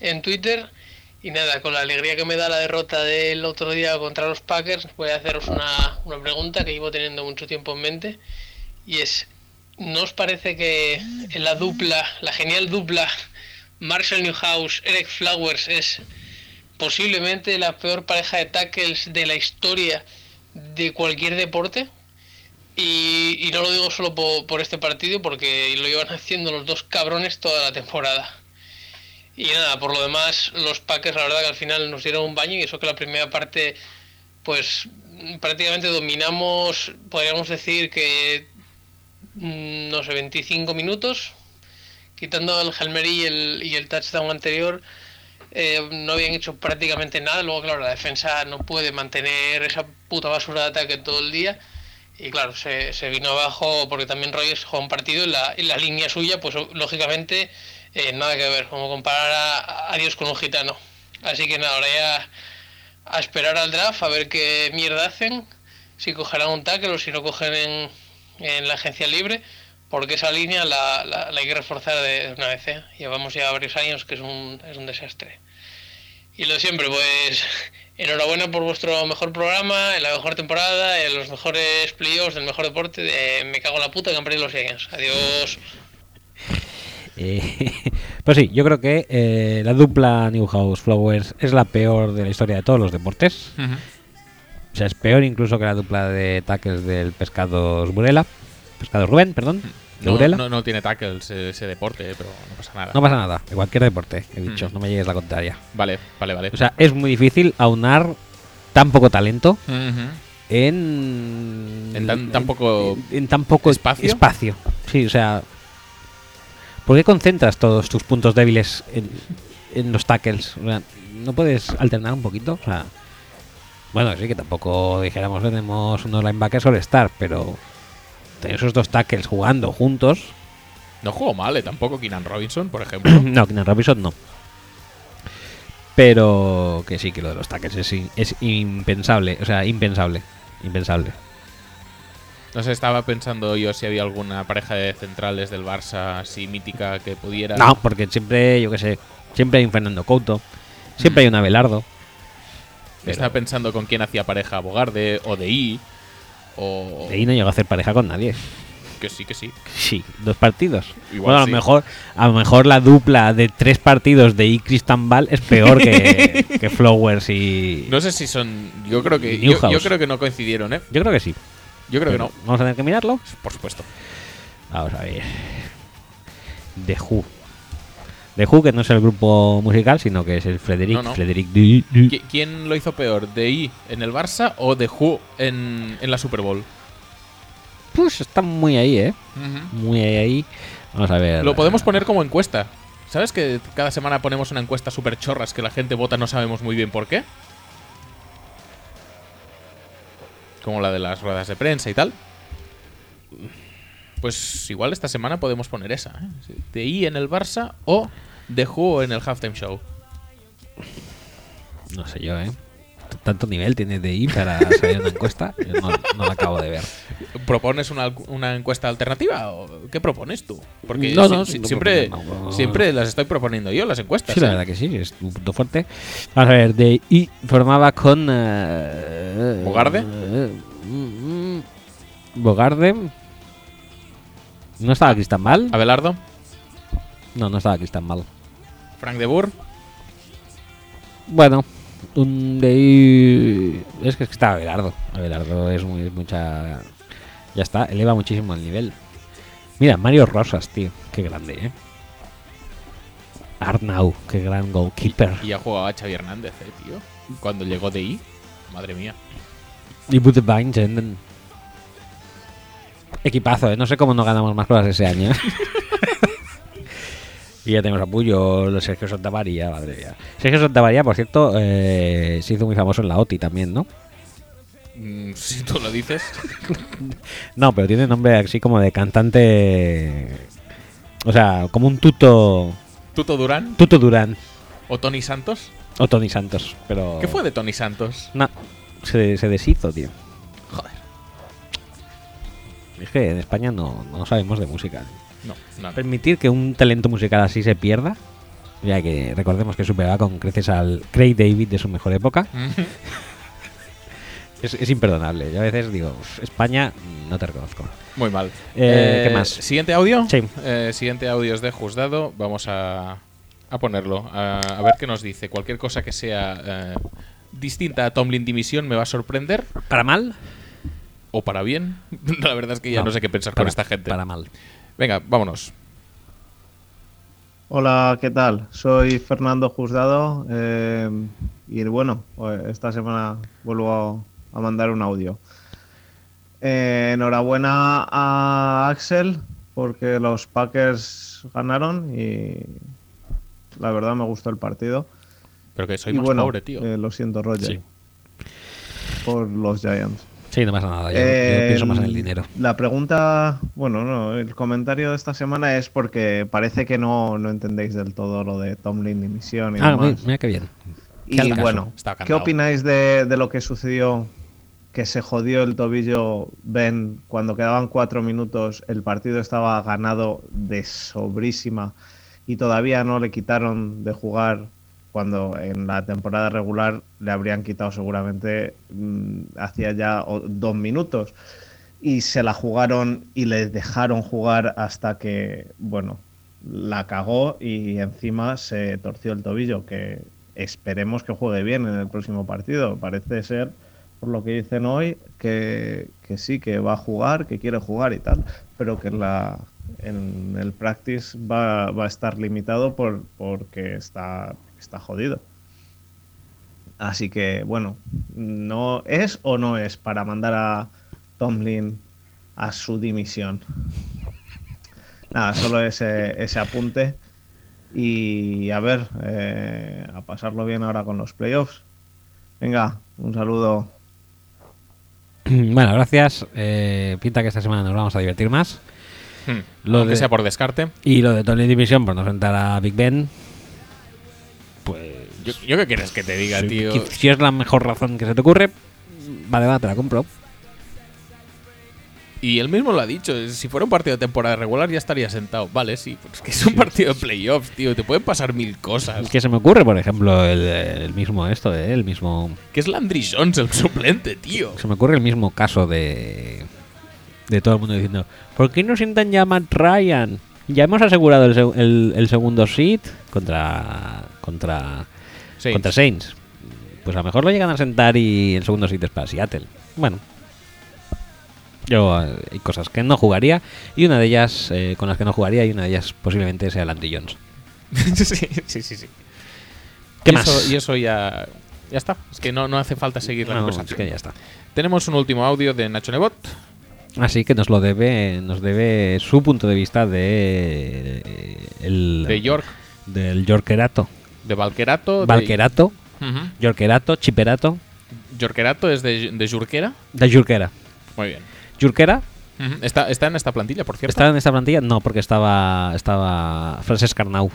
Speaker 6: en Twitter. Y nada, con la alegría que me da la derrota del otro día contra los Packers, voy a haceros una, una pregunta que llevo teniendo mucho tiempo en mente. Y es, ¿no os parece que la dupla, la genial dupla Marshall Newhouse, Eric Flowers es posiblemente la peor pareja de tackles de la historia de cualquier deporte? Y, no lo digo solo po- por, este partido, porque lo llevan haciendo los dos cabrones toda la temporada. Y nada, por lo demás, los Packers, la verdad que al final nos dieron un baño y eso que la primera parte, pues prácticamente dominamos, podríamos decir que, mm, no sé, 25 minutos, quitando el Helmery y el, y el touchdown anterior, eh, no habían hecho prácticamente nada. Luego, claro, la defensa no puede mantener esa puta basura de ataque todo el día. Y claro, se, se vino abajo porque también Rogers jugó un partido en la, en línea suya, pues lógicamente eh, nada que ver, como comparar a, Dios con un gitano. Así que nada, ahora ya a esperar al draft, a ver qué mierda hacen, si cogerán un tackle o si no cogen en, en la agencia libre, porque esa línea la, la- hay que reforzar de, de una vez. ¿eh? Llevamos ya varios años que es un, es un desastre. Y lo de siempre, pues enhorabuena por vuestro mejor programa, en la mejor temporada, en los mejores playoffs del mejor deporte. de- me cago en la puta que han perdido los Giants. Adiós.
Speaker 1: Eh, pues sí, yo creo que eh, la dupla Newhouse Flowers es la peor de la historia de todos los deportes. O sea, es peor incluso que la dupla de tackles del pescado Burela. Pescado Rubén, perdón. De
Speaker 2: No, no, no tiene tackles ese, deporte, pero no pasa nada.
Speaker 1: No pasa nada, de cualquier deporte, he dicho,
Speaker 2: Mm.
Speaker 1: no me llegues la contraria.
Speaker 2: Vale, vale, vale.
Speaker 1: O sea, es muy difícil aunar tan poco talento en.
Speaker 2: En tan- tan poco
Speaker 1: en, en tan poco
Speaker 2: espacio.
Speaker 1: espacio. Sí, o sea. ¿Por qué concentras todos tus puntos débiles en, en los tackles? O sea, ¿no puedes alternar un poquito? O sea. Bueno, sí que tampoco dijéramos tenemos unos linebackers all-star, pero esos dos tackles jugando juntos.
Speaker 2: No jugó mal, eh, tampoco Keenan Robinson, por ejemplo.
Speaker 1: no, Keenan Robinson no. Pero que sí, que lo de los tackles es, impensable. O sea, impensable. Impensable.
Speaker 2: No sé, estaba pensando yo si había alguna pareja de centrales del Barça así mítica que pudiera.
Speaker 1: No, porque siempre, yo qué sé, siempre hay un Fernando Couto, siempre hay un Abelardo. pero-
Speaker 2: Estaba pensando con quién hacía pareja Bogarde o de I. O.
Speaker 1: De ahí no llegó a hacer pareja con nadie.
Speaker 2: Que sí, que sí.
Speaker 1: Sí, dos partidos.
Speaker 2: Igual
Speaker 1: bueno, a
Speaker 2: sí.
Speaker 1: lo mejor, a lo mejor la dupla de tres partidos de I Christian Ball es peor que, que Flowers y.
Speaker 2: No sé si son. Yo creo que. Yo, creo que no coincidieron, ¿eh?
Speaker 1: Yo creo que sí.
Speaker 2: Yo creo que no.
Speaker 1: Vamos a tener que mirarlo.
Speaker 2: Por supuesto.
Speaker 1: Vamos a ver. The Who. The Who, que no es el grupo musical, sino que es el Frederic.
Speaker 2: No, no.
Speaker 1: Frederic Du- Du-
Speaker 2: ¿Qui- ¿Quién lo hizo peor? ¿De I en el Barça o de Who en, en la Super Bowl?
Speaker 1: Pues está muy ahí, ¿eh? Muy ahí, ahí. Vamos a ver.
Speaker 2: Lo podemos poner como encuesta. ¿Sabes que cada semana ponemos una encuesta super chorras que la gente vota no sabemos muy bien por qué? Como la de las ruedas de prensa y tal. Pues igual esta semana podemos poner esa. ¿eh? De I en el Barça o de Who en el Halftime Show.
Speaker 1: No sé yo, ¿eh? Tanto nivel tiene de ir para salir una encuesta. No, no la acabo de ver.
Speaker 2: ¿Propones una, una encuesta alternativa o qué propones tú? Porque
Speaker 1: No,
Speaker 2: si-
Speaker 1: no,
Speaker 2: si-
Speaker 1: no
Speaker 2: siempre,
Speaker 1: no,
Speaker 2: siempre las estoy proponiendo yo, las encuestas.
Speaker 1: Sí, la
Speaker 2: ¿eh?
Speaker 1: verdad que sí, es un punto fuerte. Vamos a ver, de I formaba con. eh,
Speaker 2: ¿Bogarde?
Speaker 1: mm, mm, Bogarde. ¿No estaba Cristian Mal?
Speaker 2: Abelardo,
Speaker 1: No, no estaba Cristian Mal.
Speaker 2: Frank de Boer,
Speaker 1: Bueno, un de. Es que estaba Abelardo. Abelardo es muy, mucha. Ya está, eleva muchísimo el nivel. Mira, Mario Rosas, tío. Qué grande, eh. Arnau, qué gran goalkeeper.
Speaker 2: y ya jugaba Xavi Hernández, eh, tío. Cuando llegó de I, madre mía.
Speaker 1: Y Budwein Jenden. Equipazo, ¿eh? No sé cómo no ganamos más cosas ese año. y ya tenemos a Puyo, Sergio Santamaría, madre mía. Sergio Santamaría, por cierto, eh, se hizo muy famoso en la OTI también, ¿no?
Speaker 2: Mm, si tú lo dices.
Speaker 1: No, pero tiene nombre así como de cantante. O sea, como un tuto.
Speaker 2: Tuto Durán
Speaker 1: Tuto Durán.
Speaker 2: o Tony Santos.
Speaker 1: O Tony Santos. Pero.
Speaker 2: ¿Qué fue de Tony Santos?
Speaker 1: No, se, se deshizo, tío.
Speaker 2: Joder.
Speaker 1: Es que en España no, no sabemos de música.
Speaker 2: No, no.
Speaker 1: Permitir que un talento musical así se pierda. Ya que recordemos que superaba con creces al Craig David de su mejor época. Es, es imperdonable. Yo a veces digo, "Uf, España, no te reconozco.
Speaker 2: Muy mal.
Speaker 1: Eh, ¿qué más?
Speaker 2: ¿Siguiente audio?
Speaker 1: Sí.
Speaker 2: Eh, siguiente audio es de Juzgado. Vamos a, a ponerlo. A, a ver qué nos dice. Cualquier cosa que sea eh, distinta a Tomlin Dimisión me va a sorprender.
Speaker 1: ¿Para mal?
Speaker 2: O para bien. La verdad es que ya no, sé qué pensar
Speaker 1: para,
Speaker 2: con esta gente.
Speaker 1: Para mal.
Speaker 2: Venga, vámonos.
Speaker 7: Hola, ¿qué tal? Soy Fernando Juzgado eh, y bueno, pues esta semana vuelvo a, a mandar un audio. Eh, enhorabuena a Axel porque los Packers ganaron y la verdad me gustó el partido.
Speaker 2: Pero que soy
Speaker 7: y
Speaker 2: más
Speaker 7: bueno,
Speaker 2: pobre, tío.
Speaker 7: eh, lo siento, Roger,
Speaker 1: Sí.
Speaker 7: por los Giants.
Speaker 1: Sí, no pasa nada. Yo, yo
Speaker 7: Eh,
Speaker 1: pienso más en el dinero.
Speaker 7: La pregunta, bueno, no, el comentario de esta semana es porque parece que no, no entendéis del todo lo de Tomlin y misión y
Speaker 1: Ah,
Speaker 7: demás.
Speaker 1: mira, mira qué bien. Qué
Speaker 7: Y bueno, ¿qué opináis de, de lo que sucedió? Que se jodió el tobillo Ben cuando quedaban cuatro minutos, el partido estaba ganado de sobrísima y todavía no le quitaron de jugar cuando en la temporada regular le habrían quitado seguramente mm, hacía ya dos minutos. Y se la jugaron y les dejaron jugar hasta que, bueno, la cagó y encima se torció el tobillo, que esperemos que juegue bien en el próximo partido. Parece ser, por lo que dicen hoy, que, que sí, que va a jugar, que quiere jugar y tal, pero que en, la, en el practice va, va a estar limitado por, porque está, está jodido. Así que, bueno, no es o no es para mandar a Tomlin a su dimisión. Nada, solo ese, ese apunte. Y a ver, eh, a pasarlo bien ahora con los playoffs. Venga, un saludo.
Speaker 1: Bueno, gracias. Eh, pinta que esta semana nos vamos a divertir más.
Speaker 2: Hmm.
Speaker 1: Lo de-
Speaker 2: sea por descarte.
Speaker 1: Y lo de Tony Division, por no sentar a Big Ben, pues.
Speaker 2: Yo, yo qué quieres que te diga, tío.
Speaker 1: si es la mejor razón que se te ocurre, vale, va, te la compro.
Speaker 2: Y él mismo lo ha dicho. Si fuera un partido de temporada regular ya estaría sentado. Vale, sí. Pero es que es un partido de playoffs, tío. Te pueden pasar mil cosas.
Speaker 1: ¿Qué se me ocurre? Por ejemplo, el, el mismo esto, eh, el mismo.
Speaker 2: Que es Landry Jones el suplente, tío.
Speaker 1: Se me ocurre el mismo caso de. De todo el mundo diciendo: ¿Por qué no sientan ya a Matt Ryan? Ya hemos asegurado el, seg- el- el segundo seat contra. Contra.
Speaker 2: Saints.
Speaker 1: Contra Saints. Pues a lo mejor lo llegan a sentar y el segundo seat es para Seattle. Bueno. Yo eh, hay cosas que no jugaría y una de ellas eh, con las que no jugaría y una de ellas posiblemente sea Landry Jones.
Speaker 2: sí, sí, sí, sí.
Speaker 1: ¿Qué
Speaker 2: y
Speaker 1: más?
Speaker 2: Eso, y eso ya. Ya está. Es que no, no hace falta seguir la
Speaker 1: No,
Speaker 2: conversación.
Speaker 1: es que ya está.
Speaker 2: Tenemos un último audio de Nacho Nebot.
Speaker 1: Así que nos lo debe, nos debe su punto de vista de eh, el
Speaker 2: De York.
Speaker 1: del Yorkerato,
Speaker 2: De Valquerato. de-
Speaker 1: Valquerato. Yorkerato, Chiperato,
Speaker 2: Yorkerato es de, de Jurquera.
Speaker 1: de Jurquera.
Speaker 2: Muy bien.
Speaker 1: Jurquera
Speaker 2: está, está en esta plantilla, por cierto.
Speaker 1: estaba en esta plantilla, no, porque estaba estaba Francesc Arnau.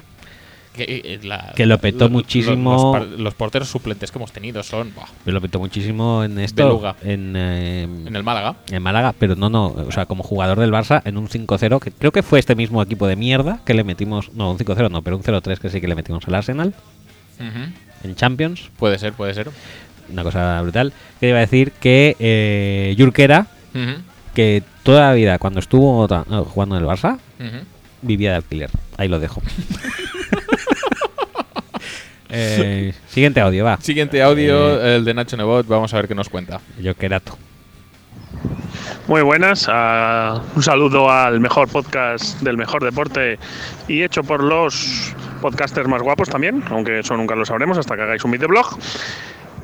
Speaker 2: Que, eh, la-
Speaker 1: Que lo petó muchísimo.
Speaker 2: Los, porteros suplentes que hemos tenido son
Speaker 1: lo petó muchísimo en esto,
Speaker 2: Beluga.
Speaker 1: en, eh,
Speaker 2: en el Málaga.
Speaker 1: en Málaga, pero no, no, o sea, como jugador del Barça en un 5-0, que creo que fue este mismo equipo de mierda que le metimos, no, un 5-0 no, pero un 0-3 que sí que le metimos al Arsenal en Champions.
Speaker 2: Puede ser, puede ser.
Speaker 1: una cosa brutal. Que iba a decir que eh,
Speaker 2: Ujú.
Speaker 1: que toda la vida cuando estuvo no, jugando en el Barça, vivía de alquiler. Ahí lo dejo. Eh, siguiente audio, va.
Speaker 2: Siguiente audio,
Speaker 1: Eh,
Speaker 2: el de Nacho Nebot. Vamos a ver qué nos cuenta.
Speaker 1: Jurquerato.
Speaker 8: Muy buenas, ah, un saludo al mejor podcast del mejor deporte y hecho por los podcasters más guapos también, aunque eso nunca lo sabremos hasta que hagáis un videoblog.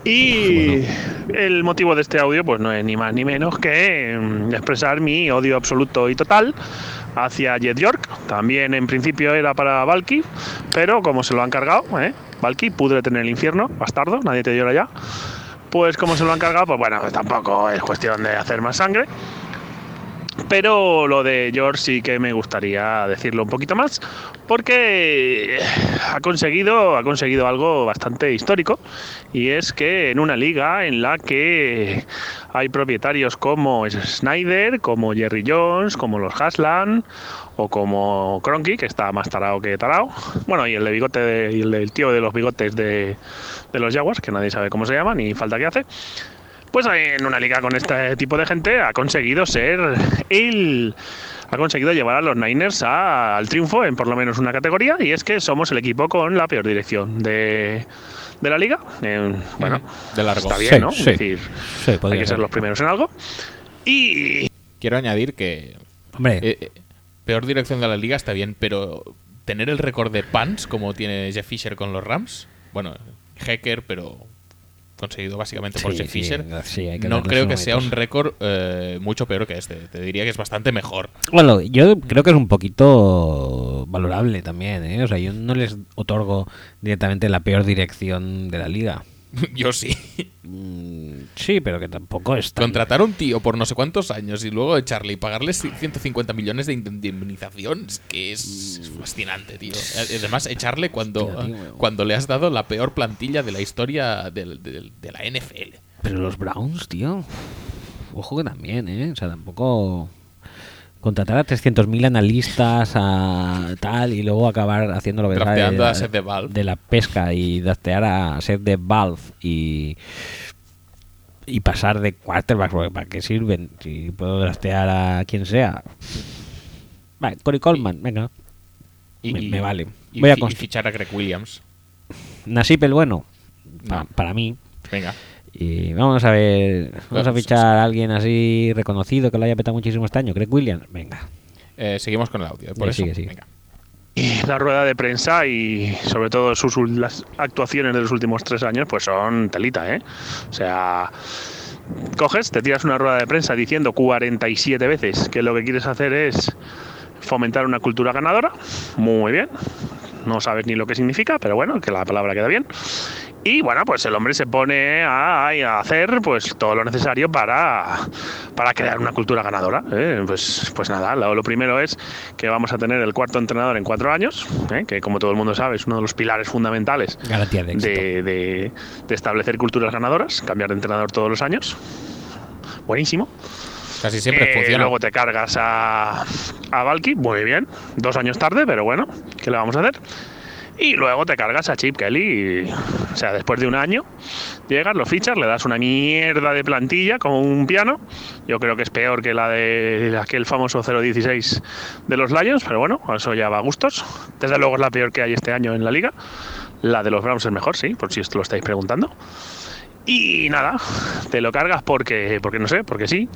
Speaker 8: Y el motivo de este audio pues no es ni más ni menos que mm, expresar mi odio absoluto y total hacia Jet York. También en principio era para Valky, pero como se lo han cargado, ¿eh? Valky, púdrete en el infierno, bastardo, nadie te llora ya. Pues como se lo han cargado, pues bueno, tampoco es cuestión de hacer más sangre. Pero lo de George sí que me gustaría decirlo un poquito más, porque ha conseguido, ha conseguido algo bastante histórico, y es que en una liga en la que hay propietarios como Snyder, como Jerry Jones, como los Haslan, o como Cronky, que está más tarado que tarao, bueno, y el de bigote de- del tío de los bigotes de, de los Jaguars, que nadie sabe cómo se llama ni falta que hace. Pues en una liga con este tipo de gente ha conseguido ser el. Ha conseguido llevar a los Niners a- al triunfo en por lo menos una categoría, y es que somos el equipo con la peor dirección de, de la liga. Eh, bueno.
Speaker 2: De largo.
Speaker 8: está bien,
Speaker 1: Sí,
Speaker 8: ¿no?
Speaker 1: sí.
Speaker 8: Es decir,
Speaker 1: Sí,
Speaker 8: hay que ser
Speaker 1: ser.
Speaker 8: los primeros en algo. Y
Speaker 2: Quiero añadir que
Speaker 1: Hombre,
Speaker 2: eh, eh, peor dirección de la liga está bien, pero tener el récord de punts como tiene Jeff Fisher con los Rams, bueno, hacker, pero conseguido básicamente por
Speaker 1: Sí,
Speaker 2: Jeff Fisher,
Speaker 1: sí,
Speaker 2: no creo que sea un récord eh, mucho peor que este. Te diría que es bastante mejor.
Speaker 1: Bueno, yo creo que es un poquito valorable también, ¿eh? O sea, yo no les otorgo directamente la peor dirección de la liga.
Speaker 2: Yo sí.
Speaker 1: Mm, sí, pero que tampoco es tan...
Speaker 2: Contratar a un tío por no sé cuántos años y luego echarle y pagarle 150 millones de indemnización es que es fascinante, tío. Además, echarle cuando,
Speaker 1: Hostia,
Speaker 2: cuando le has dado la peor plantilla de la historia del- de la NFL.
Speaker 1: Pero los Browns, tío. Ojo que también, ¿eh? O sea, tampoco. Contratar a 300.000 analistas a tal y luego acabar haciendo lo que de,
Speaker 2: a Seth de Valve.
Speaker 1: de la pesca y draftear a Seth de Valve y y pasar de quarterbacks porque ¿para qué sirven? si puedo draftear a quien sea vale, Corey Coleman venga
Speaker 2: Y,
Speaker 1: me, vale
Speaker 2: Y,
Speaker 1: voy a
Speaker 2: y fichar a Greg Williams.
Speaker 1: Nasip el bueno pa-
Speaker 2: No.
Speaker 1: para mí
Speaker 2: Venga.
Speaker 1: Y vamos a ver vamos a fichar a alguien así reconocido que lo haya petado muchísimo este año Greg Williams venga
Speaker 2: Eh, seguimos con el audio. Por
Speaker 1: Sí,
Speaker 2: eso.
Speaker 1: sigue, sigue.
Speaker 2: Venga.
Speaker 8: Y la rueda de prensa y sobre todo sus las actuaciones de los últimos tres años, pues son telita, ¿eh? O sea, coges, te tiras una rueda de prensa diciendo 47 veces que lo que quieres hacer es fomentar una cultura ganadora. Muy bien. No sabes ni lo que significa, pero bueno, que la palabra queda bien. Y bueno, pues el hombre se pone a, a hacer pues todo lo necesario para, para crear una cultura ganadora. ¿eh? Pues, pues nada, lo, lo primero es que vamos a tener el cuarto entrenador en cuatro años, ¿eh? que como todo el mundo sabe es uno de los pilares fundamentales
Speaker 1: de-
Speaker 8: de establecer culturas ganadoras, cambiar de entrenador todos los años. Buenísimo.
Speaker 2: Casi siempre
Speaker 8: Eh,
Speaker 2: funciona.
Speaker 8: Luego te cargas a, a Valky, muy bien. Dos años tarde, pero bueno, ¿qué le vamos a hacer? Y luego te cargas a Chip Kelly. y, o sea, después de un año, llegas, lo fichas, le das una mierda de plantilla como un piano. Yo creo que es peor que la de aquel famoso 016 de los Lions, pero bueno, eso ya va a gustos. Desde luego es la peor que hay este año en la liga. La de los Browns es mejor, sí, por si esto lo estáis preguntando. Y nada, te lo cargas porque, porque no sé, porque sí.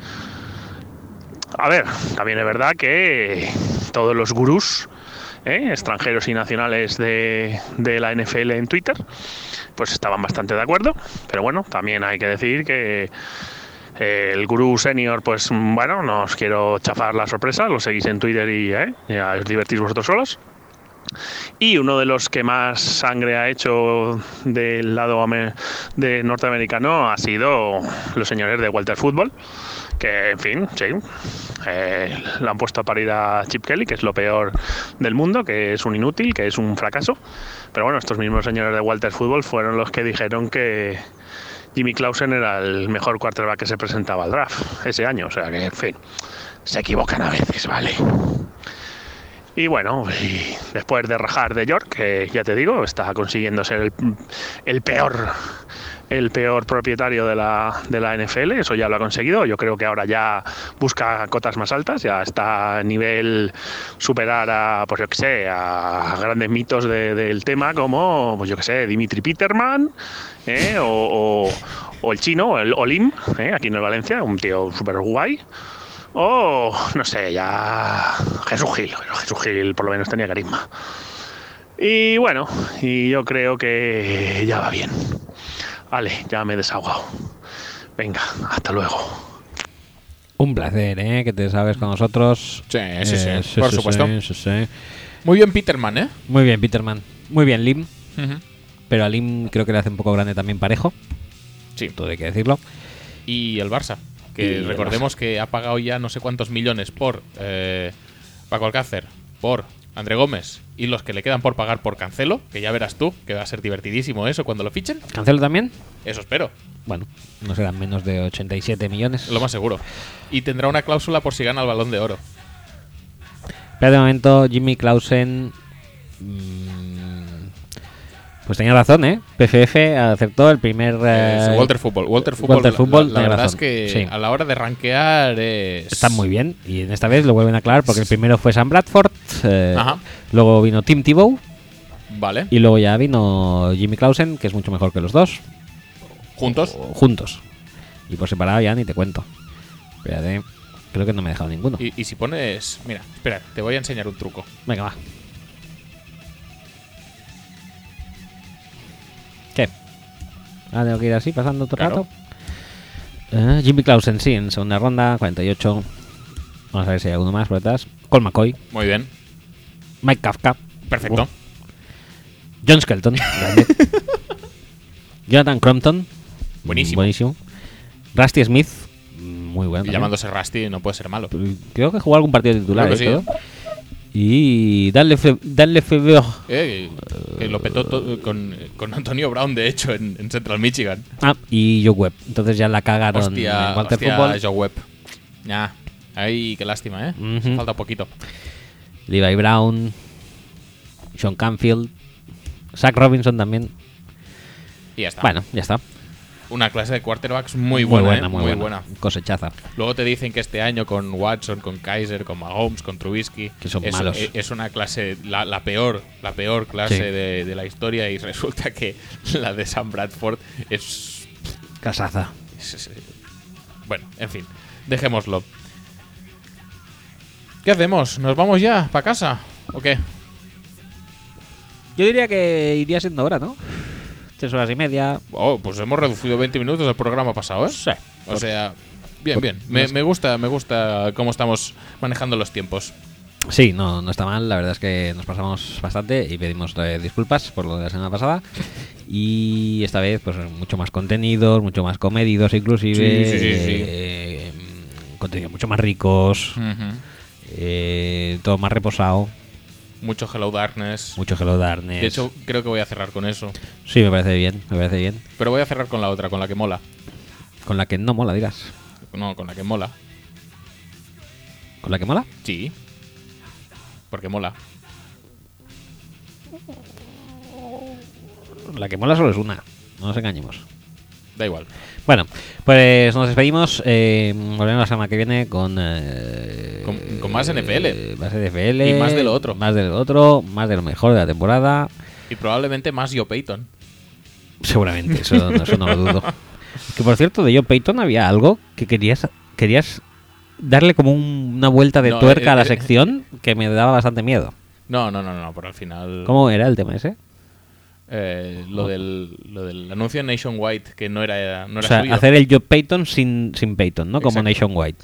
Speaker 8: A ver, también es verdad que todos los gurús ¿eh? extranjeros y nacionales de, la NFL en Twitter, pues estaban bastante de acuerdo. Pero bueno, también hay que decir que eh, el gurú senior, pues bueno, no os quiero chafar la sorpresa, lo seguís en Twitter y ¿eh? ya os divertís vosotros solos. Y uno de los que más sangre ha hecho del lado de norteamericano ha sido los señores de Walter Football, que en fin, sí, eh, han puesto a parir a Chip Kelly, que es lo peor del mundo, que es un inútil, que es un fracaso. Pero bueno, estos mismos señores de Walter Football fueron los que dijeron que Jimmy Clausen era el mejor quarterback que se presentaba al draft ese año. O sea que, en fin, se equivocan a veces, ¿vale? Y bueno, después de rajar de York, que ya te digo, está consiguiendo ser el peor el peor propietario de la, de la NFL, eso ya lo ha conseguido. Yo creo que ahora ya busca cotas más altas, ya está a nivel superar a, pues yo que sé, a grandes mitos de- del tema como, pues yo que sé, Dimitri Peterman, ¿eh? o, o- el chino, el Olim, ¿eh? aquí en el Valencia, un tío súper guay. O, no sé, ya Jesús Gil, Jesús Gil por lo menos tenía carisma. Y bueno, y yo creo que ya va bien. Vale, ya me he desahogado. Venga, hasta luego.
Speaker 1: Un placer, ¿eh? Que te sabes con nosotros.
Speaker 2: Sí, sí, sí,
Speaker 1: Eh,
Speaker 2: por supuesto.
Speaker 1: sí, sí, sí.
Speaker 2: Muy bien, Peterman, ¿eh?
Speaker 1: Muy bien, Peterman. Muy bien, Lim. Pero a Lim creo que le hace un poco grande también parejo.
Speaker 2: Sí.
Speaker 1: Todo hay que decirlo.
Speaker 2: Y el Barça, que recordemos que ha pagado ya no sé cuántos millones por eh, Paco Alcácer, por André Gómez y los que le quedan por pagar por Cancelo, que ya verás tú, que va a ser divertidísimo eso cuando lo fichen.
Speaker 1: ¿Cancelo también?
Speaker 2: Eso espero,
Speaker 1: Bueno, no serán menos de 87 millones.
Speaker 2: lo más seguro. Y tendrá una cláusula por si gana el balón de oro.
Speaker 1: Pero de momento, Jimmy Clausen. mm, pues tenía razón, ¿eh? PFF aceptó el primer.
Speaker 2: Es
Speaker 1: eh,
Speaker 2: Walter Football. Walter Football,
Speaker 1: Walter
Speaker 2: la-
Speaker 1: Football,
Speaker 2: la, la
Speaker 1: tenía
Speaker 2: verdad
Speaker 1: razón.
Speaker 2: es que
Speaker 1: Sí.
Speaker 2: a la hora de rankear es...
Speaker 1: Está muy bien. Y en esta vez lo vuelven a aclarar porque el primero fue Sam Bradford. eh,
Speaker 2: Ajá.
Speaker 1: Luego vino Tim Tebow.
Speaker 2: Vale.
Speaker 1: Y luego ya vino Jimmy Clausen, que es mucho mejor que los dos.
Speaker 2: Juntos.
Speaker 1: o juntos. Y por separado ya ni te cuento. Espérate. Creo que no me he dejado ninguno.
Speaker 2: Y, y si pones... Mira, espera, te voy a enseñar un truco.
Speaker 1: Venga, va. Ah, tengo que ir así, pasando
Speaker 2: Claro.
Speaker 1: rato. Eh, Jimmy Clausen, sí, en segunda ronda, 48. Vamos a ver si hay alguno más por detrás. Cole McCoy,
Speaker 2: Muy bien.
Speaker 1: Mike Kafka,
Speaker 2: Perfecto.
Speaker 1: Uf. John Skelton, grande. Jonathan Crompton,
Speaker 2: Buenísimo.
Speaker 1: buenísimo. Rusty Smith, muy bueno.
Speaker 2: Y llamándose Rusty no puede ser malo.
Speaker 1: Creo que jugó algún partido titular.
Speaker 2: Creo que
Speaker 1: ¿eh?
Speaker 2: sí,
Speaker 1: Todo. Y Darle, Fe Darle Febeur.
Speaker 2: Eh, que lo petó to- con, con Antonio Brown, de hecho, en, en Central Michigan.
Speaker 1: Ah, y Joe Webb. Entonces ya la cagaron
Speaker 2: Hostia,
Speaker 1: en Walter
Speaker 2: hostia,
Speaker 1: Football.
Speaker 2: Joe Webb. Nah. Ay, qué lástima, ¿eh?
Speaker 1: Ujú.
Speaker 2: Falta poquito.
Speaker 1: Levi Brown, Sean Canfield, Zach Robinson también.
Speaker 2: Y ya está.
Speaker 1: Bueno, ya está.
Speaker 2: Una clase de quarterbacks muy buena, ¿eh?
Speaker 1: muy, buena. Cosechaza.
Speaker 2: Luego te dicen que este año con Watson, con Kaiser, con Mahomes, con Trubisky,
Speaker 1: Que son
Speaker 2: es,
Speaker 1: malos.
Speaker 2: e- es una clase, la, la peor, la peor clase
Speaker 1: Sí.
Speaker 2: de, de la historia y resulta que la de Sam Bradford es,
Speaker 1: Casaza.
Speaker 2: es- es- bueno, en fin, dejémoslo. ¿Qué hacemos? ¿Nos vamos ya para casa? ¿O qué?
Speaker 1: Yo diría que iría siendo hora, ¿no? Tres horas y media.
Speaker 2: Oh, pues hemos reducido 20 minutos del programa pasado, ¿eh?
Speaker 1: Sí.
Speaker 2: O sea, bien, bien. Me, me gusta, me gusta cómo estamos manejando los tiempos.
Speaker 1: Sí, no, no está mal. La verdad es que nos pasamos bastante y pedimos eh, disculpas por lo de la semana pasada. Y esta vez, pues mucho más contenidos, mucho más comedidos, inclusive.
Speaker 2: Sí, sí, sí, sí.
Speaker 1: eh, contenidos mucho más ricos. eh, todo más reposado.
Speaker 2: Mucho Hello Darkness.
Speaker 1: Mucho Hello Darkness.
Speaker 2: De hecho, creo que voy a cerrar con eso.
Speaker 1: sí, me parece bien. Me parece bien.
Speaker 2: Pero voy a cerrar con la otra, con la que mola.
Speaker 1: Con la que no mola, dirás.
Speaker 2: No, con la que mola.
Speaker 1: ¿Con la que mola?
Speaker 2: Sí. Porque mola.
Speaker 1: La que mola solo es una. No nos engañemos.
Speaker 2: Da igual.
Speaker 1: Bueno, pues nos despedimos. Eh, volvemos la semana que viene con. eh,
Speaker 2: Con- con más NFL.
Speaker 1: eh, Más NFL.
Speaker 2: Y más de lo otro.
Speaker 1: Más de lo otro. Más de lo mejor de la temporada.
Speaker 2: Y probablemente más Joe Payton.
Speaker 1: Seguramente, eso, no- eso no lo dudo. Que por cierto, de Joe Payton había algo que querías. Querías darle como un- una vuelta de
Speaker 2: No,
Speaker 1: tuerca a
Speaker 2: eh,
Speaker 1: la sección que me daba bastante miedo.
Speaker 2: No, no, no, no, pero al final.
Speaker 1: ¿Cómo era el tema ese?
Speaker 2: Eh, lo, del, lo del anuncio Nationwide que no era, no
Speaker 1: O
Speaker 2: era
Speaker 1: sea,
Speaker 2: suyo.
Speaker 1: hacer el Joe Payton sin, sin Payton, ¿no? Como
Speaker 2: Exacto.
Speaker 1: Nationwide.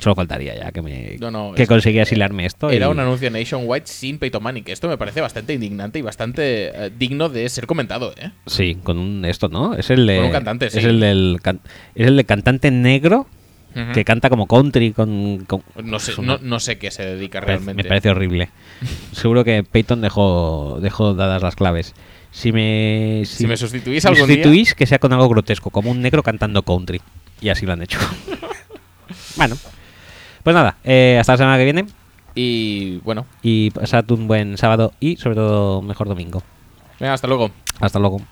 Speaker 1: Solo faltaría ya que me
Speaker 2: No, no,
Speaker 1: que
Speaker 2: es-
Speaker 1: conseguías hilarme esto.
Speaker 2: Era
Speaker 1: y-
Speaker 2: un anuncio Nationwide sin Peyton Manning, esto me parece bastante indignante y bastante eh, digno de ser comentado, ¿eh?
Speaker 1: Sí, con un esto, ¿no? Es el de
Speaker 2: Con un cantante,
Speaker 1: es
Speaker 2: sí.
Speaker 1: el del es el de cantante negro Que canta como country con, con-
Speaker 2: No sé,
Speaker 1: es una-
Speaker 2: no, no sé qué se dedica realmente.
Speaker 1: Me parece horrible. Seguro que Peyton dejó dejó dadas las claves. Si me
Speaker 2: Si me sustituís
Speaker 1: me
Speaker 2: día-
Speaker 1: sustituís, que sea con algo grotesco, como un negro cantando country. Y así lo han hecho. bueno, pues nada, eh, hasta la semana que viene
Speaker 2: Y bueno,
Speaker 1: y pasad un buen sábado y sobre todo mejor domingo.
Speaker 2: venga, hasta luego.
Speaker 1: Hasta luego.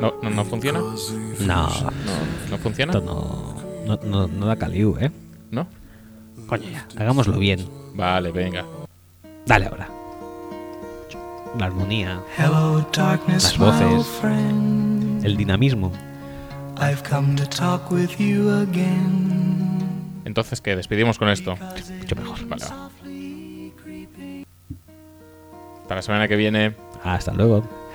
Speaker 2: ¿No, no, no funciona? ¿No,
Speaker 1: No,
Speaker 2: no funciona?
Speaker 1: esto no, no, no, no da caliu, ¿eh?
Speaker 2: ¿No?
Speaker 1: Coño, ya, hagámoslo bien.
Speaker 2: Vale, venga.
Speaker 1: Dale ahora. La armonía,
Speaker 3: Hello, darkness,
Speaker 1: Las
Speaker 3: my
Speaker 1: voces.
Speaker 3: friend.
Speaker 1: el dinamismo.
Speaker 3: I've come to talk with you again.
Speaker 2: Entonces, ¿qué? Despedimos con esto.
Speaker 1: Mucho mejor.
Speaker 2: Vale. va. Hasta la semana que viene.
Speaker 1: Hasta luego.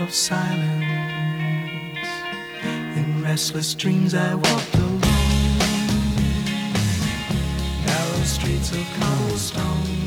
Speaker 3: of silence. In restless dreams, I walked alone, narrow streets of cobblestone.